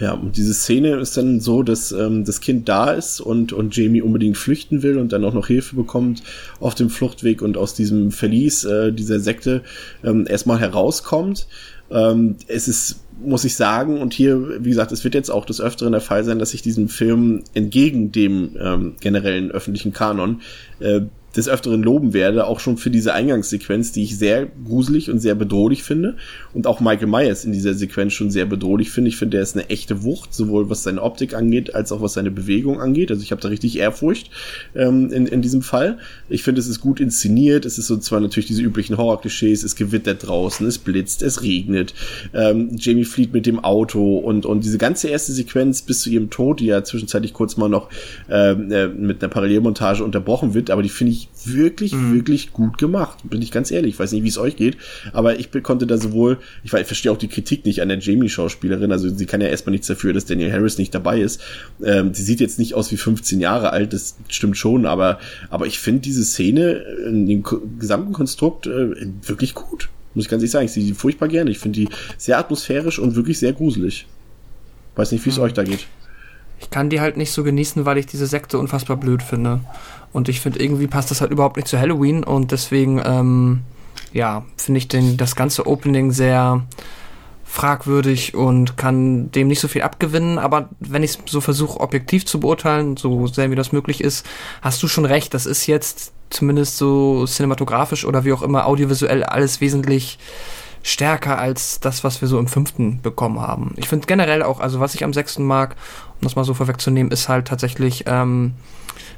Ja, und diese Szene ist dann so, dass ähm, das Kind da ist und, und Jamie unbedingt flüchten will und dann auch noch Hilfe bekommt auf dem Fluchtweg und aus diesem Verlies äh, dieser Sekte ähm, erstmal herauskommt. Ähm, es ist, muss ich sagen, und hier, wie gesagt, es wird jetzt auch des Öfteren der Fall sein, dass ich diesen Film entgegen dem ähm, generellen öffentlichen Kanon äh, des Öfteren loben werde, auch schon für diese Eingangssequenz, die ich sehr gruselig und sehr bedrohlich finde. Und auch Michael Myers in dieser Sequenz schon sehr bedrohlich finde. Ich finde, er ist eine echte Wucht, sowohl was seine Optik angeht, als auch was seine Bewegung angeht. Also ich habe da richtig Ehrfurcht ähm, in, in diesem Fall. Ich finde, es ist gut inszeniert. Es ist so zwar natürlich diese üblichen Horror-Klischees, es gewittert draußen, es blitzt, es regnet. Ähm, Jamie flieht mit dem Auto und, und diese ganze erste Sequenz bis zu ihrem Tod, die ja zwischenzeitlich kurz mal noch ähm, äh, mit einer Parallelmontage unterbrochen wird, aber die finde ich ich wirklich, mhm. wirklich gut gemacht. Bin ich ganz ehrlich. Ich weiß nicht, wie es euch geht, aber ich konnte da sowohl, ich, ich verstehe auch die Kritik nicht an der Jamie-Schauspielerin, also sie kann ja erstmal nichts dafür, dass Daniel Harris nicht dabei ist. Ähm, sie sieht jetzt nicht aus wie 15 Jahre alt, das stimmt schon, aber, aber ich finde diese Szene in dem gesamten Konstrukt äh, wirklich gut. Muss ich ganz ehrlich sagen. Ich sehe die furchtbar gerne. Ich finde die sehr atmosphärisch und wirklich sehr gruselig. Weiß nicht, wie es mhm. euch da geht. Ich kann die halt nicht so genießen, weil ich diese Sekte unfassbar blöd finde. Und ich finde, irgendwie passt das halt überhaupt nicht zu Halloween und deswegen, ähm, ja, finde ich den, das ganze Opening sehr fragwürdig und kann dem nicht so viel abgewinnen. Aber wenn ich es so versuche, objektiv zu beurteilen, so sehr wie das möglich ist, hast du schon recht. Das ist jetzt zumindest so cinematografisch oder wie auch immer audiovisuell alles wesentlich stärker als das, was wir so im fünften bekommen haben. Ich finde generell auch, also was ich am sechsten mag, um das mal so vorwegzunehmen, ist halt tatsächlich ähm,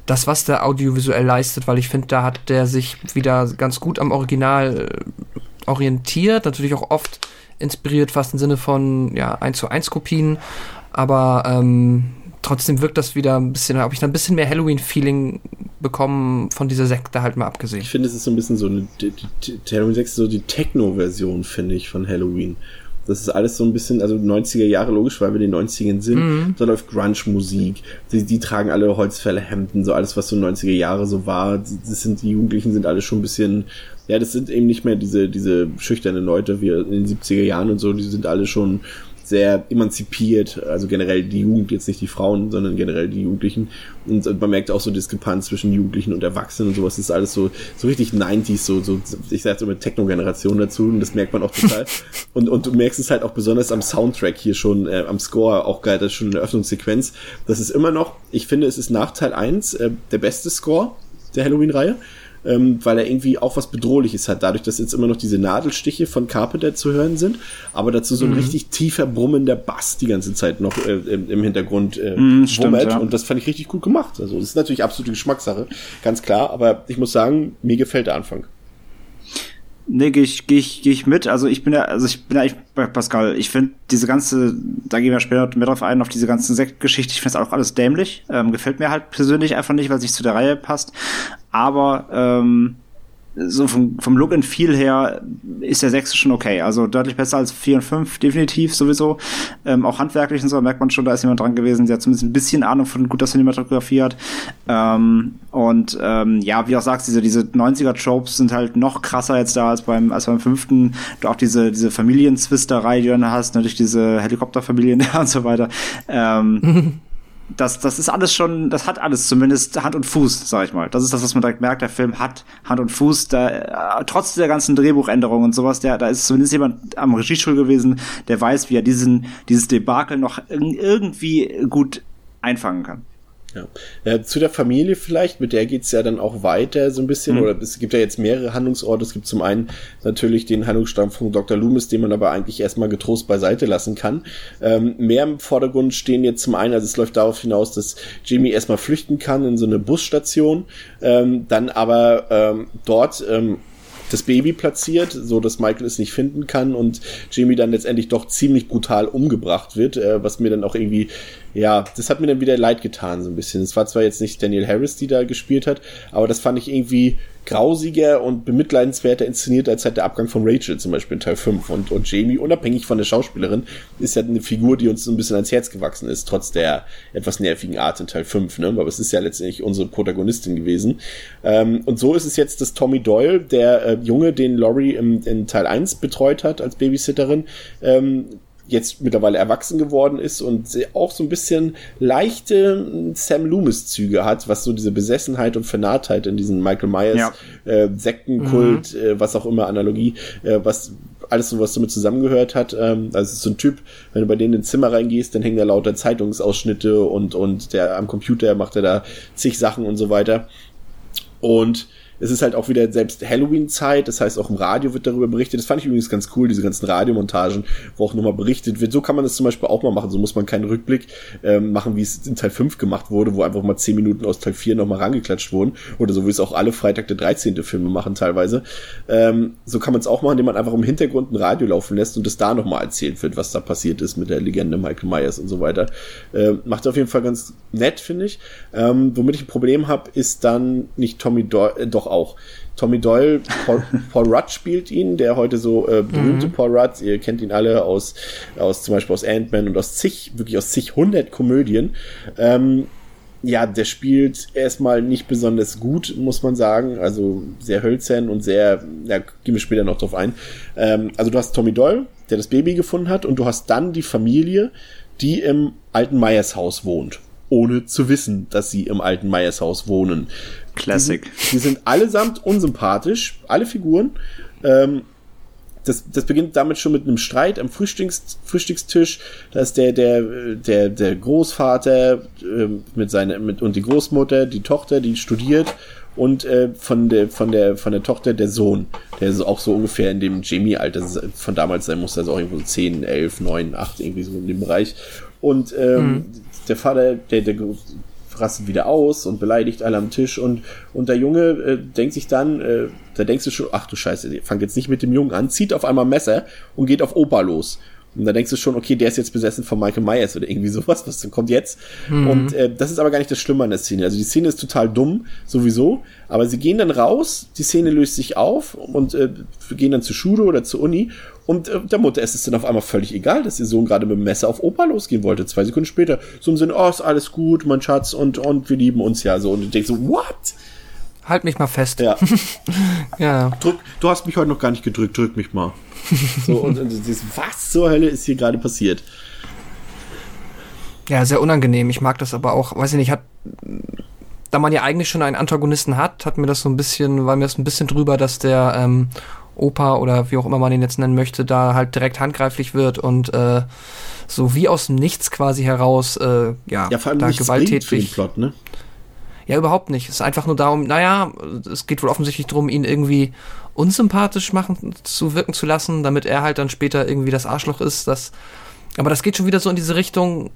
das, was der audiovisuell leistet, weil ich finde, da hat der sich wieder ganz gut am Original äh, orientiert, natürlich auch oft inspiriert, fast im Sinne von ja 1 zu 1 Kopien, aber ähm, trotzdem wirkt das wieder ein bisschen, habe ich da ein bisschen mehr Halloween-Feeling bekommen von dieser Sekte halt mal abgesehen. Ich finde, es ist so ein bisschen so eine, die, die, die Halloween 6 so die Techno-Version, finde ich, von Halloween. Das ist alles so ein bisschen, also 90er Jahre, logisch, weil wir in den 90ern sind. Mhm. Da läuft Grunge-Musik. Die, die tragen alle Holzfäller-Hemden, so alles, was so 90er Jahre so war. Das sind, die Jugendlichen sind alle schon ein bisschen, ja, das sind eben nicht mehr diese, diese schüchternen Leute wie in den 70er Jahren und so, die sind alle schon sehr emanzipiert, also generell die Jugend, jetzt nicht die Frauen, sondern generell die Jugendlichen. Und man merkt auch so Diskrepanz zwischen Jugendlichen und Erwachsenen und sowas. Das ist alles so, so richtig 90s, so, so, ich sag jetzt immer Techno-Generation dazu und das merkt man auch total. und, und du merkst es halt auch besonders am Soundtrack hier schon, äh, am Score, auch geil, das ist schon in der Öffnungssequenz. Das ist immer noch, ich finde, es ist nach Teil 1 äh, der beste Score der Halloween-Reihe ähm, weil er irgendwie auch was Bedrohliches hat, dadurch, dass jetzt immer noch diese Nadelstiche von Carpenter zu hören sind, aber dazu so ein mhm. richtig tiefer brummender Bass die ganze Zeit noch äh, im, im, Hintergrund äh, mhm, stimmt, ja. und das fand ich richtig gut gemacht. Also das ist natürlich absolute Geschmackssache, ganz klar, aber ich muss sagen, mir gefällt der Anfang. Nee, gehe ich, geh ich, geh ich mit. Also ich bin ja, also ich bin ja echt bei Pascal. Ich finde diese ganze, da gehen wir später mehr drauf ein, auf diese ganze Sektgeschichte, ich finde es auch alles dämlich. Ähm, gefällt mir halt persönlich einfach nicht, weil es nicht zu der Reihe passt. Aber ähm, so vom, vom Look and Feel her ist der sechste schon okay. Also deutlich besser als vier und fünf, definitiv sowieso. Ähm, auch handwerklich und so merkt man schon, da ist jemand dran gewesen, der zumindest ein bisschen Ahnung von guter Cinematografie hat. Ähm, und ähm, ja, wie auch sagst, diese, diese 90er-Tropes sind halt noch krasser jetzt da als beim, als beim fünften. Du auch diese, diese Familienzwisterei, die du dann hast, natürlich diese Helikopterfamilien und so weiter. Ähm, das, das ist alles schon, das hat alles zumindest Hand und Fuß, sag ich mal. Das ist das, was man direkt merkt. Der Film hat Hand und Fuß. Da, äh, trotz der ganzen Drehbuchänderungen und sowas, der, da ist zumindest jemand am Regiestuhl gewesen, der weiß, wie er diesen, dieses Debakel noch irgendwie gut einfangen kann. Ja. ja. zu der Familie vielleicht, mit der geht's ja dann auch weiter so ein bisschen, mhm. oder es gibt ja jetzt mehrere Handlungsorte. Es gibt zum einen natürlich den Handlungsstamm von Dr. Loomis, den man aber eigentlich erstmal getrost beiseite lassen kann. Ähm, mehr im Vordergrund stehen jetzt zum einen, also es läuft darauf hinaus, dass Jimmy erstmal flüchten kann in so eine Busstation, ähm, dann aber ähm, dort ähm, das Baby platziert, so dass Michael es nicht finden kann und Jimmy dann letztendlich doch ziemlich brutal umgebracht wird, äh, was mir dann auch irgendwie, ja, das hat mir dann wieder leid getan so ein bisschen. Es war zwar jetzt nicht Daniel Harris, die da gespielt hat, aber das fand ich irgendwie grausiger und bemitleidenswerter inszeniert als halt der Abgang von Rachel zum Beispiel in Teil 5. Und, und Jamie, unabhängig von der Schauspielerin, ist ja eine Figur, die uns so ein bisschen ans Herz gewachsen ist, trotz der etwas nervigen Art in Teil 5. Ne? Aber es ist ja letztendlich unsere Protagonistin gewesen. Ähm, und so ist es jetzt, dass Tommy Doyle, der äh, Junge, den Laurie im, in Teil 1 betreut hat als Babysitterin, ähm, jetzt mittlerweile erwachsen geworden ist und auch so ein bisschen leichte Sam Loomis Züge hat, was so diese Besessenheit und Vernarrtheit in diesen Michael Myers ja. äh, Sektenkult, mhm. äh, was auch immer Analogie, äh, was alles so was damit zusammengehört hat. Ähm, also so ein Typ, wenn du bei denen ins Zimmer reingehst, dann hängen da lauter Zeitungsausschnitte und und der am Computer macht er da zig Sachen und so weiter. Und es ist halt auch wieder selbst Halloween-Zeit, das heißt auch im Radio wird darüber berichtet. Das fand ich übrigens ganz cool, diese ganzen Radiomontagen, wo auch nochmal berichtet wird. So kann man das zum Beispiel auch mal machen. So muss man keinen Rückblick ähm, machen, wie es in Teil 5 gemacht wurde, wo einfach mal 10 Minuten aus Teil 4 nochmal rangeklatscht wurden. Oder so wie es auch alle Freitag der 13. Filme machen teilweise. Ähm, so kann man es auch machen, indem man einfach im Hintergrund ein Radio laufen lässt und es da nochmal erzählt wird, was da passiert ist mit der Legende Michael Myers und so weiter. Ähm, macht auf jeden Fall ganz nett, finde ich. Ähm, womit ich ein Problem habe, ist dann nicht Tommy Doyle, äh, doch auch. Tommy Doyle, Paul, Paul Rudd spielt ihn, der heute so äh, berühmte mhm. Paul Rudd, ihr kennt ihn alle aus, aus zum Beispiel aus Ant-Man und aus zig, wirklich aus zig hundert Komödien. Ähm, ja, der spielt erstmal nicht besonders gut, muss man sagen. Also sehr hölzern und sehr, ja, gehen wir später noch drauf ein. Ähm, also du hast Tommy Doyle, der das Baby gefunden hat, und du hast dann die Familie, die im alten Meyers Haus wohnt ohne zu wissen, dass sie im alten Meyers Haus wohnen. Classic. Die sind, die sind allesamt unsympathisch, alle Figuren. Ähm, das, das beginnt damit schon mit einem Streit am Frühstücks, Frühstückstisch. Da ist der, der, der, der Großvater äh, mit seiner, mit, und die Großmutter, die Tochter, die studiert und äh, von der von der von der Tochter der Sohn, der ist auch so ungefähr in dem Jamie-Alter von damals sein muss, also auch irgendwo 10, 11, 9, 8, irgendwie so in dem Bereich. Und ähm, mhm der Vater, der, der rastet wieder aus und beleidigt alle am Tisch und, und der Junge äh, denkt sich dann, äh, da denkst du schon, ach du Scheiße, fang jetzt nicht mit dem Jungen an, zieht auf einmal Messer und geht auf Opa los. Und da denkst du schon, okay, der ist jetzt besessen von Michael Myers oder irgendwie sowas, was kommt jetzt? Mhm. Und äh, das ist aber gar nicht das Schlimme an der Szene. Also die Szene ist total dumm, sowieso, aber sie gehen dann raus, die Szene löst sich auf und äh, gehen dann zur Schule oder zur Uni und äh, der Mutter ist es dann auf einmal völlig egal, dass ihr Sohn gerade mit dem Messer auf Opa losgehen wollte. Zwei Sekunden später so im Sinne, oh, ist alles gut, mein Schatz, und, und wir lieben uns ja so. Und du denkst so, what? Halt mich mal fest. Ja. ja. Drück, du hast mich heute noch gar nicht gedrückt, drück mich mal. so, und, und dieses, was zur Hölle ist hier gerade passiert? Ja, sehr unangenehm. Ich mag das aber auch, weiß ich nicht, hat, da man ja eigentlich schon einen Antagonisten hat, hat mir das so ein bisschen, war mir das ein bisschen drüber, dass der ähm, Opa oder wie auch immer man ihn jetzt nennen möchte, da halt direkt handgreiflich wird und äh, so wie aus dem Nichts quasi heraus, äh, ja, ja vor allem da gewalttätig. Den Plot, ne? Ja, überhaupt nicht. Es ist einfach nur darum, naja, es geht wohl offensichtlich darum, ihn irgendwie unsympathisch machen zu wirken zu lassen, damit er halt dann später irgendwie das Arschloch ist, das aber das geht schon wieder so in diese Richtung.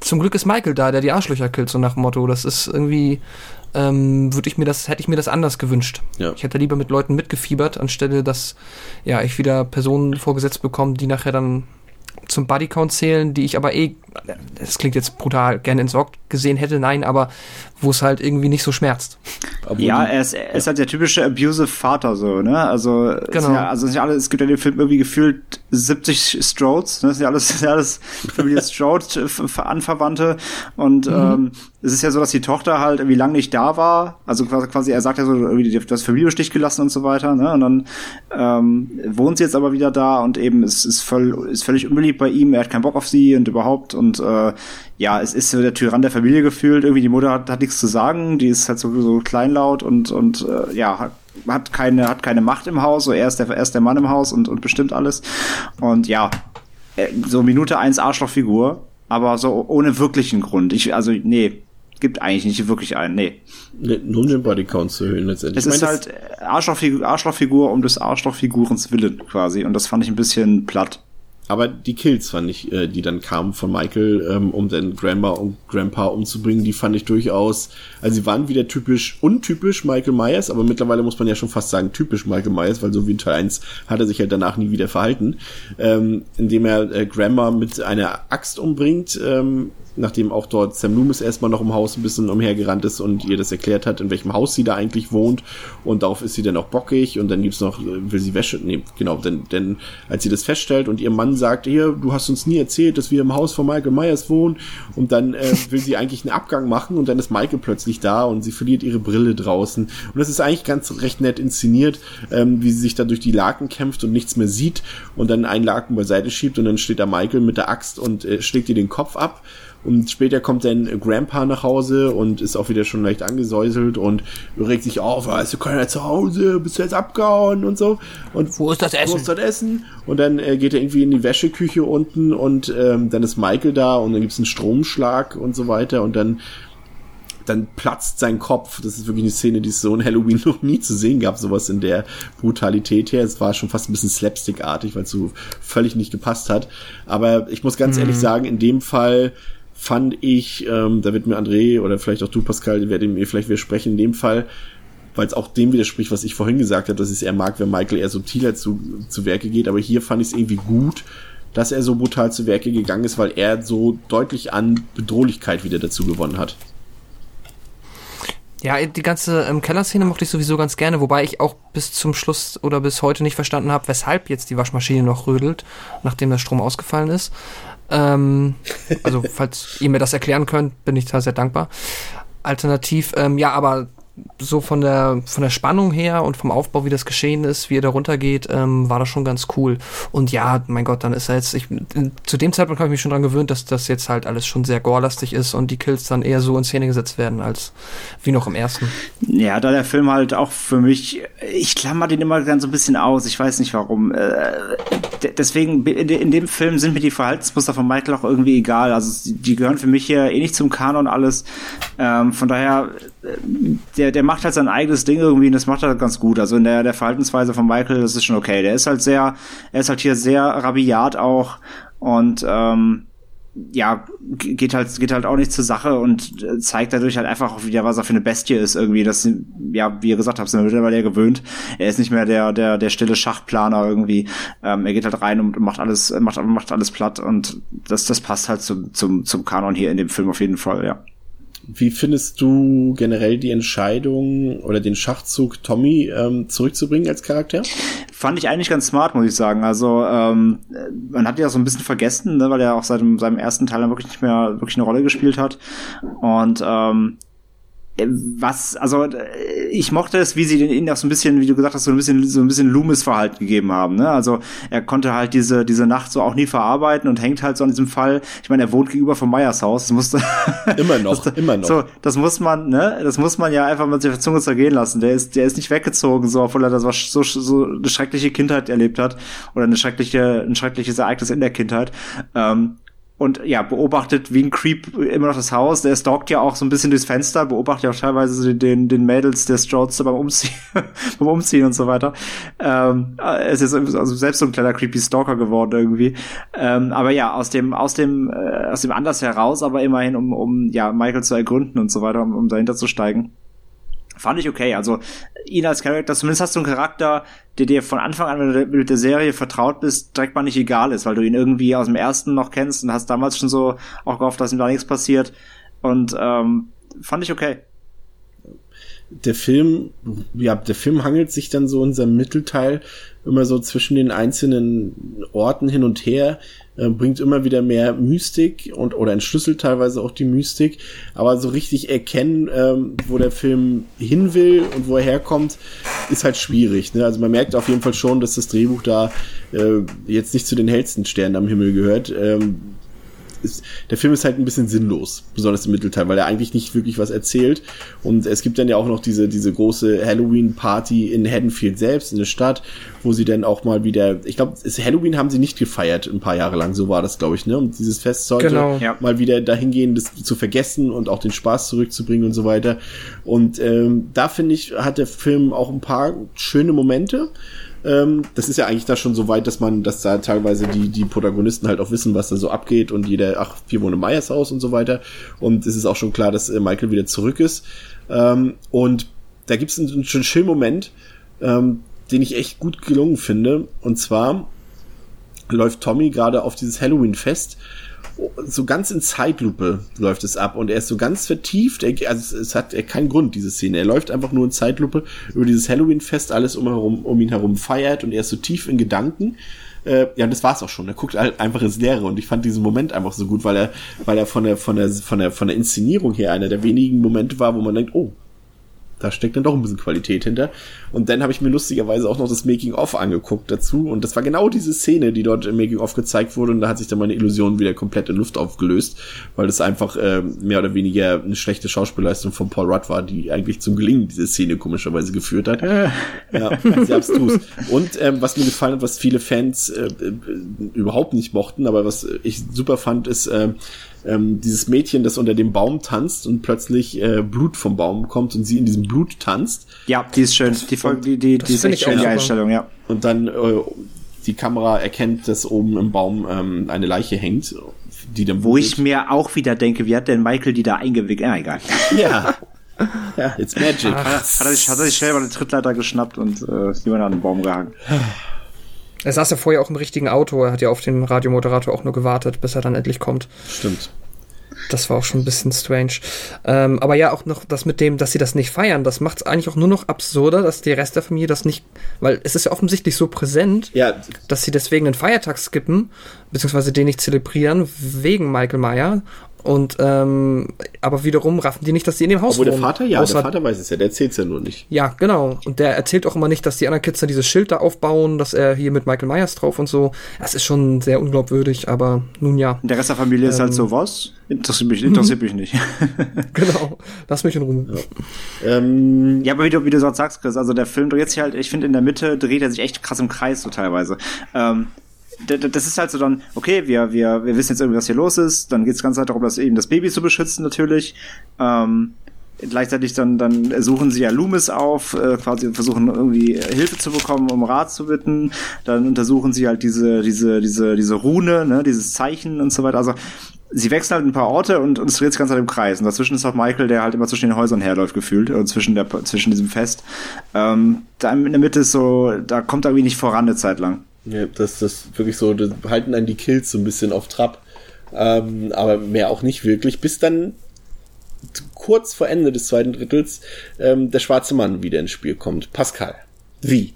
Zum Glück ist Michael da, der die Arschlöcher killt, so nach dem Motto. Das ist irgendwie, ähm, würde ich mir das, hätte ich mir das anders gewünscht. Ja. Ich hätte lieber mit Leuten mitgefiebert, anstelle dass, ja, ich wieder Personen vorgesetzt bekomme, die nachher dann zum Bodycount zählen, die ich aber eh, das klingt jetzt brutal, gerne entsorgt gesehen hätte, nein, aber wo es halt irgendwie nicht so schmerzt. ja, er ist, er ist halt der typische abusive Vater so, ne? Also, genau. ja, also nicht alle, es gibt ja den Film irgendwie gefühlt 70 Strodes, ne? Das sind ja alles, das sind ja alles Familie Strode, Anverwandte und mhm. ähm, es ist ja so, dass die Tochter halt irgendwie lang nicht da war, also quasi, er sagt ja so, irgendwie das Familie Stich gelassen und so weiter, ne? Und dann ähm, wohnt sie jetzt aber wieder da und eben ist, ist, voll, ist völlig unbeliebt bei ihm, er hat keinen Bock auf sie und überhaupt und äh, ja, es ist so der Tyrann der Familie gefühlt, irgendwie die Mutter hat, hat nichts zu sagen, die ist halt so, so kleinlaut und, und äh, ja, hat, hat keine, hat keine Macht im Haus, so er ist der, er ist der Mann im Haus und, und bestimmt alles. Und ja, äh, so Minute eins Arschlochfigur, aber so ohne wirklichen Grund. Ich, also, nee, gibt eigentlich nicht wirklich einen, nee. nee nur um den Bodycount zu erhöhen letztendlich. Es ist halt Arschlochfigur, Arschlochfigur um des Arschlochfigurens willen quasi und das fand ich ein bisschen platt. Aber die Kills fand ich, äh, die dann kamen von Michael, ähm, um den Grandma und Grandpa umzubringen, die fand ich durchaus, also sie waren wieder typisch, untypisch Michael Myers, aber mittlerweile muss man ja schon fast sagen typisch Michael Myers, weil so wie in Teil 1 hat er sich halt danach nie wieder verhalten, ähm, indem er äh, Grandma mit einer Axt umbringt, ähm, nachdem auch dort Sam Loomis erstmal noch im Haus ein bisschen umhergerannt ist und ihr das erklärt hat, in welchem Haus sie da eigentlich wohnt. Und darauf ist sie dann auch bockig und dann gibt's noch, will sie Wäsche, nee, genau, denn, denn als sie das feststellt und ihr Mann sagt, hier, du hast uns nie erzählt, dass wir im Haus von Michael Myers wohnen und dann äh, will sie eigentlich einen Abgang machen und dann ist Michael plötzlich da und sie verliert ihre Brille draußen. Und das ist eigentlich ganz recht nett inszeniert, ähm, wie sie sich da durch die Laken kämpft und nichts mehr sieht und dann einen Laken beiseite schiebt und dann steht da Michael mit der Axt und äh, schlägt ihr den Kopf ab und später kommt dann Grandpa nach Hause und ist auch wieder schon leicht angesäuselt und regt sich auf, weißt du, keiner zu Hause, bist du jetzt abgehauen und so. Und wo ist das Essen? Wo ist das Essen? Und dann äh, geht er irgendwie in die Wäscheküche unten und ähm, dann ist Michael da und dann gibt's einen Stromschlag und so weiter und dann dann platzt sein Kopf. Das ist wirklich eine Szene, die es so in Halloween noch nie zu sehen gab, sowas in der Brutalität her. Es war schon fast ein bisschen slapstickartig, weil es so völlig nicht gepasst hat. Aber ich muss ganz mhm. ehrlich sagen, in dem Fall fand ich, ähm, da wird mir André oder vielleicht auch du, Pascal, werden mir vielleicht widersprechen, in dem Fall weil es auch dem widerspricht, was ich vorhin gesagt habe, dass es eher mag, wenn Michael eher subtiler zu, zu Werke geht. Aber hier fand ich es irgendwie gut, dass er so brutal zu Werke gegangen ist, weil er so deutlich an Bedrohlichkeit wieder dazu gewonnen hat. Ja, die ganze ähm, Kellerszene mochte ich sowieso ganz gerne, wobei ich auch bis zum Schluss oder bis heute nicht verstanden habe, weshalb jetzt die Waschmaschine noch rödelt, nachdem der Strom ausgefallen ist. Ähm, also, falls ihr mir das erklären könnt, bin ich da sehr dankbar. Alternativ, ähm, ja, aber so von der von der Spannung her und vom Aufbau, wie das geschehen ist, wie er da runtergeht, ähm, war das schon ganz cool. Und ja, mein Gott, dann ist er jetzt, ich, zu dem Zeitpunkt habe ich mich schon dran gewöhnt, dass das jetzt halt alles schon sehr gorelastig ist und die Kills dann eher so in Szene gesetzt werden, als wie noch im ersten. Ja, da der Film halt auch für mich, ich klammer den immer ganz so ein bisschen aus, ich weiß nicht warum. Äh, deswegen, in dem Film sind mir die Verhaltensmuster von Michael auch irgendwie egal. Also die gehören für mich hier eh nicht zum Kanon alles. Ähm, von daher, der, der macht halt sein eigenes Ding irgendwie und das macht er halt ganz gut. Also in der, der Verhaltensweise von Michael, das ist schon okay. Der ist halt sehr, er ist halt hier sehr rabiat auch und ähm, ja, geht halt, geht halt auch nicht zur Sache und zeigt dadurch halt einfach auch wieder, was er für eine Bestie ist irgendwie. Das, ja, wie ihr gesagt habt, sind wir mittlerweile gewöhnt. Er ist nicht mehr der, der, der stille Schachplaner irgendwie. Ähm, er geht halt rein und macht alles, macht, macht alles platt und das, das passt halt zum, zum, zum Kanon hier in dem Film auf jeden Fall, ja. Wie findest du generell die Entscheidung oder den Schachzug, Tommy ähm, zurückzubringen als Charakter? Fand ich eigentlich ganz smart, muss ich sagen. Also ähm, man hat ja so ein bisschen vergessen, ne, weil er auch seit seinem ersten Teil dann wirklich nicht mehr wirklich eine Rolle gespielt hat. Und ähm, was, also ich mochte es, wie sie den ihnen auch so ein bisschen, wie du gesagt hast, so ein bisschen so ein bisschen Loomis-Verhalten gegeben haben. Ne? Also er konnte halt diese diese Nacht so auch nie verarbeiten und hängt halt so an diesem Fall. Ich meine, er wohnt gegenüber vom Meyers Haus. Das musste immer noch, das, immer noch. So, das muss man, ne? Das muss man ja einfach mit der Zunge zergehen lassen. Der ist, der ist nicht weggezogen, so obwohl er das was so so eine schreckliche Kindheit erlebt hat oder eine schreckliche ein schreckliches Ereignis in der Kindheit. Ähm, und ja, beobachtet wie ein Creep immer noch das Haus. Der stalkt ja auch so ein bisschen durchs Fenster, beobachtet ja auch teilweise den, den Mädels der Strokes beim Umziehen, beim Umziehen und so weiter. Ähm, es ist also selbst so ein kleiner creepy Stalker geworden irgendwie. Ähm, aber ja, aus dem, aus dem, äh, aus dem Anders heraus, aber immerhin, um, um ja, Michael zu ergründen und so weiter, um, um dahinter zu steigen fand ich okay. Also ihn als Charakter, zumindest hast du einen Charakter, der dir von Anfang an, mit der Serie vertraut bist, direkt mal nicht egal ist, weil du ihn irgendwie aus dem ersten noch kennst und hast damals schon so auch gehofft, dass ihm da nichts passiert. Und ähm, fand ich okay. Der Film, ja, der Film hangelt sich dann so in seinem Mittelteil immer so zwischen den einzelnen Orten hin und her. Äh, bringt immer wieder mehr Mystik und oder entschlüsselt teilweise auch die Mystik, aber so richtig erkennen, ähm, wo der Film hin will und wo er herkommt, ist halt schwierig. Ne? Also man merkt auf jeden Fall schon, dass das Drehbuch da äh, jetzt nicht zu den hellsten Sternen am Himmel gehört. Ähm, ist, der Film ist halt ein bisschen sinnlos, besonders im Mittelteil, weil er eigentlich nicht wirklich was erzählt. Und es gibt dann ja auch noch diese, diese große Halloween-Party in Haddonfield selbst, in der Stadt, wo sie dann auch mal wieder, ich glaube, Halloween haben sie nicht gefeiert ein paar Jahre lang, so war das, glaube ich, ne? Und dieses Fest sollte genau, mal wieder dahin gehen, das zu vergessen und auch den Spaß zurückzubringen und so weiter. Und ähm, da finde ich, hat der Film auch ein paar schöne Momente. Ähm, das ist ja eigentlich da schon so weit, dass man, dass da teilweise die, die Protagonisten halt auch wissen, was da so abgeht und jeder, ach, wir wohnen im Meyers Haus und so weiter. Und es ist auch schon klar, dass äh, Michael wieder zurück ist. Ähm, und da gibt es einen, einen schönen Moment, ähm, den ich echt gut gelungen finde. Und zwar läuft Tommy gerade auf dieses Halloween-Fest so ganz in Zeitlupe läuft es ab und er ist so ganz vertieft. Er, also es hat er keinen Grund, diese Szene. Er läuft einfach nur in Zeitlupe über dieses Halloween-Fest, alles um, herum, um ihn herum feiert und er ist so tief in Gedanken. Äh, ja, und das war's auch schon. Er guckt halt einfach ins Leere und ich fand diesen Moment einfach so gut, weil er, weil er von der, von der, von der, von der Inszenierung her einer der wenigen Momente war, wo man denkt, oh, da steckt dann doch ein bisschen Qualität hinter. Und dann habe ich mir lustigerweise auch noch das Making-of angeguckt dazu. Und das war genau diese Szene, die dort im Making-of gezeigt wurde. Und da hat sich dann meine Illusion wieder komplett in Luft aufgelöst, weil das einfach äh, mehr oder weniger eine schlechte Schauspielleistung von Paul Rudd war, die eigentlich zum Gelingen diese Szene komischerweise geführt hat. Äh. ja, sehr abstrus. Und ähm, was mir gefallen hat, was viele Fans äh, äh, überhaupt nicht mochten, aber was ich super fand, ist, äh, ähm, dieses Mädchen, das unter dem Baum tanzt und plötzlich äh, Blut vom Baum kommt und sie in diesem Blut tanzt. Ja, die ist schön. Die Folge, die, die, die ist echt ich schön, auch die. Einstellung, ja. Und dann äh, die Kamera erkennt, dass oben im Baum ähm, eine Leiche hängt, die dann Wo ich mir auch wieder denke, wie hat denn Michael die da eingewickelt? Ja, egal. ja ja it's magic. Hat er, sich, hat er sich schnell mal eine Trittleiter geschnappt und äh, jemand an den Baum gehangen. Er saß ja vorher auch im richtigen Auto, er hat ja auf den Radiomoderator auch nur gewartet, bis er dann endlich kommt. Stimmt. Das war auch schon ein bisschen strange. Ähm, aber ja, auch noch das mit dem, dass sie das nicht feiern, das macht es eigentlich auch nur noch absurder, dass der Rest der Familie das nicht, weil es ist ja offensichtlich so präsent, Ja, dass sie deswegen den Feiertag skippen, beziehungsweise den nicht zelebrieren, wegen Michael Meyer. Und ähm, aber wiederum raffen die nicht, dass sie in dem Haus obwohl der wohnen. Vater, ja, Außer- der Vater weiß es ja, der erzählt's ja nur nicht. Ja, genau. Und der erzählt auch immer nicht, dass die anderen Kids da dieses Schild da aufbauen, dass er hier mit Michael Myers drauf und so. Das ist schon sehr unglaubwürdig, aber nun ja. Und der Rest der Familie ist halt Ähm. so, was? Interessiert mich, interessiert mich nicht. Genau. Lass mich in Ruhe. Ähm, Ja, aber wie du, wie du sagst, Chris, also der Film dreht sich halt, ich finde in der Mitte dreht er sich echt krass im Kreis so teilweise. Ähm, das ist halt so dann, okay, wir, wir, wir wissen jetzt irgendwie, was hier los ist, dann geht es ganz halt darum, dass eben das Baby zu beschützen natürlich. Ähm, gleichzeitig dann, dann suchen sie ja Loomis auf, äh, quasi versuchen irgendwie Hilfe zu bekommen, um Rat zu bitten. Dann untersuchen sie halt diese, diese, diese, diese Rune, ne, dieses Zeichen und so weiter. Also sie wechseln halt ein paar Orte und, und es dreht sich ganz halt im Kreis. Und dazwischen ist auch Michael, der halt immer zwischen den Häusern herläuft, gefühlt, und zwischen der, zwischen diesem Fest. Ähm, da in der Mitte ist so, da kommt irgendwie nicht voran eine Zeit lang. Ja, das das wirklich so, das halten dann die Kills so ein bisschen auf Trab. Ähm, aber mehr auch nicht wirklich, bis dann kurz vor Ende des zweiten Drittels ähm, der schwarze Mann wieder ins Spiel kommt. Pascal. Wie?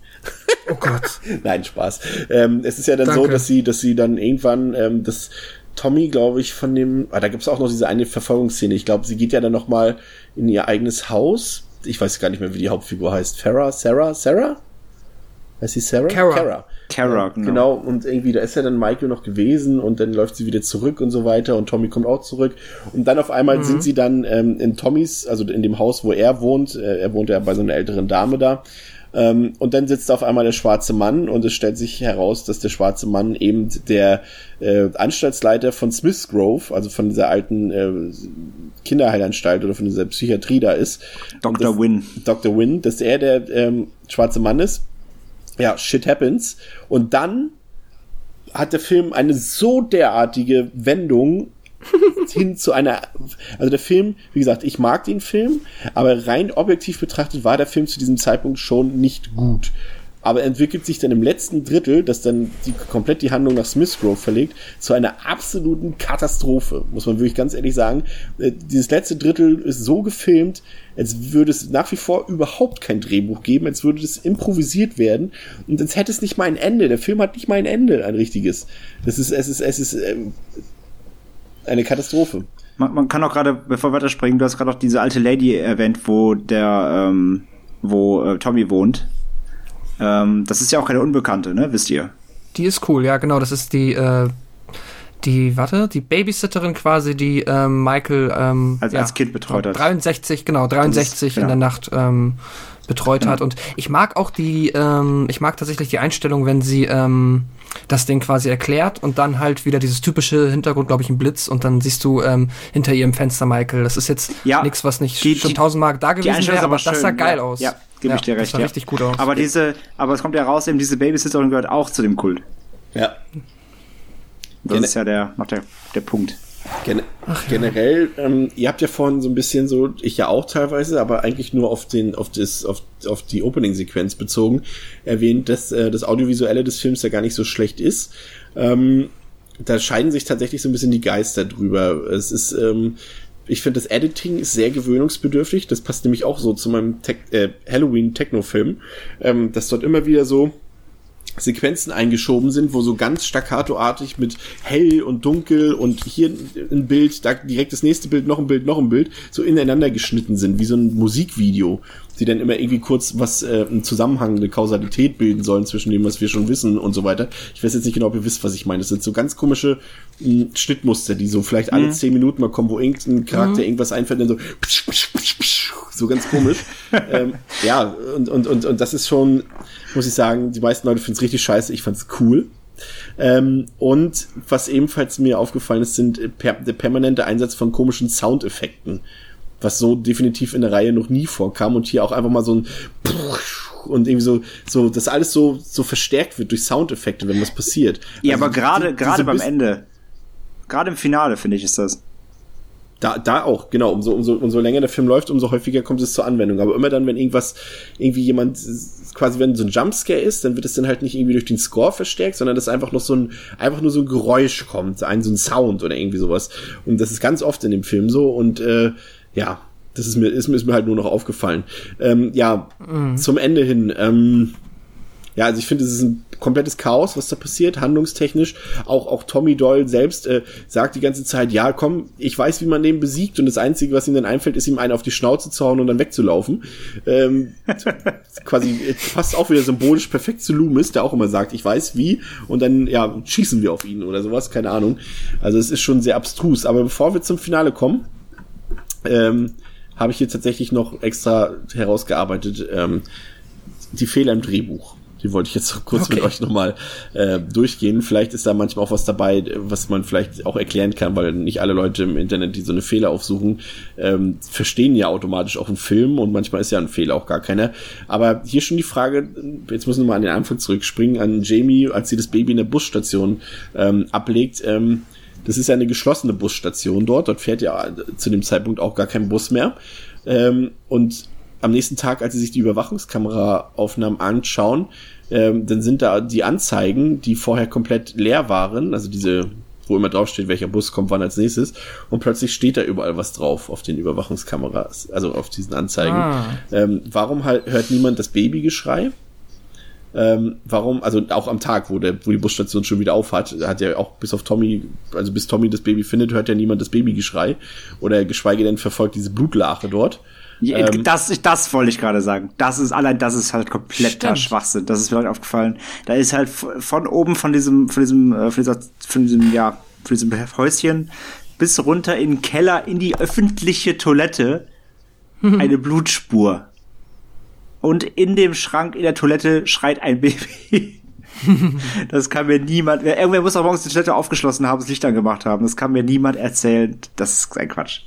Oh Gott. Nein, Spaß. Ähm, es ist ja dann so, Danke. dass sie, dass sie dann irgendwann, ähm, das Tommy, glaube ich, von dem, ah, da gibt's auch noch diese eine Verfolgungsszene. Ich glaube, sie geht ja dann noch mal in ihr eigenes Haus. Ich weiß gar nicht mehr, wie die Hauptfigur heißt. Farah, Sarah, Sarah? Heißt sie Sarah? Kara. Kara. Kara, genau. genau. Und irgendwie, da ist ja dann Michael noch gewesen und dann läuft sie wieder zurück und so weiter und Tommy kommt auch zurück. Und dann auf einmal sind sie dann ähm, in Tommys, also in dem Haus, wo er wohnt. Äh, er wohnt ja bei so einer älteren Dame da. Ähm, und dann sitzt da auf einmal der schwarze Mann und es stellt sich heraus, dass der schwarze Mann eben der äh, Anstaltsleiter von Smiths Grove, also von dieser alten äh, Kinderheilanstalt oder von dieser Psychiatrie da ist. Dr. Wynn. Dr. Wynn, dass er der ähm, schwarze Mann ist. Ja, shit happens. Und dann hat der Film eine so derartige Wendung hin zu einer, also der Film, wie gesagt, ich mag den Film, aber rein objektiv betrachtet war der Film zu diesem Zeitpunkt schon nicht gut. Aber er entwickelt sich dann im letzten Drittel, das dann die, komplett die Handlung nach Smith Grove verlegt, zu einer absoluten Katastrophe, muss man wirklich ganz ehrlich sagen. Äh, Dieses letzte Drittel ist so gefilmt, als würde es nach wie vor überhaupt kein Drehbuch geben, als würde das improvisiert werden und als hätte es nicht mal ein Ende. Der Film hat nicht mal ein Ende, ein richtiges. Das ist, es ist, es ist ähm, eine Katastrophe. Man, man kann auch gerade, bevor wir weiterspringen, du hast gerade auch diese alte Lady erwähnt, wo der, ähm, wo äh, Tommy wohnt. Ähm, das ist ja auch keine Unbekannte, ne? Wisst ihr? Die ist cool, ja, genau. Das ist die, äh, die, warte, die Babysitterin quasi, die ähm, Michael ähm, Als- ja, als Kind betreut hat. 63, genau, 63 genau. in der Nacht ähm, betreut Genau. hat. Und ich mag auch die, ähm, ich mag tatsächlich die Einstellung, wenn sie ähm, das Ding quasi erklärt und dann halt wieder dieses typische Hintergrund, glaube ich, ein Blitz und dann siehst du ähm, hinter ihrem Fenster Michael. Das ist jetzt Ja, nichts, was nicht die- schon tausendmal da gewesen wäre, ist aber das sah schön. geil ja, aus. Ja, gebe ich dir recht. Ja. richtig gut aus. Aber diese, aber es kommt ja raus, eben diese Babysitterin gehört auch zu dem Kult. Ja. Das Gene- ist ja der, noch der, der Punkt. Gen Generell, ähm, ihr habt ja vorhin so ein bisschen so, ich ja auch teilweise, aber eigentlich nur auf den, auf das, auf, auf die Opening-Sequenz bezogen, erwähnt, dass äh, das Audiovisuelle des Films ja gar nicht so schlecht ist. Ähm, da scheiden sich tatsächlich so ein bisschen die Geister drüber. Es ist, ähm, ich finde, das Editing ist sehr gewöhnungsbedürftig. Das passt nämlich auch so zu meinem Tech äh, Halloween-Techno-Film, ähm, dass dort immer wieder so Sequenzen eingeschoben sind, wo so ganz staccatoartig mit hell und dunkel und hier ein Bild, da direkt das nächste Bild, noch ein Bild, noch ein Bild, so ineinander geschnitten sind, wie so ein Musikvideo, die dann immer irgendwie kurz was, äh, einen Zusammenhang, eine Kausalität bilden sollen zwischen dem, was wir schon wissen und so weiter. Ich weiß jetzt nicht genau, ob ihr wisst, was ich meine. Das sind so ganz komische mh, Schnittmuster, die so vielleicht alle zehn Minuten mal kommen, wo irgendein Charakter irgendwas einfällt, dann so so ganz komisch. ähm, ja, und, und, und, und das ist schon, muss ich sagen, die meisten Leute finden es richtig scheiße. Ich fand's cool. Ähm, und was ebenfalls mir aufgefallen ist, sind per der permanente Einsatz von komischen Soundeffekten. Was so definitiv in der Reihe noch nie vorkam und hier auch einfach mal so ein und irgendwie so, so, dass alles so, so verstärkt wird durch Soundeffekte, wenn was passiert. Ja, Also aber gerade, gerade beim Ende. Gerade im Finale, finde ich, ist das. Da, da auch, genau. Umso, umso, umso länger der Film läuft, umso häufiger kommt es zur Anwendung. Aber immer dann, wenn irgendwas, irgendwie jemand, quasi wenn so ein Jumpscare ist, dann wird es dann halt nicht irgendwie durch den Score verstärkt, sondern dass einfach noch so ein, einfach nur so ein Geräusch kommt, ein, so ein Sound oder irgendwie sowas. Und das ist ganz oft in dem Film so und, äh, ja, das ist mir, ist, ist mir halt nur noch aufgefallen. Ähm, ja, zum Ende hin, ähm, ja, also ich finde, es ist ein komplettes Chaos, was da passiert, handlungstechnisch. Auch, auch Tommy Doyle selbst äh, sagt die ganze Zeit, ja, komm, ich weiß, wie man den besiegt und das Einzige, was ihm dann einfällt, ist ihm einen auf die Schnauze zu hauen und dann wegzulaufen. Ähm, quasi äh, passt auch wieder symbolisch perfekt zu Loomis, der auch immer sagt, ich weiß wie und dann, ja, schießen wir auf ihn oder sowas, keine Ahnung. Also es ist schon sehr abstrus. Aber bevor wir zum Finale kommen, ähm, habe ich hier tatsächlich noch extra herausgearbeitet, ähm, die Fehler im Drehbuch. Die wollte ich jetzt kurz mit Okay. euch nochmal äh, durchgehen. Vielleicht ist da manchmal auch was dabei, was man vielleicht auch erklären kann, weil nicht alle Leute im Internet, die so eine Fehler aufsuchen, ähm, verstehen ja automatisch auch einen Film und manchmal ist ja ein Fehler auch gar keiner. Aber hier schon die Frage, jetzt müssen wir mal an den Anfang zurückspringen, an Jamie, als sie das Baby in der Busstation ähm, ablegt. Ähm, das ist ja eine geschlossene Busstation dort. Dort fährt ja zu dem Zeitpunkt auch gar kein Bus mehr. Ähm, und am nächsten Tag, als sie sich die Überwachungskameraaufnahmen anschauen, ähm, dann sind da die Anzeigen, die vorher komplett leer waren, also diese, wo immer draufsteht, welcher Bus kommt wann als nächstes, und plötzlich steht da überall was drauf auf den Überwachungskameras, also auf diesen Anzeigen. Ah. Ähm, warum halt, hört niemand das Babygeschrei? Ähm, warum, also auch am Tag, wo, der, wo die Busstation schon wieder aufhat, hat ja auch bis auf Tommy, also bis Tommy das Baby findet, hört ja niemand das Babygeschrei. Oder geschweige denn verfolgt diese Blutlache dort. Ja, Ähm, das, das wollte ich gerade sagen. Das ist allein, das ist halt kompletter Stimmt. Schwachsinn. Das ist mir halt aufgefallen. Da ist halt von oben von diesem, von diesem, äh, von dieser, von diesem, ja, von diesem Häuschen bis runter in den Keller in die öffentliche Toilette eine Blutspur. Und in dem Schrank in der Toilette schreit ein Baby. Das kann mir niemand, irgendwer muss auch morgens die Toilette aufgeschlossen haben, das Licht angemacht haben. Das kann mir niemand erzählen. Das ist ein Quatsch.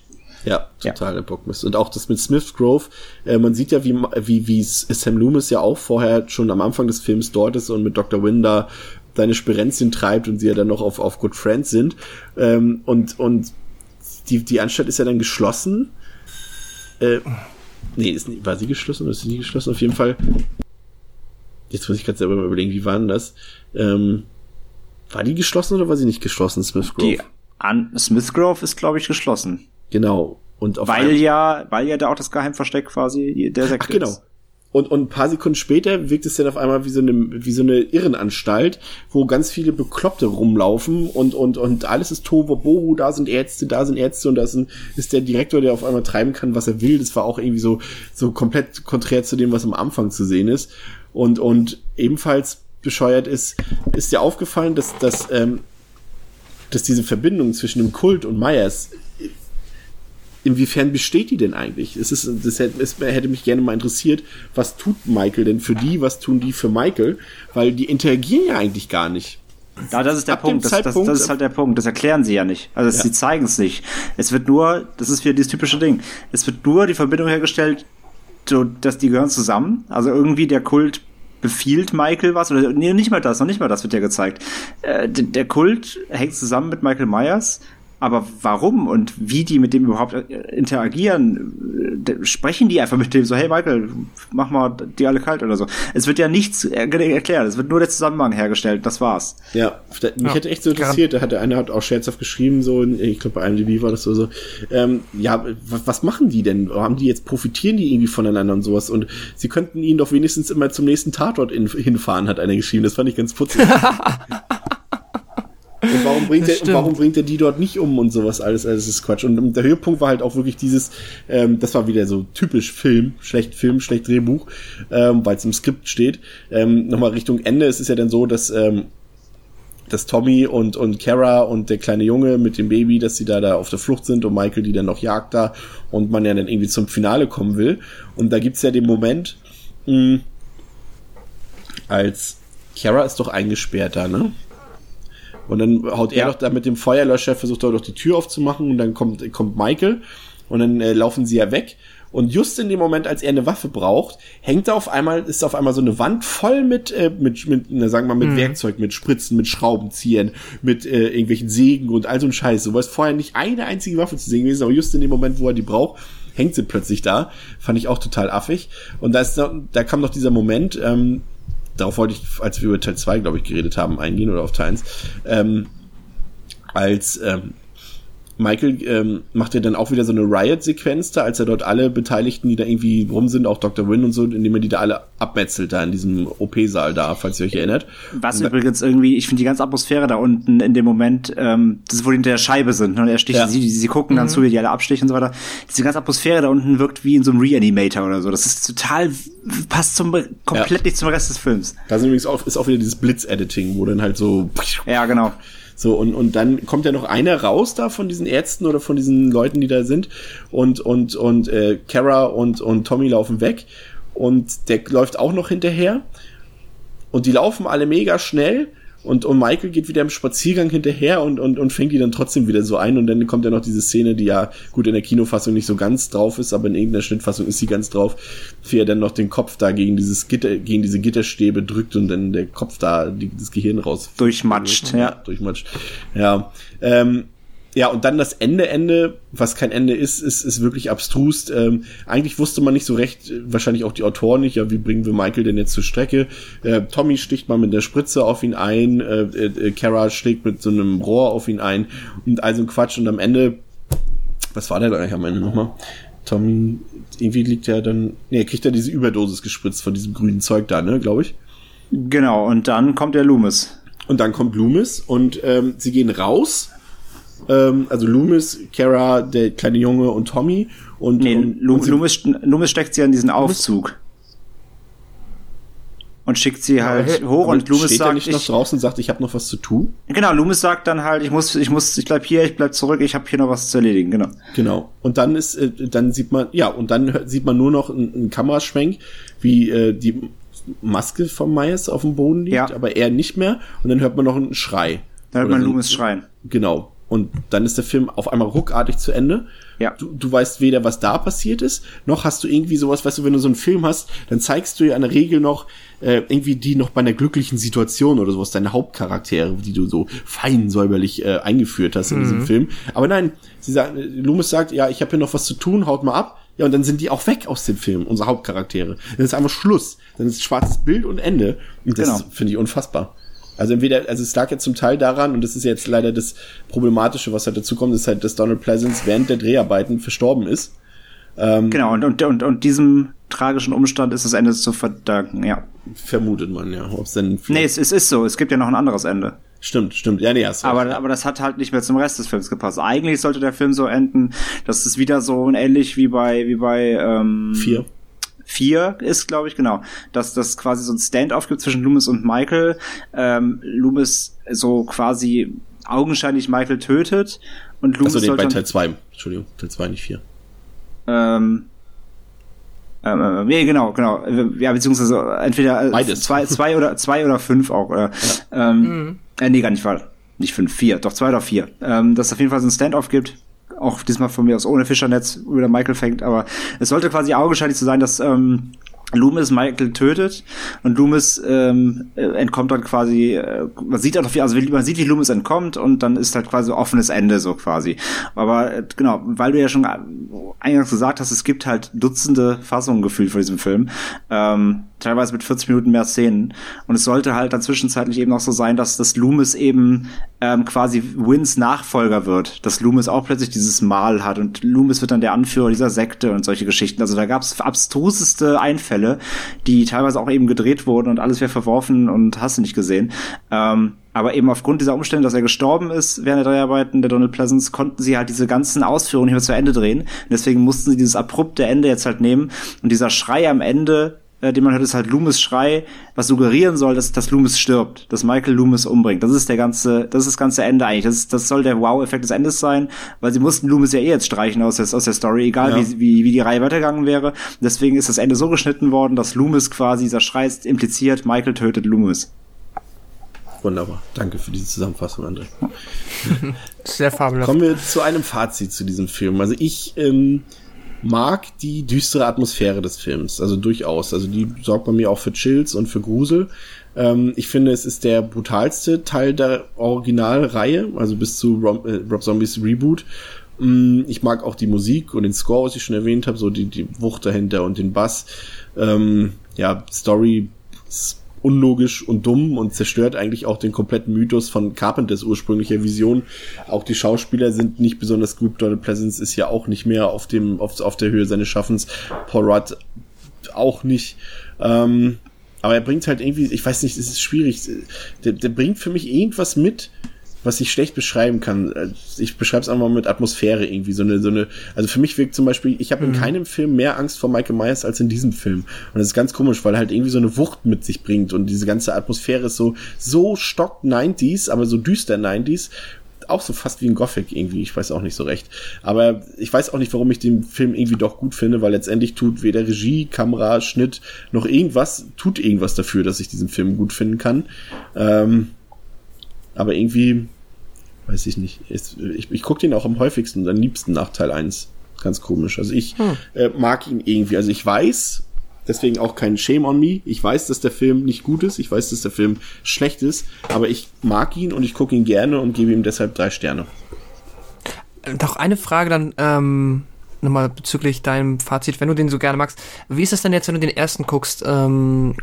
Ja, total Bockmist. Und auch das mit Smith Grove, äh, man sieht ja, wie, wie, wie Sam Loomis ja auch vorher schon am Anfang des Films dort ist und mit Dr. Winder seine Spirenzien treibt und sie ja dann noch auf, auf Good Friends sind. Ähm, und, und die, die Anstalt ist ja dann geschlossen. Äh, nee, ist, war sie geschlossen oder ist sie nie geschlossen? Auf jeden Fall. Jetzt muss ich gerade selber mal überlegen, wie war denn das? Ähm, war die geschlossen oder war sie nicht geschlossen, Smith Grove? Die an Smith Grove ist, glaube ich, geschlossen. Genau. Und auf Weil ja, weil ja da auch das Geheimversteck quasi der Sekte Ach, genau. ist. Und, und ein paar Sekunden später wirkt es dann auf einmal wie so eine, wie so eine Irrenanstalt, wo ganz viele Bekloppte rumlaufen und, und, und alles ist Tohuwabohu, da sind Ärzte, da sind Ärzte und da ist, ein, ist der Direktor, der auf einmal treiben kann, was er will. Das war auch irgendwie so, so komplett konträr zu dem, was am Anfang zu sehen ist. Und, und ebenfalls bescheuert ist, ist dir aufgefallen, dass, dass, ähm, dass diese Verbindung zwischen dem Kult und Myers inwiefern besteht die denn eigentlich? Es ist, das hätte, es hätte mich gerne mal interessiert, was tut Michael denn für die, was tun die für Michael? Weil die interagieren ja eigentlich gar nicht. Ja, das ist der Ab Punkt. Das, das, das ist halt der Punkt. Das erklären sie ja nicht. Also Ja. sie zeigen es nicht. Es wird nur, das ist wieder dieses typische Ding. Es wird nur die Verbindung hergestellt, so, dass die gehören zusammen. Also irgendwie der Kult befiehlt Michael was oder nee, nicht mal das, noch nicht mal das wird ja gezeigt. Äh, der Kult hängt zusammen mit Michael Myers. Aber warum und wie die mit dem überhaupt äh, interagieren, äh, sprechen die einfach mit dem so, hey Michael, mach mal die alle kalt oder so. Es wird ja nichts er- erklärt, es wird nur der Zusammenhang hergestellt, das war's. Ja, mich Ja, hätte echt so interessiert, da hat der eine hat auch scherzhaft geschrieben, so, ich glaube bei IMDb war das so, so ähm, ja, was, was machen die denn? Haben die jetzt, profitieren die irgendwie voneinander und sowas? Und sie könnten ihn doch wenigstens immer zum nächsten Tatort in, hinfahren, hat einer geschrieben, das fand ich ganz putzig. Und warum bringt Das er, und warum bringt er die dort nicht um und sowas alles? Also das ist Quatsch. Und der Höhepunkt war halt auch wirklich dieses, ähm, das war wieder so typisch Film, schlecht Film, schlecht Drehbuch, ähm, weil es im Skript steht. Ähm, Nochmal Richtung Ende, es ist ja dann so, dass ähm, dass Tommy und, und Kara und der kleine Junge mit dem Baby, dass sie da, da auf der Flucht sind und Michael die dann noch jagt da und man ja dann irgendwie zum Finale kommen will. Und da gibt's ja den Moment, mh, als Kara ist doch eingesperrt da, ne? Und dann haut er Ja. doch da mit dem Feuerlöscher, versucht er doch die Tür aufzumachen und dann kommt, kommt Michael und dann äh, laufen sie ja weg. Und just in dem Moment, als er eine Waffe braucht, hängt da auf einmal, ist auf einmal so eine Wand voll mit, äh, mit, mit na, sagen wir mal, mit Werkzeug, mit Spritzen, mit Schraubenziehern, mit äh, irgendwelchen Sägen und all so ein Scheiß. War es vorher nicht eine einzige Waffe zu sehen gewesen, aber just in dem Moment, wo er die braucht, hängt sie plötzlich da. Fand ich auch total affig. Und da, ist, da kam noch dieser Moment, ähm, darauf wollte ich, als wir über Teil 2, glaube ich, geredet haben, eingehen oder auf Teil 1, ähm, als ähm, Michael ähm, macht ja dann auch wieder so eine Riot-Sequenz da, als er dort alle Beteiligten, die da irgendwie rum sind, auch Dr. Wynn und so, indem er die da alle abmetzelt da in diesem OP-Saal da, falls ihr euch erinnert. Was übrigens irgendwie, ich finde die ganze Atmosphäre da unten in dem Moment, ähm, das ist, wo die hinter der Scheibe sind, ne? und er sticht, Ja. sie, sie gucken dann zu, wie die alle abstechen und so weiter. Diese ganze Atmosphäre da unten wirkt wie in so einem Reanimator oder so. Das ist total, passt zum, komplett nicht zum Rest des Films. Da ist übrigens auch, ist auch wieder dieses Blitz-Editing, wo dann halt so Ja, genau. So, und, und dann kommt ja noch einer raus da von diesen Ärzten oder von diesen Leuten, die da sind. Und, und, und äh, Kara und, und Tommy laufen weg. Und der läuft auch noch hinterher. Und die laufen alle mega schnell. Und, und Michael geht wieder im Spaziergang hinterher und, und, und fängt die dann trotzdem wieder so ein. Und dann kommt ja noch diese Szene, die ja gut in der Kinofassung nicht so ganz drauf ist, aber in irgendeiner Schnittfassung ist sie ganz drauf, wie er dann noch den Kopf da gegen dieses Gitter, gegen diese Gitterstäbe drückt und dann der Kopf da die, das Gehirn raus Durchmatscht, ja. durchmatscht. Ja. Ähm, ja, und dann das Ende, Ende, was kein Ende ist, ist, ist wirklich abstrus. Ähm, eigentlich wusste man nicht so recht, äh, wahrscheinlich auch die Autoren nicht, ja, wie bringen wir Michael denn jetzt zur Strecke? Äh, Tommy sticht mal mit der Spritze auf ihn ein, äh, äh, Kara schlägt mit so einem Rohr auf ihn ein und all so ein Quatsch. Und am Ende, was war der da eigentlich am Ende nochmal? Tommy, irgendwie liegt er dann, nee, er kriegt ja diese Überdosis gespritzt von diesem grünen Zeug da, ne, glaube ich. Genau, und dann kommt der Loomis. Und dann kommt Loomis und ähm, sie gehen raus. Ähm, also Loomis, Kara, der kleine Junge und Tommy. Und, Nee, und, Lu und Loomis, Loomis steckt sie an diesen Aufzug. Und schickt sie halt hoch aber und Loomis steht er sagt, nicht noch ich, draußen und sagt, ich habe noch was zu tun? genau, Loomis sagt dann halt, ich muss, ich muss, ich bleib hier, ich bleib zurück, ich habe hier noch was zu erledigen, genau. Genau. Und dann ist, äh, dann sieht man, ja, und dann sieht man nur noch einen, einen Kameraschwenk, wie äh, die Maske von Myers auf dem Boden liegt, Ja. aber er nicht mehr. Und dann hört man noch einen Schrei. Da hört man so Loomis schreien. Genau. Und dann ist der Film auf einmal ruckartig zu Ende. Ja. Du, du weißt weder, was da passiert ist, noch hast du irgendwie sowas, weißt du, wenn du so einen Film hast, dann zeigst du ja in der Regel noch äh, irgendwie die noch bei einer glücklichen Situation oder sowas, deine Hauptcharaktere, die du so fein säuberlich äh, eingeführt hast in diesem Film. Aber nein, sie sagen, Loomis sagt, ja, ich habe hier noch was zu tun, haut mal ab. Ja, und dann sind die auch weg aus dem Film, unsere Hauptcharaktere. Dann ist einfach Schluss. Dann ist schwarzes Bild und Ende. Und das Genau. finde ich unfassbar. Also entweder, also es lag ja zum Teil daran, und das ist jetzt leider das Problematische, was halt dazu kommt, ist halt, dass Donald Pleasance während der Dreharbeiten verstorben ist. Genau, und, und, und, und diesem tragischen Umstand ist das Ende zu verdanken, ja. Vermutet man, ja. Denn Nee, es, es ist so, es gibt ja noch ein anderes Ende. Stimmt, stimmt. Ja, nee, hast recht. Aber, aber das hat halt nicht mehr zum Rest des Films gepasst. Eigentlich sollte der Film so enden, dass es wieder so ähnlich wie bei, wie bei, ähm, Vier. Vier ist, glaube ich, genau, dass das quasi so ein Stand-off gibt zwischen Loomis und Michael. Ähm, Loomis so quasi augenscheinlich Michael tötet und Loomis Achso, nee, bei Teil 2. Entschuldigung, Teil 2, nicht 4. ähm, ähm, äh, nee, genau, genau. Äh, Ja, beziehungsweise entweder äh, Beides. zwei, zwei oder zwei oder fünf auch. Oder, ähm, äh, nee, gar nicht wahr. Nicht fünf, vier, doch zwei oder vier. Ähm, dass es auf jeden Fall so ein Stand-off gibt. Auch diesmal von mir aus ohne Fischernetz, wo der Michael fängt, aber es sollte quasi augenscheinlich so sein, dass ähm, Loomis Michael tötet und Loomis ähm, äh, entkommt dann quasi, äh, man sieht auch, wie, also man sieht, wie Loomis entkommt und dann ist halt quasi offenes Ende so quasi. Aber äh, genau, weil du ja schon eingangs gesagt hast, es gibt halt Dutzende Fassungen gefühlt von diesem Film, ähm, teilweise mit 40 Minuten mehr Szenen und es sollte halt dann zwischenzeitlich eben auch so sein, dass das Loomis eben ähm, quasi Wins Nachfolger wird, dass Loomis auch plötzlich dieses Mal hat und Loomis wird dann der Anführer dieser Sekte und solche Geschichten. Also da gab es abstruseste Einfälle, die teilweise auch eben gedreht wurden und alles wäre verworfen und hast du nicht gesehen. Ähm, aber eben aufgrund dieser Umstände, dass er gestorben ist während der Dreharbeiten der Donald Pleasance, konnten sie halt diese ganzen Ausführungen nicht zu Ende drehen. Und deswegen mussten sie dieses abrupte Ende jetzt halt nehmen. Und dieser Schrei am Ende, äh, den man hört, ist halt Loomis Schrei, was suggerieren soll, dass, dass Loomis stirbt, dass Michael Loomis umbringt. Das ist der ganze, das ist das ganze Ende eigentlich. Das, ist- das soll der Wow-Effekt des Endes sein, weil sie mussten Loomis ja eh jetzt streichen aus der, aus der Story, egal Ja. wie, wie, wie die Reihe weitergegangen wäre. Deswegen ist das Ende so geschnitten worden, dass Loomis quasi, dieser Schrei ist impliziert, Michael tötet Loomis. Wunderbar. Danke für diese Zusammenfassung, André. Sehr fabelhaft. Kommen wir zu einem Fazit zu diesem Film. Also ich ähm, mag die düstere Atmosphäre des Films, also durchaus. Also die sorgt bei mir auch für Chills und für Grusel. Ähm, ich finde, es ist der brutalste Teil der Originalreihe, also bis zu Rob, äh, Rob Zombies Reboot. Mm, ich mag auch die Musik und den Score, was ich schon erwähnt habe, so die, die Wucht dahinter und den Bass. Ähm, ja, Story unlogisch und dumm und zerstört eigentlich auch den kompletten Mythos von Carpenters ursprünglicher Vision. Auch die Schauspieler sind nicht besonders gut. Donald Pleasance ist ja auch nicht mehr auf dem auf, auf der Höhe seines Schaffens. Paul Rudd auch nicht. Ähm, aber er bringt halt irgendwie, ich weiß nicht, es ist schwierig. Der, der bringt für mich irgendwas mit, was ich schlecht beschreiben kann. Äh, ich beschreibe es einfach mal mit Atmosphäre irgendwie. So eine, so eine, also für mich wirkt zum Beispiel, ich habe in mhm. keinem Film mehr Angst vor Michael Myers als in diesem Film. Und das ist ganz komisch, weil er halt irgendwie so eine Wucht mit sich bringt und diese ganze Atmosphäre ist so, so stock 90s, aber so düster 90s. Auch so fast wie ein Gothic irgendwie, ich weiß auch nicht so recht. Aber ich weiß auch nicht, warum ich den Film irgendwie doch gut finde, weil letztendlich tut weder Regie, Kamera, Schnitt noch irgendwas, tut irgendwas dafür, dass ich diesen Film gut finden kann. Ähm, aber irgendwie, weiß ich nicht. Ich, ich, ich gucke den auch am häufigsten und am liebsten nach Teil 1. Ganz komisch. Also ich hm. äh, mag ihn irgendwie. Also ich weiß, deswegen auch kein Shame on me. Ich weiß, dass der Film nicht gut ist. Ich weiß, dass der Film schlecht ist. Aber ich mag ihn und ich gucke ihn gerne und gebe ihm deshalb drei Sterne. Doch eine Frage dann ähm, nochmal bezüglich deinem Fazit, wenn du den so gerne magst. Wie ist es denn jetzt, wenn du den ersten guckst? Ähm,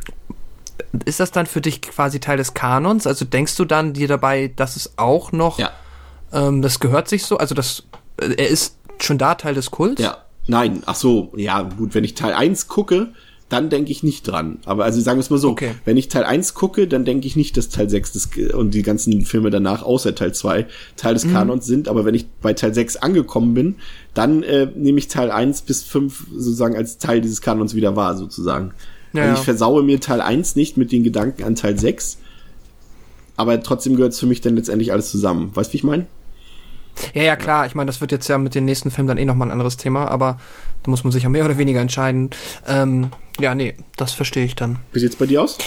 ist das dann für dich quasi Teil des Kanons? Also denkst du dann dir dabei, dass es auch noch, ja. ähm, das gehört sich so, also das, äh, er ist schon da Teil des Kults? Ja, nein, ach so, ja, gut, wenn ich Teil 1 gucke, dann denke ich nicht dran. Aber also sagen wir es mal so, okay. wenn ich Teil 1 gucke, dann denke ich nicht, dass Teil 6 des, und die ganzen Filme danach, außer Teil 2, Teil des mhm. Kanons sind. Aber wenn ich bei Teil 6 angekommen bin, dann äh, nehme ich Teil 1 bis 5 sozusagen als Teil dieses Kanons wieder wahr, sozusagen. Ja, also ich versaue mir Teil 1 nicht mit den Gedanken an Teil 6. Aber trotzdem gehört es für mich dann letztendlich alles zusammen. Weißt du, wie ich meine? Ja, ja, klar. Ich meine, das wird jetzt ja mit den nächsten Filmen dann eh nochmal ein anderes Thema, aber da muss man sich ja mehr oder weniger entscheiden. Ähm, ja, nee, das verstehe ich dann. Wie sieht's bei dir aus?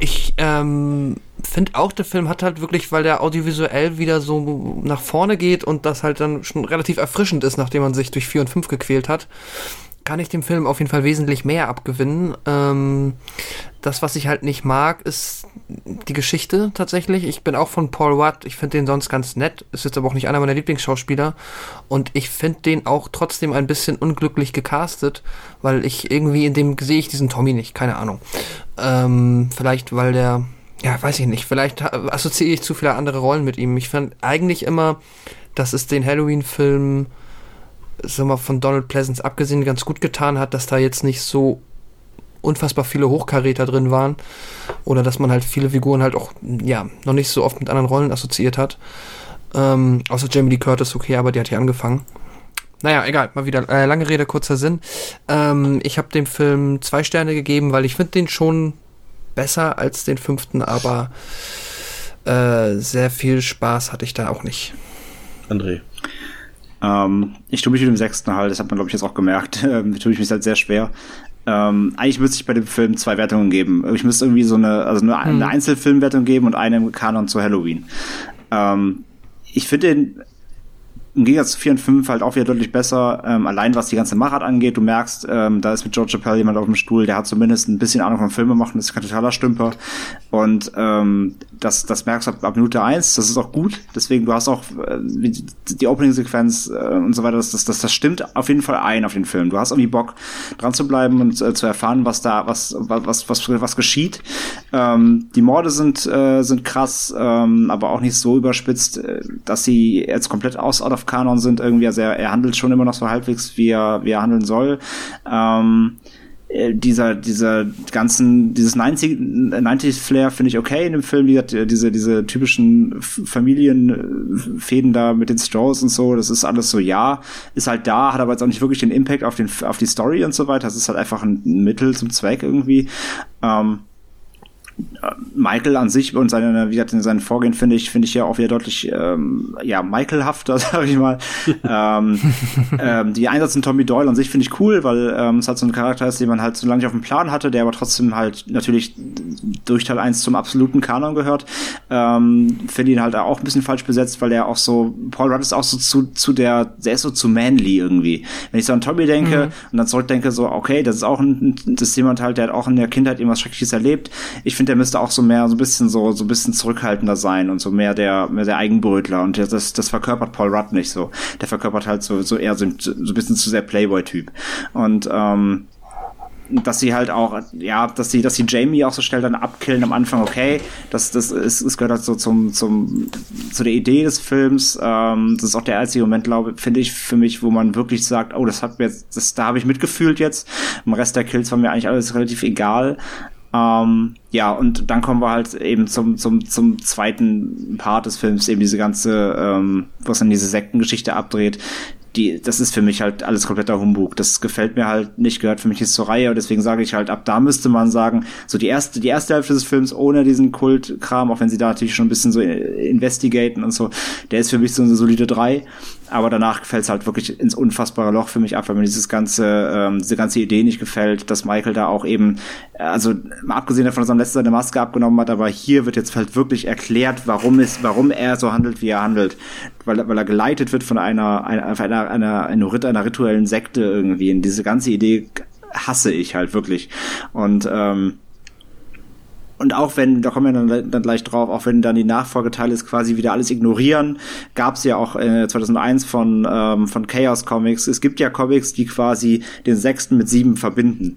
Ich ähm, finde auch, der Film hat halt wirklich, weil der audiovisuell wieder so nach vorne geht und das halt dann schon relativ erfrischend ist, nachdem man sich durch 4 und 5 gequält hat, kann ich dem Film auf jeden Fall wesentlich mehr abgewinnen. Ähm, das, was ich halt nicht mag, ist die Geschichte tatsächlich. Ich bin auch von Paul Watt. Ich finde den sonst ganz nett. Ist jetzt aber auch nicht einer meiner Lieblingsschauspieler. Und ich finde den auch trotzdem ein bisschen unglücklich gecastet, weil ich irgendwie in dem sehe ich diesen Tommy nicht. Keine Ahnung. Ähm, vielleicht, weil der, ja, weiß ich nicht. Vielleicht assoziiere ich zu viele andere Rollen mit ihm. Ich fand eigentlich immer, dass es den Halloween-Film sag mal, von Donald Pleasance abgesehen ganz gut getan hat, dass da jetzt nicht so unfassbar viele Hochkaräter drin waren oder dass man halt viele Figuren halt auch ja noch nicht so oft mit anderen Rollen assoziiert hat. Ähm, außer Jamie Lee Curtis, okay, aber die hat hier angefangen. Naja, egal, mal wieder äh, lange Rede, kurzer Sinn. Ähm, ich habe dem Film zwei Sterne gegeben, weil ich finde den schon besser als den fünften, aber äh, sehr viel Spaß hatte ich da auch nicht. André. Ähm, ich tue mich mit dem sechsten halt, das hat man, glaube ich, jetzt auch gemerkt. Ähm, tue ich mich halt sehr schwer. Ähm, eigentlich müsste ich bei dem Film zwei Wertungen geben. Ich müsste irgendwie so eine, also eine, eine hm. Einzelfilmwertung geben und eine im Kanon zu Halloween. Ähm, ich finde den im Gegensatz zu 4 und 5 halt auch wieder deutlich besser, ähm, allein was die ganze Machart angeht. Du merkst, ähm, da ist mit George Chappelle jemand auf dem Stuhl, der hat zumindest ein bisschen Ahnung von Filme machen, ist kein totaler Stümper. Und ähm, das, das merkst du ab, ab Minute 1, das ist auch gut. Deswegen, du hast auch äh, die, Opening-Sequenz äh, und so weiter, das, das, das, stimmt auf jeden Fall ein auf den Film. Du hast irgendwie Bock, dran zu bleiben und äh, zu erfahren, was da, was, was, was, was, was geschieht. Ähm, die Morde sind, äh, sind krass, ähm, aber auch nicht so überspitzt, äh, dass sie jetzt komplett aus out of Kanon sind irgendwie. Also er, er handelt schon immer noch so halbwegs, wie er, wie er handeln soll. Ähm, äh, dieser, dieser ganzen, dieses 90, 90s Flair finde ich okay in dem Film, wie gesagt, diese, diese typischen Familienfäden da mit den Strolls und so, das ist alles so, ja, ist halt da, hat aber jetzt auch nicht wirklich den Impact auf den, auf die Story und so weiter, das ist halt einfach ein Mittel zum Zweck irgendwie. Ähm, Michael an sich und seine, wie gesagt, in seinen Vorgehen finde ich, finde ich ja auch wieder deutlich, ähm, ja, Michaelhafter, sag ich mal. ähm, ähm, die Einsatz in Tommy Doyle an sich finde ich cool, weil ähm, es halt so ein Charakter ist, den man halt so lange nicht auf dem Plan hatte, der aber trotzdem halt natürlich durch Teil 1 zum absoluten Kanon gehört. Ähm, finde ihn halt auch ein bisschen falsch besetzt, weil er auch so, Paul Rudd ist auch so zu, zu der, der ist so zu manly irgendwie. Wenn ich so an Tommy denke mhm. und dann zurückdenke, so, okay, das ist auch ein, das ist jemand halt, der hat auch in der Kindheit irgendwas Schreckliches erlebt. Ich finde, der müsste auch so mehr, so ein bisschen so, so ein bisschen zurückhaltender sein und so mehr der, mehr der Eigenbrötler und das, das verkörpert Paul Rudd nicht so. Der verkörpert halt so, so eher so, so ein bisschen zu sehr Playboy-Typ. Und, ähm, dass sie halt auch, ja, dass sie, dass sie Jamie auch so schnell dann abkillen am Anfang, okay, das, das ist, es gehört halt so zum, zum, zu der Idee des Films. Ähm, das ist auch der einzige Moment, glaube finde ich, für mich, wo man wirklich sagt, oh, das hat mir jetzt, das, da habe ich mitgefühlt jetzt. Im Rest der Kills war mir eigentlich alles relativ egal. Ähm, ja, und dann kommen wir halt eben zum, zum, zum zweiten Part des Films, eben diese ganze, ähm, was dann diese Sektengeschichte abdreht, die, das ist für mich halt alles kompletter Humbug. Das gefällt mir halt nicht, gehört für mich jetzt zur Reihe. Und deswegen sage ich halt, ab da müsste man sagen, so die erste, die erste Hälfte des Films ohne diesen Kultkram, auch wenn sie da natürlich schon ein bisschen so investigaten und so, der ist für mich so eine solide drei. Aber danach fällt es halt wirklich ins unfassbare Loch für mich ab, weil mir dieses ganze, ähm, diese ganze Idee nicht gefällt, dass Michael da auch eben, also mal abgesehen davon, dass er am letzten seine Maske abgenommen hat, aber hier wird jetzt halt wirklich erklärt, warum es, warum er so handelt, wie er handelt, weil, weil er geleitet wird von einer, einer, einer, einer, einer, rituellen Sekte irgendwie. Und diese ganze Idee hasse ich halt wirklich. Und ähm, und auch wenn, da kommen wir dann, dann gleich drauf, auch wenn dann die Nachfolgeteile ist quasi wieder alles ignorieren, gab es ja auch äh, 2001 von, ähm, von Chaos Comics. Es gibt ja Comics, die quasi den sechsten mit sieben verbinden.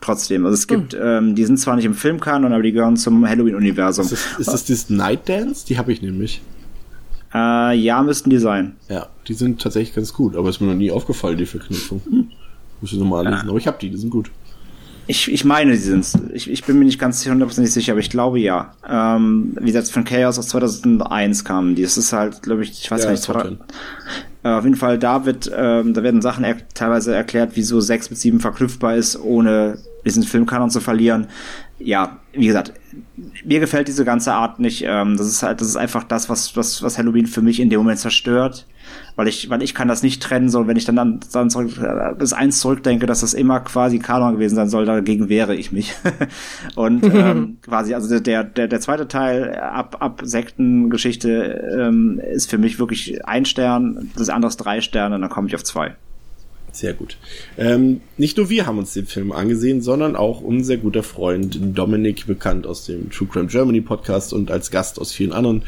Trotzdem. Also es gibt, hm. ähm, die sind zwar nicht im Filmkanon, aber die gehören zum Halloween-Universum. Ist, das, ist das dieses Night Dance? Die habe ich nämlich. Äh, ja, müssten die sein. Ja, die sind tatsächlich ganz gut, aber ist mir noch nie aufgefallen, die Verknüpfung. Hm. Muss ich nochmal lesen, ja. aber ich habe die, die sind gut. Ich, ich meine, die sind's. Ich, ich bin mir nicht ganz hundertprozentig sicher, aber ich glaube ja. Ähm, wie gesagt, von Chaos aus 2001 kamen die. Das ist halt, glaube ich, ich weiß ja, nicht, zwei, äh, auf jeden Fall, da wird, ähm, da werden Sachen er teilweise erklärt, wieso 6 mit 7 verknüpfbar ist, ohne diesen Filmkanon zu verlieren. Ja, wie gesagt, mir gefällt diese ganze Art nicht. Ähm, das ist halt, das ist einfach das, was, was, was Halloween für mich in dem Moment zerstört weil ich, weil ich kann das nicht trennen, so wenn ich dann, dann, dann zurück, bis eins zurückdenke, dass das immer quasi Kanon gewesen sein soll, dagegen wehre ich mich. und ähm, quasi, also der, der, der zweite Teil ab, ab Sektengeschichte ähm, ist für mich wirklich ein Stern, das andere ist drei Sterne, dann komme ich auf zwei. Sehr gut. Ähm, nicht nur wir haben uns den Film angesehen, sondern auch unser guter Freund Dominik, bekannt aus dem True Crime Germany Podcast und als Gast aus vielen anderen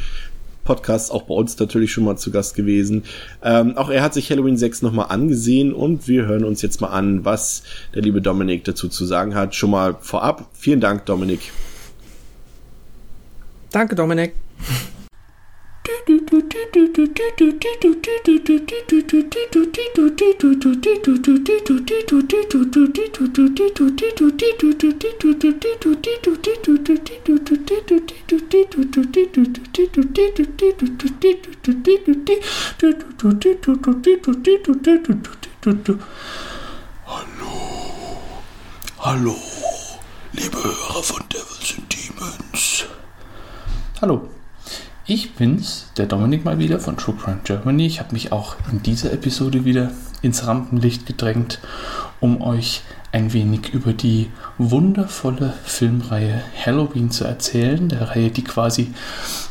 Podcasts, auch bei uns natürlich schon mal zu Gast gewesen. Ähm, auch er hat sich Halloween 6 nochmal angesehen und wir hören uns jetzt mal an, was der liebe Dominik dazu zu sagen hat. Schon mal vorab, vielen Dank, Dominik. Danke, Dominik. Hallo, hallo, liebe Hörer von Devils and Demons. Hallo. Ich bin's, der Dominik mal wieder von True Crime Germany. Ich habe mich auch in dieser Episode wieder ins Rampenlicht gedrängt, um euch ein wenig über die wundervolle Filmreihe Halloween zu erzählen. Der Reihe, die quasi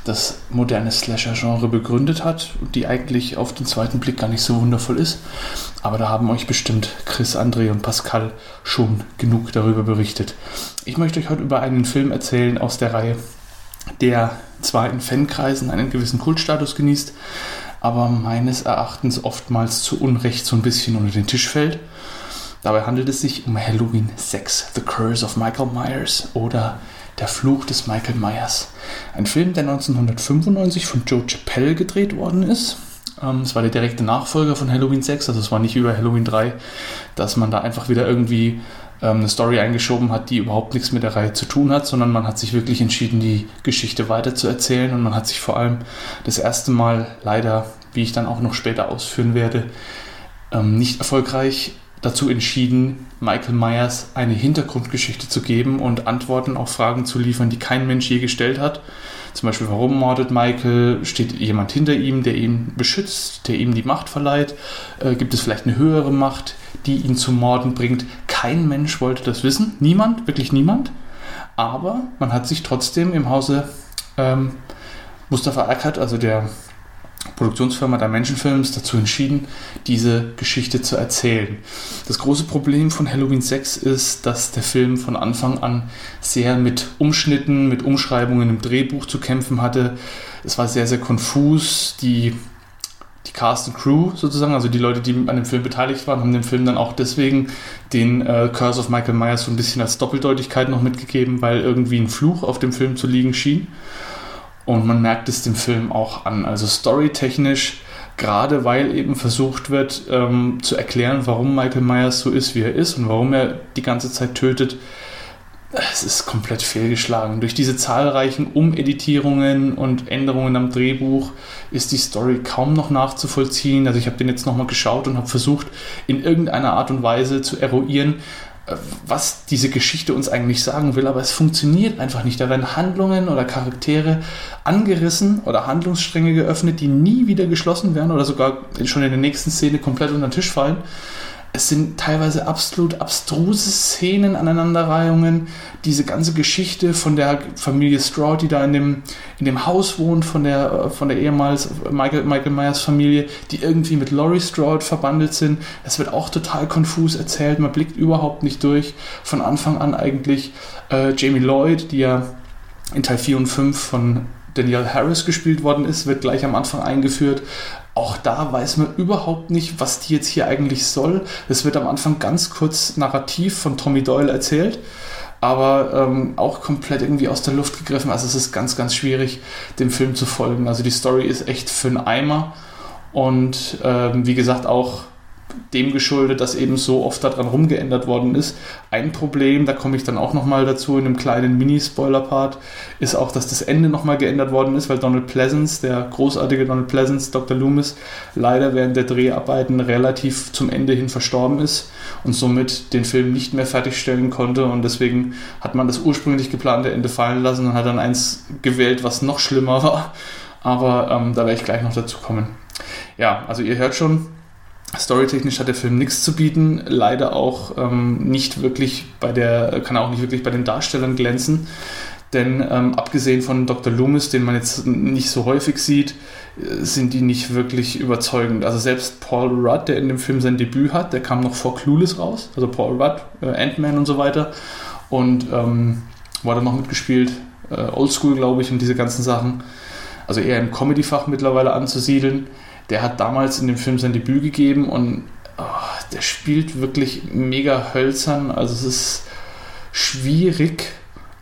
das moderne Slasher-Genre begründet hat und die eigentlich auf den zweiten Blick gar nicht so wundervoll ist. Aber da haben euch bestimmt Chris, André und Pascal schon genug darüber berichtet. Ich möchte euch heute über einen Film erzählen aus der Reihe, der zwar in Fankreisen einen gewissen Kultstatus genießt, aber meines Erachtens oftmals zu Unrecht so ein bisschen unter den Tisch fällt. Dabei handelt es sich um Halloween 6, The Curse of Michael Myers oder Der Fluch des Michael Myers. Ein Film, der 1995 von Joe Chappelle gedreht worden ist. Ähm, es war der direkte Nachfolger von Halloween 6, also es war nicht über Halloween 3, dass man da einfach wieder irgendwie ähm, eine Story eingeschoben hat, die überhaupt nichts mit der Reihe zu tun hat, sondern man hat sich wirklich entschieden, die Geschichte weiterzuerzählen und man hat sich vor allem das erste Mal leider, wie ich dann auch noch später ausführen werde, ähm, nicht erfolgreich dazu entschieden, Michael Myers eine Hintergrundgeschichte zu geben und Antworten auf Fragen zu liefern, die kein Mensch je gestellt hat. Zum Beispiel, warum mordet Michael? Steht jemand hinter ihm, der ihn beschützt, der ihm die Macht verleiht? Äh, gibt es vielleicht eine höhere Macht, die ihn zum Morden bringt? Kein Mensch wollte das wissen. Niemand, wirklich niemand. Aber man hat sich trotzdem im Hause ähm, Mustafa Akkad, also der Produktionsfirma der Menschenfilms dazu entschieden, diese Geschichte zu erzählen. Das große Problem von Halloween 6 ist, dass der Film von Anfang an sehr mit Umschnitten, mit Umschreibungen im Drehbuch zu kämpfen hatte. Es war sehr, sehr konfus. Die, die Cast und Crew sozusagen, also die Leute, die an dem Film beteiligt waren, haben dem Film dann auch deswegen den äh, Curse of Michael Myers so ein bisschen als Doppeldeutigkeit noch mitgegeben, weil irgendwie ein Fluch auf dem Film zu liegen schien. Und man merkt es dem Film auch an. Also storytechnisch, gerade weil eben versucht wird ähm, zu erklären, warum Michael Myers so ist, wie er ist und warum er die ganze Zeit tötet, es ist komplett fehlgeschlagen. Durch diese zahlreichen Umeditierungen und Änderungen am Drehbuch ist die Story kaum noch nachzuvollziehen. Also ich habe den jetzt nochmal geschaut und habe versucht, in irgendeiner Art und Weise zu eruieren, was diese Geschichte uns eigentlich sagen will, aber es funktioniert einfach nicht. Da werden Handlungen oder Charaktere angerissen oder Handlungsstränge geöffnet, die nie wieder geschlossen werden oder sogar schon in der nächsten Szene komplett unter den Tisch fallen es sind teilweise absolut abstruse Szenen, Aneinanderreihungen. Diese ganze Geschichte von der Familie Straw, die da in dem, in dem Haus wohnt, von der, von der ehemals Michael, Michael Myers Familie, die irgendwie mit Laurie Strode verbandelt sind. Das wird auch total konfus erzählt. Man blickt überhaupt nicht durch. Von Anfang an eigentlich äh, Jamie Lloyd, die ja in Teil 4 und 5 von Danielle Harris gespielt worden ist, wird gleich am Anfang eingeführt. Auch da weiß man überhaupt nicht, was die jetzt hier eigentlich soll. Es wird am Anfang ganz kurz narrativ von Tommy Doyle erzählt, aber ähm, auch komplett irgendwie aus der Luft gegriffen. Also es ist ganz, ganz schwierig, dem Film zu folgen. Also die Story ist echt für einen Eimer und ähm, wie gesagt auch dem geschuldet, dass eben so oft daran rumgeändert worden ist. Ein Problem, da komme ich dann auch nochmal dazu in einem kleinen Mini-Spoiler-Part, ist auch, dass das Ende nochmal geändert worden ist, weil Donald Pleasance, der großartige Donald Pleasance, Dr. Loomis, leider während der Dreharbeiten relativ zum Ende hin verstorben ist und somit den Film nicht mehr fertigstellen konnte und deswegen hat man das ursprünglich geplante Ende fallen lassen und hat dann eins gewählt, was noch schlimmer war. Aber ähm, da werde ich gleich noch dazu kommen. Ja, also ihr hört schon, Storytechnisch hat der Film nichts zu bieten, leider auch ähm, nicht wirklich bei der, kann auch nicht wirklich bei den Darstellern glänzen. Denn ähm, abgesehen von Dr. Loomis, den man jetzt nicht so häufig sieht, äh, sind die nicht wirklich überzeugend. Also selbst Paul Rudd, der in dem Film sein Debüt hat, der kam noch vor Clueless raus, also Paul Rudd, äh, Ant-Man und so weiter. Und ähm, hat er noch mitgespielt? Äh, Oldschool, glaube ich, und diese ganzen Sachen. Also eher im Comedy-Fach mittlerweile anzusiedeln der hat damals in dem Film sein Debüt gegeben und oh, der spielt wirklich mega hölzern. Also es ist schwierig,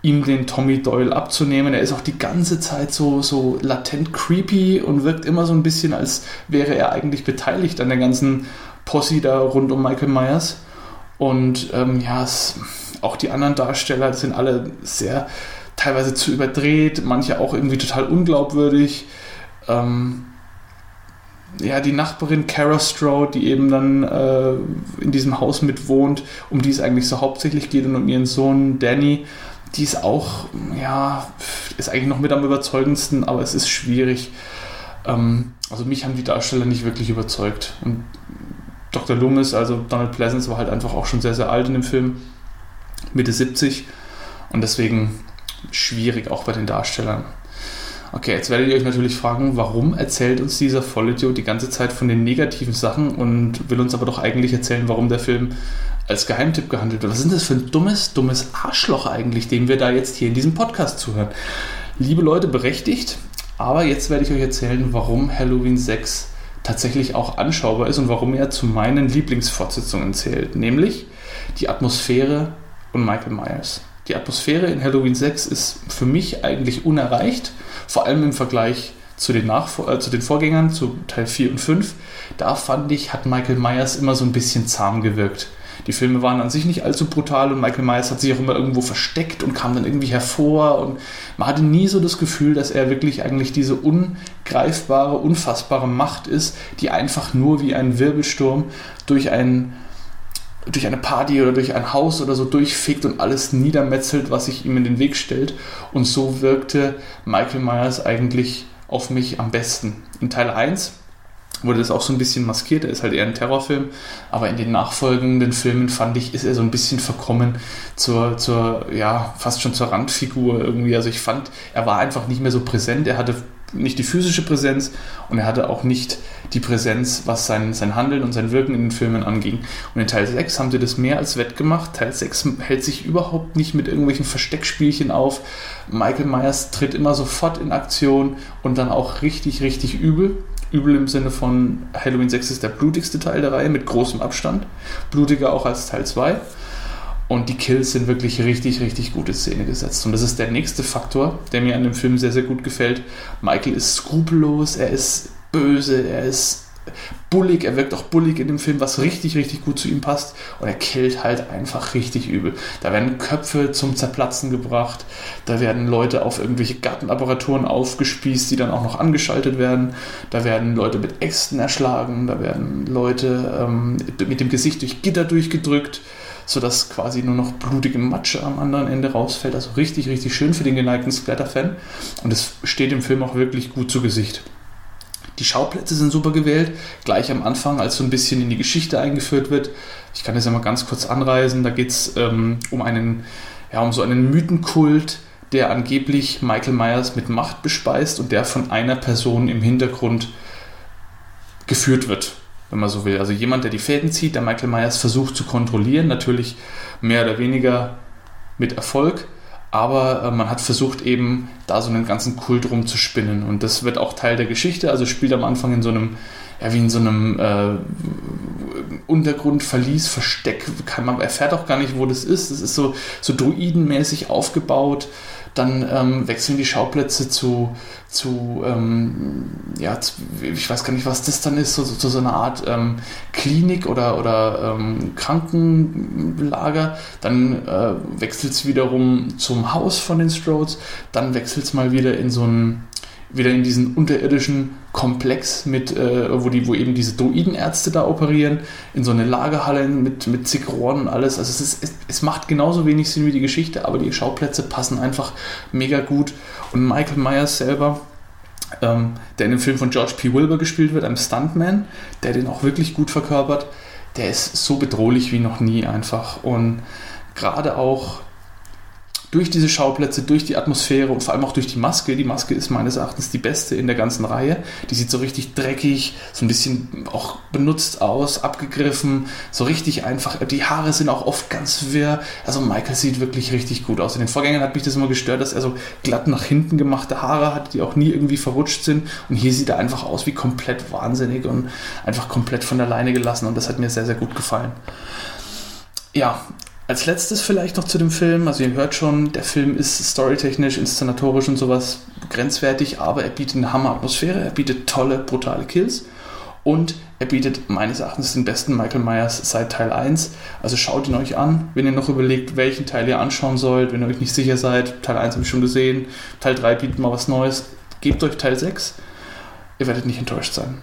ihm den Tommy Doyle abzunehmen. Er ist auch die ganze Zeit so, so latent creepy und wirkt immer so ein bisschen, als wäre er eigentlich beteiligt an der ganzen Posse da rund um Michael Myers. Und ähm, ja, es, auch die anderen Darsteller sind alle sehr teilweise zu überdreht, manche auch irgendwie total unglaubwürdig. Ähm, ja, die Nachbarin Cara Stroh, die eben dann äh, in diesem Haus mitwohnt, um die es eigentlich so hauptsächlich geht und um ihren Sohn Danny, die ist auch, ja, ist eigentlich noch mit am überzeugendsten, aber es ist schwierig. Ähm, also mich haben die Darsteller nicht wirklich überzeugt. Und Dr. Loomis, also Donald Pleasance, war halt einfach auch schon sehr, sehr alt in dem Film, Mitte 70 und deswegen schwierig auch bei den Darstellern. Okay, jetzt werdet ihr euch natürlich fragen, warum erzählt uns dieser Vollidiot die ganze Zeit von den negativen Sachen und will uns aber doch eigentlich erzählen, warum der Film als Geheimtipp gehandelt wird. Was ist das für ein dummes, dummes Arschloch eigentlich, dem wir da jetzt hier in diesem Podcast zuhören? Liebe Leute, berechtigt, aber jetzt werde ich euch erzählen, warum Halloween 6 tatsächlich auch anschaubar ist und warum er zu meinen Lieblingsfortsetzungen zählt, nämlich die Atmosphäre und Michael Myers. Die Atmosphäre in Halloween 6 ist für mich eigentlich unerreicht vor allem im Vergleich zu den, Nachvor äh, zu den Vorgängern, zu Teil 4 und 5, da fand ich, hat Michael Myers immer so ein bisschen zahm gewirkt. Die Filme waren an sich nicht allzu brutal und Michael Myers hat sich auch immer irgendwo versteckt und kam dann irgendwie hervor und man hatte nie so das Gefühl, dass er wirklich eigentlich diese ungreifbare, unfassbare Macht ist, die einfach nur wie ein Wirbelsturm durch ein durch eine Party oder durch ein Haus oder so durchfickt und alles niedermetzelt, was sich ihm in den Weg stellt. Und so wirkte Michael Myers eigentlich auf mich am besten. In Teil 1 wurde das auch so ein bisschen maskiert, er ist halt eher ein Terrorfilm, aber in den nachfolgenden Filmen fand ich, ist er so ein bisschen verkommen zur, zur ja, fast schon zur Randfigur irgendwie. Also ich fand, er war einfach nicht mehr so präsent, er hatte nicht die physische Präsenz und er hatte auch nicht die Präsenz, was sein, sein Handeln und sein Wirken in den Filmen anging. Und in Teil 6 haben sie das mehr als wettgemacht. Teil 6 hält sich überhaupt nicht mit irgendwelchen Versteckspielchen auf. Michael Myers tritt immer sofort in Aktion und dann auch richtig, richtig übel. Übel im Sinne von Halloween 6 ist der blutigste Teil der Reihe mit großem Abstand. Blutiger auch als Teil 2. Und die Kills sind wirklich richtig, richtig gute Szene gesetzt. Und das ist der nächste Faktor, der mir an dem Film sehr, sehr gut gefällt. Michael ist skrupellos, er ist böse, er ist bullig, er wirkt auch bullig in dem Film, was richtig, richtig gut zu ihm passt. Und er killt halt einfach richtig übel. Da werden Köpfe zum Zerplatzen gebracht, da werden Leute auf irgendwelche Gartenapparaturen aufgespießt, die dann auch noch angeschaltet werden. Da werden Leute mit Äxten erschlagen, da werden Leute ähm, mit dem Gesicht durch Gitter durchgedrückt sodass quasi nur noch blutige Matsche am anderen Ende rausfällt. Also richtig, richtig schön für den geneigten Splatter-Fan. Und es steht im Film auch wirklich gut zu Gesicht. Die Schauplätze sind super gewählt, gleich am Anfang, als so ein bisschen in die Geschichte eingeführt wird. Ich kann das ja mal ganz kurz anreisen. Da geht es ähm, um einen, ja, um so einen Mythenkult, der angeblich Michael Myers mit Macht bespeist und der von einer Person im Hintergrund geführt wird wenn man so will. Also jemand, der die Fäden zieht, der Michael Myers versucht zu kontrollieren, natürlich mehr oder weniger mit Erfolg, aber äh, man hat versucht eben da so einen ganzen Kult rumzuspinnen. Und das wird auch Teil der Geschichte, also spielt am Anfang in so einem, ja wie in so einem äh, Untergrund, Verlies, Versteck, kann man, erfährt auch gar nicht, wo das ist, es ist so, so druidenmäßig aufgebaut, dann ähm, wechseln die Schauplätze zu, zu ähm, ja, zu, ich weiß gar nicht, was das dann ist, so, so, so eine Art ähm, Klinik oder, oder ähm, Krankenlager. Dann äh, wechselt es wiederum zum Haus von den Strodes. Dann wechselt es mal wieder in so ein wieder in diesen unterirdischen Komplex mit, äh, wo, die, wo eben diese Druidenärzte da operieren, in so eine Lagerhalle mit, mit zig Rohren und alles. Also es, ist, es, es macht genauso wenig Sinn wie die Geschichte, aber die Schauplätze passen einfach mega gut. Und Michael Myers selber, ähm, der in dem Film von George P. Wilbur gespielt wird, einem Stuntman, der den auch wirklich gut verkörpert, der ist so bedrohlich wie noch nie einfach. Und gerade auch durch diese Schauplätze, durch die Atmosphäre und vor allem auch durch die Maske. Die Maske ist meines Erachtens die beste in der ganzen Reihe. Die sieht so richtig dreckig, so ein bisschen auch benutzt aus, abgegriffen, so richtig einfach. Die Haare sind auch oft ganz wirr. Also Michael sieht wirklich richtig gut aus. In den Vorgängern hat mich das immer gestört, dass er so glatt nach hinten gemachte Haare hat, die auch nie irgendwie verrutscht sind. Und hier sieht er einfach aus wie komplett wahnsinnig und einfach komplett von der Leine gelassen. Und das hat mir sehr, sehr gut gefallen. Ja, als letztes vielleicht noch zu dem Film. Also ihr hört schon, der Film ist storytechnisch, inszenatorisch und sowas grenzwertig, aber er bietet eine Hammer-Atmosphäre, er bietet tolle, brutale Kills und er bietet meines Erachtens den besten Michael Myers seit Teil 1. Also schaut ihn euch an, wenn ihr noch überlegt, welchen Teil ihr anschauen sollt, wenn ihr euch nicht sicher seid. Teil 1 habe ich schon gesehen, Teil 3 bietet mal was Neues. Gebt euch Teil 6, ihr werdet nicht enttäuscht sein.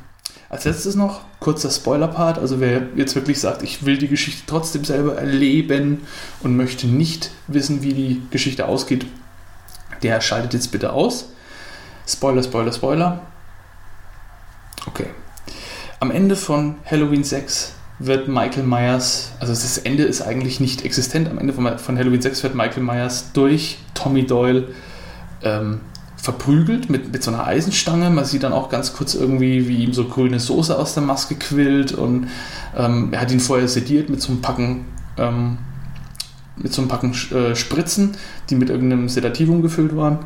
Als letztes noch kurzer Spoiler-Part. Also wer jetzt wirklich sagt, ich will die Geschichte trotzdem selber erleben und möchte nicht wissen, wie die Geschichte ausgeht, der schaltet jetzt bitte aus. Spoiler, Spoiler, Spoiler. Okay. Am Ende von Halloween 6 wird Michael Myers, also das Ende ist eigentlich nicht existent, am Ende von, von Halloween 6 wird Michael Myers durch Tommy Doyle ähm, verprügelt mit, mit so einer Eisenstange. Man sieht dann auch ganz kurz irgendwie, wie ihm so grüne Soße aus der Maske quillt und ähm, er hat ihn vorher sediert mit so einem Packen, ähm, mit so einem Packen äh, Spritzen, die mit irgendeinem Sedativum gefüllt waren.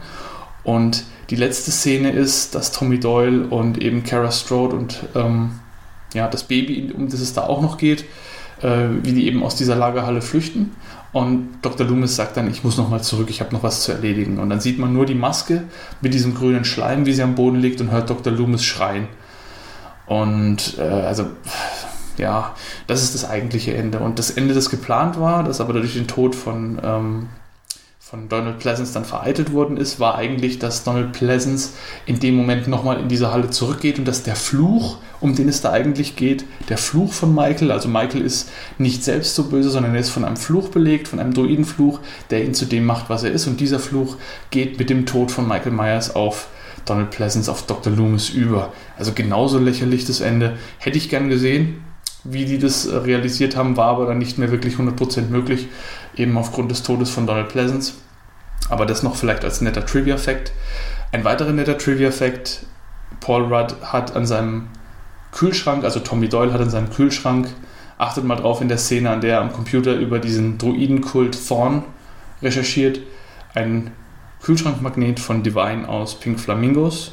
Und die letzte Szene ist, dass Tommy Doyle und eben Kara Strode und ähm, ja, das Baby, um das es da auch noch geht, äh, wie die eben aus dieser Lagerhalle flüchten. Und Dr. Loomis sagt dann, ich muss nochmal zurück, ich habe noch was zu erledigen. Und dann sieht man nur die Maske mit diesem grünen Schleim, wie sie am Boden liegt und hört Dr. Loomis schreien. Und äh, also, ja, das ist das eigentliche Ende. Und das Ende, das geplant war, das aber durch den Tod von, ähm, von Donald Pleasance dann vereitelt worden ist, war eigentlich, dass Donald Pleasance in dem Moment nochmal in diese Halle zurückgeht und dass der Fluch um den es da eigentlich geht. Der Fluch von Michael. Also Michael ist nicht selbst so böse, sondern er ist von einem Fluch belegt, von einem Druidenfluch, der ihn zu dem macht, was er ist. Und dieser Fluch geht mit dem Tod von Michael Myers auf Donald Pleasance, auf Dr. Loomis über. Also genauso lächerlich das Ende. Hätte ich gern gesehen. Wie die das realisiert haben, war aber dann nicht mehr wirklich 100% möglich, eben aufgrund des Todes von Donald Pleasance. Aber das noch vielleicht als netter Trivia-Fact. Ein weiterer netter Trivia-Fact: Paul Rudd hat an seinem Kühlschrank, also Tommy Doyle hat an seinem Kühlschrank, achtet mal drauf in der Szene, an der er am Computer über diesen Druidenkult Thorn recherchiert, ein Kühlschrankmagnet von Divine aus Pink Flamingos.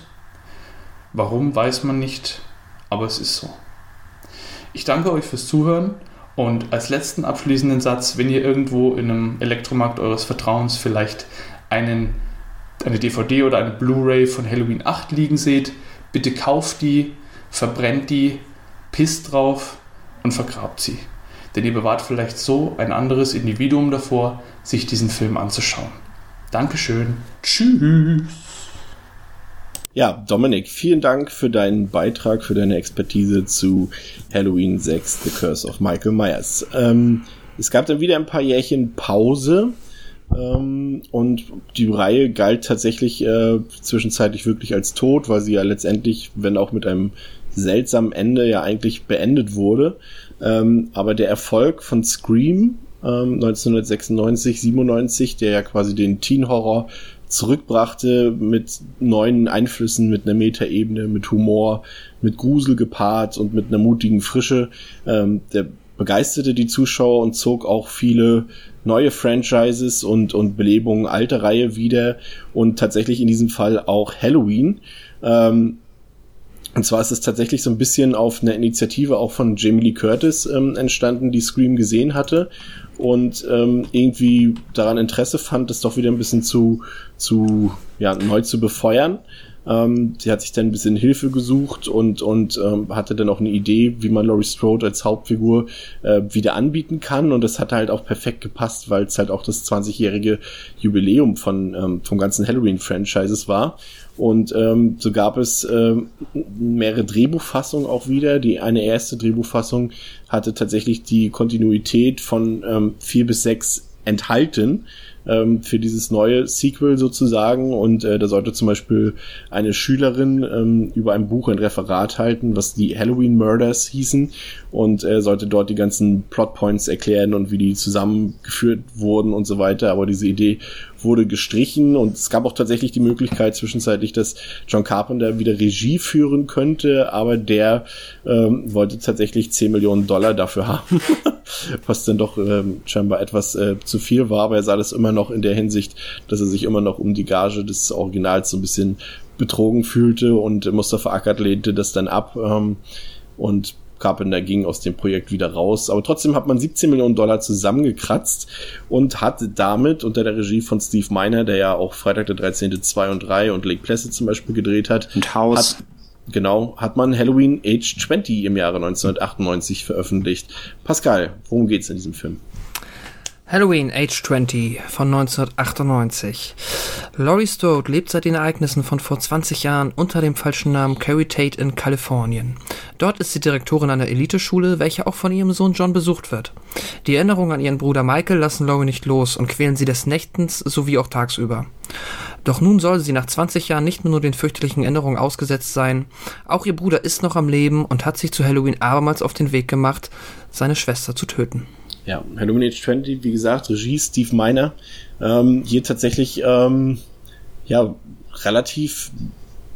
Warum, weiß man nicht, aber es ist so. Ich danke euch fürs Zuhören und als letzten abschließenden Satz, wenn ihr irgendwo in einem Elektromarkt eures Vertrauens vielleicht einen, eine DVD oder eine Blu-ray von Halloween 8 liegen seht, bitte kauft die, verbrennt die, pisst drauf und vergrabt sie. Denn ihr bewahrt vielleicht so ein anderes Individuum davor, sich diesen Film anzuschauen. Dankeschön. Tschüss. Ja, Dominik, vielen Dank für deinen Beitrag, für deine Expertise zu Halloween 6, The Curse of Michael Myers. Ähm, es gab dann wieder ein paar Jährchen Pause ähm, und die Reihe galt tatsächlich äh, zwischenzeitlich wirklich als tot, weil sie ja letztendlich, wenn auch mit einem seltsamen Ende, ja eigentlich beendet wurde. Ähm, aber der Erfolg von Scream 1996, ähm, 97, der ja quasi den Teen Horror zurückbrachte mit neuen Einflüssen, mit einer Metaebene, mit Humor, mit Grusel gepaart und mit einer mutigen Frische. Ähm, der begeisterte die Zuschauer und zog auch viele neue Franchises und, und Belebungen alter Reihe wieder und tatsächlich in diesem Fall auch Halloween. Ähm, und zwar ist es tatsächlich so ein bisschen auf eine Initiative auch von Jamie Lee Curtis ähm, entstanden, die Scream gesehen hatte und ähm, irgendwie daran Interesse fand, das doch wieder ein bisschen zu, zu ja, neu zu befeuern. Ähm, sie hat sich dann ein bisschen Hilfe gesucht und, und ähm, hatte dann auch eine Idee, wie man Laurie Strode als Hauptfigur äh, wieder anbieten kann. Und das hat halt auch perfekt gepasst, weil es halt auch das 20-jährige Jubiläum von ähm, vom ganzen Halloween-Franchises war. Und ähm, so gab es ähm, mehrere Drehbuchfassungen auch wieder. Die eine erste Drehbuchfassung hatte tatsächlich die Kontinuität von ähm, vier bis sechs enthalten ähm, für dieses neue Sequel sozusagen. Und äh, da sollte zum Beispiel eine Schülerin ähm, über ein Buch ein Referat halten, was die Halloween Murders hießen und äh, sollte dort die ganzen Plotpoints erklären und wie die zusammengeführt wurden und so weiter. Aber diese Idee wurde gestrichen und es gab auch tatsächlich die Möglichkeit zwischenzeitlich, dass John Carpenter wieder Regie führen könnte, aber der ähm, wollte tatsächlich 10 Millionen Dollar dafür haben, was dann doch ähm, scheinbar etwas äh, zu viel war, aber er sah das immer noch in der Hinsicht, dass er sich immer noch um die Gage des Originals so ein bisschen betrogen fühlte und Mustafa Akkad lehnte das dann ab ähm, und Carpenter ging aus dem Projekt wieder raus. Aber trotzdem hat man 17 Millionen Dollar zusammengekratzt und hat damit unter der Regie von Steve Miner, der ja auch Freitag der 13. 2 und 3 und Lake Placid zum Beispiel gedreht hat. Und House. Hat, genau, hat man Halloween Age 20 im Jahre 1998 veröffentlicht. Pascal, worum geht's in diesem Film? Halloween Age 20 von 1998. Laurie Strode lebt seit den Ereignissen von vor 20 Jahren unter dem falschen Namen Carrie Tate in Kalifornien. Dort ist sie Direktorin einer Eliteschule, welche auch von ihrem Sohn John besucht wird. Die Erinnerungen an ihren Bruder Michael lassen Laurie nicht los und quälen sie des Nächtens sowie auch tagsüber. Doch nun soll sie nach 20 Jahren nicht nur den fürchterlichen Erinnerungen ausgesetzt sein, auch ihr Bruder ist noch am Leben und hat sich zu Halloween abermals auf den Weg gemacht, seine Schwester zu töten. Ja, Age 20, wie gesagt, Regie Steve Miner. Ähm, hier tatsächlich, ähm, ja, relativ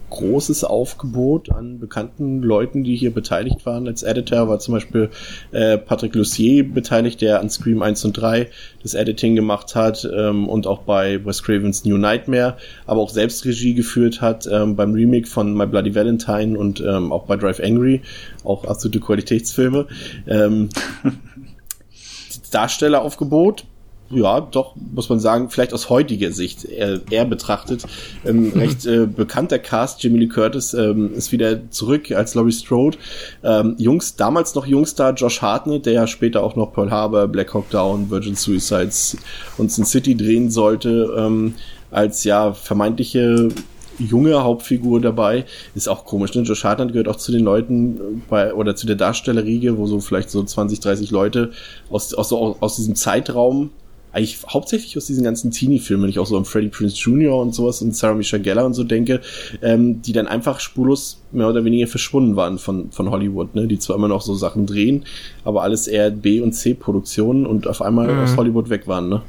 großes Aufgebot an bekannten Leuten, die hier beteiligt waren. Als Editor war zum Beispiel äh, Patrick Lucier beteiligt, der an Scream 1 und 3 das Editing gemacht hat ähm, und auch bei Wes Cravens New Nightmare, aber auch selbst Regie geführt hat ähm, beim Remake von My Bloody Valentine und ähm, auch bei Drive Angry, auch absolute Qualitätsfilme. Darstelleraufgebot, ja, doch, muss man sagen, vielleicht aus heutiger Sicht eher, eher betrachtet. Ähm, recht äh, bekannter Cast, Jimmy Lee Curtis ähm, ist wieder zurück als Laurie Strode. Ähm, Jungs, damals noch Jungstar Josh Hartnett, der ja später auch noch Pearl Harbor, Black Hawk Down, Virgin Suicides und Sin City drehen sollte, ähm, als ja vermeintliche junge Hauptfigur dabei. Ist auch komisch, ne? Josh Hartnett gehört auch zu den Leuten bei, oder zu der Darstellerriege, wo so vielleicht so 20, 30 Leute aus, aus, so, aus diesem Zeitraum eigentlich hauptsächlich aus diesen ganzen Teenie-Filmen, wenn ich auch so an Freddie Prince Jr. und sowas und Sarah Michelle Gellar und so denke, ähm, die dann einfach spurlos mehr oder weniger verschwunden waren von, von Hollywood, ne? die zwar immer noch so Sachen drehen, aber alles eher B- und C-Produktionen und auf einmal mhm. aus Hollywood weg waren. Ne?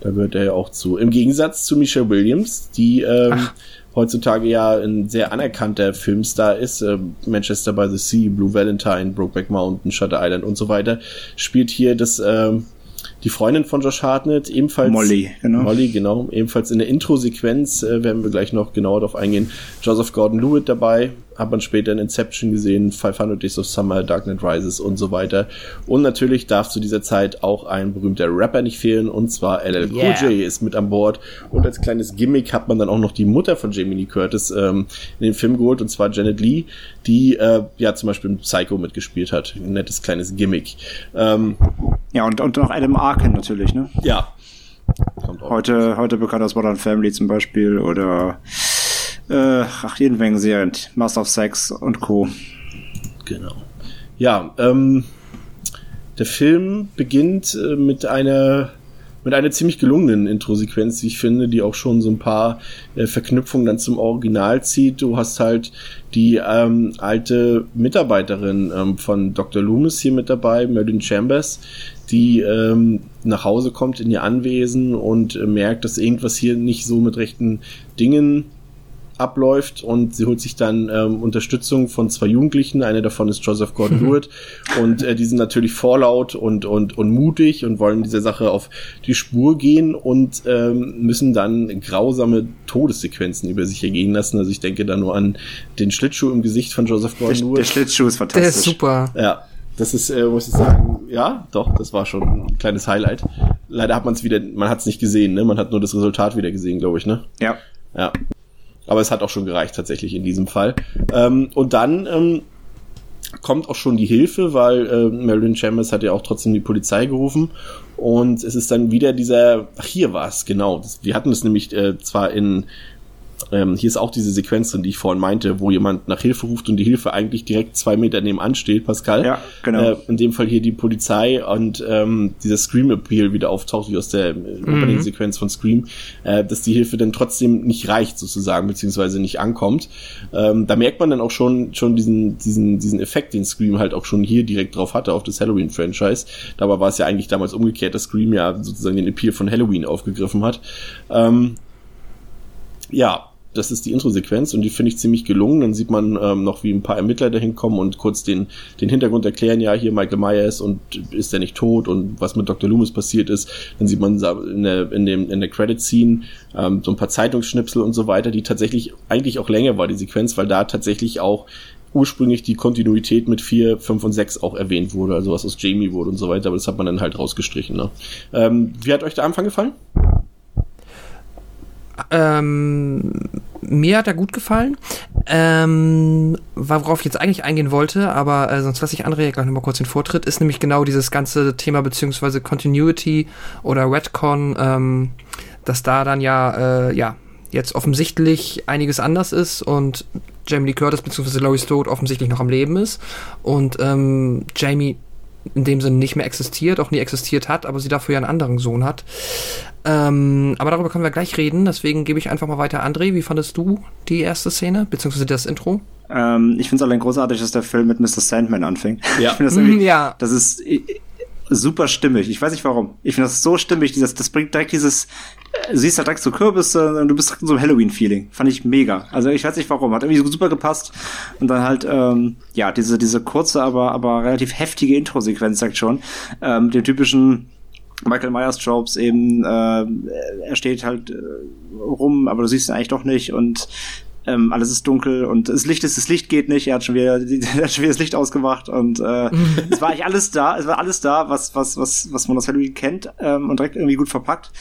Da gehört er ja auch zu. Im Gegensatz zu Michelle Williams, die ähm, heutzutage ja ein sehr anerkannter Filmstar ist, äh, Manchester by the Sea, Blue Valentine, Brokeback Mountain, Shutter Island und so weiter, spielt hier das äh, die Freundin von Josh Hartnett, ebenfalls Molly, genau. Molly, genau, ebenfalls in der Intro-Sequenz äh, werden wir gleich noch genauer darauf eingehen. Joseph Gordon-Lewitt dabei, hat man später in Inception gesehen, 500 Days of Summer, Dark Knight Rises und so weiter. Und natürlich darf zu dieser Zeit auch ein berühmter Rapper nicht fehlen, und zwar LL Cool yeah. J ist mit an Bord. Und als kleines Gimmick hat man dann auch noch die Mutter von Jamie Lee Curtis ähm, in den Film geholt, und zwar Janet Lee, die äh, ja zum Beispiel in Psycho mitgespielt hat. Ein nettes kleines Gimmick. Ähm, ja, und, und noch Adam Arkin natürlich, ne? Ja. Heute, heute bekannt aus Modern Family zum Beispiel oder äh, ach, jeden Mengen Serien. Master of Sex und Co. Genau. Ja, ähm, der Film beginnt äh, mit einer mit einer ziemlich gelungenen Intro-Sequenz, wie ich finde, die auch schon so ein paar äh, Verknüpfungen dann zum Original zieht. Du hast halt die ähm, alte Mitarbeiterin ähm, von Dr. Loomis hier mit dabei, Merlin Chambers, die ähm, nach Hause kommt in ihr Anwesen und äh, merkt, dass irgendwas hier nicht so mit rechten Dingen abläuft und sie holt sich dann ähm, Unterstützung von zwei Jugendlichen. Einer davon ist Joseph Gordon-Lewitt und äh, die sind natürlich vorlaut und und und mutig und wollen dieser Sache auf die Spur gehen und ähm, müssen dann grausame Todessequenzen über sich ergehen lassen. Also ich denke da nur an den Schlittschuh im Gesicht von Joseph Gordon-Lewitt. Der, der Schlittschuh ist fantastisch. Der ist super. Ja. Das ist, äh, muss ich sagen, ja, doch, das war schon ein kleines Highlight. Leider hat man es wieder, man hat es nicht gesehen, ne? Man hat nur das Resultat wieder gesehen, glaube ich, ne? Ja. Ja. Aber es hat auch schon gereicht tatsächlich in diesem Fall. Ähm, und dann ähm, kommt auch schon die Hilfe, weil äh, Marilyn Chambers hat ja auch trotzdem die Polizei gerufen. Und es ist dann wieder dieser, ach hier war es, genau. Das, wir hatten es nämlich äh, zwar in ähm, hier ist auch diese Sequenz drin, die ich vorhin meinte, wo jemand nach Hilfe ruft und die Hilfe eigentlich direkt zwei Meter nebenan steht, Pascal. Ja, genau. Äh, in dem Fall hier die Polizei und ähm, dieser Scream-Appeal wieder auftaucht, wie aus der mhm. Opening-Sequenz von Scream, äh, dass die Hilfe dann trotzdem nicht reicht sozusagen, beziehungsweise nicht ankommt. Ähm, da merkt man dann auch schon, schon diesen, diesen, diesen Effekt, den Scream halt auch schon hier direkt drauf hatte, auf das Halloween-Franchise. Dabei war es ja eigentlich damals umgekehrt, dass Scream ja sozusagen den Appeal von Halloween aufgegriffen hat. Ähm, ja, das ist die Intro-Sequenz und die finde ich ziemlich gelungen. Dann sieht man ähm, noch, wie ein paar Ermittler dahin kommen und kurz den, den Hintergrund erklären, ja, hier Michael Myers und ist er nicht tot und was mit Dr. Loomis passiert ist. Dann sieht man in der, in dem, in der Credit-Scene ähm, so ein paar Zeitungsschnipsel und so weiter, die tatsächlich eigentlich auch länger war, die Sequenz, weil da tatsächlich auch ursprünglich die Kontinuität mit 4, 5 und 6 auch erwähnt wurde, also was aus Jamie wurde und so weiter, aber das hat man dann halt rausgestrichen. Ne? Ähm, wie hat euch der Anfang gefallen? Ähm, mir hat er gut gefallen. Ähm, worauf ich jetzt eigentlich eingehen wollte, aber äh, sonst lasse ich André gleich nochmal kurz den Vortritt, ist nämlich genau dieses ganze Thema beziehungsweise Continuity oder Redcon, ähm, dass da dann ja, äh, ja, jetzt offensichtlich einiges anders ist und Jamie Lee Curtis bzw. Laurie Strode offensichtlich noch am Leben ist und ähm, Jamie in dem Sinne nicht mehr existiert, auch nie existiert hat, aber sie dafür ja einen anderen Sohn hat. Ähm, aber darüber können wir gleich reden, deswegen gebe ich einfach mal weiter. André, wie fandest du die erste Szene, beziehungsweise das Intro? Ähm, ich finde es allein großartig, dass der Film mit Mr. Sandman anfängt. Ja. Ich finde das irgendwie, ja. das ist super stimmig. Ich weiß nicht warum. Ich finde das so stimmig, dieses, das bringt direkt dieses, äh, du siehst da direkt so Kürbisse und du bist direkt in so einem Halloween-Feeling. Fand ich mega. Also ich weiß nicht warum. Hat irgendwie super gepasst. Und dann halt, ähm, ja, diese, diese kurze, aber, aber relativ heftige Intro-Sequenz, sagt schon, ähm, den typischen Michael Myers Tropes eben, äh, er steht halt äh, rum, aber du siehst ihn eigentlich doch nicht und ähm, alles ist dunkel und das Licht ist, das Licht geht nicht, er hat schon wieder, er hat schon wieder das Licht ausgemacht und äh, es war eigentlich alles da, es war alles da, was, was, was, was man aus Halloween kennt ähm, und direkt irgendwie gut verpackt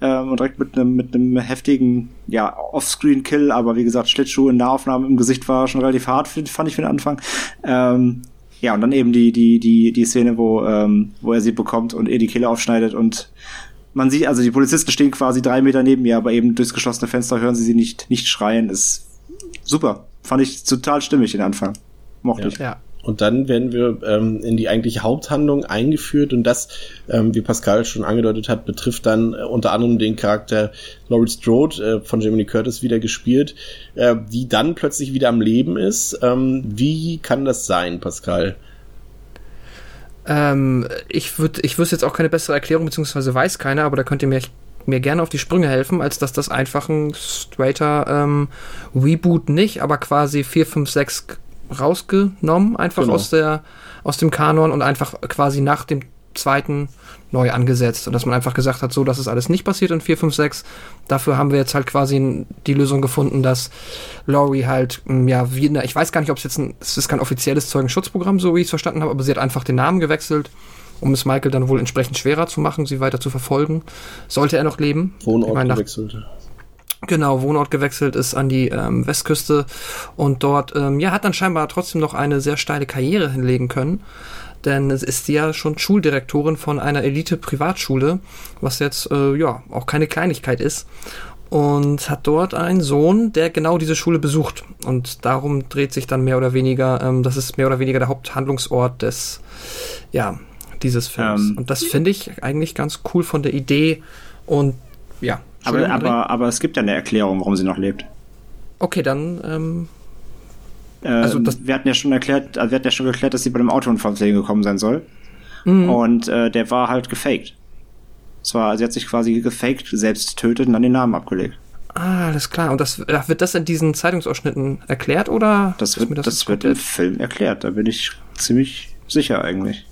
ähm, und direkt mit einem mit einem heftigen, ja, Offscreen-Kill, aber wie gesagt, Schlittschuh in Nahaufnahmen im Gesicht war schon relativ hart, fand ich für den Anfang. Ähm, ja, und dann eben die, die, die, die Szene, wo, ähm, wo er sie bekommt und ihr die Kehle aufschneidet und man sieht, also die Polizisten stehen quasi drei Meter neben mir, aber eben durchs geschlossene Fenster hören sie sie nicht, nicht schreien. Ist super. Fand ich total stimmig den Anfang. Mochte Ja. ich. Ja. Und dann werden wir ähm, in die eigentliche Haupthandlung eingeführt und das, ähm, wie Pascal schon angedeutet hat, betrifft dann äh, unter anderem den Charakter Laurie Strode äh, von Jamie Lee Curtis wieder gespielt, äh, die dann plötzlich wieder am Leben ist. Ähm, wie kann das sein, Pascal? Ähm, ich würde, ich wüsste jetzt auch keine bessere Erklärung, beziehungsweise weiß keine, aber da könnt ihr mir, mir gerne auf die Sprünge helfen, als dass das einfach ein straighter ähm, Reboot nicht, aber quasi 4, 5, 6 rausgenommen, einfach Genau. aus der, aus dem Kanon und einfach quasi nach dem zweiten neu angesetzt. Und dass man einfach gesagt hat, so, das ist alles nicht passiert in 4, 5, 6. Dafür haben wir jetzt halt quasi die Lösung gefunden, dass Laurie halt, ja, wie, ich weiß gar nicht, ob es jetzt ein, es ist kein offizielles Zeugenschutzprogramm, so wie ich es verstanden habe, aber sie hat einfach den Namen gewechselt, um es Michael dann wohl entsprechend schwerer zu machen, sie weiter zu verfolgen. Sollte er noch leben. Ich Wohnort nach- gewechselt. Genau, Wohnort gewechselt ist an die ähm, Westküste und dort, ähm, ja, hat dann scheinbar trotzdem noch eine sehr steile Karriere hinlegen können. Denn es ist sie ja schon Schuldirektorin von einer Elite-Privatschule, was jetzt, äh, ja, auch keine Kleinigkeit ist. Und hat dort einen Sohn, der genau diese Schule besucht. Und darum dreht sich dann mehr oder weniger, ähm, das ist mehr oder weniger der Haupthandlungsort des, ja, dieses Films. Ähm. und das finde ich eigentlich ganz cool von der Idee. Und ja. Aber, aber, aber es gibt ja eine Erklärung, warum sie noch lebt. Okay, dann, ähm, Ähm, Also das- wir hatten ja schon erklärt, also wir hatten ja schon geklärt, dass sie bei dem Autounfall gekommen sein soll. Mhm. Und äh, der war halt gefaked. Es war, sie hat sich quasi gefaked, selbst tötet und dann den Namen abgelegt. ah, alles klar. Und das, ach, wird das in diesen Zeitungsausschnitten erklärt oder? Das wird, das, jetzt wird im Film erklärt, da bin ich ziemlich sicher eigentlich.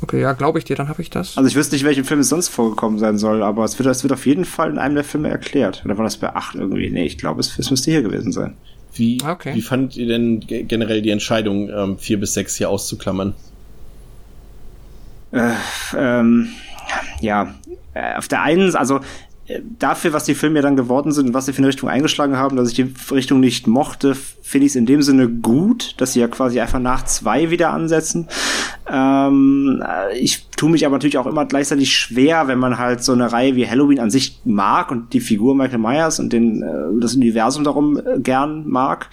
Okay, ja, glaube ich dir, dann habe ich das. Also ich wüsste nicht, welchem Film es sonst vorgekommen sein soll, aber es wird, es wird auf jeden Fall in einem der Filme erklärt. Oder war das bei 8 irgendwie? Nee, ich glaube, es, es müsste hier gewesen sein. Wie, Okay. wie fandet ihr denn ge- generell die Entscheidung, ähm, vier bis sechs hier auszuklammern? Äh, ähm, ja, äh, auf der einen, also dafür, was die Filme ja dann geworden sind und was sie für eine Richtung eingeschlagen haben, dass ich die Richtung nicht mochte, finde ich es in dem Sinne gut, dass sie ja quasi einfach nach zwei wieder ansetzen. Ähm, äh, ich tue mich aber natürlich auch immer gleichzeitig schwer, wenn man halt so eine Reihe wie Halloween an sich mag und die Figur Michael Myers und den, äh, das Universum darum äh, gern mag,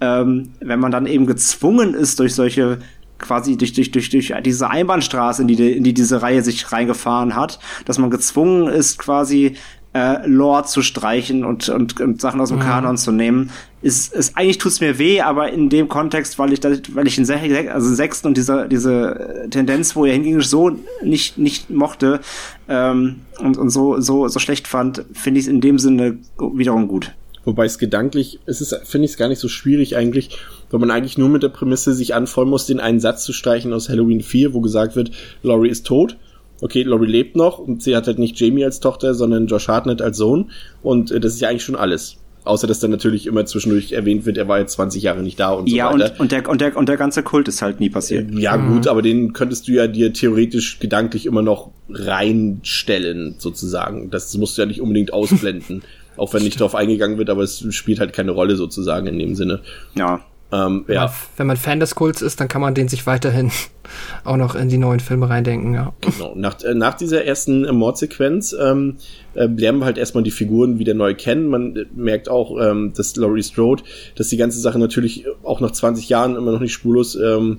ähm, wenn man dann eben gezwungen ist durch solche quasi durch, durch, durch, durch diese Einbahnstraße, in die, in die diese Reihe sich reingefahren hat, dass man gezwungen ist, quasi äh, Lore zu streichen und, und, und Sachen aus dem Kanon zu nehmen, ist, ist eigentlich tut's mir weh, aber in dem Kontext, weil ich da, weil ich den Sech, also den sechsten und diese, diese Tendenz, wo er hinging, so nicht, nicht mochte ähm, und, und so, so, so schlecht fand, finde ich es in dem Sinne wiederum gut. Wobei es gedanklich, es ist, finde ich es gar nicht so schwierig eigentlich, weil man eigentlich nur mit der Prämisse sich anfreuen muss, den einen Satz zu streichen aus Halloween 4, wo gesagt wird, Laurie ist tot. Okay, Laurie lebt noch und sie hat halt nicht Jamie als Tochter, sondern Josh Hartnett als Sohn. Und äh, das ist ja eigentlich schon alles. Außer dass dann natürlich immer zwischendurch erwähnt wird, er war jetzt 20 Jahre nicht da und Ja, so weiter. und, und, der, und, der, und der ganze Kult ist halt nie passiert. Ja, gut, aber den könntest du ja dir theoretisch gedanklich immer noch reinstellen, sozusagen. Das musst du ja nicht unbedingt ausblenden. auch wenn nicht darauf eingegangen wird, aber es spielt halt keine Rolle sozusagen in dem Sinne. Ja. Ähm, Wenn, ja, man, wenn man Fan des Kults ist, dann kann man den sich weiterhin auch noch in die neuen Filme reindenken, ja. genau. Nach, äh, nach dieser ersten Mordsequenz ähm, äh, lernen wir halt erstmal die Figuren wieder neu kennen. Man äh, merkt auch, ähm, dass Laurie Strode, dass die ganze Sache natürlich auch nach 20 Jahren immer noch nicht spurlos ähm,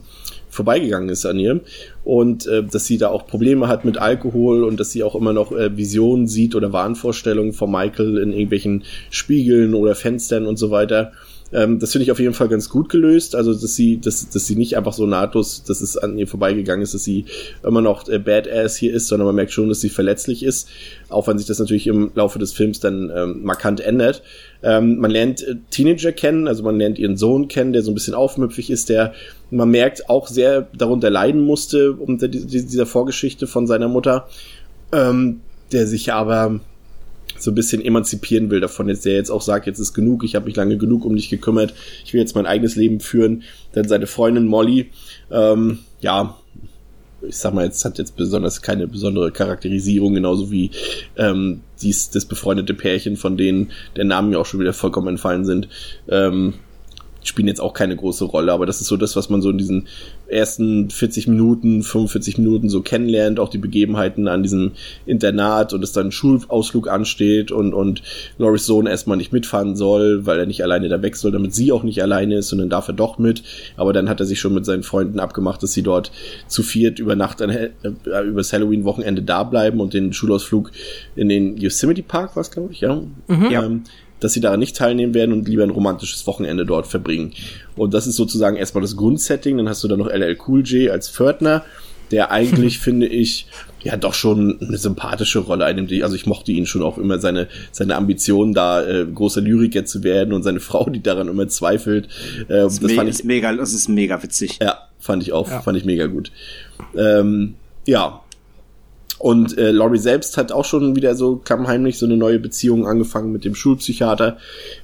vorbeigegangen ist an ihr und äh, dass sie da auch Probleme hat mit Alkohol und dass sie auch immer noch äh, Visionen sieht oder Wahnvorstellungen von Michael in irgendwelchen Spiegeln oder Fenstern und so weiter. Ähm, das finde ich auf jeden Fall ganz gut gelöst, also dass sie, dass, dass sie nicht einfach so nahtlos, dass es an ihr vorbeigegangen ist, dass sie immer noch äh, Badass hier ist, sondern man merkt schon, dass sie verletzlich ist, auch wenn sich das natürlich im Laufe des Films dann ähm, markant ändert. Ähm, man lernt äh, Teenager kennen, also man lernt ihren Sohn kennen, der so ein bisschen aufmüpfig ist, der man merkt auch sehr darunter leiden musste unter die, die, dieser Vorgeschichte von seiner Mutter, ähm, der sich aber so ein bisschen emanzipieren will davon, jetzt der jetzt auch sagt, jetzt ist genug, ich habe mich lange genug um dich gekümmert, ich will jetzt mein eigenes Leben führen. Dann seine Freundin Molly, ähm, ja, ich sag mal, jetzt hat jetzt besonders keine besondere Charakterisierung, genauso wie ähm, dies, das befreundete Pärchen, von denen der Namen mir auch schon wieder vollkommen entfallen sind. Ähm, spielen jetzt auch keine große Rolle, aber das ist so das, was man so in diesen ersten 40 Minuten, 45 Minuten so kennenlernt, auch die Begebenheiten an diesem Internat und es dann ein Schulausflug ansteht und, und Loris Sohn erstmal nicht mitfahren soll, weil er nicht alleine da weg soll, damit sie auch nicht alleine ist und dann darf er doch mit, aber dann hat er sich schon mit seinen Freunden abgemacht, dass sie dort zu viert über Nacht an, äh, übers Halloween-Wochenende da bleiben und den Schulausflug in den Yosemite Park, was glaube ich, ja, Mhm. ähm, dass sie daran nicht teilnehmen werden und lieber ein romantisches Wochenende dort verbringen. Und das ist sozusagen erstmal das Grundsetting. Dann hast du da noch LL Cool J als Pförtner, der eigentlich, finde ich, ja doch schon eine sympathische Rolle einnimmt. Also ich mochte ihn schon auch immer seine, seine Ambition, da äh, großer Lyriker zu werden und seine Frau, die daran immer zweifelt. Äh, Das, das me fand ist ich, mega, das ist mega witzig. ja, fand ich auch, Ja. fand ich mega gut. Ähm, ja. Und äh, Laurie selbst hat auch schon wieder so klammheimlich so eine neue Beziehung angefangen mit dem Schulpsychiater.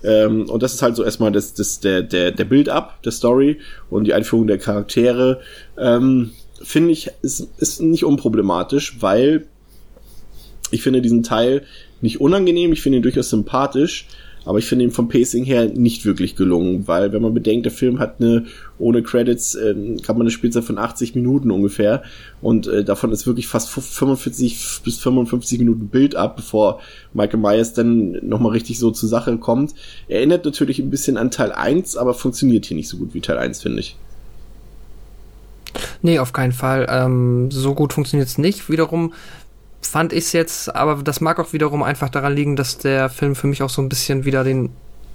Ähm, und das ist halt so erstmal das, das, der, der, der Build-up der Story und die Einführung der Charaktere. Ähm, Finde ich, ist, ist nicht unproblematisch, weil ich finde diesen Teil nicht unangenehm, ich finde ihn durchaus sympathisch, aber ich finde ihn vom Pacing her nicht wirklich gelungen, weil wenn man bedenkt, der Film hat eine ohne Credits äh, kann man eine Spielzeit von 80 Minuten ungefähr und äh, davon ist wirklich fast 45 bis 55 Minuten Bild ab, bevor Michael Myers dann nochmal richtig so zur Sache kommt. Erinnert natürlich ein bisschen an Teil 1, aber funktioniert hier nicht so gut wie Teil 1, finde ich. Nee, auf keinen Fall. Ähm, so gut funktioniert es nicht. Wiederum fand ich es jetzt, aber das mag auch wiederum einfach daran liegen, dass der Film für mich auch so ein bisschen wieder den,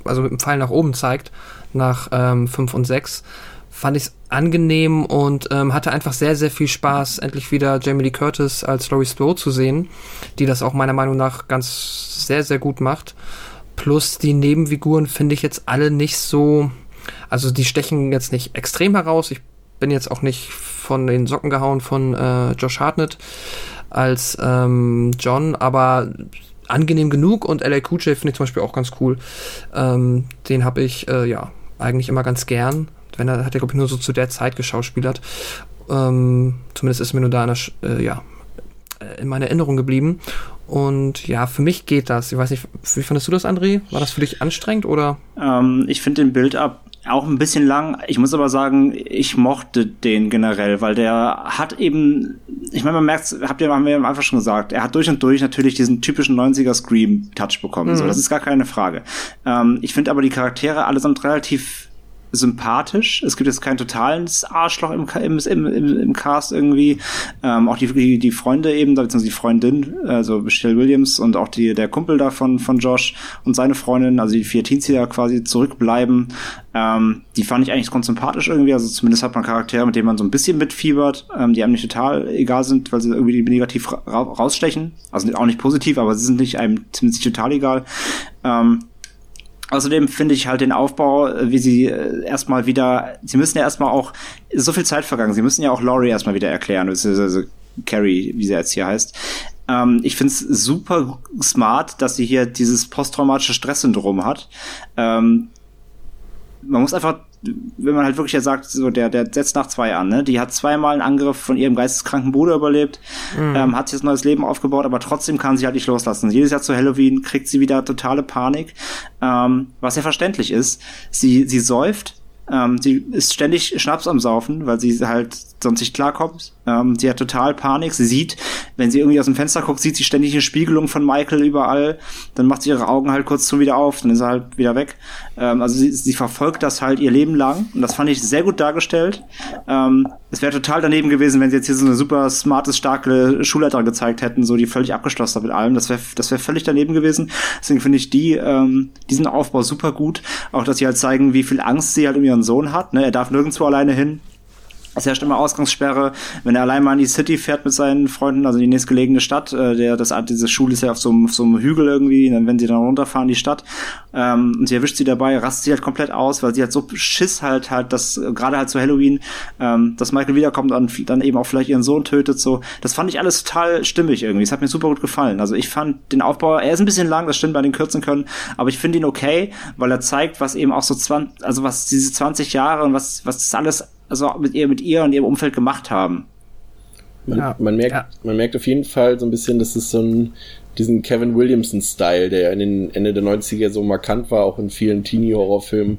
also mit dem Pfeil nach oben zeigt, nach ähm, 5 und 6. Fand ich es angenehm und ähm, hatte einfach sehr, sehr viel Spaß, endlich wieder Jamie Lee Curtis als Laurie Strode zu sehen, die das auch meiner Meinung nach ganz sehr, sehr gut macht. Plus die Nebenfiguren finde ich jetzt alle nicht so, also die stechen jetzt nicht extrem heraus. Ich bin jetzt auch nicht von den Socken gehauen von äh, Josh Hartnett als ähm, John, aber angenehm genug und LA Cool J finde ich zum Beispiel auch ganz cool. Ähm, den habe ich äh, ja eigentlich immer ganz gern. Wenn er hat er glaube ich nur so zu der Zeit geschauspielert. Ähm, zumindest ist mir nur da Sch- äh, ja, äh, in meiner Erinnerung geblieben. Und ja, für mich geht das. Ich weiß nicht, wie fandest du das, André? War das für dich anstrengend oder? Ähm, ich finde den Build-up auch ein bisschen lang. Ich muss aber sagen, ich mochte den generell, weil der hat eben, ich meine, man merkt, habt ihr, haben wir einfach schon gesagt, er hat durch und durch natürlich diesen typischen 90er Scream-Touch bekommen. So, das ist gar keine Frage. Ähm, ich finde aber die Charaktere allesamt relativ sympathisch. Es gibt jetzt kein totales Arschloch im, im, im, im, Cast irgendwie. Ähm, auch die, die, die Freunde eben, beziehungsweise die Freundin, also Michelle Williams und auch die, der Kumpel da von, von Josh und seine Freundin, also die vier Teens, die da quasi zurückbleiben, ähm, die fand ich eigentlich ganz sympathisch irgendwie. Also zumindest hat man Charaktere, mit denen man so ein bisschen mitfiebert, ähm, die einem nicht total egal sind, weil sie irgendwie negativ ra rausstechen. Also auch nicht positiv, aber sie sind nicht einem nicht total egal. Ähm, Außerdem finde ich halt den Aufbau, äh, wie sie äh, erstmal wieder, sie müssen ja erstmal auch, so viel Zeit vergangen, sie müssen ja auch Laurie erstmal wieder erklären, beziehungsweise Carrie, wie sie jetzt hier heißt. Ähm, ich finde es super smart, dass sie hier dieses posttraumatische Stresssyndrom hat. Ähm, man muss einfach, wenn man halt wirklich ja sagt, so der, der setzt nach zwei an, ne? Die hat zweimal einen Angriff von ihrem geisteskranken Bruder überlebt, ähm, hat sich das neues Leben aufgebaut, aber trotzdem kann sie halt nicht loslassen. Jedes Jahr zu Halloween kriegt sie wieder totale Panik, ähm, was ja verständlich ist. Sie, sie säuft, ähm, sie ist ständig Schnaps am Saufen, weil sie halt sonst nicht klarkommt. Ähm, sie hat total Panik. Sie sieht, wenn sie irgendwie aus dem Fenster guckt, sieht sie ständig eine Spiegelung von Michael überall. Dann macht sie ihre Augen halt kurz zum wieder auf, dann ist er halt wieder weg. Ähm, also sie, sie verfolgt das halt ihr Leben lang und das fand ich sehr gut dargestellt. Ähm, es wäre total daneben gewesen, wenn sie jetzt hier so eine super smarte, starke Schulleiterin gezeigt hätten, so die völlig abgeschlossen hat mit allem. Das wäre das wäre völlig daneben gewesen. Deswegen finde ich die ähm, diesen Aufbau super gut. Auch, dass sie halt zeigen, wie viel Angst sie halt um ihren Sohn hat. Ne? Er darf nirgendwo alleine hin. Es herrscht immer Ausgangssperre, wenn er allein mal in die City fährt mit seinen Freunden, also in die nächstgelegene Stadt. Äh, der, das, diese Schule ist ja auf so einem, auf so einem Hügel irgendwie, dann, wenn sie dann runterfahren, die Stadt, ähm, und sie erwischt sie dabei, rastet sie halt komplett aus, weil sie halt so Schiss halt halt, dass gerade halt zu Halloween, ähm, dass Michael wiederkommt und dann eben auch vielleicht ihren Sohn tötet. So, das fand ich alles total stimmig irgendwie. Es hat mir super gut gefallen. Also ich fand den Aufbau, er ist ein bisschen lang, das stimmt bei den kürzen können, aber ich finde ihn okay, weil er zeigt, was eben auch so 20, also was diese 20 Jahre und was was das alles also mit ihr, mit ihr und ihrem Umfeld gemacht haben. Man, Ja. man, merkt, Ja. man merkt auf jeden Fall so ein bisschen, dass es so ein, diesen Kevin Williamson-Style, der in den Ende der 90er so markant war, auch in vielen Teenie-Horrorfilmen,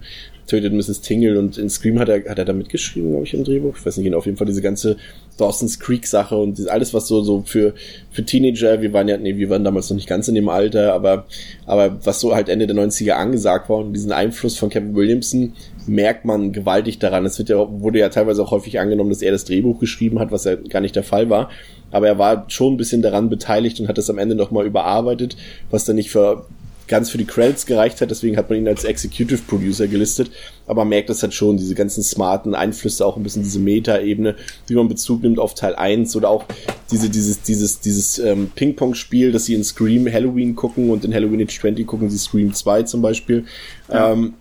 tötet Mrs. Tingle und in Scream hat er, hat er da mitgeschrieben, glaube ich, im Drehbuch. Ich weiß nicht auf jeden Fall diese ganze Dawson's Creek Sache und alles, was so, so für, für Teenager, wir waren ja, nee, wir waren damals noch nicht ganz in dem Alter, aber, aber was so halt Ende der 90er angesagt war und diesen Einfluss von Kevin Williamson merkt man gewaltig daran. Es wird ja, wurde ja teilweise auch häufig angenommen, dass er das Drehbuch geschrieben hat, was ja gar nicht der Fall war. Aber er war schon ein bisschen daran beteiligt und hat das am Ende nochmal überarbeitet, was dann nicht für ganz für die Credits gereicht hat, deswegen hat man ihn als Executive Producer gelistet, aber man merkt das halt schon, diese ganzen smarten Einflüsse, auch ein bisschen diese Meta-Ebene, wie man Bezug nimmt auf Teil 1 oder auch diese, dieses, dieses, dieses ähm, Ping-Pong-Spiel, dass sie in Scream Halloween gucken und in Halloween Age 20 gucken sie Scream 2 zum Beispiel. Ja. Ähm,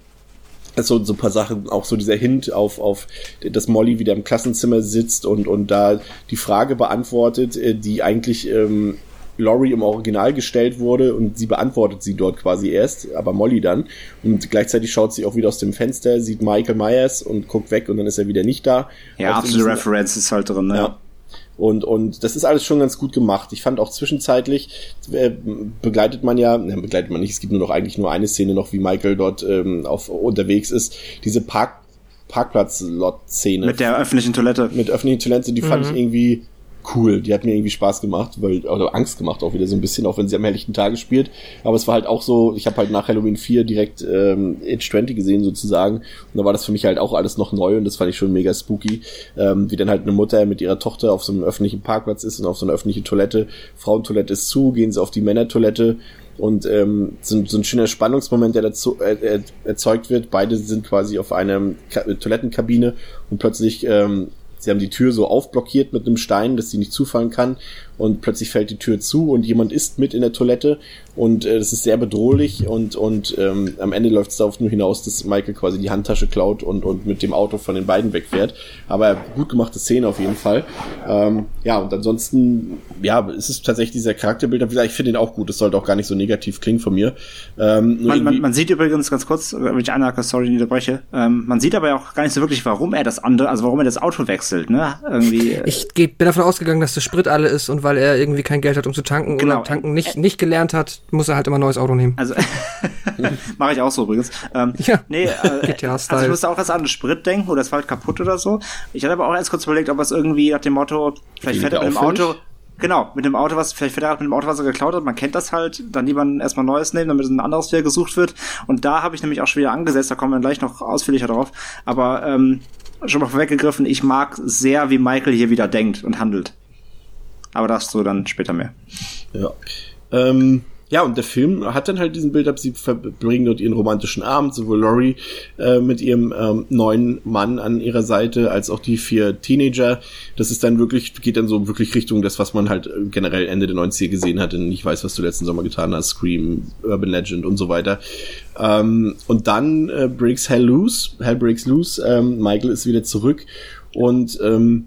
so, so ein paar Sachen, auch so dieser Hint auf, auf, dass Molly wieder im Klassenzimmer sitzt und, und da die Frage beantwortet, äh, die eigentlich ähm, Laurie im Original gestellt wurde und sie beantwortet sie dort quasi erst, aber Molly dann. Und gleichzeitig schaut sie auch wieder aus dem Fenster, sieht Michael Myers und guckt weg und dann ist er wieder nicht da. Ja, absolute Reference ist halt drin, ne? Ja. Und, und das ist alles schon ganz gut gemacht. Ich fand auch zwischenzeitlich äh, begleitet man ja, ne, begleitet man nicht, es gibt nur noch eigentlich nur eine Szene noch, wie Michael dort ähm, auf, unterwegs ist. Diese Park, Parkplatz-Lot-Szene. Mit der öffentlichen Toilette. Mit öffentlichen Toilette, die mhm. fand ich irgendwie cool. Die hat mir irgendwie Spaß gemacht, weil oder Angst gemacht auch wieder so ein bisschen, auch wenn sie am helllichten Tage spielt. Aber es war halt auch so, ich habe halt nach Halloween 4 direkt ähm, Age 20 gesehen sozusagen. Und da war das für mich halt auch alles noch neu und das fand ich schon mega spooky. Ähm, wie dann halt eine Mutter mit ihrer Tochter auf so einem öffentlichen Parkplatz ist und auf so einer öffentlichen Toilette. Frauentoilette ist zu, gehen sie auf die Männertoilette und ähm, so, so ein schöner Spannungsmoment, der dazu äh, erzeugt wird. Beide sind quasi auf einer Ka Toilettenkabine und plötzlich ähm, Sie haben die Tür so aufblockiert mit einem Stein, dass sie nicht zufallen kann und plötzlich fällt die Tür zu und jemand ist mit in der Toilette und äh, das ist sehr bedrohlich und und ähm, am Ende läuft es darauf nur hinaus, dass Michael quasi die Handtasche klaut und und mit dem Auto von den beiden wegfährt. Aber gut gemachte Szene auf jeden Fall. Ähm, ja und ansonsten ja, es ist tatsächlich dieser Charakterbild. Ich finde ihn auch gut. Das sollte auch gar nicht so negativ klingen von mir. Ähm, man, man, man, sieht übrigens ganz kurz, wenn ich einhake, sorry, unterbreche. Ähm, man sieht aber auch gar nicht so wirklich, warum er das andere, also warum er das Auto wechselt. Ne? Irgendwie. Ich bin davon ausgegangen, dass der Sprit alle ist und weil er irgendwie kein Geld hat, um zu tanken genau. oder tanken nicht, nicht gelernt hat, muss er halt immer ein neues Auto nehmen. Also, mache ich auch so übrigens. Ähm, ja. Nee, äh, also ich musste auch erst an den Sprit denken oder es war halt kaputt oder so. Ich hatte aber auch erst kurz überlegt, ob es irgendwie nach dem Motto, vielleicht fährt er mit dem Auto, Genau, mit dem Auto, was, vielleicht fährt er mit dem Auto, was er geklaut hat, man kennt das halt, dann lieber erstmal Neues nehmen, damit ein anderes wieder gesucht wird. Und da habe ich nämlich auch schon wieder angesetzt, da kommen wir gleich noch ausführlicher drauf. Aber ähm, schon mal vorweggegriffen, ich mag sehr, wie Michael hier wieder denkt und handelt. Aber das so dann später mehr. Ja. Ähm, ja, und der Film hat dann halt diesen Bild ab, sie verbringen dort ihren romantischen Abend, sowohl Laurie äh, mit ihrem ähm, neuen Mann an ihrer Seite, als auch die vier Teenager. Das ist dann wirklich, geht dann so wirklich Richtung das, was man halt äh, generell Ende der 90er gesehen hat, in Ich weiß, was du letzten Sommer getan hast, Scream, Urban Legend und so weiter. Ähm, und dann äh, breaks Hell loose, Hell breaks loose, ähm, Michael ist wieder zurück und ähm,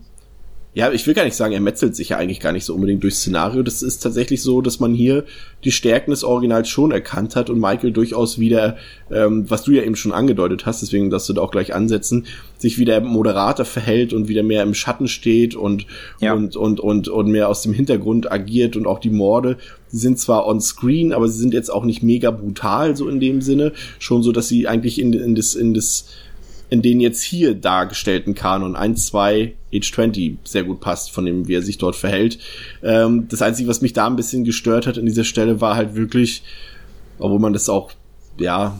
ja, ich will gar nicht sagen, er metzelt sich ja eigentlich gar nicht so unbedingt durchs Szenario. Das ist tatsächlich so, dass man hier die Stärken des Originals schon erkannt hat und Michael durchaus wieder, ähm, was du ja eben schon angedeutet hast, deswegen darfst du da auch gleich ansetzen, sich wieder moderater verhält und wieder mehr im Schatten steht und, ja. und, und, und, und mehr aus dem Hintergrund agiert und auch die Morde, die sind zwar on screen, aber sie sind jetzt auch nicht mega brutal, so in dem Sinne. Schon so, dass sie eigentlich in, in das, in das, in den jetzt hier dargestellten Kanon 1, 2, Age 20 sehr gut passt, von dem, wie er sich dort verhält. Ähm, das Einzige, was mich da ein bisschen gestört hat an dieser Stelle, war halt wirklich, obwohl man das auch, ja,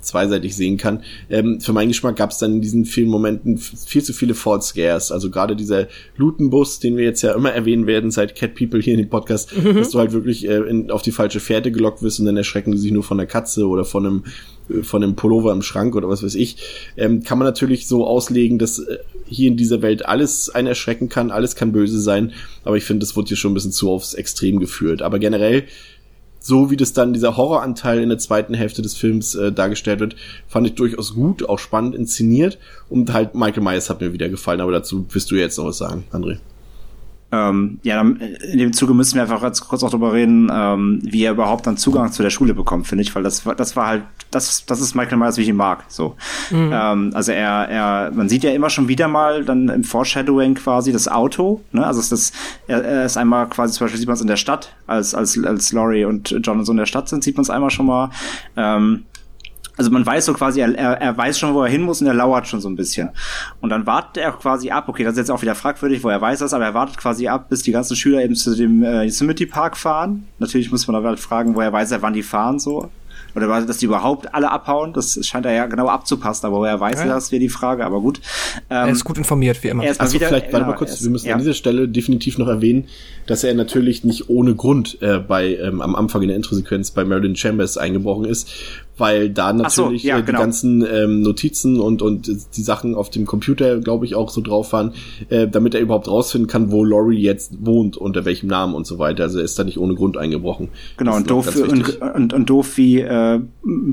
zweiseitig sehen kann. Ähm, für meinen Geschmack gab es dann in diesen vielen Momenten viel zu viele False Scares. Also gerade dieser Lutenbus, den wir jetzt ja immer erwähnen werden seit Cat People hier in dem Podcast, mhm. dass du halt wirklich äh, in, auf die falsche Fährte gelockt wirst und dann erschrecken die sich nur von der Katze oder von einem äh, von einem Pullover im Schrank oder was weiß ich, ähm, kann man natürlich so auslegen, dass äh, hier in dieser Welt alles einen erschrecken kann, alles kann böse sein, aber ich finde, das wurde hier schon ein bisschen zu aufs Extrem geführt. Aber generell so wie das dann dieser Horroranteil in der zweiten Hälfte des Films äh, dargestellt wird, fand ich durchaus gut, auch spannend inszeniert und halt Michael Myers hat mir wieder gefallen, aber dazu wirst du jetzt noch was sagen, André. Ähm, ja, dann, in dem Zuge müssen wir einfach ganz kurz auch darüber reden, ähm, wie er überhaupt dann Zugang zu der Schule bekommt, finde ich, weil das war, das war halt, das, das ist Michael Myers, wie ich ihn mag. So, mhm. ähm, also er, er, man sieht ja immer schon wieder mal dann im Foreshadowing quasi das Auto, ne? Also es ist, er, er ist einmal quasi zum Beispiel sieht man es in der Stadt, als als als Laurie und John und so in der Stadt sind, sieht man es einmal schon mal. Ähm, also man weiß so quasi, er, er, er weiß schon, wo er hin muss und er lauert schon so ein bisschen. Und dann wartet er quasi ab, okay, das ist jetzt auch wieder fragwürdig, wo er weiß das, aber er wartet quasi ab, bis die ganzen Schüler eben zu dem äh, Yosemite Park fahren. Natürlich muss man da halt fragen, woher weiß er, wann die fahren so. Oder war dass die überhaupt alle abhauen? Das scheint er ja genau abzupassen, aber woher weiß Ja. er das, wäre die Frage, aber gut. er Ähm, ist gut informiert, wie immer. er ist mal Also wieder, vielleicht, warte mal genau, kurz, er ist- wir müssen ja. an dieser Stelle definitiv noch erwähnen, dass er natürlich nicht ohne Grund äh, bei ähm, am Anfang in der Introsequenz bei Marilyn Chambers eingebrochen ist, weil da Ach so, natürlich ja, äh, die genau. ganzen ähm, Notizen und und die Sachen auf dem Computer, glaube ich, auch so drauf waren, äh, damit er überhaupt rausfinden kann, wo Laurie jetzt wohnt, unter welchem Namen und so weiter. Also er ist da nicht ohne Grund eingebrochen. Genau, Das und doof, und, und, und doof wie äh,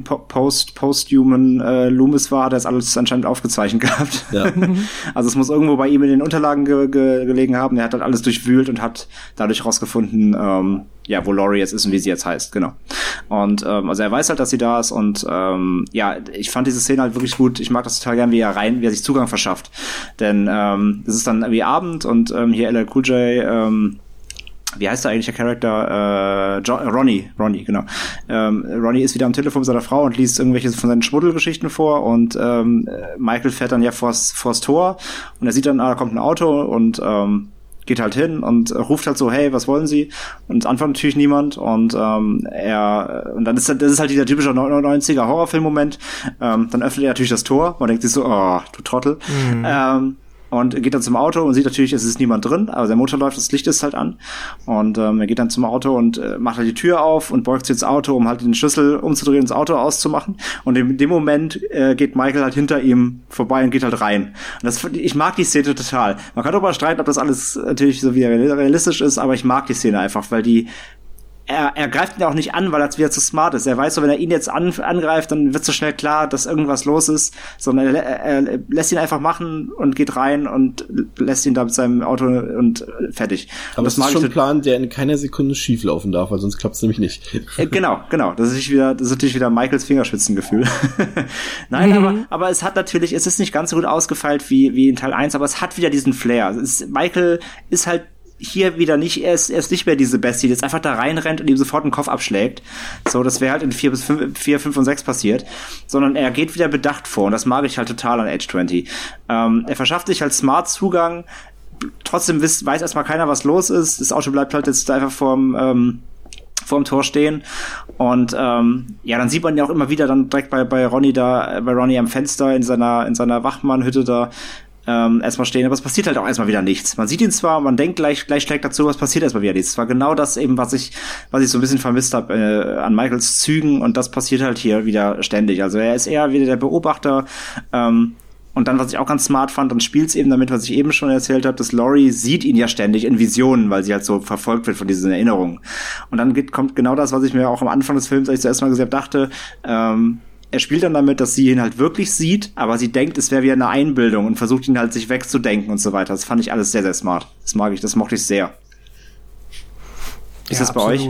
po- Post, Posthuman äh, Loomis war, hat er das alles anscheinend aufgezeichnet gehabt. Ja. Also es muss irgendwo bei ihm in den Unterlagen ge ge gelegen haben. Er hat halt alles durchwühlt und hat dadurch herausgefunden, ähm, ja, wo Laurie jetzt ist und wie sie jetzt heißt, genau. Und ähm, also er weiß halt, dass sie da ist und ähm, ja, ich fand diese Szene halt wirklich gut. Ich mag das total gern, wie er rein, wie er sich Zugang verschafft. Denn ähm, es ist dann wie Abend und ähm, hier LL Cool J ähm, wie heißt der eigentlich der Charakter? Äh, John, Ronnie, Ronnie, genau. Ähm, Ronnie ist wieder am Telefon mit seiner Frau und liest irgendwelche von seinen Schmuddelgeschichten vor und ähm, Michael fährt dann ja vors, vors Tor und er sieht dann, ah, da kommt ein Auto und ähm, geht halt hin und ruft halt so, hey, was wollen Sie? Und es antwortet natürlich niemand und ähm, er und dann ist das ist halt dieser typische 90er Horrorfilm-Moment. Ähm, dann öffnet er natürlich das Tor, man denkt sich so, oh, du Trottel. Ähm, und geht dann zum Auto und sieht natürlich, es ist niemand drin, aber der Motor läuft, das Licht ist halt an. Und ähm, er geht dann zum Auto und äh, macht halt die Tür auf und beugt sich ins Auto, um halt den Schlüssel umzudrehen, das Auto auszumachen. Und in dem Moment äh, geht Michael halt hinter ihm vorbei und geht halt rein. Und das, ich mag die Szene total. Man kann darüber streiten, ob das alles natürlich so wieder realistisch ist, aber ich mag die Szene einfach, weil die er, er greift ihn ja auch nicht an, weil er wieder zu smart ist. Er weiß so, wenn er ihn jetzt an, angreift, dann wird so schnell klar, dass irgendwas los ist, sondern er, er, er lässt ihn einfach machen und geht rein und lässt ihn da mit seinem Auto und fertig. Aber und das ist schon ein Plan, der in keiner Sekunde schief laufen darf, weil sonst klappt es nämlich nicht. äh, genau, genau. Das ist natürlich wieder, das ist natürlich wieder Michaels Fingerspitzengefühl. Nein, aber, aber es hat natürlich, es ist nicht ganz so gut ausgefeilt wie, wie in Teil 1, aber es hat wieder diesen Flair. Es ist, Michael ist halt hier wieder nicht, er ist, er ist nicht mehr diese Bestie, die jetzt einfach da reinrennt und ihm sofort den Kopf abschlägt. So, das wäre halt in 4 bis 5, 4, 5 und 6 passiert. Sondern er geht wieder bedacht vor und das mag ich halt total an Age 20. Ähm, er verschafft sich halt smart Zugang, trotzdem weiß, weiß erstmal keiner, was los ist. Das Auto bleibt halt jetzt einfach vorm, ähm, vorm Tor stehen. Und ähm, ja, dann sieht man ja auch immer wieder dann direkt bei, bei Ronny da, äh, bei Ronny am Fenster in seiner, in seiner Wachmannhütte da ähm, erstmal stehen, aber es passiert halt auch erstmal wieder nichts. Man sieht ihn zwar, man denkt gleich, gleich schlägt dazu, was passiert erstmal wieder nichts. Es war genau das eben, was ich, was ich so ein bisschen vermisst habe äh, an Michaels Zügen und das passiert halt hier wieder ständig. Also er ist eher wieder der Beobachter, ähm, und dann, was ich auch ganz smart fand, dann spielt es eben damit, was ich eben schon erzählt habe, dass Laurie sieht ihn ja ständig in Visionen, weil sie halt so verfolgt wird von diesen Erinnerungen. Und dann geht, kommt genau das, was ich mir auch am Anfang des Films, als ich zuerst mal gesagt dachte, ähm, er spielt dann damit, dass sie ihn halt wirklich sieht, aber sie denkt, es wäre wieder eine Einbildung und versucht ihn halt sich wegzudenken und so weiter. Das fand ich alles sehr, sehr smart. Das mag ich, das mochte ich sehr. Ist das bei euch?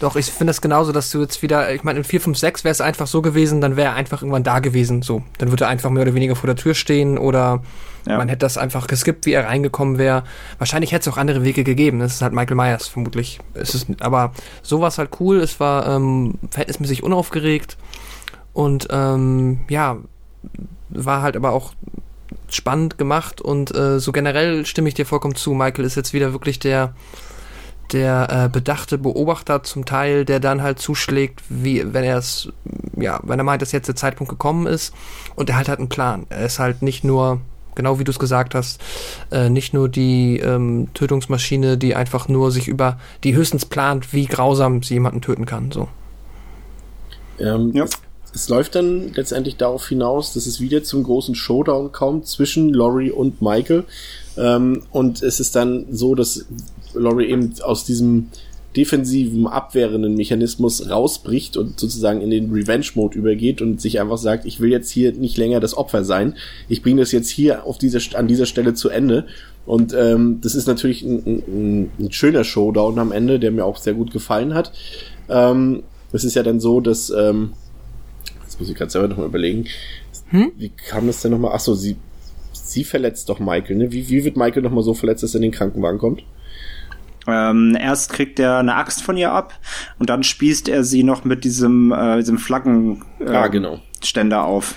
Doch, ich finde das genauso, dass du jetzt wieder, ich meine, in 4, 5, 6 wäre es einfach so gewesen, dann wäre er einfach irgendwann da gewesen, so. Dann würde er einfach mehr oder weniger vor der Tür stehen oder Ja. man hätte das einfach geskippt, wie er reingekommen wäre. Wahrscheinlich hätte es auch andere Wege gegeben, das ist halt Michael Myers vermutlich. Es ist, aber so war es halt cool, es war ähm, verhältnismäßig unaufgeregt und ähm, ja, war halt aber auch spannend gemacht und äh, so generell stimme ich dir vollkommen zu. Michael ist jetzt wieder wirklich der der äh, bedachte Beobachter zum Teil, der dann halt zuschlägt, wie wenn er es, ja, wenn er meint, dass jetzt der Zeitpunkt gekommen ist und er halt hat einen Plan. Er ist halt nicht nur, genau wie du es gesagt hast, äh, nicht nur die ähm, Tötungsmaschine, die einfach nur sich über, die höchstens plant, wie grausam sie jemanden töten kann. So. Ähm, Ja. Es, läuft dann letztendlich darauf hinaus, dass es wieder zum großen Showdown kommt zwischen Laurie und Michael. Ähm, und es ist dann so, dass Laurie eben aus diesem defensiven, abwehrenden Mechanismus rausbricht und sozusagen in den Revenge-Mode übergeht und sich einfach sagt, ich will jetzt hier nicht länger das Opfer sein. Ich bringe das jetzt hier auf dieser, an dieser Stelle zu Ende. Und ähm, das ist natürlich ein, ein, ein schöner Showdown am Ende, der mir auch sehr gut gefallen hat. Ähm, es ist ja dann so, dass ähm, muss ich gerade selber nochmal überlegen, wie kam das denn nochmal? Ach so, sie sie verletzt doch Michael, ne? Wie, wie wird Michael nochmal so verletzt, dass er in den Krankenwagen kommt? Ähm, erst kriegt er eine Axt von ihr ab und dann spießt er sie noch mit diesem, äh, diesem Flaggen äh, Ah, genau. Ständer auf.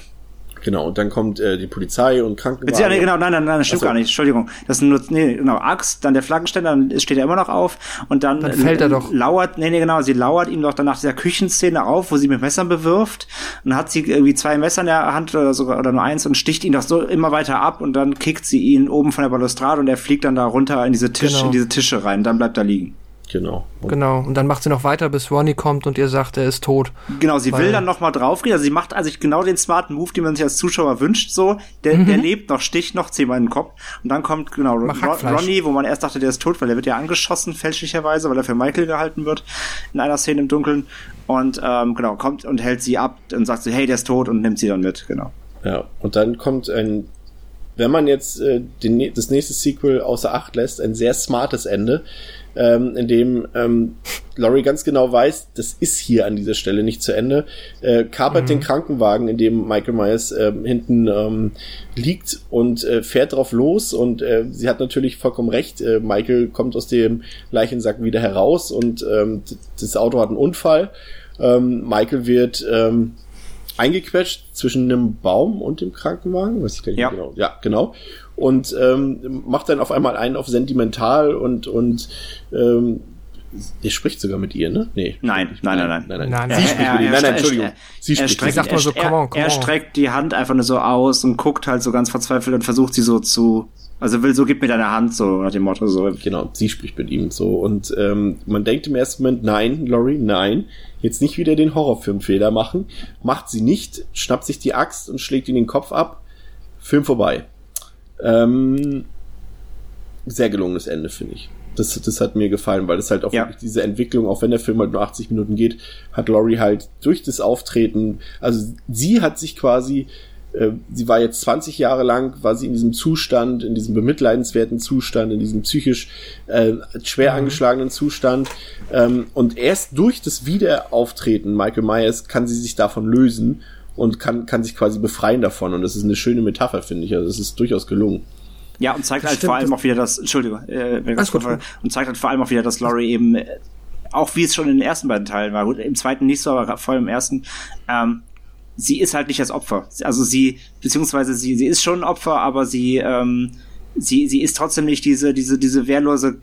Genau, und dann kommt äh, die Polizei und Krankenwagen. Bezieh- nee, genau, nein, nein, nein, das stimmt so. gar nicht. Entschuldigung. Das sind nur, nee, genau, Axt, dann der Flaggenständer, dann steht er immer noch auf und dann, Dann fällt er doch. lauert, nee, nee, genau, sie lauert ihm doch dann nach dieser Küchenszene auf, wo sie mit Messern bewirft und dann hat sie irgendwie zwei Messer in der Hand oder sogar, oder nur eins und sticht ihn doch so immer weiter ab und dann kickt sie ihn oben von der Balustrade und er fliegt dann da runter in diese Tisch, Genau. in diese Tische rein, dann bleibt er liegen. Genau. Und Genau. Und dann macht sie noch weiter, bis Ronnie kommt und ihr sagt, er ist tot. Genau, sie will dann noch mal draufgehen. Also sie macht also genau den smarten Move, den man sich als Zuschauer wünscht. So, der, der lebt noch, sticht noch zehnmal in den Kopf. Und dann kommt genau Ron. Ronnie, wo man erst dachte, der ist tot, weil der wird ja angeschossen fälschlicherweise, weil er für Michael gehalten wird in einer Szene im Dunkeln. Und ähm, genau kommt und hält sie ab und sagt so, hey, der ist tot und nimmt sie dann mit. Genau. Ja, und dann kommt ein, wenn man jetzt äh, den, das nächste Sequel außer Acht lässt, ein sehr smartes Ende, ähm, in dem ähm, Laurie ganz genau weiß, das ist hier an dieser Stelle nicht zu Ende, äh, kapert den Krankenwagen, in dem Michael Myers ähm, hinten ähm, liegt und äh, fährt drauf los und äh, sie hat natürlich vollkommen recht, äh, Michael kommt aus dem Leichensack wieder heraus und ähm, das Auto hat einen Unfall. Ähm, Michael wird ähm, eingequetscht zwischen einem Baum und dem Krankenwagen, weiß ich gar nicht Ja. genau. Ja, genau. Und ähm, macht dann auf einmal einen auf sentimental und und ähm, ihr spricht sogar mit ihr, ne? Nee. Nein, nein, nein, nein. nein, nein. Nein, Sie nein. spricht mit ihm. Nein, nein, Entschuldigung. Sie er spricht streckt, mit Sag mal so, er, come on, come er on. streckt die Hand einfach nur so aus und guckt halt so ganz verzweifelt und versucht sie so zu, also will so, gib mir deine Hand, so nach dem Motto so. Genau, sie spricht mit ihm so. Und ähm, man denkt im ersten Moment, nein, Laurie, nein, jetzt nicht wieder den Horrorfilmfehler machen. Macht sie nicht, schnappt sich die Axt und schlägt ihn den Kopf ab. Film vorbei. Ähm, sehr gelungenes Ende, finde ich. Das, das hat mir gefallen, weil es halt auch Ja. wirklich diese Entwicklung, auch wenn der Film halt nur 80 Minuten geht, hat Laurie halt durch das Auftreten, also sie hat sich quasi äh, sie war jetzt 20 Jahre lang, war sie in diesem Zustand, in diesem bemitleidenswerten Zustand, in diesem psychisch äh, schwer angeschlagenen Zustand. Ähm, und erst durch das Wiederauftreten Michael Myers kann sie sich davon lösen und kann, kann sich quasi befreien davon. Und das ist eine schöne Metapher, finde ich. Also es ist durchaus gelungen. Ja, und zeigt Das halt stimmt, vor allem auch wieder das, Entschuldigung, äh, wenn ich das gut. und zeigt halt vor allem auch wieder, dass Laurie eben, äh, auch wie es schon in den ersten beiden Teilen war, gut, im zweiten nicht so, aber vor allem im ersten, ähm, sie ist halt nicht das Opfer. Also sie, beziehungsweise sie, sie ist schon ein Opfer, aber sie, ähm, sie, sie ist trotzdem nicht diese, diese, diese wehrlose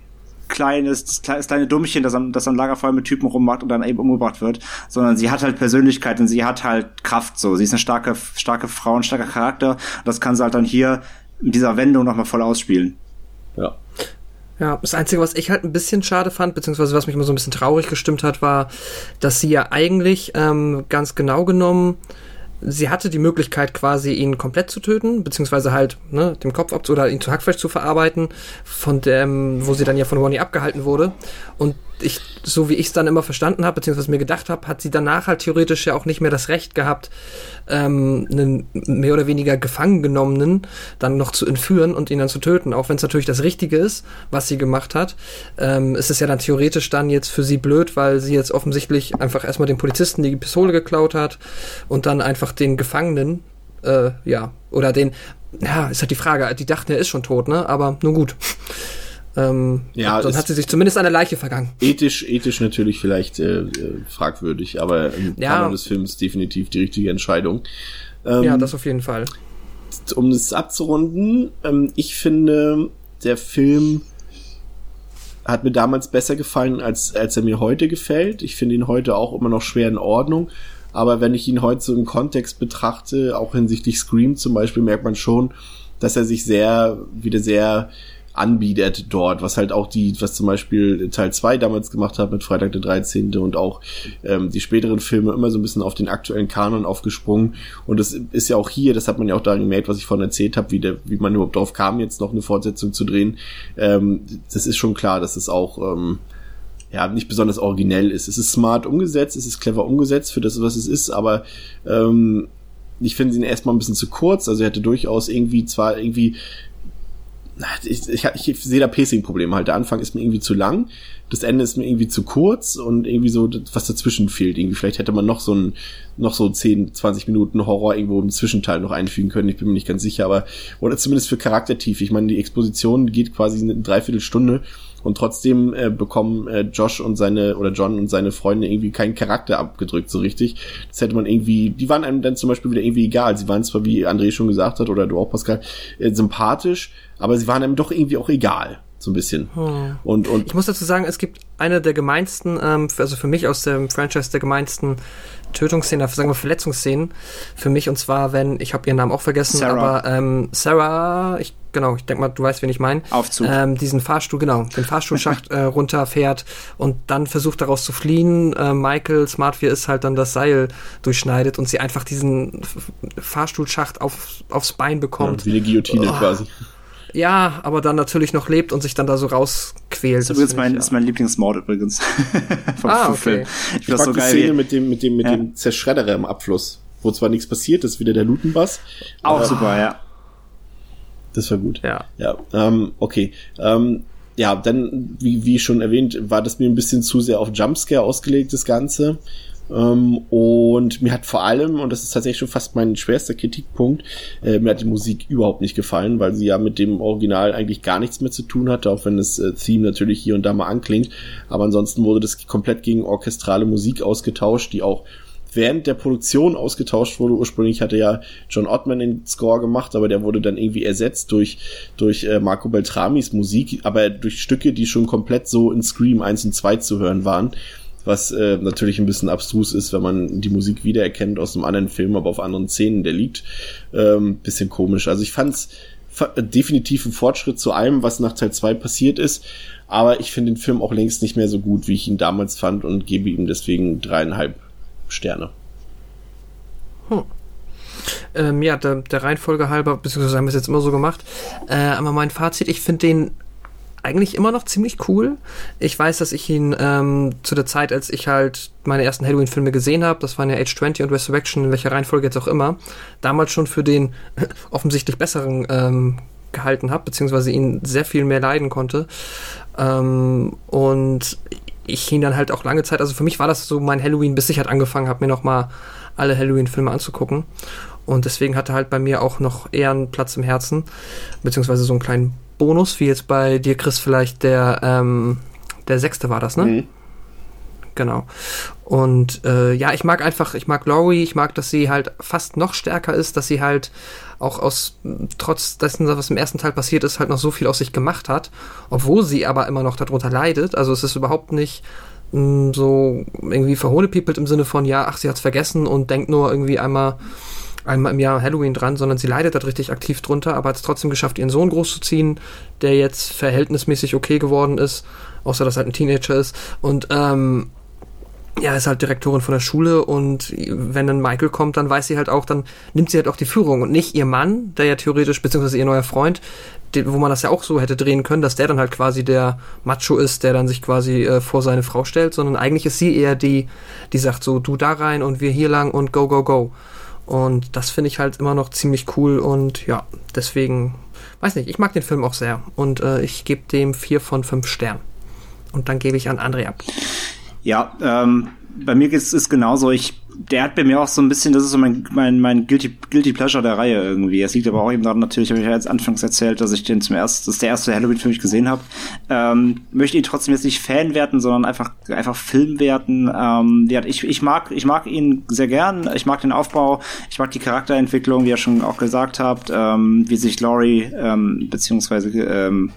kleines, das kleine, das kleine Dummchen, das am, das am Lagerfeuer mit Typen rummacht und dann eben umgebracht wird, sondern sie hat halt Persönlichkeit und sie hat halt Kraft so. Sie ist eine starke, starke Frau, ein starker Charakter. Und das kann sie halt dann hier mit dieser Wendung nochmal voll ausspielen. Ja. Ja, das Einzige, was ich halt ein bisschen schade fand, beziehungsweise was mich immer so ein bisschen traurig gestimmt hat, war, dass sie ja eigentlich ähm, ganz genau genommen, sie hatte die Möglichkeit quasi ihn komplett zu töten, beziehungsweise halt ne, dem Kopf ab oder ihn zu Hackfleisch zu verarbeiten, von dem, wo sie dann ja von Ronnie abgehalten wurde. Und ich, so wie ich es dann immer verstanden habe, beziehungsweise mir gedacht habe, hat sie danach halt theoretisch ja auch nicht mehr das Recht gehabt, ähm, einen mehr oder weniger gefangen genommenen dann noch zu entführen und ihn dann zu töten, auch wenn es natürlich das Richtige ist, was sie gemacht hat. Ähm, ist es ja dann theoretisch dann jetzt für sie blöd, weil sie jetzt offensichtlich einfach erstmal den Polizisten die Pistole geklaut hat und dann einfach den Gefangenen, äh, ja, oder den, ja, ist halt die Frage, die dachten, er ist schon tot, ne? Aber nun gut. Ähm, Ja, dann es- hat sie sich zumindest eine Leiche vergangen. Ethisch, ethisch natürlich vielleicht äh, fragwürdig, aber im Ja. Kanon des Films definitiv die richtige Entscheidung. Ähm, Ja, das auf jeden Fall. um das abzurunden, ähm, ich finde, der Film hat mir damals besser gefallen, als, als er mir heute gefällt. Ich finde ihn heute auch immer noch schwer in Ordnung. Aber wenn ich ihn heute so im Kontext betrachte, auch hinsichtlich Scream zum Beispiel, merkt man schon, dass er sich sehr, wieder sehr anbietet dort, was halt auch die, was zum Beispiel Teil 2 damals gemacht hat mit Freitag der 13. und auch ähm, die späteren Filme immer so ein bisschen auf den aktuellen Kanon aufgesprungen. Und das ist ja auch hier, das hat man ja auch daran gemerkt, was ich vorhin erzählt habe, wie, der, wie man überhaupt drauf kam, jetzt noch eine Fortsetzung zu drehen. Ähm, das ist schon klar, dass es auch ähm, ja, nicht besonders originell ist. Es ist smart umgesetzt, es ist clever umgesetzt für das, was es ist, aber ähm, ich finde ihn erstmal ein bisschen zu kurz. Also er hätte durchaus irgendwie zwar irgendwie ich, ich, ich sehe da Pacing-Probleme halt. Der Anfang ist mir irgendwie zu lang, das Ende ist mir irgendwie zu kurz und irgendwie so, was dazwischen fehlt. Irgendwie vielleicht hätte man noch so ein, noch so 10, 20 Minuten Horror irgendwo im Zwischenteil noch einfügen können. Ich bin mir nicht ganz sicher, aber, oder zumindest für Charaktertiefe. Ich meine, die Exposition geht quasi eine Dreiviertelstunde Und trotzdem äh, bekommen äh, Josh und seine oder John und seine Freunde irgendwie keinen Charakter abgedrückt so richtig. Das hätte man irgendwie, die waren einem dann zum Beispiel wieder irgendwie egal. Sie waren zwar, wie André schon gesagt hat, oder du auch, Pascal, äh, sympathisch, aber sie waren einem doch irgendwie auch egal so ein bisschen. Hm. Und, und Ich muss dazu sagen, es gibt eine der gemeinsten, ähm, also für mich aus dem Franchise der gemeinsten Tötungsszenen, sagen wir Verletzungsszenen für mich und zwar, wenn, ich habe ihren Namen auch vergessen, Sarah. aber ähm, Sarah, ich genau, ich denke mal, du weißt, wen ich meine. Aufzug. Ähm, diesen Fahrstuhl, genau, den Fahrstuhlschacht äh, runterfährt und dann versucht daraus zu fliehen. Äh, Michael Smart wie ist halt dann das Seil durchschneidet und sie einfach diesen Fahrstuhlschacht auf, aufs Bein ja, bekommt. wie eine Guillotine Oh. quasi. Ja, aber dann natürlich noch lebt und sich dann da so rausquält. Das ist übrigens mein, ich, ist mein Lieblingsmord übrigens. vom Ah, okay. Film. Ich Ich das mag so die geil. Szene wie- mit dem, mit dem, mit Ja. dem Zerschredderer im Abfluss, wo zwar nichts passiert, das ist wieder der Lutenbass. Auch aber super, ja. Das war gut. Ja. Ja, ähm, okay. Ähm, ja, dann, wie, wie schon erwähnt, war das mir ein bisschen zu sehr auf Jumpscare ausgelegt, das Ganze. Ähm, und mir hat vor allem, und das ist tatsächlich schon fast mein schwerster Kritikpunkt, äh, mir hat die Musik überhaupt nicht gefallen, weil sie ja mit dem Original eigentlich gar nichts mehr zu tun hatte, auch wenn das äh, Theme natürlich hier und da mal anklingt. Aber ansonsten wurde das komplett gegen orchestrale Musik ausgetauscht, die auch während der Produktion ausgetauscht wurde. Ursprünglich hatte ja John Ottman den Score gemacht, aber der wurde dann irgendwie ersetzt durch, durch äh, Marco Beltramis Musik, aber durch Stücke, die schon komplett so in Scream 1 und 2 zu hören waren. Was äh, natürlich ein bisschen abstrus ist, wenn man die Musik wiedererkennt aus einem anderen Film, aber auf anderen Szenen der liegt. Ähm, bisschen komisch. Also ich fand's fa- definitiv ein Fortschritt zu allem, was nach Teil 2 passiert ist. Aber ich finde den Film auch längst nicht mehr so gut, wie ich ihn damals fand und gebe ihm deswegen dreieinhalb Sterne. Ähm, ja, der, der Reihenfolge halber, beziehungsweise haben wir es jetzt immer so gemacht. Äh, aber mein Fazit, ich finde den eigentlich immer noch ziemlich cool. Ich weiß, dass ich ihn ähm, zu der Zeit, als ich halt meine ersten Halloween-Filme gesehen habe, das waren ja Age 20 und Resurrection, in welcher Reihenfolge jetzt auch immer, damals schon für den offensichtlich besseren ähm, gehalten habe, beziehungsweise ihn sehr viel mehr leiden konnte. Ähm, und ich ihn dann halt auch lange Zeit, also für mich war das so mein Halloween, bis ich halt angefangen habe, mir nochmal alle Halloween-Filme anzugucken. Und deswegen hatte halt bei mir auch noch eher einen Platz im Herzen, beziehungsweise so einen kleinen Bonus, wie jetzt bei dir, Chris, vielleicht der, ähm, der sechste war das, ne? Mhm. Genau. Und äh, ja, ich mag einfach, ich mag Laurie, ich mag, dass sie halt fast noch stärker ist, dass sie halt auch aus, trotz dessen, was im ersten Teil passiert ist, halt noch so viel aus sich gemacht hat, obwohl sie aber immer noch darunter leidet. Also es ist überhaupt nicht mh, so irgendwie verhohnepiepelt im Sinne von, ja, ach, sie hat's vergessen und denkt nur irgendwie einmal einmal im Jahr Halloween dran, sondern sie leidet da richtig aktiv drunter, aber hat es trotzdem geschafft, ihren Sohn großzuziehen, der jetzt verhältnismäßig okay geworden ist, außer dass er halt ein Teenager ist. Und ähm, ja, ist halt Direktorin von der Schule und wenn dann Michael kommt, dann weiß sie halt auch, dann nimmt sie halt auch die Führung und nicht ihr Mann, der ja theoretisch, beziehungsweise ihr neuer Freund, den, wo man das ja auch so hätte drehen können, dass der dann halt quasi der Macho ist, der dann sich quasi äh, vor seine Frau stellt, sondern eigentlich ist sie eher die, die sagt so, du da rein und wir hier lang und go, go, go. Und das finde ich halt immer noch ziemlich cool und ja, deswegen, weiß nicht, ich mag den Film auch sehr und äh, ich gebe dem vier von fünf Sternen. Und dann gebe ich an André ab. Ja, ähm, bei mir ist es genauso. Ich, der hat bei mir auch so ein bisschen, das ist so mein, mein, mein Guilty, Guilty Pleasure der Reihe irgendwie. Es liegt aber auch eben daran, natürlich habe ich ja jetzt anfangs erzählt, dass ich den zum ersten, das ist der erste Halloween-Film, den ich gesehen habe. Ähm, möchte ihn trotzdem jetzt nicht Fan werten, sondern einfach, einfach Film werten. Ähm, ja, ich, ich mag, ich mag ihn sehr gern. Ich mag den Aufbau. Ich mag die Charakterentwicklung, wie ihr schon auch gesagt habt, ähm, wie sich Laurie, ähm, beziehungsweise, ähm,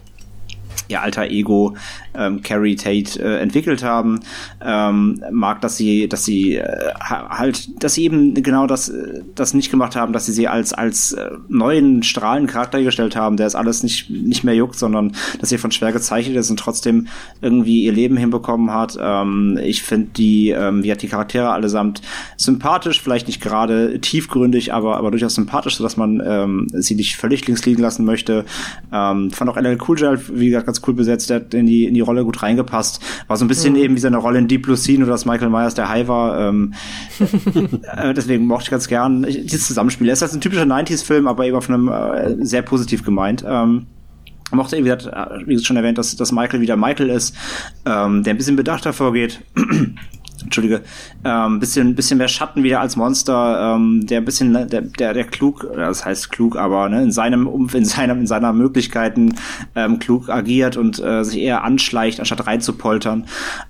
ihr alter Ego ähm, Carrie Tate äh, entwickelt haben ähm, mag dass sie dass sie äh, ha- halt dass sie eben genau das äh, das nicht gemacht haben dass sie sie als als äh, neuen strahlenden Charakter gestellt haben der es alles nicht nicht mehr juckt sondern dass sie von schwer gezeichnet ist und trotzdem irgendwie ihr Leben hinbekommen hat. Ähm, ich finde die ähm, wie hat die Charaktere allesamt sympathisch vielleicht nicht gerade tiefgründig aber aber durchaus sympathisch so dass man ähm, sie nicht völlig links liegen lassen möchte. Ähm, fand auch LL Cool J wie gesagt ganz cool besetzt der hat in die in die Rolle gut reingepasst war so ein bisschen eben wie seine Rolle in Deep Blue nur dass Michael Myers der Hai war ähm, äh, deswegen mochte ich ganz gern dieses Zusammenspiel. Es ist halt ein typischer 90s-Film, aber eben auf einem äh, sehr positiv gemeint. Ähm, mochte eben, wie gesagt, wie schon erwähnt, dass, dass Michael wieder Michael ist, ähm, der ein bisschen bedachter vorgeht. Entschuldige, ähm, bisschen, bisschen mehr Schatten wieder als Monster, ähm, der bisschen, ne, der, der, der klug, das heißt klug, aber ne, in seinem Umf in seinem, in seiner Möglichkeiten ähm, klug agiert und äh, sich eher anschleicht, anstatt reinzupoltern.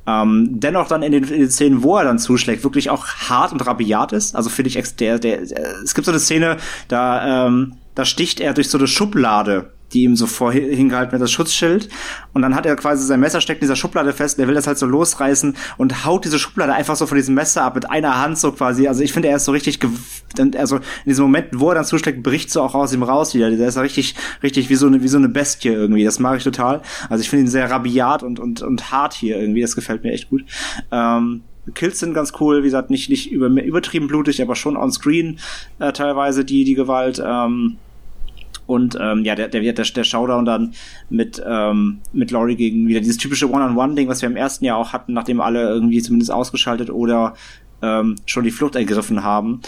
Ähm, dennoch dann in den, in den Szenen, wo er dann zuschlägt, wirklich auch hart und rabiat ist. Also finde ich, der, der, der, es gibt so eine Szene, da, ähm, da sticht er durch so eine Schublade die ihm so vorhingehalten wird, das Schutzschild. Und dann hat er quasi sein Messer steckt in dieser Schublade fest, der will das halt so losreißen und haut diese Schublade einfach so von diesem Messer ab mit einer Hand so quasi. Also ich finde, er ist so richtig, also in diesem Moment, wo er dann zuschlägt, bricht so auch aus ihm raus wieder. Der ist ja richtig, richtig wie so eine, wie so eine Bestie irgendwie. Das mag ich total. Also ich finde ihn sehr rabiat und, und, und hart hier irgendwie. Das gefällt mir echt gut. Ähm, Kills sind ganz cool, wie gesagt, nicht, nicht über, übertrieben blutig, aber schon on screen äh, teilweise die, die Gewalt. Ähm, und ähm, ja, der, der, der, der Showdown dann mit, ähm, mit Laurie gegen wieder dieses typische One-on-One-Ding, was wir im ersten Jahr auch hatten, nachdem alle irgendwie zumindest ausgeschaltet oder ähm, schon die Flucht ergriffen haben.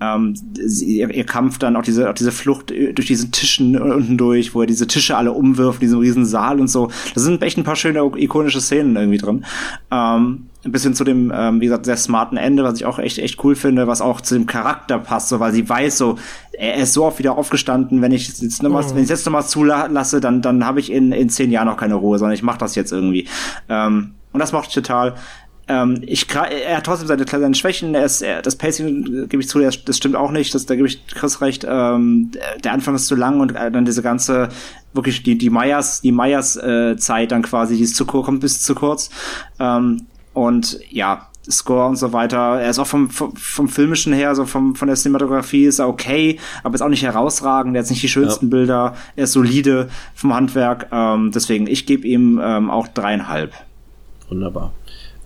Ähm, ihr, ihr Kampf dann auch diese, auch diese Flucht durch diesen Tischen unten durch, wo er diese Tische alle umwirft, diesen riesen Saal und so. Da sind echt ein paar schöne ikonische Szenen irgendwie drin. Ähm, ein bisschen zu dem, ähm, wie gesagt, sehr smarten Ende, was ich auch echt, echt cool finde, was auch zu dem Charakter passt, so, weil sie weiß so, er ist so oft wieder aufgestanden, wenn ich jetzt nochmal, mhm. wenn ich jetzt nochmal zulasse, dann, dann habe ich in, in zehn Jahren noch keine Ruhe, sondern ich mache das jetzt irgendwie. Ähm, und das macht ich total. Ähm, ich, er hat trotzdem seine kleinen Schwächen. Er ist, er, das Pacing äh, gebe ich zu, das, das stimmt auch nicht. Das, da gebe ich Chris recht. Ähm, der Anfang ist zu lang und äh, dann diese ganze wirklich die die Meyers die Meyers äh, Zeit dann quasi die ist zu kurz kommt bis zu kurz. Ähm, und ja, Score und so weiter. Er ist auch vom, vom, vom filmischen her, so vom, von der Cinematografie ist er okay, aber ist auch nicht herausragend. Er hat nicht die schönsten ja. Bilder. Er ist solide vom Handwerk. Ähm, deswegen, ich gebe ihm ähm, auch dreieinhalb. Wunderbar.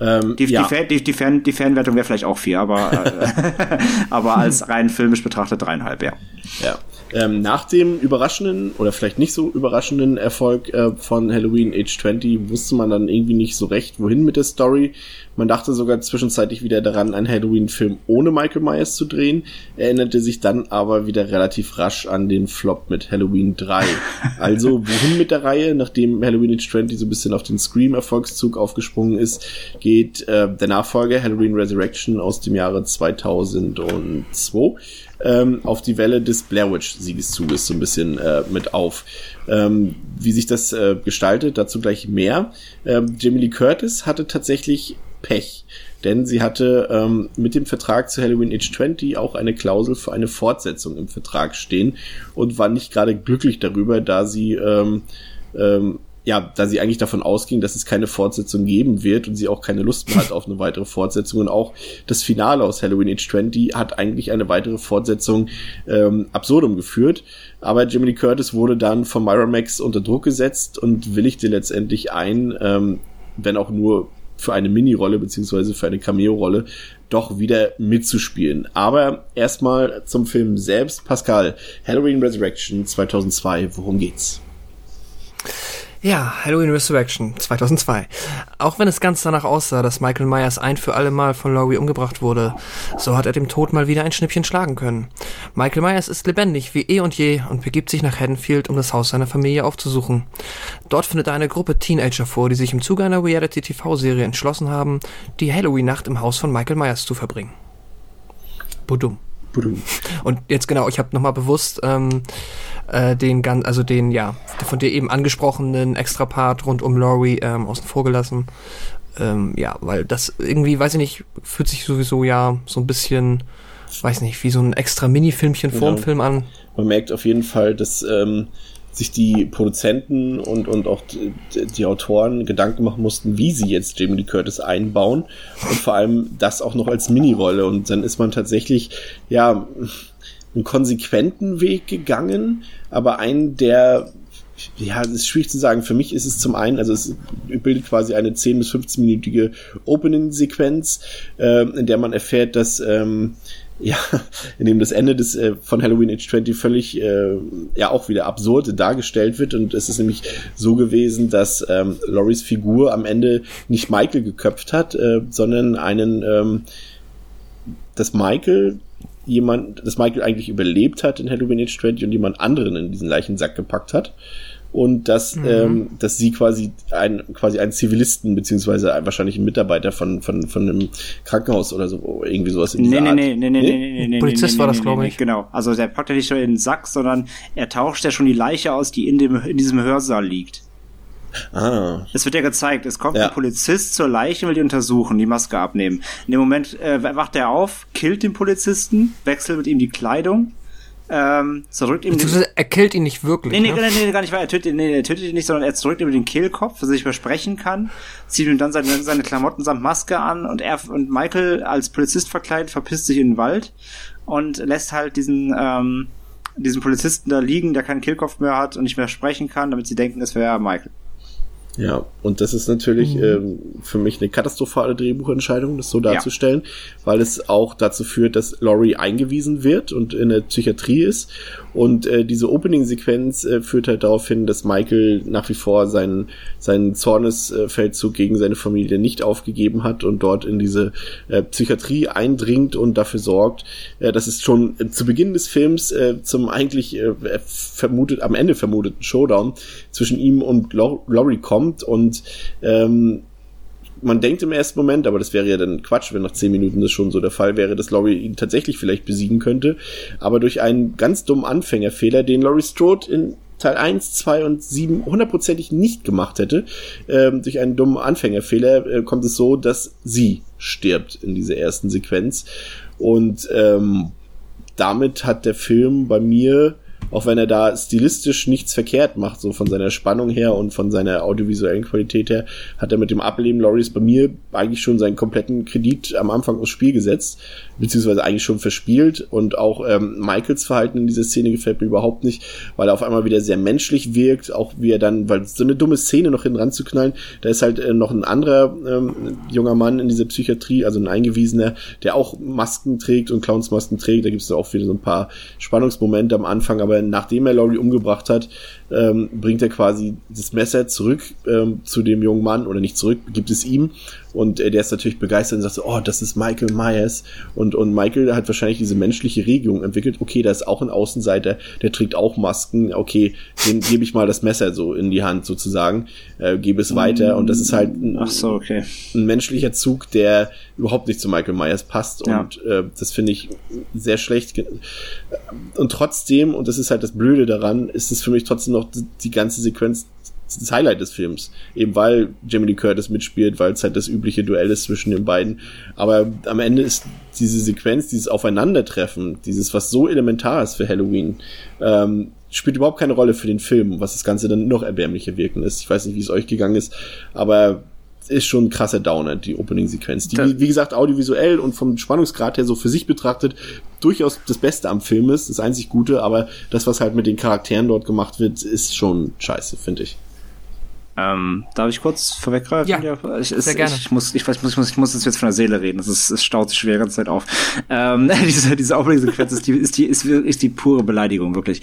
Ähm, die, ja. die, Fan, die, die, Fan, die Fanwertung wäre vielleicht auch vier, aber, äh, aber als rein filmisch betrachtet dreieinhalb, ja. Ja. Ähm, nach dem überraschenden oder vielleicht nicht so überraschenden Erfolg äh, von Halloween Age 20 wusste man dann irgendwie nicht so recht, wohin mit der Story. Man dachte sogar zwischenzeitlich wieder daran, einen Halloween-Film ohne Michael Myers zu drehen, erinnerte sich dann aber wieder relativ rasch an den Flop mit Halloween 3. Also, wohin mit der Reihe? Nachdem Halloween Age 20 so ein bisschen auf den Scream-Erfolgszug aufgesprungen ist, geht äh, der Nachfolger Halloween Resurrection aus dem Jahre 2002 ähm, auf die Welle des Blair Witch Siegeszuges so ein bisschen äh, mit auf. Ähm, wie sich das äh, gestaltet, dazu gleich mehr. Ähm, Jamie Lee Curtis hatte tatsächlich Pech, denn sie hatte ähm, mit dem Vertrag zu Halloween Age 20 auch eine Klausel für eine Fortsetzung im Vertrag stehen und war nicht gerade glücklich darüber, da sie ähm, ähm, ja, da sie eigentlich davon ausging, dass es keine Fortsetzung geben wird und sie auch keine Lust mehr hat auf eine weitere Fortsetzung und auch das Finale aus Halloween Age 20 hat eigentlich eine weitere Fortsetzung ähm, absurdum geführt. Aber Lee Curtis wurde dann von Miramax unter Druck gesetzt und willigte letztendlich ein, ähm, wenn auch nur für eine Mini-Rolle beziehungsweise für eine Cameo-Rolle doch wieder mitzuspielen. Aber erstmal zum Film selbst. Pascal, Halloween Resurrection 2002, worum geht's? Ja, Halloween Resurrection 2002. Auch wenn es ganz danach aussah, dass Michael Myers ein für alle Mal von Laurie umgebracht wurde, so hat er dem Tod mal wieder ein Schnippchen schlagen können. Michael Myers ist lebendig wie eh und je und begibt sich nach Haddonfield, um das Haus seiner Familie aufzusuchen. Dort findet er eine Gruppe Teenager vor, die sich im Zuge einer Reality-TV-Serie entschlossen haben, die Halloween-Nacht im Haus von Michael Myers zu verbringen. Budum. Und jetzt genau, ich habe nochmal bewusst ähm, äh, den ganz, also den, ja, von dir eben angesprochenen Extra-Part rund um Laurie ähm, außen vor gelassen. Ähm, ja, weil das irgendwie, weiß ich nicht, fühlt sich sowieso ja so ein bisschen, weiß nicht, wie so ein extra Mini-Filmchen vor dem Film an. Man merkt auf jeden Fall, dass ähm, sich die Produzenten und, und auch die, die, Autoren Gedanken machen mussten, wie sie jetzt Jamie Lee Curtis einbauen und vor allem das auch noch als Mini-Rolle und dann ist man tatsächlich, ja, einen konsequenten Weg gegangen, aber einen, der ja, das ist schwierig zu sagen. Für mich ist es zum einen, also es bildet quasi eine 10 bis 15-minütige Opening-Sequenz, äh, in der man erfährt, dass ähm, ja, in dem das Ende des äh, von Halloween Age 20 völlig äh, ja auch wieder absurd dargestellt wird und es ist nämlich so gewesen, dass ähm, Loris Figur am Ende nicht Michael geköpft hat, äh, sondern einen ähm, dass Michael jemand, dass Michael eigentlich überlebt hat in Halloween Age 20 und jemand anderen in diesen Leichensack gepackt hat. Und dass, Mhm. ähm, dass sie quasi ein, quasi einen Zivilisten, beziehungsweise wahrscheinlich einen Mitarbeiter von, von, von einem Krankenhaus oder so, irgendwie sowas in Nee, dieser nee, Art. nee, nee, nee, nee, nee, nee, Polizist nee, war nee, das, nee, glaube nee, ich. Genau. Also der packt ja nicht nur in den Sack, sondern er tauscht ja schon die Leiche aus, die in dem, in diesem Hörsaal liegt. Ah, Es wird ja gezeigt, es kommt Ja. ein Polizist zur Leiche, will die untersuchen, die Maske abnehmen. In dem Moment äh, wacht er auf, killt den Polizisten, wechselt mit ihm die Kleidung, ähm, zerrückt ihm den, er killt ihn nicht wirklich. Nee, nee, ne? nee, nee, gar nicht wahr. Er tötet, ihn- nee, er tötet ihn nicht, sondern er zurückt ihm den Kehlkopf, dass er sich besprechen kann, zieht ihm dann seine, seine Klamotten samt Maske an und er und Michael als Polizist verkleidet verpisst sich in den Wald und lässt halt diesen, ähm, diesen Polizisten da liegen, der keinen Kehlkopf mehr hat und nicht mehr sprechen kann, damit sie denken, es wäre Michael. Ja, und das ist natürlich Mhm. ähm, für mich eine katastrophale Drehbuchentscheidung, das so darzustellen, weil es auch dazu führt, dass Laurie eingewiesen wird und in der Psychiatrie ist. Und äh, diese Opening-Sequenz äh, führt halt darauf hin, dass Michael nach wie vor seinen, seinen Zornesfeldzug gegen seine Familie nicht aufgegeben hat und dort in diese äh, Psychiatrie eindringt und dafür sorgt, äh, dass es schon äh, zu Beginn des Films äh, zum eigentlich äh, vermutet, am Ende vermuteten Showdown zwischen ihm und Lau- Laurie kommt und ähm, man denkt im ersten Moment, aber das wäre ja dann Quatsch, wenn nach zehn Minuten das schon so der Fall wäre, dass Laurie ihn tatsächlich vielleicht besiegen könnte. Aber durch einen ganz dummen Anfängerfehler, den Laurie Strode in Teil 1, 2 und 7 hundertprozentig nicht gemacht hätte, ähm, durch einen dummen Anfängerfehler äh, kommt es so, dass sie stirbt in dieser ersten Sequenz. Und ähm, damit hat der Film bei mir, auch wenn er da stilistisch nichts verkehrt macht, so von seiner Spannung her und von seiner audiovisuellen Qualität her, hat er mit dem Ableben Loris bei mir eigentlich schon seinen kompletten Kredit am Anfang aufs Spiel gesetzt, beziehungsweise eigentlich schon verspielt. Und auch ähm, Michaels Verhalten in dieser Szene gefällt mir überhaupt nicht, weil er auf einmal wieder sehr menschlich wirkt, auch wie er dann, weil so eine dumme Szene noch hinten ranzuknallen, da ist halt äh, noch ein anderer ähm, junger Mann in dieser Psychiatrie, also ein Eingewiesener, der auch Masken trägt und Clownsmasken trägt, da gibt es auch wieder so ein paar Spannungsmomente am Anfang, aber nachdem er Laurie umgebracht hat, ähm, bringt er quasi das Messer zurück ähm, zu dem jungen Mann oder nicht zurück, gibt es ihm. Und äh, der ist natürlich begeistert und sagt so, oh, das ist Michael Myers. Und, und Michael hat wahrscheinlich diese menschliche Regung entwickelt, okay, da ist auch ein Außenseiter, der trägt auch Masken, okay, dem gebe ich mal das Messer so in die Hand sozusagen, äh, gebe es weiter. Und das ist halt ein, so, okay. ein menschlicher Zug, der überhaupt nicht zu Michael Myers passt Ja. und äh, das finde ich sehr schlecht. Und trotzdem, und das ist halt das Blöde daran, ist es für mich trotzdem noch die, die ganze Sequenz das Highlight des Films. Eben weil Jamie Lee Curtis mitspielt, weil es halt das übliche Duell ist zwischen den beiden. Aber am Ende ist diese Sequenz, dieses Aufeinandertreffen, dieses, was so elementar ist für Halloween, ähm, spielt überhaupt keine Rolle für den Film, was das Ganze dann noch erbärmlicher wirken ist. Ich weiß nicht, wie es euch gegangen ist, aber ist schon ein krasser Downer, die Opening-Sequenz. Die, Das- wie, gesagt, audiovisuell und vom Spannungsgrad her so für sich betrachtet durchaus das Beste am Film ist, das einzig Gute, aber das, was halt mit den Charakteren dort gemacht wird, ist schon scheiße, finde ich. Ähm, darf ich kurz vorweggreifen? Ja, ich, es, sehr gerne. Ich, ich muss, ich weiß, muss, ich muss, ich muss jetzt von der Seele reden. Das ist, es staut sich schwer die ganze Zeit auf. Ähm, diese, diese Opening-Sequenz ist die, ist die, ist, ist die pure Beleidigung, wirklich.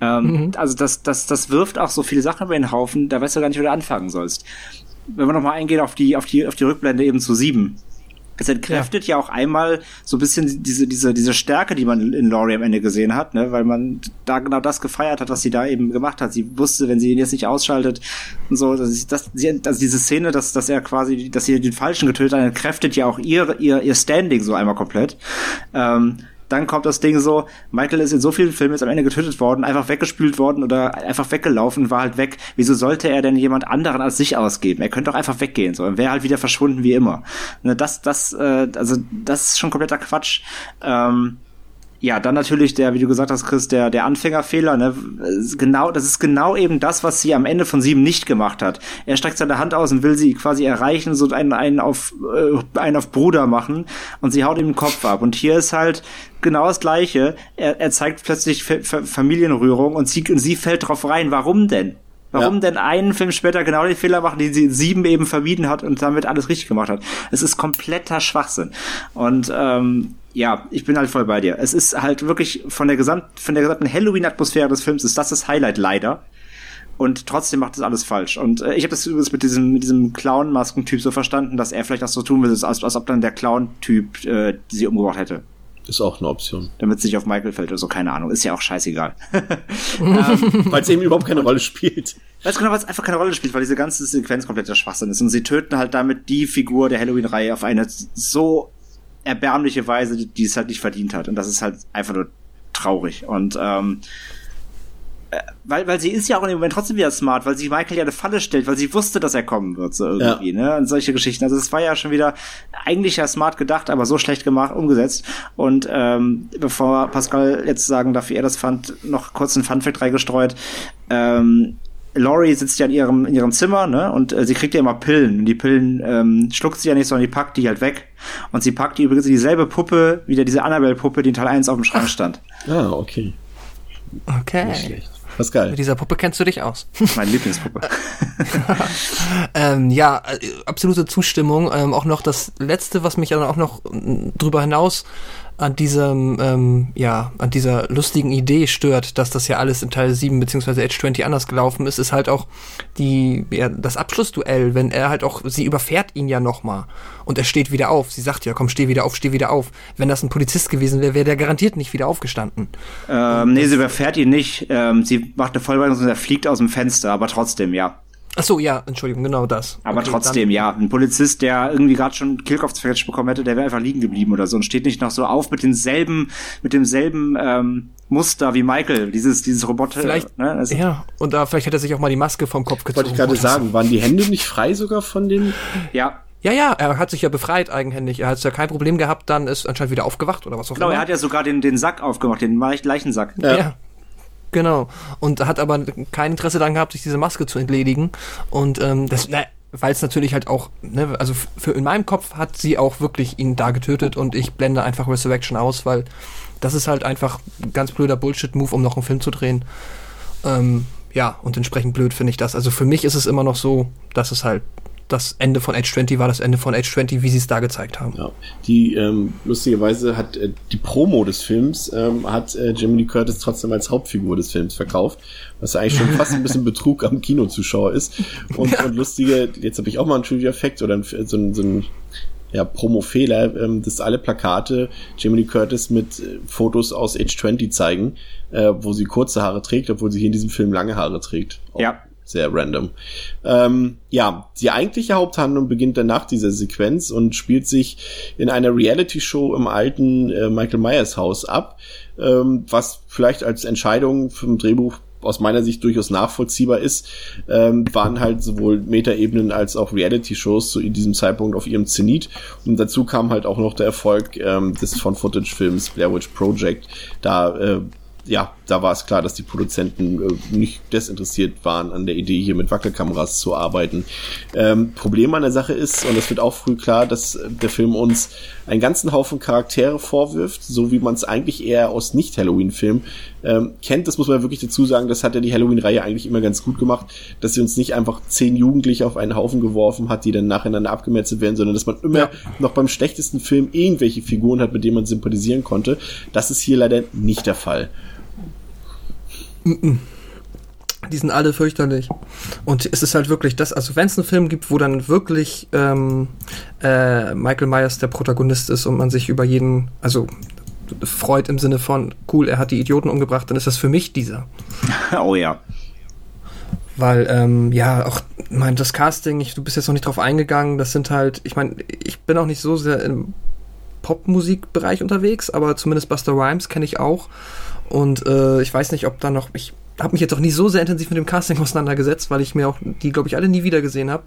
Ähm, Also das, das, das wirft auch so viele Sachen über den Haufen, da weißt du gar nicht, wo du anfangen sollst. Wenn wir nochmal eingehen auf die, auf die, auf die Rückblende eben zu sieben. Es entkräftet ja. auch einmal so ein bisschen diese, diese, diese Stärke, die man in Laurie am Ende gesehen hat, ne? weil man da genau das gefeiert hat, was sie da eben gemacht hat. Sie wusste, wenn sie ihn jetzt nicht ausschaltet und so, dass sie, das, sie, also diese Szene, dass, dass er quasi, dass sie den Falschen getötet hat, entkräftet ja auch ihr, ihr, ihr Standing so einmal komplett. Ähm, dann kommt das Ding so, Michael ist in so vielen Filmen jetzt am Ende getötet worden, einfach weggespült worden oder einfach weggelaufen, war halt weg. Wieso sollte er denn jemand anderen als sich ausgeben? Er könnte doch einfach weggehen, so, und wäre halt wieder verschwunden wie immer. Ne, das, das, äh, also, das ist schon kompletter Quatsch. Ähm, ja, dann natürlich der, wie du gesagt hast, Chris, der, der Anfängerfehler, ne? Genau, das ist genau eben das, was sie am Ende von sieben nicht gemacht hat. Er streckt seine Hand aus und will sie quasi erreichen, so einen, einen auf, äh, einen auf Bruder machen und sie haut ihm den Kopf ab. Und hier ist halt genau das Gleiche. Er, er zeigt plötzlich Fa Fa Familienrührung und sie, und sie fällt drauf rein. Warum denn? Warum Ja. denn einen Film später genau den Fehler machen, den sie in sieben eben vermieden hat und damit alles richtig gemacht hat? Es ist kompletter Schwachsinn. Und ähm, ja, ich bin halt voll bei dir. Es ist halt wirklich von der gesamt, von der gesamten Halloween-Atmosphäre des Films ist das das Highlight leider. Und trotzdem macht das alles falsch. Und äh, ich habe das übrigens mit diesem, mit diesem Clown-Maskentyp so verstanden, dass er vielleicht auch so tun will, als, als ob dann der Clown-Typ äh, sie umgebracht hätte. Ist auch eine Option. Damit es nicht auf Michael fällt oder so, keine Ahnung. Ist ja auch scheißegal. Weil es eben überhaupt keine Rolle spielt. Weiß genau, weil es einfach keine Rolle spielt, weil diese ganze Sequenz kompletter Schwachsinn ist. Und sie töten halt damit die Figur der Halloween-Reihe auf eine so erbärmliche Weise, die, es halt nicht verdient hat. Und das ist halt einfach nur traurig. Und ähm, äh, weil, weil sie ist ja auch in dem Moment trotzdem wieder smart, weil sie Michael ja eine Falle stellt, weil sie wusste, dass er kommen wird, so irgendwie, ja. ne? Und solche Geschichten. Also es war ja schon wieder eigentlich ja smart gedacht, aber so schlecht gemacht, umgesetzt. Und ähm, bevor Pascal jetzt sagen darf, wie er das fand, noch kurz ein Funfact reingestreut. Ähm, Laurie sitzt ja in ihrem, in ihrem Zimmer, ne? Und äh, sie kriegt ja immer Pillen. Und die Pillen ähm, schluckt sie ja nicht, sondern die packt die halt weg. Und sie packt die übrigens in dieselbe Puppe, wieder diese Annabelle-Puppe, die in Teil 1 auf dem Schrank stand. Ah, okay. Okay. Nicht schlecht. Pascal. Mit dieser Puppe kennst du dich aus. Meine Lieblingspuppe. ähm, ja, äh, absolute Zustimmung. Ähm, auch noch das letzte, was mich dann auch noch drüber hinaus an diesem, ähm, ja, an dieser lustigen Idee stört, dass das ja alles in Teil 7 bzw. Age 20 anders gelaufen ist, ist halt auch die, ja, das Abschlussduell, wenn er halt auch, sie überfährt ihn ja nochmal und er steht wieder auf. Sie sagt ja, komm, steh wieder auf, steh wieder auf. Wenn das ein Polizist gewesen wäre, wäre der garantiert nicht wieder aufgestanden. Ähm, nee, sie überfährt ihn nicht. Ähm, sie macht eine Vollbremsung und er fliegt aus dem Fenster, aber trotzdem, ja. Ach so, ja, Entschuldigung, genau das. Aber Okay, trotzdem, ja. Ein Polizist, der irgendwie gerade schon Killkopf bekommen hätte, der wäre einfach liegen geblieben oder so und steht nicht noch so auf mit denselben, mit demselben ähm, Muster wie Michael, dieses, dieses Roboter. Vielleicht, ne? also, ja, und da vielleicht hätte er sich auch mal die Maske vom Kopf gezogen. Wollte ich gerade sagen, waren die Hände nicht frei sogar von den. ja. Ja, ja, er hat sich ja befreit eigenhändig. Er hat ja kein Problem gehabt, dann ist anscheinend wieder aufgewacht oder was auch Genau, immer. er hat ja sogar den, den Sack aufgemacht, den Leich- Leichensack. Ja. Ja. Genau. Und hat aber kein Interesse daran gehabt, sich diese Maske zu entledigen. Und ähm, das, ne, weil es natürlich halt auch, ne, also für in meinem Kopf hat sie auch wirklich ihn da getötet und ich blende einfach Resurrection aus, weil das ist halt einfach ein ganz blöder Bullshit-Move, um noch einen Film zu drehen. Ähm, ja, und entsprechend blöd finde ich das. Also für mich ist es immer noch so, dass es halt das Ende von Age 20 war, das Ende von Age 20, wie sie es da gezeigt haben. Ja, die ähm, lustigerweise hat äh, die Promo des Films ähm, hat äh, Jamie Lee Curtis trotzdem als Hauptfigur des Films verkauft, was ja eigentlich schon fast ein bisschen Betrug am Kinozuschauer ist. Und, und lustige, jetzt habe ich auch mal einen Trivia-Fact oder ein, so ein, so ein ja, Promo-Fehler, ähm, dass alle Plakate Jamie Lee Curtis mit äh, Fotos aus Age 20 zeigen, äh, wo sie kurze Haare trägt, obwohl sie hier in diesem Film lange Haare trägt. Auch Ja. Sehr random. Ähm, ja, die eigentliche Haupthandlung beginnt dann nach dieser Sequenz und spielt sich in einer Reality-Show im alten äh, Michael Myers Haus ab, ähm, was vielleicht als Entscheidung vom Drehbuch aus meiner Sicht durchaus nachvollziehbar ist, ähm, waren halt sowohl Metaebenen als auch Reality-Shows zu diesem Zeitpunkt auf ihrem Zenit. Und dazu kam halt auch noch der Erfolg ähm, des Von-Footage-Films Blair Witch Project. Da äh, ja, da war es klar, dass die Produzenten äh, nicht desinteressiert waren an der Idee, hier mit Wackelkameras zu arbeiten. Ähm, Problem an der Sache ist, und das wird auch früh klar, dass äh, der Film uns einen ganzen Haufen Charaktere vorwirft, so wie man es eigentlich eher aus Nicht-Halloween-Filmen ähm, kennt. Das muss man wirklich dazu sagen, das hat ja die Halloween-Reihe eigentlich immer ganz gut gemacht, dass sie uns nicht einfach zehn Jugendliche auf einen Haufen geworfen hat, die dann nacheinander abgemetzelt werden, sondern dass man immer Ja. noch beim schlechtesten Film irgendwelche Figuren hat, mit denen man sympathisieren konnte. Das ist hier leider nicht der Fall. Die sind alle fürchterlich. Und es ist halt wirklich das, also wenn es einen Film gibt, wo dann wirklich ähm, äh, Michael Myers der Protagonist ist und man sich über jeden, also freut im Sinne von, cool, er hat die Idioten umgebracht, dann ist das für mich dieser. oh ja. Weil, ähm, ja, auch, mein, das Casting, ich, du bist jetzt noch nicht drauf eingegangen, das sind halt, ich meine, ich bin auch nicht so sehr im Popmusikbereich unterwegs, aber zumindest Buster Rhymes kenne ich auch. Und äh, ich weiß nicht, ob da noch, ich habe mich jetzt auch nie so sehr intensiv mit dem Casting auseinandergesetzt, weil ich mir auch die, glaube ich, alle nie wieder gesehen habe.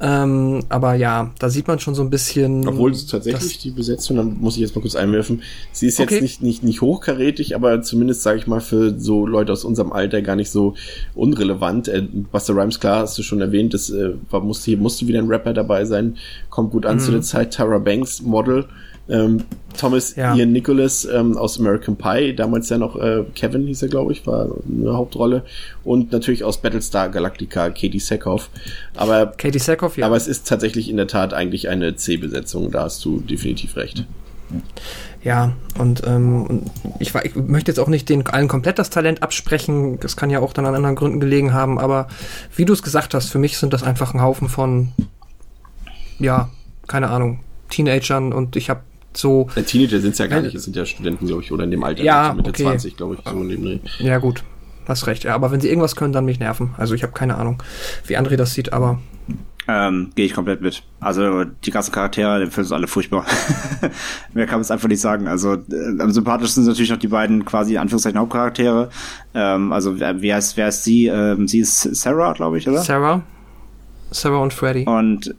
Ähm, aber ja, da sieht man schon so ein bisschen. Obwohl tatsächlich die Besetzung, dann muss ich jetzt mal kurz einwerfen, sie ist jetzt Okay. nicht, nicht, nicht hochkarätig, aber zumindest, sage ich mal, für so Leute aus unserem Alter gar nicht so unrelevant. Äh, Buster Rhymes, klar, hast du schon erwähnt, das äh, war, musste, hier musste wieder ein Rapper dabei sein, kommt gut an zu der Zeit. Tara Banks, Model. Ähm, Thomas Ja. Ian Nicholas ähm, aus American Pie, damals ja noch äh, Kevin hieß er, glaube ich, war eine Hauptrolle. Und natürlich aus Battlestar Galactica, Katie Sackhoff. Aber Katie Sackhoff, ja. aber es ist tatsächlich in der Tat eigentlich eine C-Besetzung, da hast du definitiv recht. Ja, und, ähm, ich, ich möchte jetzt auch nicht den allen komplett das Talent absprechen. Das kann ja auch dann an anderen Gründen gelegen haben. Aber wie du es gesagt hast, für mich sind das einfach ein Haufen von, ja, keine Ahnung, Teenagern. Und ich habe so. Ja, Teenager sind es ja gar nicht, es sind ja Studenten, glaube ich, oder in dem Alter, Ja, Mitte okay. 20, glaube ich, so in dem Dreh. Ja, gut. Hast recht, ja. Aber wenn sie irgendwas können, dann mich nerven. Also ich habe keine Ahnung, wie André das sieht, aber Ähm, Gehe ich komplett mit. Also die ganzen Charaktere, den Film sind alle furchtbar. Mehr kann man es einfach nicht sagen. Also äh, am sympathischsten sind natürlich noch die beiden quasi in Anführungszeichen Hauptcharaktere. Ähm, also wer, wer ist wer ist sie? Ähm, sie ist Sarah, glaube ich, oder? Sarah. Sarah und Freddy. Und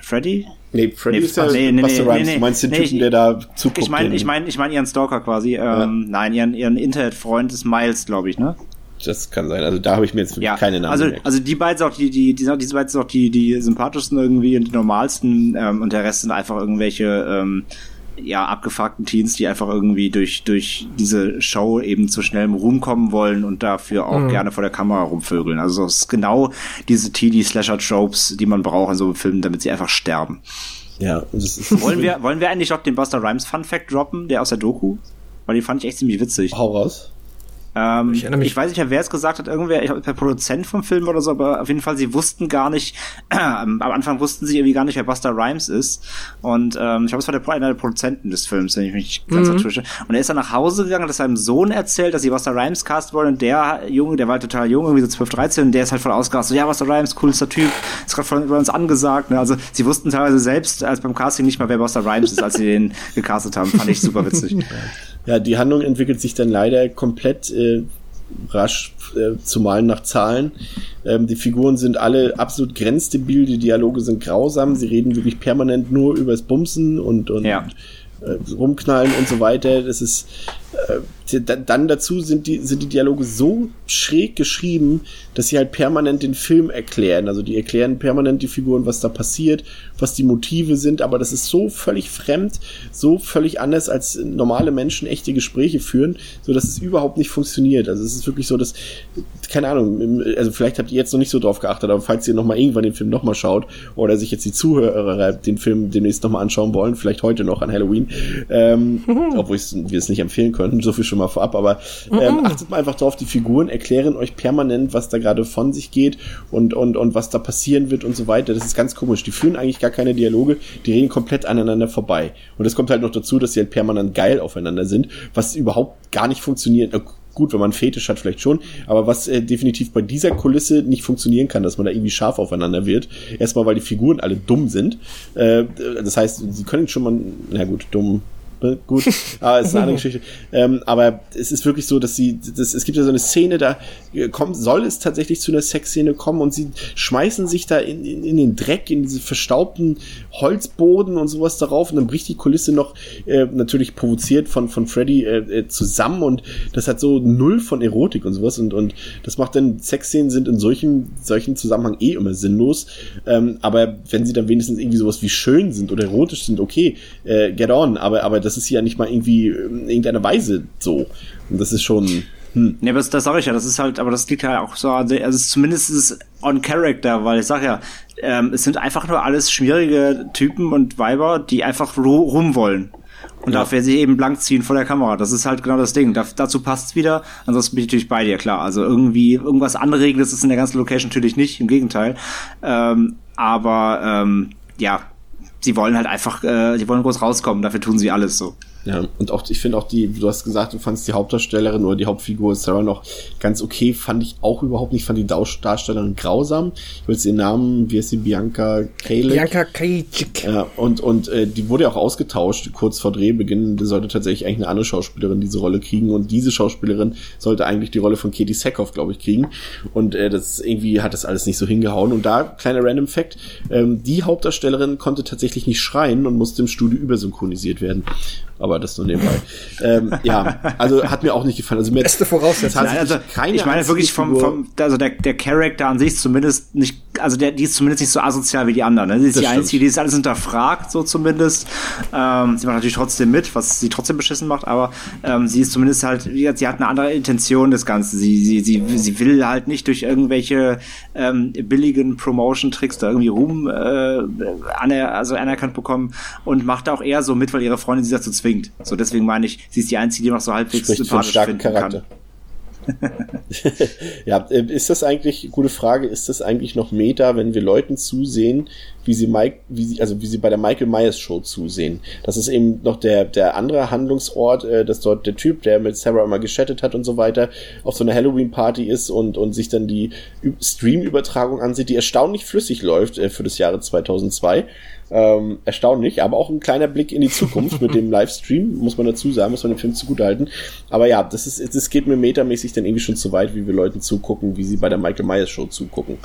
Freddy? Nee, Freddy Nee, ist ja nee, nee, Buster nee, Rhymes. nee, du meinst den nee, Typen, ich- der da zuguckt. Ich meine, ich meine, ich meine ihren Stalker quasi. Ähm, Nein, ihren ihren Internetfreund ist Miles, glaube ich, ne? Das kann sein. Also da habe ich mir jetzt wirklich Ja, keine Namen also, gemerkt. also die beiden sind auch die, die, die, diese beiden sind auch die, die sympathischsten irgendwie und die normalsten ähm, und der Rest sind einfach irgendwelche ähm, ja, abgefuckten Teens, die einfach irgendwie durch, durch diese Show eben zu schnellem Ruhm kommen wollen und dafür auch gerne vor der Kamera rumvögeln. Also es ist genau diese Teenie-Slasher-Tropes, die man braucht in so einem Film, damit sie einfach sterben. ja, das ist Wollen wir, wollen wir eigentlich noch den Buster Rhymes Fun Fact droppen, der aus der Doku? Weil den fand ich echt ziemlich witzig. Hau raus. Ähm, Ich ich, erinnere mich- weiß nicht mehr, wer es gesagt hat, irgendwer, ich glaube, der Produzent vom Film oder so, aber auf jeden Fall, sie wussten gar nicht, am Anfang wussten sie irgendwie gar nicht, wer Buster Rhymes ist. Und ähm, ich glaube, es war der, einer der Produzenten des Films, wenn ich mich ganz ertäusche. Und er ist dann nach Hause gegangen, hat es seinem Sohn erzählt, dass sie Buster Rhymes cast wollen. Und der Junge, der war halt total jung, irgendwie so 12, 13, und der ist halt voll ausgerastet. So, ja, Buster Rhymes, coolster Typ, ist gerade von uns angesagt. Ne? Also sie wussten teilweise selbst, als beim Casting nicht mal, wer Buster Rhymes ist, als sie den gecastet haben. Fand ich super witzig. Ja, die Handlung entwickelt sich dann leider komplett äh, rasch, äh, zumal nach Zahlen. Ähm, die Figuren sind alle absolut grenzdebil, die Dialoge sind grausam, sie reden wirklich permanent nur übers Bumsen und, und Ja. äh, rumknallen und so weiter. Das ist dann dazu sind die sind die Dialoge so schräg geschrieben, dass sie halt permanent den Film erklären. Also die erklären permanent die Figuren, was da passiert, was die Motive sind, aber das ist so völlig fremd, so völlig anders als normale Menschen echte Gespräche führen, so dass es überhaupt nicht funktioniert. Also es ist wirklich so, dass keine Ahnung, also vielleicht habt ihr jetzt noch nicht so drauf geachtet, aber falls ihr noch mal irgendwann den Film noch mal schaut oder sich jetzt die Zuhörer den Film demnächst noch mal anschauen wollen, vielleicht heute noch an Halloween, ähm, obwohl wir es nicht empfehlen können, so viel schon mal vorab, aber ähm, achtet mal einfach drauf, die Figuren erklären euch permanent, was da gerade von sich geht und, und, und was da passieren wird und so weiter. Das ist ganz komisch. Die führen eigentlich gar keine Dialoge, die reden komplett aneinander vorbei. Und es kommt halt noch dazu, dass sie halt permanent geil aufeinander sind, was überhaupt gar nicht funktioniert. Gut, wenn man Fetisch hat, vielleicht schon, aber was äh, definitiv bei dieser Kulisse nicht funktionieren kann, dass man da irgendwie scharf aufeinander wird. Erstmal, weil die Figuren alle dumm sind. Äh, das heißt, sie können schon mal, na gut, dumm, gut, aber es ist eine andere Geschichte. Ähm, aber es ist wirklich so, dass sie, das, es gibt ja so eine Szene, da äh, kommt, soll es tatsächlich zu einer Sexszene kommen und sie schmeißen sich da in, in, in den Dreck, in diese verstaubten Holzboden und sowas darauf und dann bricht die Kulisse noch äh, natürlich provoziert von, von Freddy äh, äh, zusammen und das hat so null von Erotik und sowas und, und das macht dann, Sexszenen sind in solchen, solchen Zusammenhang eh immer sinnlos, ähm, aber wenn sie dann wenigstens irgendwie sowas wie schön sind oder erotisch sind, okay, äh, get on, aber, aber das ist ja nicht mal irgendwie in irgendeiner Weise so und das ist schon, hm, Ne, das, das sage ich ja, das ist halt, aber das liegt ja auch so, also es ist zumindest ist es on character, weil ich sag ja, ähm, es sind einfach nur alles schwierige Typen und Weiber, die einfach ru rum wollen. Und darf er sie eben blank ziehen vor der Kamera. Das ist halt genau das Ding. Da, dazu passt's wieder. Ansonsten bin ich natürlich bei dir, klar. Also irgendwie irgendwas Anregendes ist in der ganzen Location natürlich nicht, im Gegenteil. Ähm, aber ähm, ja, sie wollen halt einfach, äh, sie wollen groß rauskommen, dafür tun sie alles so. Ja, und auch, ich finde auch die, du hast gesagt, du fandst die Hauptdarstellerin oder die Hauptfigur Sarah noch ganz okay, fand ich auch überhaupt nicht, fand die Darstellerin grausam. Ich will jetzt ihren Namen, wie heißt sie, Bianca Kalek? Bianca Kajicik. Ja, und, und äh, die wurde ja auch ausgetauscht kurz vor Drehbeginn. Da sollte tatsächlich eigentlich eine andere Schauspielerin diese Rolle kriegen und diese Schauspielerin sollte eigentlich die Rolle von Katie Sackhoff, glaube ich, kriegen. Und äh, das irgendwie hat das alles nicht so hingehauen. Und da, kleiner Random Fact, ähm, die Hauptdarstellerin konnte tatsächlich nicht schreien und musste im Studio übersynchronisiert werden. Aber das nur nebenbei. ähm, ja, also hat mir auch nicht gefallen. Also mir Beste Voraussetzung. Nein, also keine ich meine wirklich vom, vom also der, der Charakter an sich zumindest nicht, also der, die ist zumindest nicht so asozial wie die anderen. Ne? Sie ist Das die stimmt. einzige, die ist alles hinterfragt, so zumindest. Ähm, sie macht natürlich trotzdem mit, was sie trotzdem beschissen macht, aber ähm, sie ist zumindest halt, sie hat eine andere Intention des Ganzen. Sie, sie, sie, sie will halt nicht durch irgendwelche ähm, billigen Promotion-Tricks da irgendwie Ruhm äh, aner also anerkannt bekommen und macht auch eher so mit, weil ihre Freundin sie dazu zwingt. So deswegen meine ich, sie ist die einzige, die noch so halbwegs spricht sympathisch starken finden Charakter. kann. ja, äh, ist das eigentlich, gute Frage, ist das eigentlich noch Meta, wenn wir Leuten zusehen, wie sie Mike, wie sie, also wie sie bei der Michael Myers Show zusehen? Das ist eben noch der, der andere Handlungsort, äh, dass dort der Typ, der mit Sarah immer geschattet hat und so weiter, auf so einer Halloween-Party ist und, und sich dann die Stream-Übertragung ansieht, die erstaunlich flüssig läuft äh, für das Jahre 2002. Ähm, erstaunlich, aber auch ein kleiner Blick in die Zukunft mit dem Livestream, muss man dazu sagen, muss man dem Film zugutehalten. Aber ja, das ist, das geht mir metamäßig dann irgendwie schon zu weit, wie wir Leuten zugucken, wie sie bei der Michael Myers Show zugucken.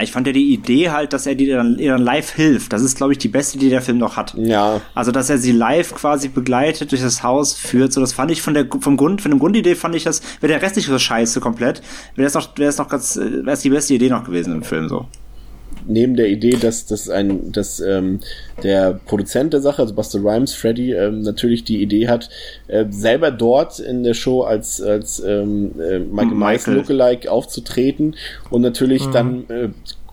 Ich fand ja die Idee halt, dass er dir dann, ihr dann live hilft. Das ist, glaube ich, die beste Idee, die der Film noch hat. Ja. Also, dass er sie live quasi begleitet, durch das Haus führt. So, das fand ich von der, vom Grund, von der Grundidee fand ich das, wäre der Rest nicht so scheiße komplett, wäre das noch, wäre es noch ganz, wäre es die beste Idee noch gewesen im Film, so neben der Idee, dass, dass ein, dass ähm, der Produzent der Sache, also Buster Rhymes, Freddy, ähm, natürlich die Idee hat, äh, selber dort in der Show als, als ähm, äh, Michael Myers Lookalike aufzutreten und natürlich mhm. dann äh,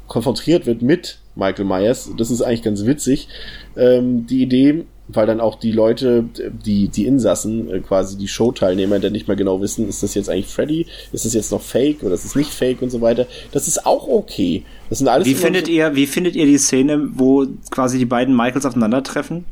konfrontiert wird mit Michael Myers. Das ist eigentlich ganz witzig. Ähm, die Idee, weil dann auch die Leute, die, die Insassen, äh, quasi die Showteilnehmer, der nicht mehr genau wissen, ist das jetzt eigentlich Freddy, ist das jetzt noch Fake oder ist es nicht Fake und so weiter. Das ist auch okay. Das sind alles. Wie findet ihr, wie findet ihr die Szene, wo quasi die beiden Michaels aufeinandertreffen?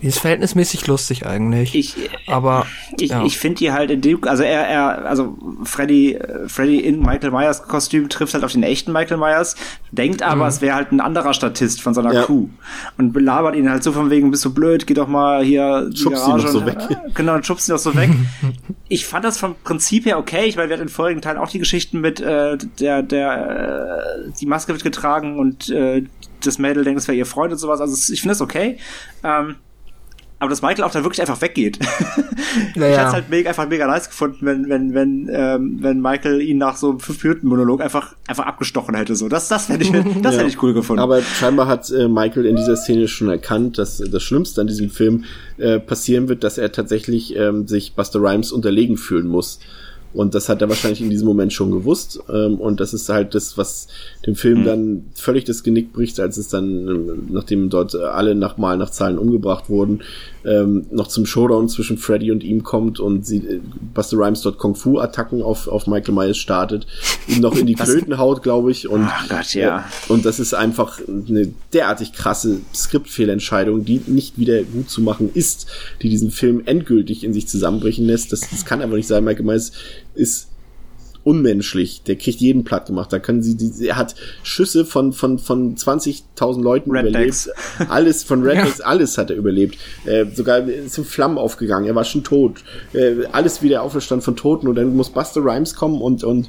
Die ist verhältnismäßig lustig eigentlich. Ich, aber ich, ja. ich finde die halt in dem, also er, er, also Freddy, Freddy in Michael Myers Kostüm trifft halt auf den echten Michael Myers, denkt aber, mhm. es wäre halt ein anderer Statist von seiner ja. Crew und belabert ihn halt so von wegen, bist du blöd, geh doch mal hier die schubst Garage ihn so weg. Genau, und schubst ihn doch so weg. ich fand das vom Prinzip her okay. Ich meine, wir hatten in vorigen Teilen auch die Geschichten mit äh, der, der, äh, die Maske wird getragen und äh, das Mädel denkt, es wäre ihr Freund und sowas. Also ich finde das okay. Ähm, aber dass Michael auch da wirklich einfach weggeht. Naja. Ich hätte es halt mega, einfach mega nice gefunden, wenn, wenn, wenn, ähm, wenn Michael ihn nach so einem 5-Minuten-Monolog einfach, einfach abgestochen hätte. So, das, das hätte ich, das ja. hätte ich cool gefunden. Aber scheinbar hat äh, Michael in dieser Szene schon erkannt, dass das Schlimmste an diesem Film äh, passieren wird, dass er tatsächlich ähm, sich Buster Rhymes unterlegen fühlen muss. Und das hat er wahrscheinlich in diesem Moment schon gewusst. Ähm, und das ist halt das, was dem Film mhm. dann völlig das Genick bricht, als es dann, ähm, nachdem dort alle nach Mal nach Zahlen umgebracht wurden, ähm, noch zum Showdown zwischen Freddy und ihm kommt und sie äh, Buster Rhymes dort Kung Fu Attacken auf, auf Michael Myers startet, ihn noch in die Klöten haut, glaube ich. Und, Ach Gott, ja. Äh, und das ist einfach eine derartig krasse Skriptfehlentscheidung, die nicht wieder gut zu machen ist, die diesen Film endgültig in sich zusammenbrechen lässt. Das, das kann einfach nicht sein. Michael Myers ist unmenschlich. Der kriegt jeden platt gemacht. Da können sie, die, er hat Schüsse von, von, von 20.000 Leuten Rednecks. überlebt. Alles von Rednecks, ja. alles hat er überlebt. Äh, sogar sind Flammen aufgegangen. Er war schon tot. Äh, alles wieder Auferstand von Toten und dann muss Buster Rhymes kommen und, und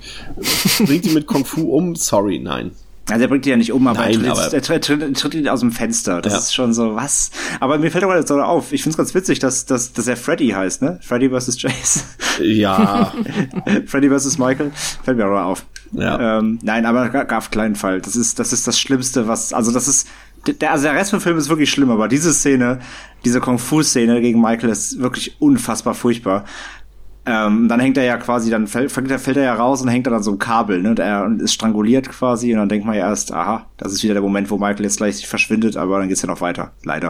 bringt ihn mit Kung Fu um. Sorry, nein. Also er bringt die ja nicht um, aber, Nein, er, tritt, er, tritt, er, tritt, ihn aus dem Fenster. Das ja. ist schon so, was? Aber mir fällt aber jetzt so auf, ich finde es ganz witzig, dass, dass, dass er Freddy heißt, ne? Freddy vs. Jace. Ja. Freddy vs. Michael. Fällt mir aber auf. Ja. Ähm, nein, aber auf keinen Fall. Das ist, das ist das Schlimmste, was, also das ist, der, also der Rest vom Film ist wirklich schlimm, aber diese Szene, diese Kung-Fu-Szene gegen Michael ist wirklich unfassbar furchtbar. Ähm, dann hängt er ja quasi, dann fällt, fällt er ja raus und hängt dann an so einem Kabel, ne? Und er ist stranguliert quasi und dann denkt man ja erst, aha, das ist wieder der Moment, wo Michael jetzt gleich verschwindet, aber dann geht's ja noch weiter, leider.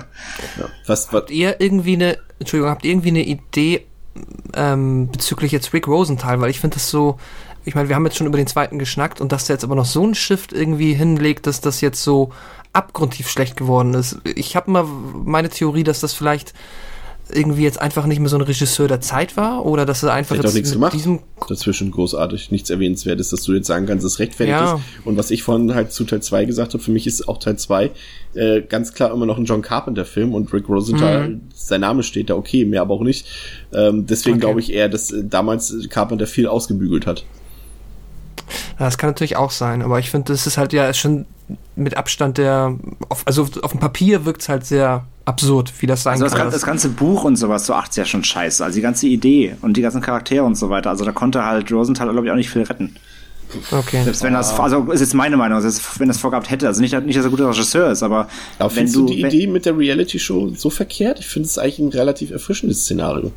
Ja. Was, was? Habt ihr irgendwie eine, Entschuldigung, habt ihr irgendwie eine Idee ähm, bezüglich jetzt Rick Rosenthal, weil ich finde das so, ich meine, wir haben jetzt schon über den zweiten geschnackt und dass der jetzt aber noch so ein Shift irgendwie hinlegt, dass das jetzt so abgrundtief schlecht geworden ist. Ich habe mal meine Theorie, dass das vielleicht irgendwie jetzt einfach nicht mehr so ein Regisseur der Zeit war oder dass er einfach jetzt nichts gemacht. diesem dazwischen großartig nichts erwähnenswertes, dass du jetzt sagen kannst, es rechtfertigt ja. ist. Und was ich vorhin halt zu Teil 2 gesagt habe, für mich ist auch Teil 2 äh, ganz klar immer noch ein John Carpenter Film und Rick Rosenthal, mhm. sein Name steht da okay, mehr aber auch nicht. Ähm, deswegen okay. glaube ich eher, dass äh, damals Carpenter viel ausgebügelt hat. Ja, das kann natürlich auch sein, aber ich finde, das ist halt ja schon mit Abstand der, auf, also auf dem Papier wirkt es halt sehr absurd, wie das sein also das kann. Das ganze Buch und sowas, so acht ja schon scheiße. Also die ganze Idee und die ganzen Charaktere und so weiter. Also da konnte halt Rosenthal, glaube ich, auch nicht viel retten. Okay. Selbst wenn das, also ist jetzt meine Meinung, also wenn das vorgehabt hätte, also nicht, nicht, dass er guter Regisseur ist, aber. Aber wenn du, du die Idee mit der Reality-Show so verkehrt? Ich finde es eigentlich ein relativ erfrischendes Szenario.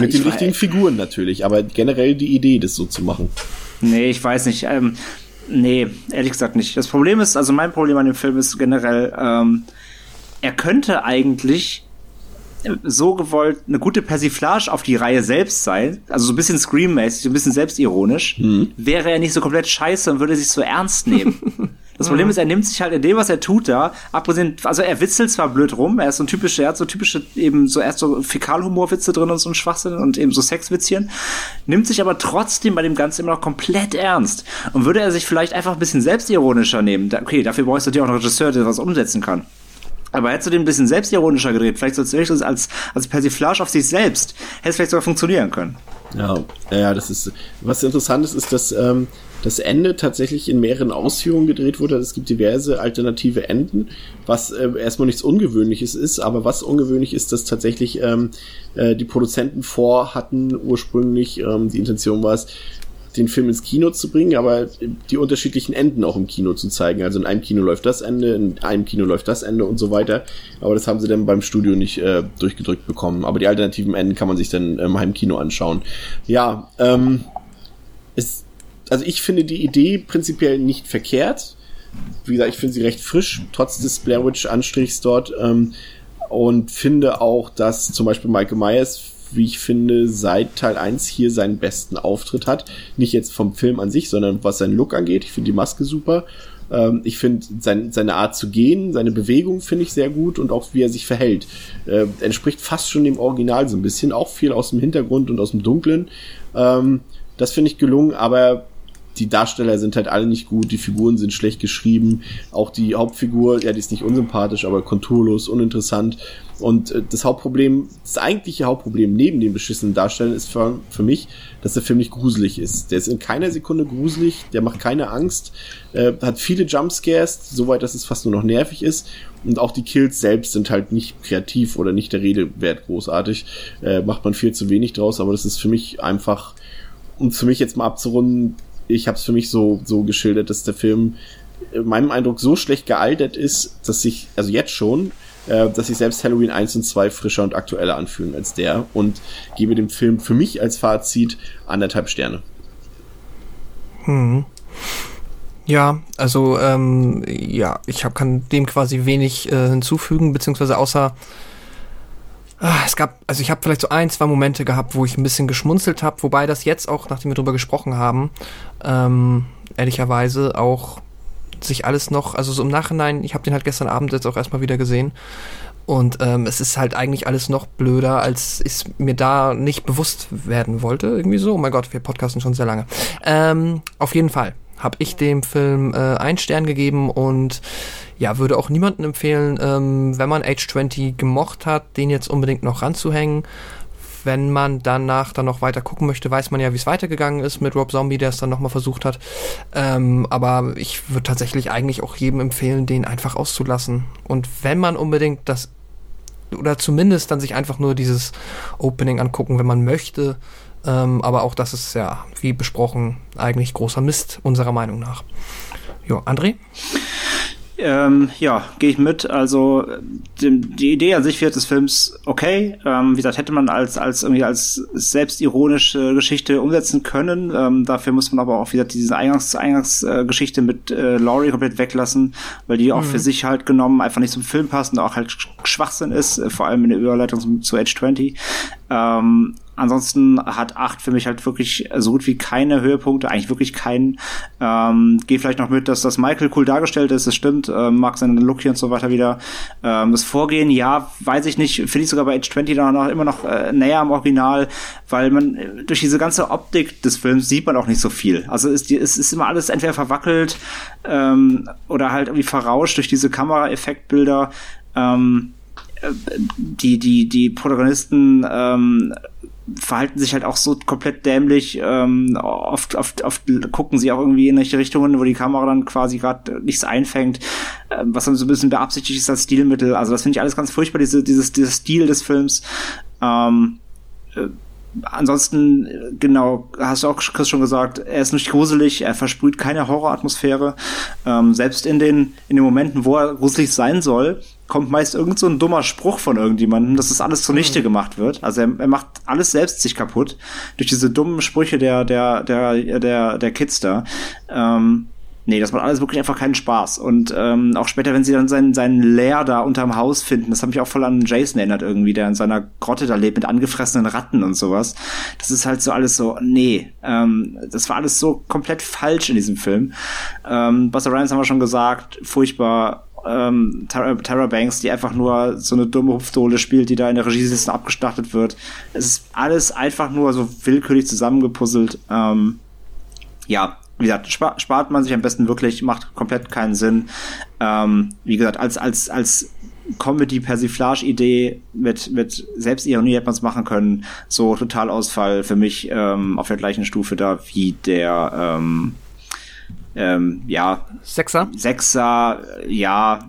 Mit den richtigen Figuren natürlich, aber generell die Idee, das so zu machen. Nee, ich weiß nicht. Ähm, nee, ehrlich gesagt nicht. Das Problem ist, also mein Problem an dem Film ist generell, ähm, er könnte eigentlich so gewollt eine gute Persiflage auf die Reihe selbst sei, also so ein bisschen Scream-mäßig, so ein bisschen selbstironisch, Mhm. wäre er nicht so komplett scheiße und würde sich so ernst nehmen. Das Problem ist, er nimmt sich halt in dem, was er tut da, abgesehen, also er witzelt zwar blöd rum, er ist so ein typischer, er hat so typische, eben so erst so Fäkalhumorwitze drin und so ein Schwachsinn und eben so Sexwitzchen, nimmt sich aber trotzdem bei dem Ganzen immer noch komplett ernst. Und würde er sich vielleicht einfach ein bisschen selbstironischer nehmen, okay, dafür brauchst du dir auch einen Regisseur, der was umsetzen kann. Aber hättest du den ein bisschen selbstironischer gedreht, vielleicht so als, als, als Persiflage auf sich selbst, hätte es vielleicht sogar funktionieren können. Ja, ja, das ist, was interessant ist, ist, dass ähm, das Ende tatsächlich in mehreren Ausführungen gedreht wurde. Es gibt diverse alternative Enden, was äh, erstmal nichts Ungewöhnliches ist, aber was ungewöhnlich ist, dass tatsächlich ähm, äh, die Produzenten vorhatten, ursprünglich, ähm, die Intention war es, den Film ins Kino zu bringen, aber die unterschiedlichen Enden auch im Kino zu zeigen. Also in einem Kino läuft das Ende, in einem Kino läuft das Ende und so weiter. Aber das haben sie dann beim Studio nicht äh, durchgedrückt bekommen. Aber die alternativen Enden kann man sich dann im Heimkino anschauen. Ja, ähm, ist, also ich finde die Idee prinzipiell nicht verkehrt. Wie gesagt, ich finde sie recht frisch, trotz des Blair Witch Anstrichs dort. Ähm, und finde auch, dass zum Beispiel Michael Myers wie ich finde, seit Teil 1 hier seinen besten Auftritt hat. Nicht jetzt vom Film an sich, sondern was seinen Look angeht. Ich finde die Maske super. Ähm, ich finde sein, seine Art zu gehen, seine Bewegung finde ich sehr gut und auch wie er sich verhält. Äh, entspricht fast schon dem Original so ein bisschen. Auch viel aus dem Hintergrund und aus dem Dunklen. Ähm, das finde ich gelungen, aber die Darsteller sind halt alle nicht gut, die Figuren sind schlecht geschrieben, auch die Hauptfigur, ja, die ist nicht unsympathisch, aber konturlos, uninteressant. Und äh, das Hauptproblem, das eigentliche Hauptproblem neben den beschissenen Darstellern ist für, für mich, dass der Film nicht gruselig ist. Der ist in keiner Sekunde gruselig, der macht keine Angst, äh, hat viele Jumpscares, soweit, dass es fast nur noch nervig ist. Und auch die Kills selbst sind halt nicht kreativ oder nicht der Rede wert großartig. Äh, macht man viel zu wenig draus, aber das ist für mich einfach, um für mich jetzt mal abzurunden, ich habe es für mich so so geschildert, dass der Film in meinem Eindruck so schlecht gealtert ist, dass ich, also jetzt schon, äh, dass sich selbst Halloween 1 und 2 frischer und aktueller anfühlen als der und gebe dem Film für mich als Fazit anderthalb Sterne. Hm. Ja, also ähm, ja, ich hab, kann dem quasi wenig äh, hinzufügen, beziehungsweise außer ah, es gab, also ich habe vielleicht so ein, zwei Momente gehabt, wo ich ein bisschen geschmunzelt habe, wobei das jetzt auch, nachdem wir drüber gesprochen haben, ähm, ehrlicherweise auch sich alles noch, also so im Nachhinein, ich habe den halt gestern Abend jetzt auch erstmal wieder gesehen und ähm, es ist halt eigentlich alles noch blöder, als es mir da nicht bewusst werden wollte, irgendwie so. Oh mein Gott, wir podcasten schon sehr lange. Ähm, auf jeden Fall habe ich dem Film äh, einen Stern gegeben und ja, würde auch niemandem empfehlen, ähm, wenn man Age 20 gemocht hat, den jetzt unbedingt noch ranzuhängen. Wenn man danach dann noch weiter gucken möchte, weiß man ja, wie es weitergegangen ist mit Rob Zombie, der es dann nochmal versucht hat. Ähm, aber ich würde tatsächlich eigentlich auch jedem empfehlen, den einfach auszulassen. Und wenn man unbedingt das oder zumindest dann sich einfach nur dieses Opening angucken, wenn man möchte. Ähm, aber auch das ist ja, wie besprochen, eigentlich großer Mist, unserer Meinung nach. Jo, André? Ähm, ja, gehe ich mit. Also die, die Idee an sich wird des Films okay. Ähm, wie gesagt, hätte man als als irgendwie als selbstironische Geschichte umsetzen können. Ähm, dafür muss man aber auch wieder diese Eingangs Eingangsgeschichte äh, mit äh, Laurie komplett weglassen, weil die auch Mhm. für sich halt genommen einfach nicht zum Film passt und auch halt Schwachsinn ist, vor allem in der Überleitung zu Age 20. Ähm, ansonsten hat 8 für mich halt wirklich so gut wie keine Höhepunkte, eigentlich wirklich keinen. Ähm, Gehe vielleicht noch mit, dass das Michael cool dargestellt ist, das stimmt, ähm, mag seinen Look hier und so weiter wieder. Ähm, das Vorgehen, ja, weiß ich nicht, finde ich sogar bei Age 20 dann noch immer noch äh, näher am Original, weil man äh, durch diese ganze Optik des Films sieht man auch nicht so viel. Also ist die, es ist immer alles entweder verwackelt ähm, oder halt irgendwie verrauscht durch diese Kameraeffektbilder. Ähm, äh, die, die, die Protagonisten ähm, verhalten sich halt auch so komplett dämlich. Ähm, oft, oft, oft gucken sie auch irgendwie in welche Richtungen, wo die Kamera dann quasi gerade nichts einfängt, äh, was dann so ein bisschen beabsichtigt ist als Stilmittel. Also das finde ich alles ganz furchtbar, diese, dieses, dieser Stil des Films. Ähm, äh, ansonsten, genau, hast du auch Chris schon gesagt, er ist nicht gruselig, er versprüht keine Horroratmosphäre. Ähm, selbst in den, in den Momenten, wo er gruselig sein soll, kommt meist irgend so ein dummer Spruch von irgendjemandem, dass das alles zunichte gemacht wird. Also er, er macht alles selbst sich kaputt durch diese dummen Sprüche der, der, der, der, der Kids da. Ähm, nee, das macht alles wirklich einfach keinen Spaß. Und ähm, auch später, wenn sie dann seinen, seinen Lair da unterm Haus finden, das hat mich auch voll an Jason erinnert irgendwie, der in seiner Grotte da lebt mit angefressenen Ratten und sowas. Das ist halt so alles so, nee, ähm, das war alles so komplett falsch in diesem Film. Ähm, Buster Rhymes haben wir schon gesagt, furchtbar ähm, Tara, Tara Banks, die einfach nur so eine dumme Hupfdohle spielt, die da in der Regie sitzt und abgestartet wird. Es ist alles einfach nur so willkürlich zusammengepuzzelt. Ähm, ja, wie gesagt, spart, spart man sich am besten wirklich, macht komplett keinen Sinn. Ähm, wie gesagt, als, als, als Comedy-Persiflage-Idee mit, mit Selbstironie hätte man es machen können. So Totalausfall für mich ähm, auf der gleichen Stufe da wie der ähm, ähm, ja. Sechser? Sechser, ja,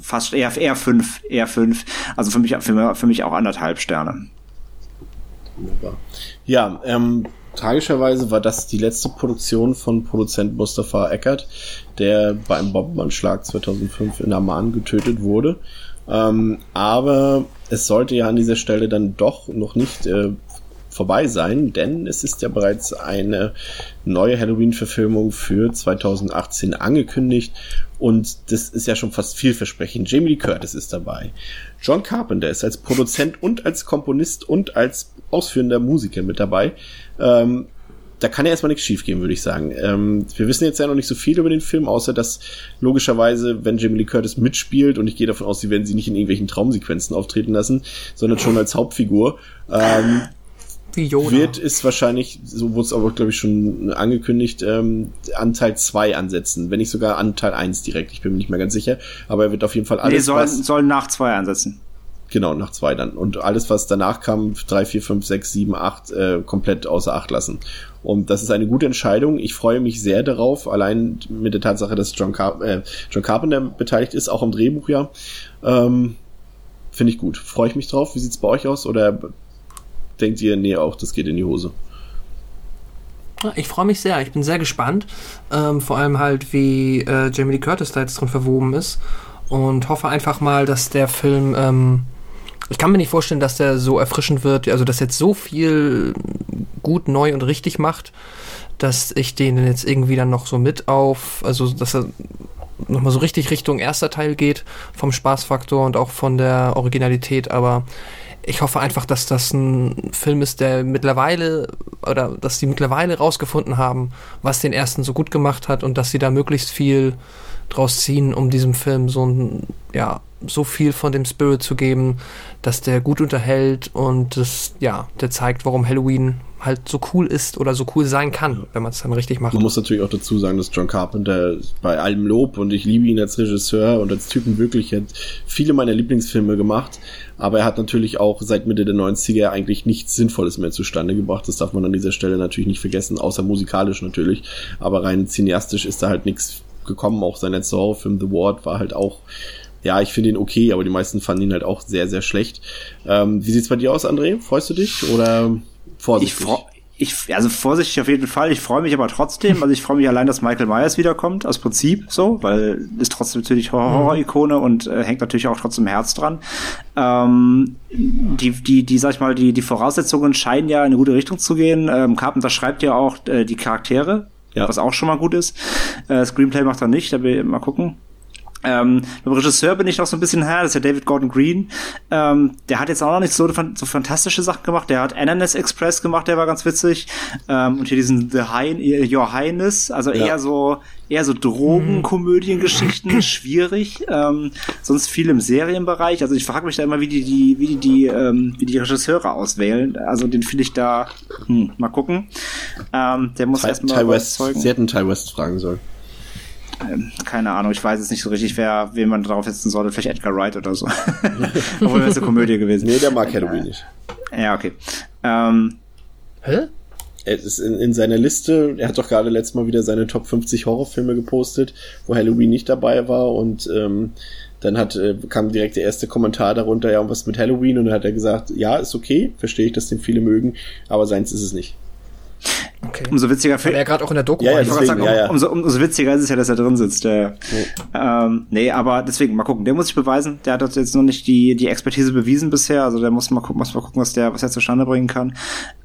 fast eher, eher fünf, eher fünf. Also für mich, für, für mich auch anderthalb Sterne. Wunderbar. Ja, ähm, tragischerweise war das die letzte Produktion von Produzent Mustafa Eckert, der bei einem Bombenanschlag 2005 in Amman getötet wurde. Ähm, aber es sollte ja an dieser Stelle dann doch noch nicht äh, vorbei sein, denn es ist ja bereits eine neue Halloween-Verfilmung für 2018 angekündigt und das ist ja schon fast vielversprechend. Jamie Lee Curtis ist dabei. John Carpenter ist als Produzent und als Komponist und als ausführender Musiker mit dabei. Ähm, da kann ja erstmal nichts schiefgehen, würde ich sagen. Ähm, wir wissen jetzt ja noch nicht so viel über den Film, außer dass logischerweise, wenn Jamie Lee Curtis mitspielt, und ich gehe davon aus, sie werden sie nicht in irgendwelchen Traumsequenzen auftreten lassen, sondern schon als Hauptfigur, ähm, Wie Yoda. wird es wahrscheinlich, so wurde es aber, glaube ich, schon angekündigt, ähm, Anteil 2 ansetzen, wenn nicht sogar Anteil 1 direkt. Ich bin mir nicht mehr ganz sicher, aber er wird auf jeden Fall alles, nee, sollen, was, sollen nach zwei ansetzen. genau, nach 2 dann. Und alles, was danach kam, 3, 4, 5, 6, 7, 8, äh, komplett außer Acht lassen. Und das ist eine gute Entscheidung. Ich freue mich sehr darauf, allein mit der Tatsache, dass John, Car äh, John Carpenter beteiligt ist, auch am Drehbuch ja. Ähm, Finde ich gut. Freue ich mich drauf. Wie sieht's bei euch aus? Oder denkt ihr, nee, auch das geht in die Hose? Ich freue mich sehr. Ich bin sehr gespannt. Ähm, vor allem halt, wie äh, Jamie Lee Curtis da jetzt drin verwoben ist. Und hoffe einfach mal, dass der Film. Ähm, ich kann mir nicht vorstellen, dass der so erfrischend wird, also dass jetzt so viel gut, neu und richtig macht, dass ich den jetzt irgendwie dann noch so mit auf, also dass er nochmal so richtig Richtung erster Teil geht, vom Spaßfaktor und auch von der Originalität, aber ich hoffe einfach, dass das ein Film ist, der mittlerweile oder dass die mittlerweile rausgefunden haben, was den ersten so gut gemacht hat und dass sie da möglichst viel draus ziehen, um diesem Film so ein, ja, so viel von dem Spirit zu geben, dass der gut unterhält und das, ja, der zeigt, warum Halloween halt so cool ist oder so cool sein kann, wenn man es dann richtig macht. Man muss natürlich auch dazu sagen, dass John Carpenter bei allem Lob und ich liebe ihn als Regisseur und als Typen wirklich hat viele meiner Lieblingsfilme gemacht, aber er hat natürlich auch seit Mitte der 90er eigentlich nichts Sinnvolles mehr zustande gebracht. Das darf man an dieser Stelle natürlich nicht vergessen, außer musikalisch natürlich, aber rein cineastisch ist da halt nichts gekommen. Auch sein letzter Horrorfilm The Ward war halt auch ja, ich finde ihn okay, aber die meisten fanden ihn halt auch sehr, sehr schlecht. Ähm, wie sieht's bei dir aus, André? Freust du dich oder vorsichtig? Ich, ich also vorsichtig auf jeden Fall. Ich freue mich aber trotzdem. Also ich freue mich allein, dass Michael Myers wiederkommt, aus Prinzip so, weil ist trotzdem natürlich Horror-Ikone und äh, hängt natürlich auch trotzdem Herz dran. Ähm, die, die, die, sag ich mal, die, die Voraussetzungen scheinen ja in eine gute Richtung zu gehen. Ähm, Carpenter schreibt ja auch äh, die Charaktere, Ja. was auch schon mal gut ist. Äh, Screenplay macht er nicht, da will ich mal gucken. Ähm, beim Regisseur bin ich noch so ein bisschen her, das ist ja David Gordon Green. Ähm, der hat jetzt auch noch nicht so, so fantastische Sachen gemacht. Der hat Ananas Express gemacht, der war ganz witzig. Ähm, und hier diesen The High, Your Highness, also Ja. eher so eher so Drogenkomödiengeschichten, schwierig. Ähm, sonst viel im Serienbereich. Also ich frage mich da immer, wie die die wie die die ähm, wie die Regisseure auswählen. Also den finde ich da hm, mal gucken. Ähm, der muss erstmal überzeugen. sie hätten Ty West fragen sollen. Ähm, keine Ahnung, ich weiß jetzt nicht so richtig, wer, wen man darauf setzen sollte. Vielleicht Edgar Wright oder so. Obwohl das eine Komödie gewesen. Nee, der mag Halloween nicht. Ja, okay. Ähm, Hä? Er ist in, in seiner Liste, er hat doch gerade letztes Mal wieder seine Top 50 Horrorfilme gepostet, wo Halloween nicht dabei war und ähm, dann hat, äh, kam direkt der erste Kommentar darunter, ja, und was mit Halloween? Und dann hat er gesagt, ja, ist okay, verstehe ich, dass den viele mögen, aber seins ist es nicht. Okay. Umso witziger Weil er gerade auch in der Doku Ja, ja, deswegen, sagen, ja, ja. Umso, umso witziger ist es ja, dass er drin sitzt. Der, ähm, nee, aber deswegen, mal gucken. Der muss sich beweisen. Der hat jetzt noch nicht die, die Expertise bewiesen bisher. Also der muss mal gucken, muss mal gucken, was der, was er zustande bringen kann.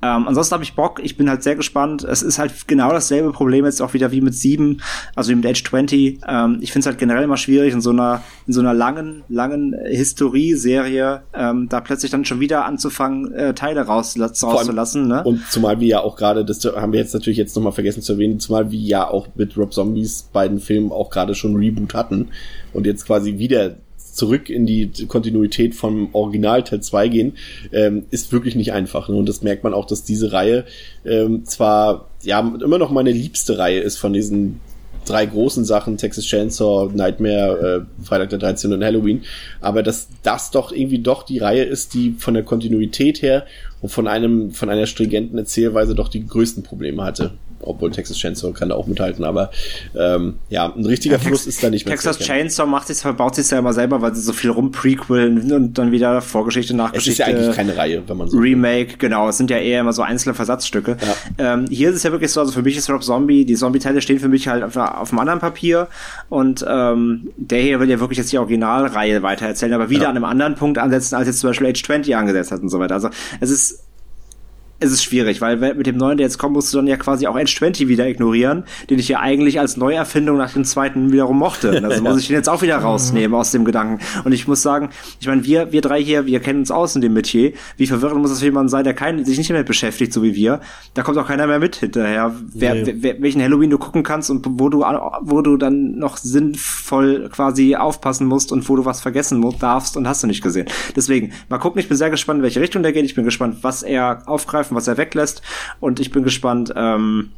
Ähm, ansonsten habe ich Bock. Ich bin halt sehr gespannt. Es ist halt genau dasselbe Problem jetzt auch wieder wie mit sieben, also wie mit Age 20. Ähm, ich finde es halt generell immer schwierig in so einer, in so einer langen, langen Historie-Serie, ähm, da plötzlich dann schon wieder anzufangen, äh, Teile raus, rauszulassen, ne? Und zumal wir ja auch gerade, das haben wir jetzt natürlich jetzt nochmal vergessen zu erwähnen, zumal wir ja auch mit Rob Zombies beiden Filmen auch gerade schon Reboot hatten und jetzt quasi wieder zurück in die Kontinuität vom Original Teil 2 gehen, ähm, ist wirklich nicht einfach. Ne? Und das merkt man auch, dass diese Reihe ähm, zwar ja immer noch meine liebste Reihe ist von diesen drei großen Sachen, Texas Chainsaw, Nightmare, äh, Freitag der 13. und Halloween, aber dass das doch irgendwie doch die Reihe ist, die von der Kontinuität her und von einem, von einer stringenten Erzählweise doch die größten Probleme hatte. Obwohl Texas Chainsaw kann da auch mithalten, aber ähm, ja, ein richtiger Ja, Fluss Tex- ist da nicht mehr Texas. Chainsaw macht sich, verbaut sich ja immer selber, weil sie so viel rumprequeln und dann wieder Vorgeschichte, Es Nachgeschichte. ist ja eigentlich keine Reihe, wenn man so Remake, genau, es sind ja eher immer so einzelne Versatzstücke. Ähm, hier ist es ja wirklich so, also für mich ist Rob Zombie, die Zombie-Teile stehen für mich halt auf, auf einem anderen Papier und ähm, der hier will ja wirklich jetzt die Originalreihe weitererzählen, aber wieder Ja. an einem anderen Punkt ansetzen, als jetzt zum Beispiel Age 20 angesetzt hat und so weiter. Also es ist es ist schwierig, weil mit dem neuen, der jetzt kommt, musst du dann ja quasi auch Age 20 wieder ignorieren, den ich ja eigentlich als Neuerfindung nach dem zweiten wiederum mochte. Also muss ich den jetzt auch wieder rausnehmen aus dem Gedanken. Und ich muss sagen, ich meine, wir, wir drei hier, wir kennen uns aus in dem Metier. Wie verwirrend muss das für jemanden sein, der kein, sich nicht mehr beschäftigt, so wie wir. Da kommt auch keiner mehr mit hinterher, wer, Nee. wer, welchen Halloween du gucken kannst und wo du, wo du dann noch sinnvoll quasi aufpassen musst und wo du was vergessen darfst und hast du nicht gesehen. Deswegen, mal gucken, ich bin sehr gespannt, in welche Richtung der geht. Ich bin gespannt, was er aufgreift und was er weglässt. Und ich bin gespannt, ähm,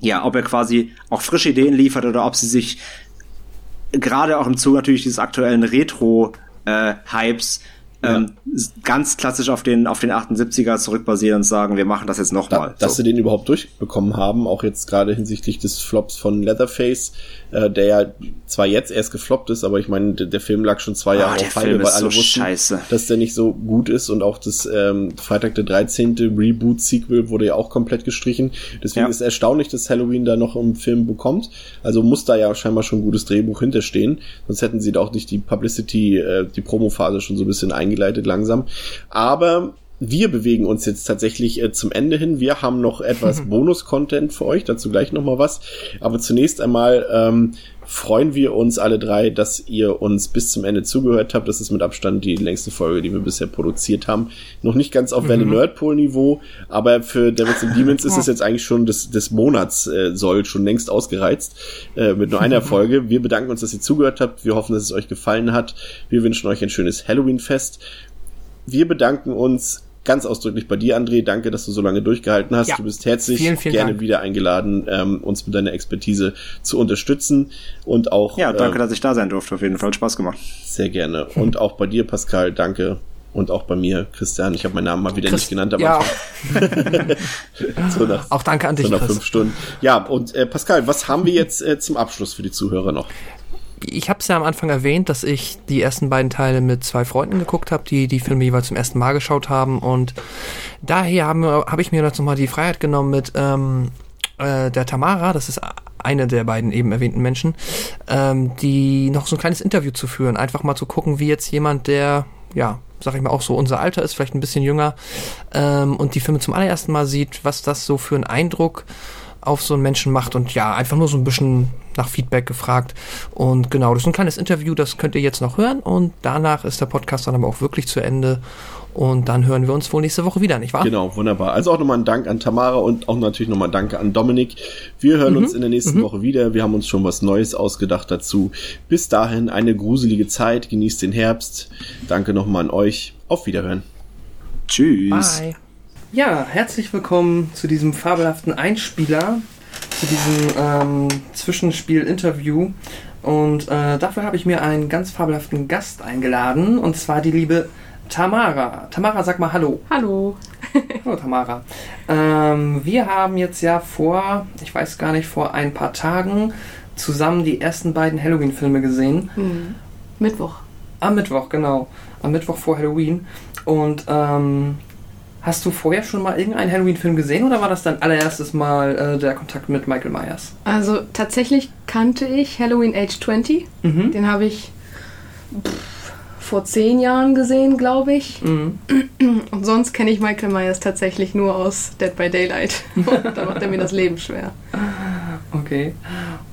ja, ob er quasi auch frische Ideen liefert oder ob sie sich gerade auch im Zuge natürlich dieses aktuellen Retro-Hypes ähm, ganz klassisch auf den, auf den 78er zurückbasieren und sagen, wir machen das jetzt da, nochmal. dass sie den überhaupt durchbekommen haben, auch jetzt gerade hinsichtlich des Flops von Leatherface, äh, der ja zwar jetzt erst gefloppt ist, aber ich meine, der, der Film lag schon zwei Ah, Jahre auf Film weil alle so wussten, scheiße. dass der nicht so gut ist und auch das ähm, Freitag der 13. Reboot-Sequel wurde ja auch komplett gestrichen. Deswegen Ja. ist erstaunlich, dass Halloween da noch im Film bekommt. Also muss da ja scheinbar schon ein gutes Drehbuch hinterstehen, sonst hätten sie da auch nicht die Publicity, äh, die Promo-Phase schon so ein bisschen eingeleitet langsam. Aber wir bewegen uns jetzt tatsächlich äh, zum Ende hin. Wir haben noch etwas Bonus-Content für euch, dazu gleich nochmal was. Aber zunächst einmal ähm, freuen wir uns alle drei, dass ihr uns bis zum Ende zugehört habt. Das ist mit Abstand die längste Folge, die wir bisher produziert haben. Noch nicht ganz auf Welle Nerdpol-Niveau, aber für Devils and Demons ist es jetzt eigentlich schon des, des Monats äh, soll schon längst ausgereizt äh, mit nur einer Folge. Wir bedanken uns, dass ihr zugehört habt. Wir hoffen, dass es euch gefallen hat. Wir wünschen euch ein schönes Halloween-Fest. Wir bedanken uns ganz ausdrücklich bei dir, André. Danke, dass du so lange durchgehalten hast. Ja. Du bist herzlich Vielen, vielen gerne Dank. wieder eingeladen, ähm, uns mit deiner Expertise zu unterstützen und auch Ja, danke, ähm, dass ich da sein durfte. Auf jeden Fall Spaß gemacht. sehr gerne. Und auch bei dir, Pascal, danke. Und auch bei mir, Christian. Ich habe meinen Namen mal wieder nicht Chris- genannt, aber ja, so nach, auch danke an dich, so nach Chris. fünf Stunden. Ja, und äh, Pascal, was haben wir jetzt äh, zum Abschluss für die Zuhörer noch? Ich habe es ja am Anfang erwähnt, dass ich die ersten beiden Teile mit zwei Freunden geguckt habe, die die Filme jeweils zum ersten Mal geschaut haben. Und daher habe hab ich mir jetzt nochmal die Freiheit genommen mit ähm, äh, der Tamara, das ist eine der beiden eben erwähnten Menschen, ähm, die noch so ein kleines Interview zu führen. Einfach mal zu gucken, wie jetzt jemand, der, ja, sag ich mal, auch so unser Alter ist, vielleicht ein bisschen jünger, ähm, und die Filme zum allerersten Mal sieht, was das so für einen Eindruck auf so einen Menschen macht und ja, einfach nur so ein bisschen nach Feedback gefragt. Und genau, das ist ein kleines Interview, das könnt ihr jetzt noch hören und danach ist der Podcast dann aber auch wirklich zu Ende und dann hören wir uns wohl nächste Woche wieder, nicht wahr? Genau, wunderbar. Also auch nochmal ein Dank an Tamara und auch natürlich nochmal Danke an Dominik. Wir hören uns in der nächsten Woche wieder. Wir haben uns schon was Neues ausgedacht dazu. Bis dahin eine gruselige Zeit. Genießt den Herbst. Danke nochmal an euch. Auf Wiederhören. Tschüss. Bye. Ja, herzlich willkommen zu diesem fabelhaften Einspieler, zu diesem ähm, Zwischenspiel-Interview. Und äh, dafür habe ich mir einen ganz fabelhaften Gast eingeladen, und zwar die liebe Tamara. Tamara, sag mal Hallo. Hallo. Hallo Tamara. Ähm, wir haben jetzt ja vor, ich weiß gar nicht, vor ein paar Tagen zusammen die ersten beiden Halloween-Filme gesehen. Hm. Mittwoch. Am Mittwoch, genau. Am Mittwoch vor Halloween. Und ähm, Hast du vorher schon mal irgendeinen Halloween-Film gesehen oder war das dein allererstes Mal äh, der Kontakt mit Michael Myers? Also tatsächlich kannte ich Halloween Age 20. Mhm. Den habe ich pff, vor zehn Jahren gesehen, glaube ich. Mhm. Und sonst kenne ich Michael Myers tatsächlich nur aus Dead by Daylight. da macht er mir das Leben schwer. Okay.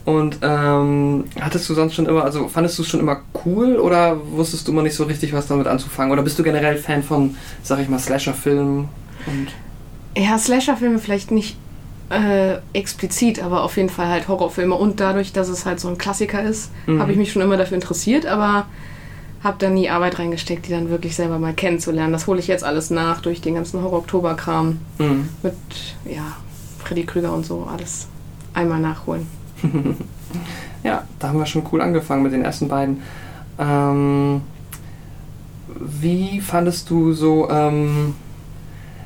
Und ähm, hattest du sonst schon immer, also fandest du es schon immer cool oder wusstest du immer nicht so richtig, was damit anzufangen? Oder bist du generell Fan von, sag ich mal, Slasher-Filmen? Ja, Slasher-Filme vielleicht nicht äh, explizit, aber auf jeden Fall halt Horrorfilme. Und dadurch, dass es halt so ein Klassiker ist, Mhm. habe ich mich schon immer dafür interessiert, aber habe da nie Arbeit reingesteckt, die dann wirklich selber mal kennenzulernen. Das hole ich jetzt alles nach durch den ganzen Horror-Oktober-Kram Mhm. mit, ja, Freddy Krüger und so, alles einmal nachholen. Ja, da haben wir schon cool angefangen mit den ersten beiden. Ähm, wie fandest du so ähm,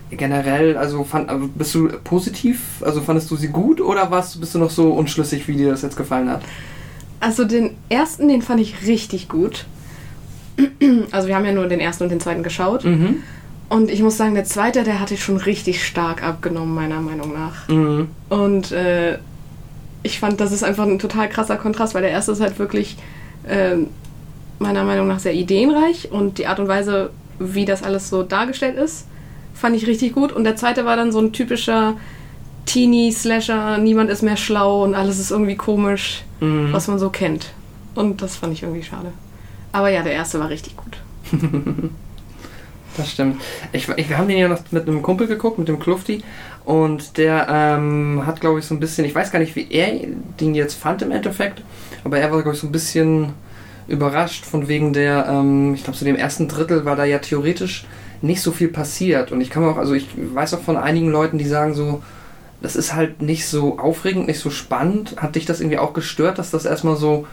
generell, also fand, also bist du positiv, also fandest du sie gut oder warst, bist du noch so unschlüssig, wie dir das jetzt gefallen hat? Also den ersten, den fand ich richtig gut. Also wir haben ja nur den ersten und den zweiten geschaut. Mhm. Und ich muss sagen, der zweite, der hatte schon richtig stark abgenommen, meiner Meinung nach. Mhm. Und äh, ich fand, das ist einfach ein total krasser Kontrast, weil der erste ist halt wirklich ähm, meiner Meinung nach sehr ideenreich und die Art und Weise, wie das alles so dargestellt ist, fand ich richtig gut. Und der zweite war dann so ein typischer Teenie-Slasher, niemand ist mehr schlau und alles ist irgendwie komisch, Mhm. was man so kennt. Und das fand ich irgendwie schade. Aber ja, der erste war richtig gut. Das stimmt. Ich, ich, wir haben den ja noch mit einem Kumpel geguckt, mit dem Klufti. Und der ähm, hat, glaube ich, so ein bisschen, ich weiß gar nicht, wie er den jetzt fand im Endeffekt, aber er war, glaube ich, so ein bisschen überrascht von wegen der, ähm, ich glaube, so dem ersten Drittel war da ja theoretisch nicht so viel passiert. Und ich kann auch, also ich weiß auch von einigen Leuten, die sagen so, das ist halt nicht so aufregend, nicht so spannend. Hat dich das irgendwie auch gestört, dass das erstmal so,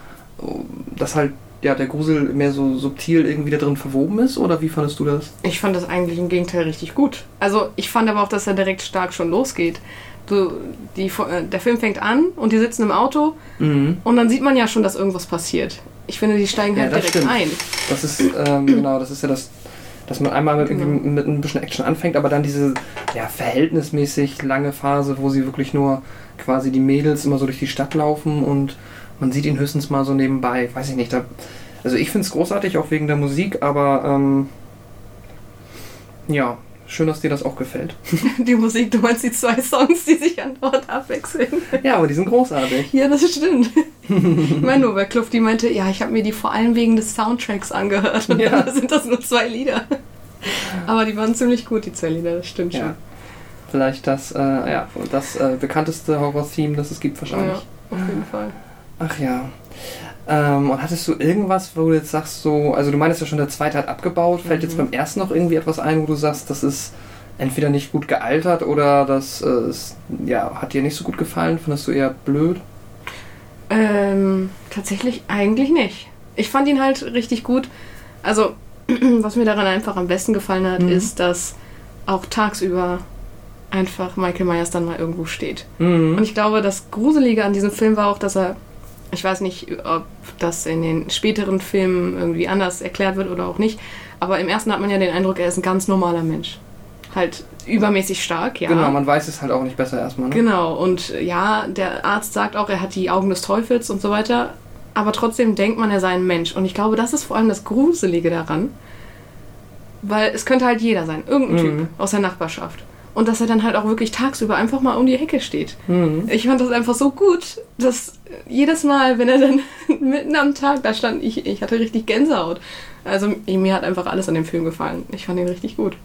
dass halt ja der Grusel mehr so subtil irgendwie da drin verwoben ist? Oder wie fandest du das? Ich fand das eigentlich im Gegenteil richtig gut. Also ich fand aber auch, dass er direkt stark schon losgeht. Du, die, äh, der Film fängt an und die sitzen im Auto Mhm. und dann sieht man ja schon, dass irgendwas passiert. Ich finde, die steigen Ja, halt das direkt stimmt. ein. Das ist, ähm, genau, das ist ja das, dass man einmal mit, Genau. mit ein bisschen Action anfängt, aber dann diese ja, verhältnismäßig lange Phase, wo sie wirklich nur quasi die Mädels immer so durch die Stadt laufen und man sieht ihn höchstens mal so nebenbei. Weiß ich nicht. Da, also ich finde es großartig, auch wegen der Musik, aber ähm, ja, schön, dass dir das auch gefällt. Die Musik, du meinst die zwei Songs, die sich an Bord abwechseln. Ja, aber die sind großartig. Ja, das stimmt. ich meine nur, bei Kluft, die meinte, ja, ich habe mir die vor allem wegen des Soundtracks angehört. Und Ja. dann sind das nur zwei Lieder. Aber die waren ziemlich gut, die zwei Lieder, das stimmt Ja. schon. Vielleicht das, äh, ja, das äh, bekannteste Horror-Theme, das es gibt wahrscheinlich. Ja, auf jeden Fall. Ach ja. Ähm, und hattest du irgendwas, wo du jetzt sagst, so, also du meinst ja schon, der zweite hat abgebaut. Fällt jetzt beim ersten noch irgendwie etwas ein, wo du sagst, das ist entweder nicht gut gealtert oder das äh, ist, ja, hat dir nicht so gut gefallen? Fandest du eher blöd? Ähm, tatsächlich eigentlich nicht. Ich fand ihn halt richtig gut. Also, was mir daran einfach am besten gefallen hat, Mhm. ist, dass auch tagsüber einfach Michael Myers dann mal irgendwo steht. Mhm. Und ich glaube, das Gruselige an diesem Film war auch, dass er, ich weiß nicht, ob das in den späteren Filmen irgendwie anders erklärt wird oder auch nicht, aber im ersten hat man ja den Eindruck, er ist ein ganz normaler Mensch. Halt übermäßig stark, ja. Genau, man weiß es halt auch nicht besser erstmal. Ne? Genau, und ja, der Arzt sagt auch, er hat die Augen des Teufels und so weiter. Aber trotzdem denkt man, er sei ein Mensch. Und ich glaube, das ist vor allem das Gruselige daran. Weil es könnte halt jeder sein. Irgendein Mhm. Typ aus der Nachbarschaft. Und dass er dann halt auch wirklich tagsüber einfach mal um die Hecke steht. Mhm. Ich fand das einfach so gut, dass jedes Mal, wenn er dann mitten am Tag da stand, ich, ich hatte richtig Gänsehaut. Also mir hat einfach alles an dem Film gefallen. Ich fand ihn richtig gut.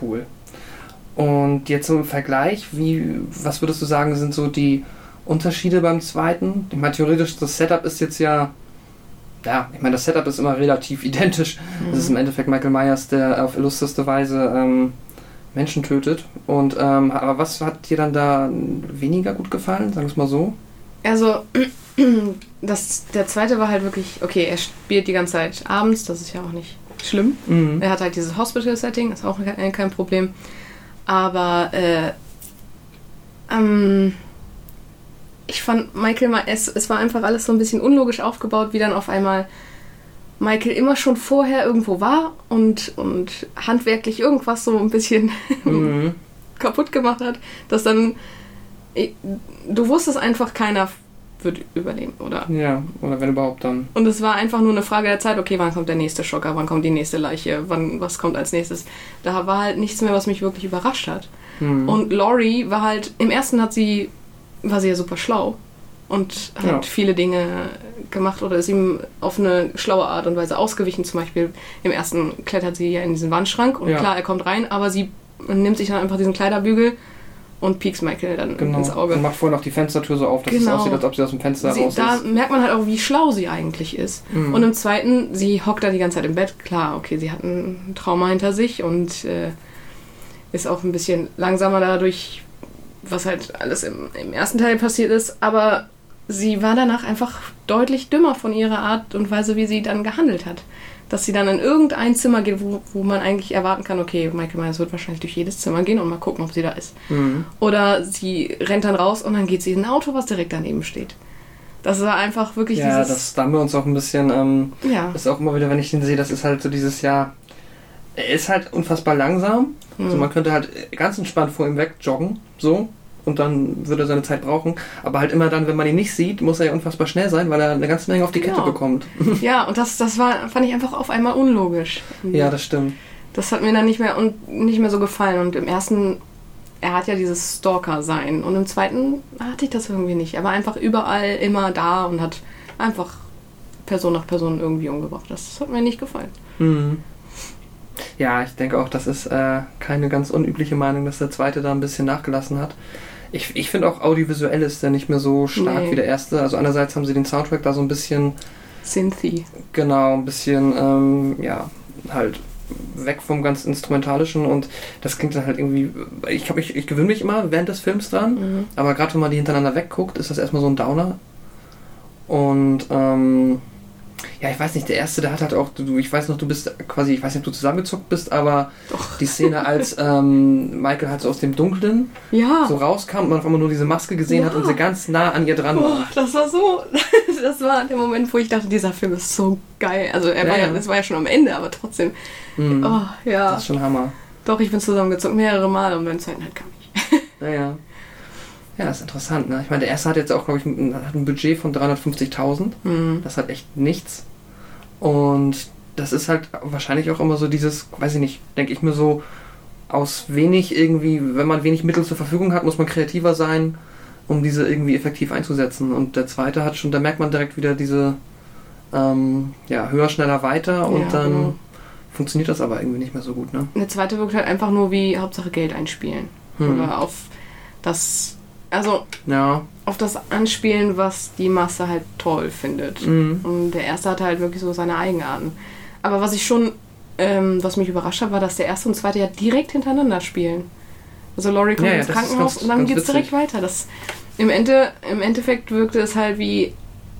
Cool. Und jetzt im Vergleich, wie, was würdest du sagen, sind so die Unterschiede beim zweiten? Ich meine, theoretisch, das Setup ist jetzt ja. Ja, ich meine, das Setup ist immer relativ identisch. Es ist im Endeffekt Michael Myers, der auf illusteste Weise ähm, Menschen tötet. Und ähm, aber was hat dir dann da weniger gut gefallen? Sagen wir es mal so. Also, das, der zweite war halt wirklich, okay, er spielt die ganze Zeit abends, das ist ja auch nicht schlimm. Mhm. Er hat halt dieses Hospital-Setting, ist auch kein, kein Problem. Aber, äh, ähm, ich fand Michael mal, es, es war einfach alles so ein bisschen unlogisch aufgebaut, wie dann auf einmal Michael immer schon vorher irgendwo war und, und handwerklich irgendwas so ein bisschen Mhm. kaputt gemacht hat, dass dann du wusstest einfach, keiner wird überleben, oder? Ja, oder wenn überhaupt dann. Und es war einfach nur eine Frage der Zeit, okay, wann kommt der nächste Schocker, wann kommt die nächste Leiche, wann, was kommt als nächstes. Da war halt nichts mehr, was mich wirklich überrascht hat. Mhm. Und Laurie war halt, im ersten hat sie, war sie ja super schlau und hat Ja. viele Dinge gemacht oder ist ihm auf eine schlaue Art und Weise ausgewichen. Zum Beispiel im ersten klettert sie ja in diesen Wandschrank und Ja. klar, er kommt rein, aber sie nimmt sich dann einfach diesen Kleiderbügel und piekst Michael dann Genau. ins Auge. Und macht vorher noch die Fenstertür so auf, dass Genau. es aussieht, als ob sie aus dem Fenster Sie, raus da ist. merkt man halt auch, wie schlau sie eigentlich ist. Mhm. Und im zweiten, sie hockt da die ganze Zeit im Bett. Klar, okay, sie hat ein Trauma hinter sich und äh, ist auch ein bisschen langsamer dadurch, was halt alles im, im ersten Teil passiert ist. Aber sie war danach einfach deutlich dümmer von ihrer Art und Weise, wie sie dann gehandelt hat. Dass sie dann in irgendein Zimmer geht, wo, wo man eigentlich erwarten kann, okay, Michael Myers wird wahrscheinlich durch jedes Zimmer gehen und mal gucken, ob sie da ist. Mhm. Oder sie rennt dann raus und dann geht sie in ein Auto, was direkt daneben steht. Das war einfach wirklich Ja, dieses. das, da haben wir uns auch ein bisschen, ähm, ja. das ist auch immer wieder, wenn ich ihn sehe, das ist halt so dieses Jahr, er ist halt unfassbar langsam. Also Mhm. man könnte halt ganz entspannt vor ihm wegjoggen, so, und dann würde er seine Zeit brauchen. Aber halt immer dann, wenn man ihn nicht sieht, muss er ja unfassbar schnell sein, weil er eine ganze Menge auf die Kette Genau. bekommt. ja, und das, das war, fand ich einfach auf einmal unlogisch. Ja, das stimmt. Das hat mir dann nicht mehr und nicht mehr so gefallen. Und im ersten, er hat ja dieses Stalker-Sein. Und im zweiten hatte ich das irgendwie nicht. Er war einfach überall immer da und hat einfach Person nach Person irgendwie umgebracht. Das hat mir nicht gefallen. Mhm. Ja, ich denke auch, das ist äh, keine ganz unübliche Meinung, dass der zweite da ein bisschen nachgelassen hat. Ich, ich finde auch audiovisuell ist der nicht mehr so stark Nee. wie der erste. Also einerseits haben sie den Soundtrack da so ein bisschen, Synthy. genau, ein bisschen, ähm, ja, halt weg vom ganz Instrumentalischen und das klingt dann halt irgendwie, ich, hab, ich, ich gewöhne mich immer während des Films dran, Mhm. aber gerade wenn man die hintereinander wegguckt, ist das erstmal so ein Downer. Und ähm, ja, ich weiß nicht, der erste, der hat halt auch, du, ich weiß noch, du bist quasi, ich weiß nicht, ob du zusammengezuckt bist, aber Doch. die Szene, als ähm, Michael halt so aus dem Dunkeln Ja. so rauskam und man auf einmal nur diese Maske gesehen hat Ja. und sie ganz nah an ihr dran Boah, war. das war so. Das war der Moment, wo ich dachte, dieser Film ist so geil. Also er Ja, war ja, das war ja schon am Ende, aber trotzdem. Mhm. Oh, ja. Das ist schon Hammer. Doch, ich bin zusammengezogen mehrere Mal und beim zweiten halt gar nicht. Naja. Ja, das ist interessant, ne? Ich meine, der erste hat jetzt auch, glaube ich, ein, hat ein Budget von 350.000. Mhm. Das hat echt nichts. Und das ist halt wahrscheinlich auch immer so dieses, weiß ich nicht, denke ich mir so, aus wenig irgendwie, wenn man wenig Mittel zur Verfügung hat, muss man kreativer sein, um diese irgendwie effektiv einzusetzen. Und der zweite hat schon, da merkt man direkt wieder diese, ähm, ja, höher, schneller, weiter und Ja, dann genau. funktioniert das aber irgendwie nicht mehr so gut, ne? Der zweite wirkt halt einfach nur wie Hauptsache Geld einspielen. Hm. Oder auf das, also Ja. auf das Anspielen, was die Masse halt toll findet. Mhm. Und der erste hatte halt wirklich so seine Eigenarten. Aber was ich schon, ähm, was mich überrascht hat, war, dass der erste und zweite ja direkt hintereinander spielen. Also Laurie kommt Ja, ja, ins Krankenhaus ganz- und dann geht's witzig. direkt weiter. Das, im, Ende, Im Endeffekt wirkte es halt wie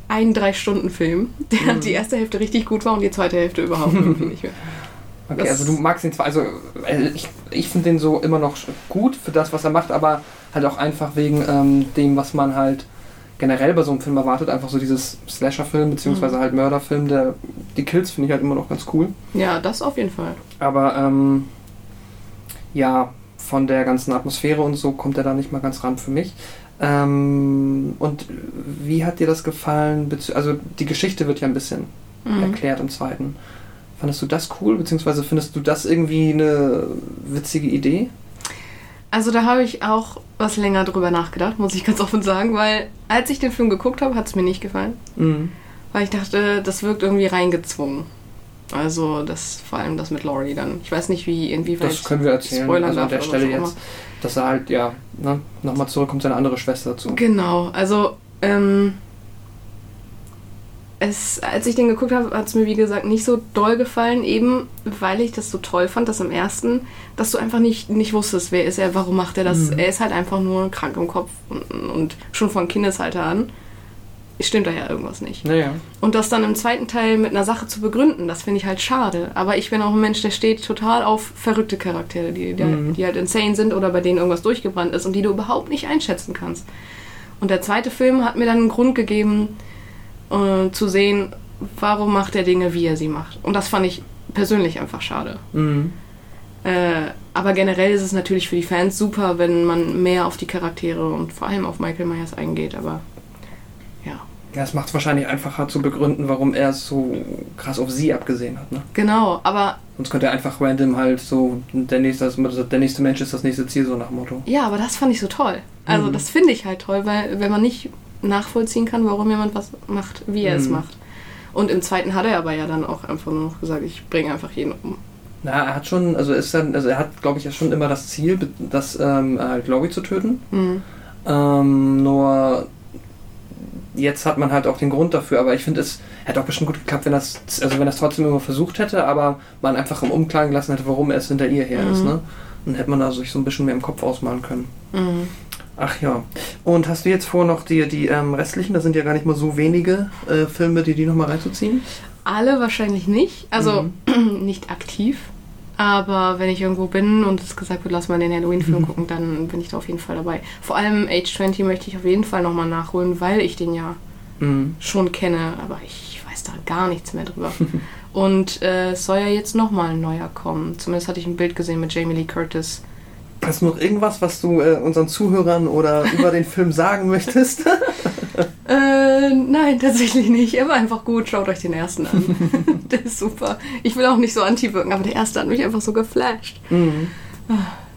ein Drei-Stunden-Film, der Mhm. die erste Hälfte richtig gut war und die zweite Hälfte überhaupt nicht mehr. Okay, Das- also du magst ihn zwar, also äh, ich, ich finde den so immer noch gut für das, was er macht, aber halt auch einfach wegen ähm, dem, was man halt generell bei so einem Film erwartet, einfach so dieses Slasher-Film, beziehungsweise Mhm. halt Mörder-Film, der, die Kills finde ich halt immer noch ganz cool. Ja, das auf jeden Fall. Aber ähm, ja, von der ganzen Atmosphäre und so kommt er da nicht mal ganz ran für mich. Ähm, und wie hat dir das gefallen? Also die Geschichte wird ja ein bisschen Mhm. erklärt im zweiten. Fandest du das cool, beziehungsweise findest du das irgendwie eine witzige Idee? Also da habe ich auch was länger drüber nachgedacht, muss ich ganz offen sagen, weil als ich den Film geguckt habe, hat es mir nicht gefallen. Mhm. Weil ich dachte, das wirkt irgendwie reingezwungen. Also das, vor allem das mit Laurie dann. Ich weiß nicht, wie, inwieweit Das können wir erzählen. spoilern also an der Stelle jetzt, dass er halt, ja, ne, nochmal zurückkommt, seine andere Schwester dazu. Genau, also ähm, es, als ich den geguckt habe, hat es mir wie gesagt nicht so doll gefallen, eben weil ich das so toll fand, dass im ersten, dass du einfach nicht, nicht wusstest, wer ist er, warum macht er das. Mhm. Er ist halt einfach nur krank im Kopf und, und schon von Kindesalter an stimmt da ja irgendwas nicht. Naja. Und das dann im zweiten Teil mit einer Sache zu begründen, das finde ich halt schade. Aber ich bin auch ein Mensch, der steht total auf verrückte Charaktere, die, die, Mhm. die halt insane sind oder bei denen irgendwas durchgebrannt ist und die du überhaupt nicht einschätzen kannst. Und der zweite Film hat mir dann einen Grund gegeben, äh, zu sehen, warum macht er Dinge, wie er sie macht. Und das fand ich persönlich einfach schade. Mhm. Äh, aber generell ist es natürlich für die Fans super, wenn man mehr auf die Charaktere und vor allem auf Michael Myers eingeht. Aber ja, Ja, es macht es wahrscheinlich einfacher zu begründen, warum er so krass auf sie abgesehen hat. Ne? genau. Aber Sonst könnte er einfach random halt so, der nächste, der nächste Mensch ist das nächste Ziel, so nach Motto. ja, aber das fand ich so toll. Also Mhm. das finde ich halt toll, weil wenn man nicht nachvollziehen kann, warum jemand was macht, wie er es Mhm. macht. Und im zweiten hat er aber ja dann auch einfach nur noch gesagt, ich bringe einfach jeden um. Na, er hat schon, also ist dann, also er hat, glaube ich, ja schon immer das Ziel, das ähm, halt Laurie zu töten. Mhm. Ähm, nur jetzt hat man halt auch den Grund dafür, aber ich finde es hätte auch bestimmt gut geklappt, wenn das, also wenn das trotzdem immer versucht hätte, aber man einfach im Umklang gelassen hätte, warum er es hinter ihr her ist, Mhm. ne? Dann hätte man da sich so ein bisschen mehr im Kopf ausmalen können. Mhm. Ach ja. Und hast du jetzt vor, noch die, die ähm, restlichen, das sind ja gar nicht mal so wenige äh, Filme, die die nochmal reinzuziehen? Alle wahrscheinlich nicht, also Mhm. nicht aktiv. Aber wenn ich irgendwo bin und es gesagt wird, lass mal den Halloween-Film Mhm. gucken, dann bin ich da auf jeden Fall dabei. Vor allem Age 20 möchte ich auf jeden Fall nochmal nachholen, weil ich den ja Mhm. schon kenne, aber ich weiß da gar nichts mehr drüber. und äh, es soll ja jetzt nochmal ein neuer kommen. Zumindest hatte ich ein Bild gesehen mit Jamie Lee Curtis. Hast du noch irgendwas, was du äh, unseren Zuhörern oder über den Film sagen möchtest? Äh, nein, tatsächlich nicht. Er war einfach gut. Schaut euch den ersten an. der ist super. Ich will auch nicht so anti wirken, aber der erste hat mich einfach so geflasht. mhm.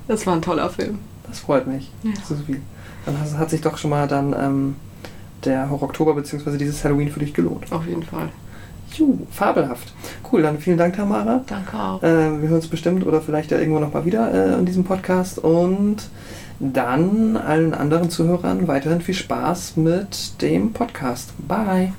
Das war ein toller Film. Das freut mich. Ja. Viel. Dann hat, sich doch schon mal dann ähm, der Horror-Oktober bzw. dieses Halloween für dich gelohnt. Auf jeden Fall. Juhu, fabelhaft. Cool, dann vielen Dank, Tamara. Danke auch. Äh, wir hören uns bestimmt oder vielleicht ja irgendwo noch mal wieder äh, in diesem Podcast. Und dann allen anderen Zuhörern weiterhin viel Spaß mit dem Podcast. Bye.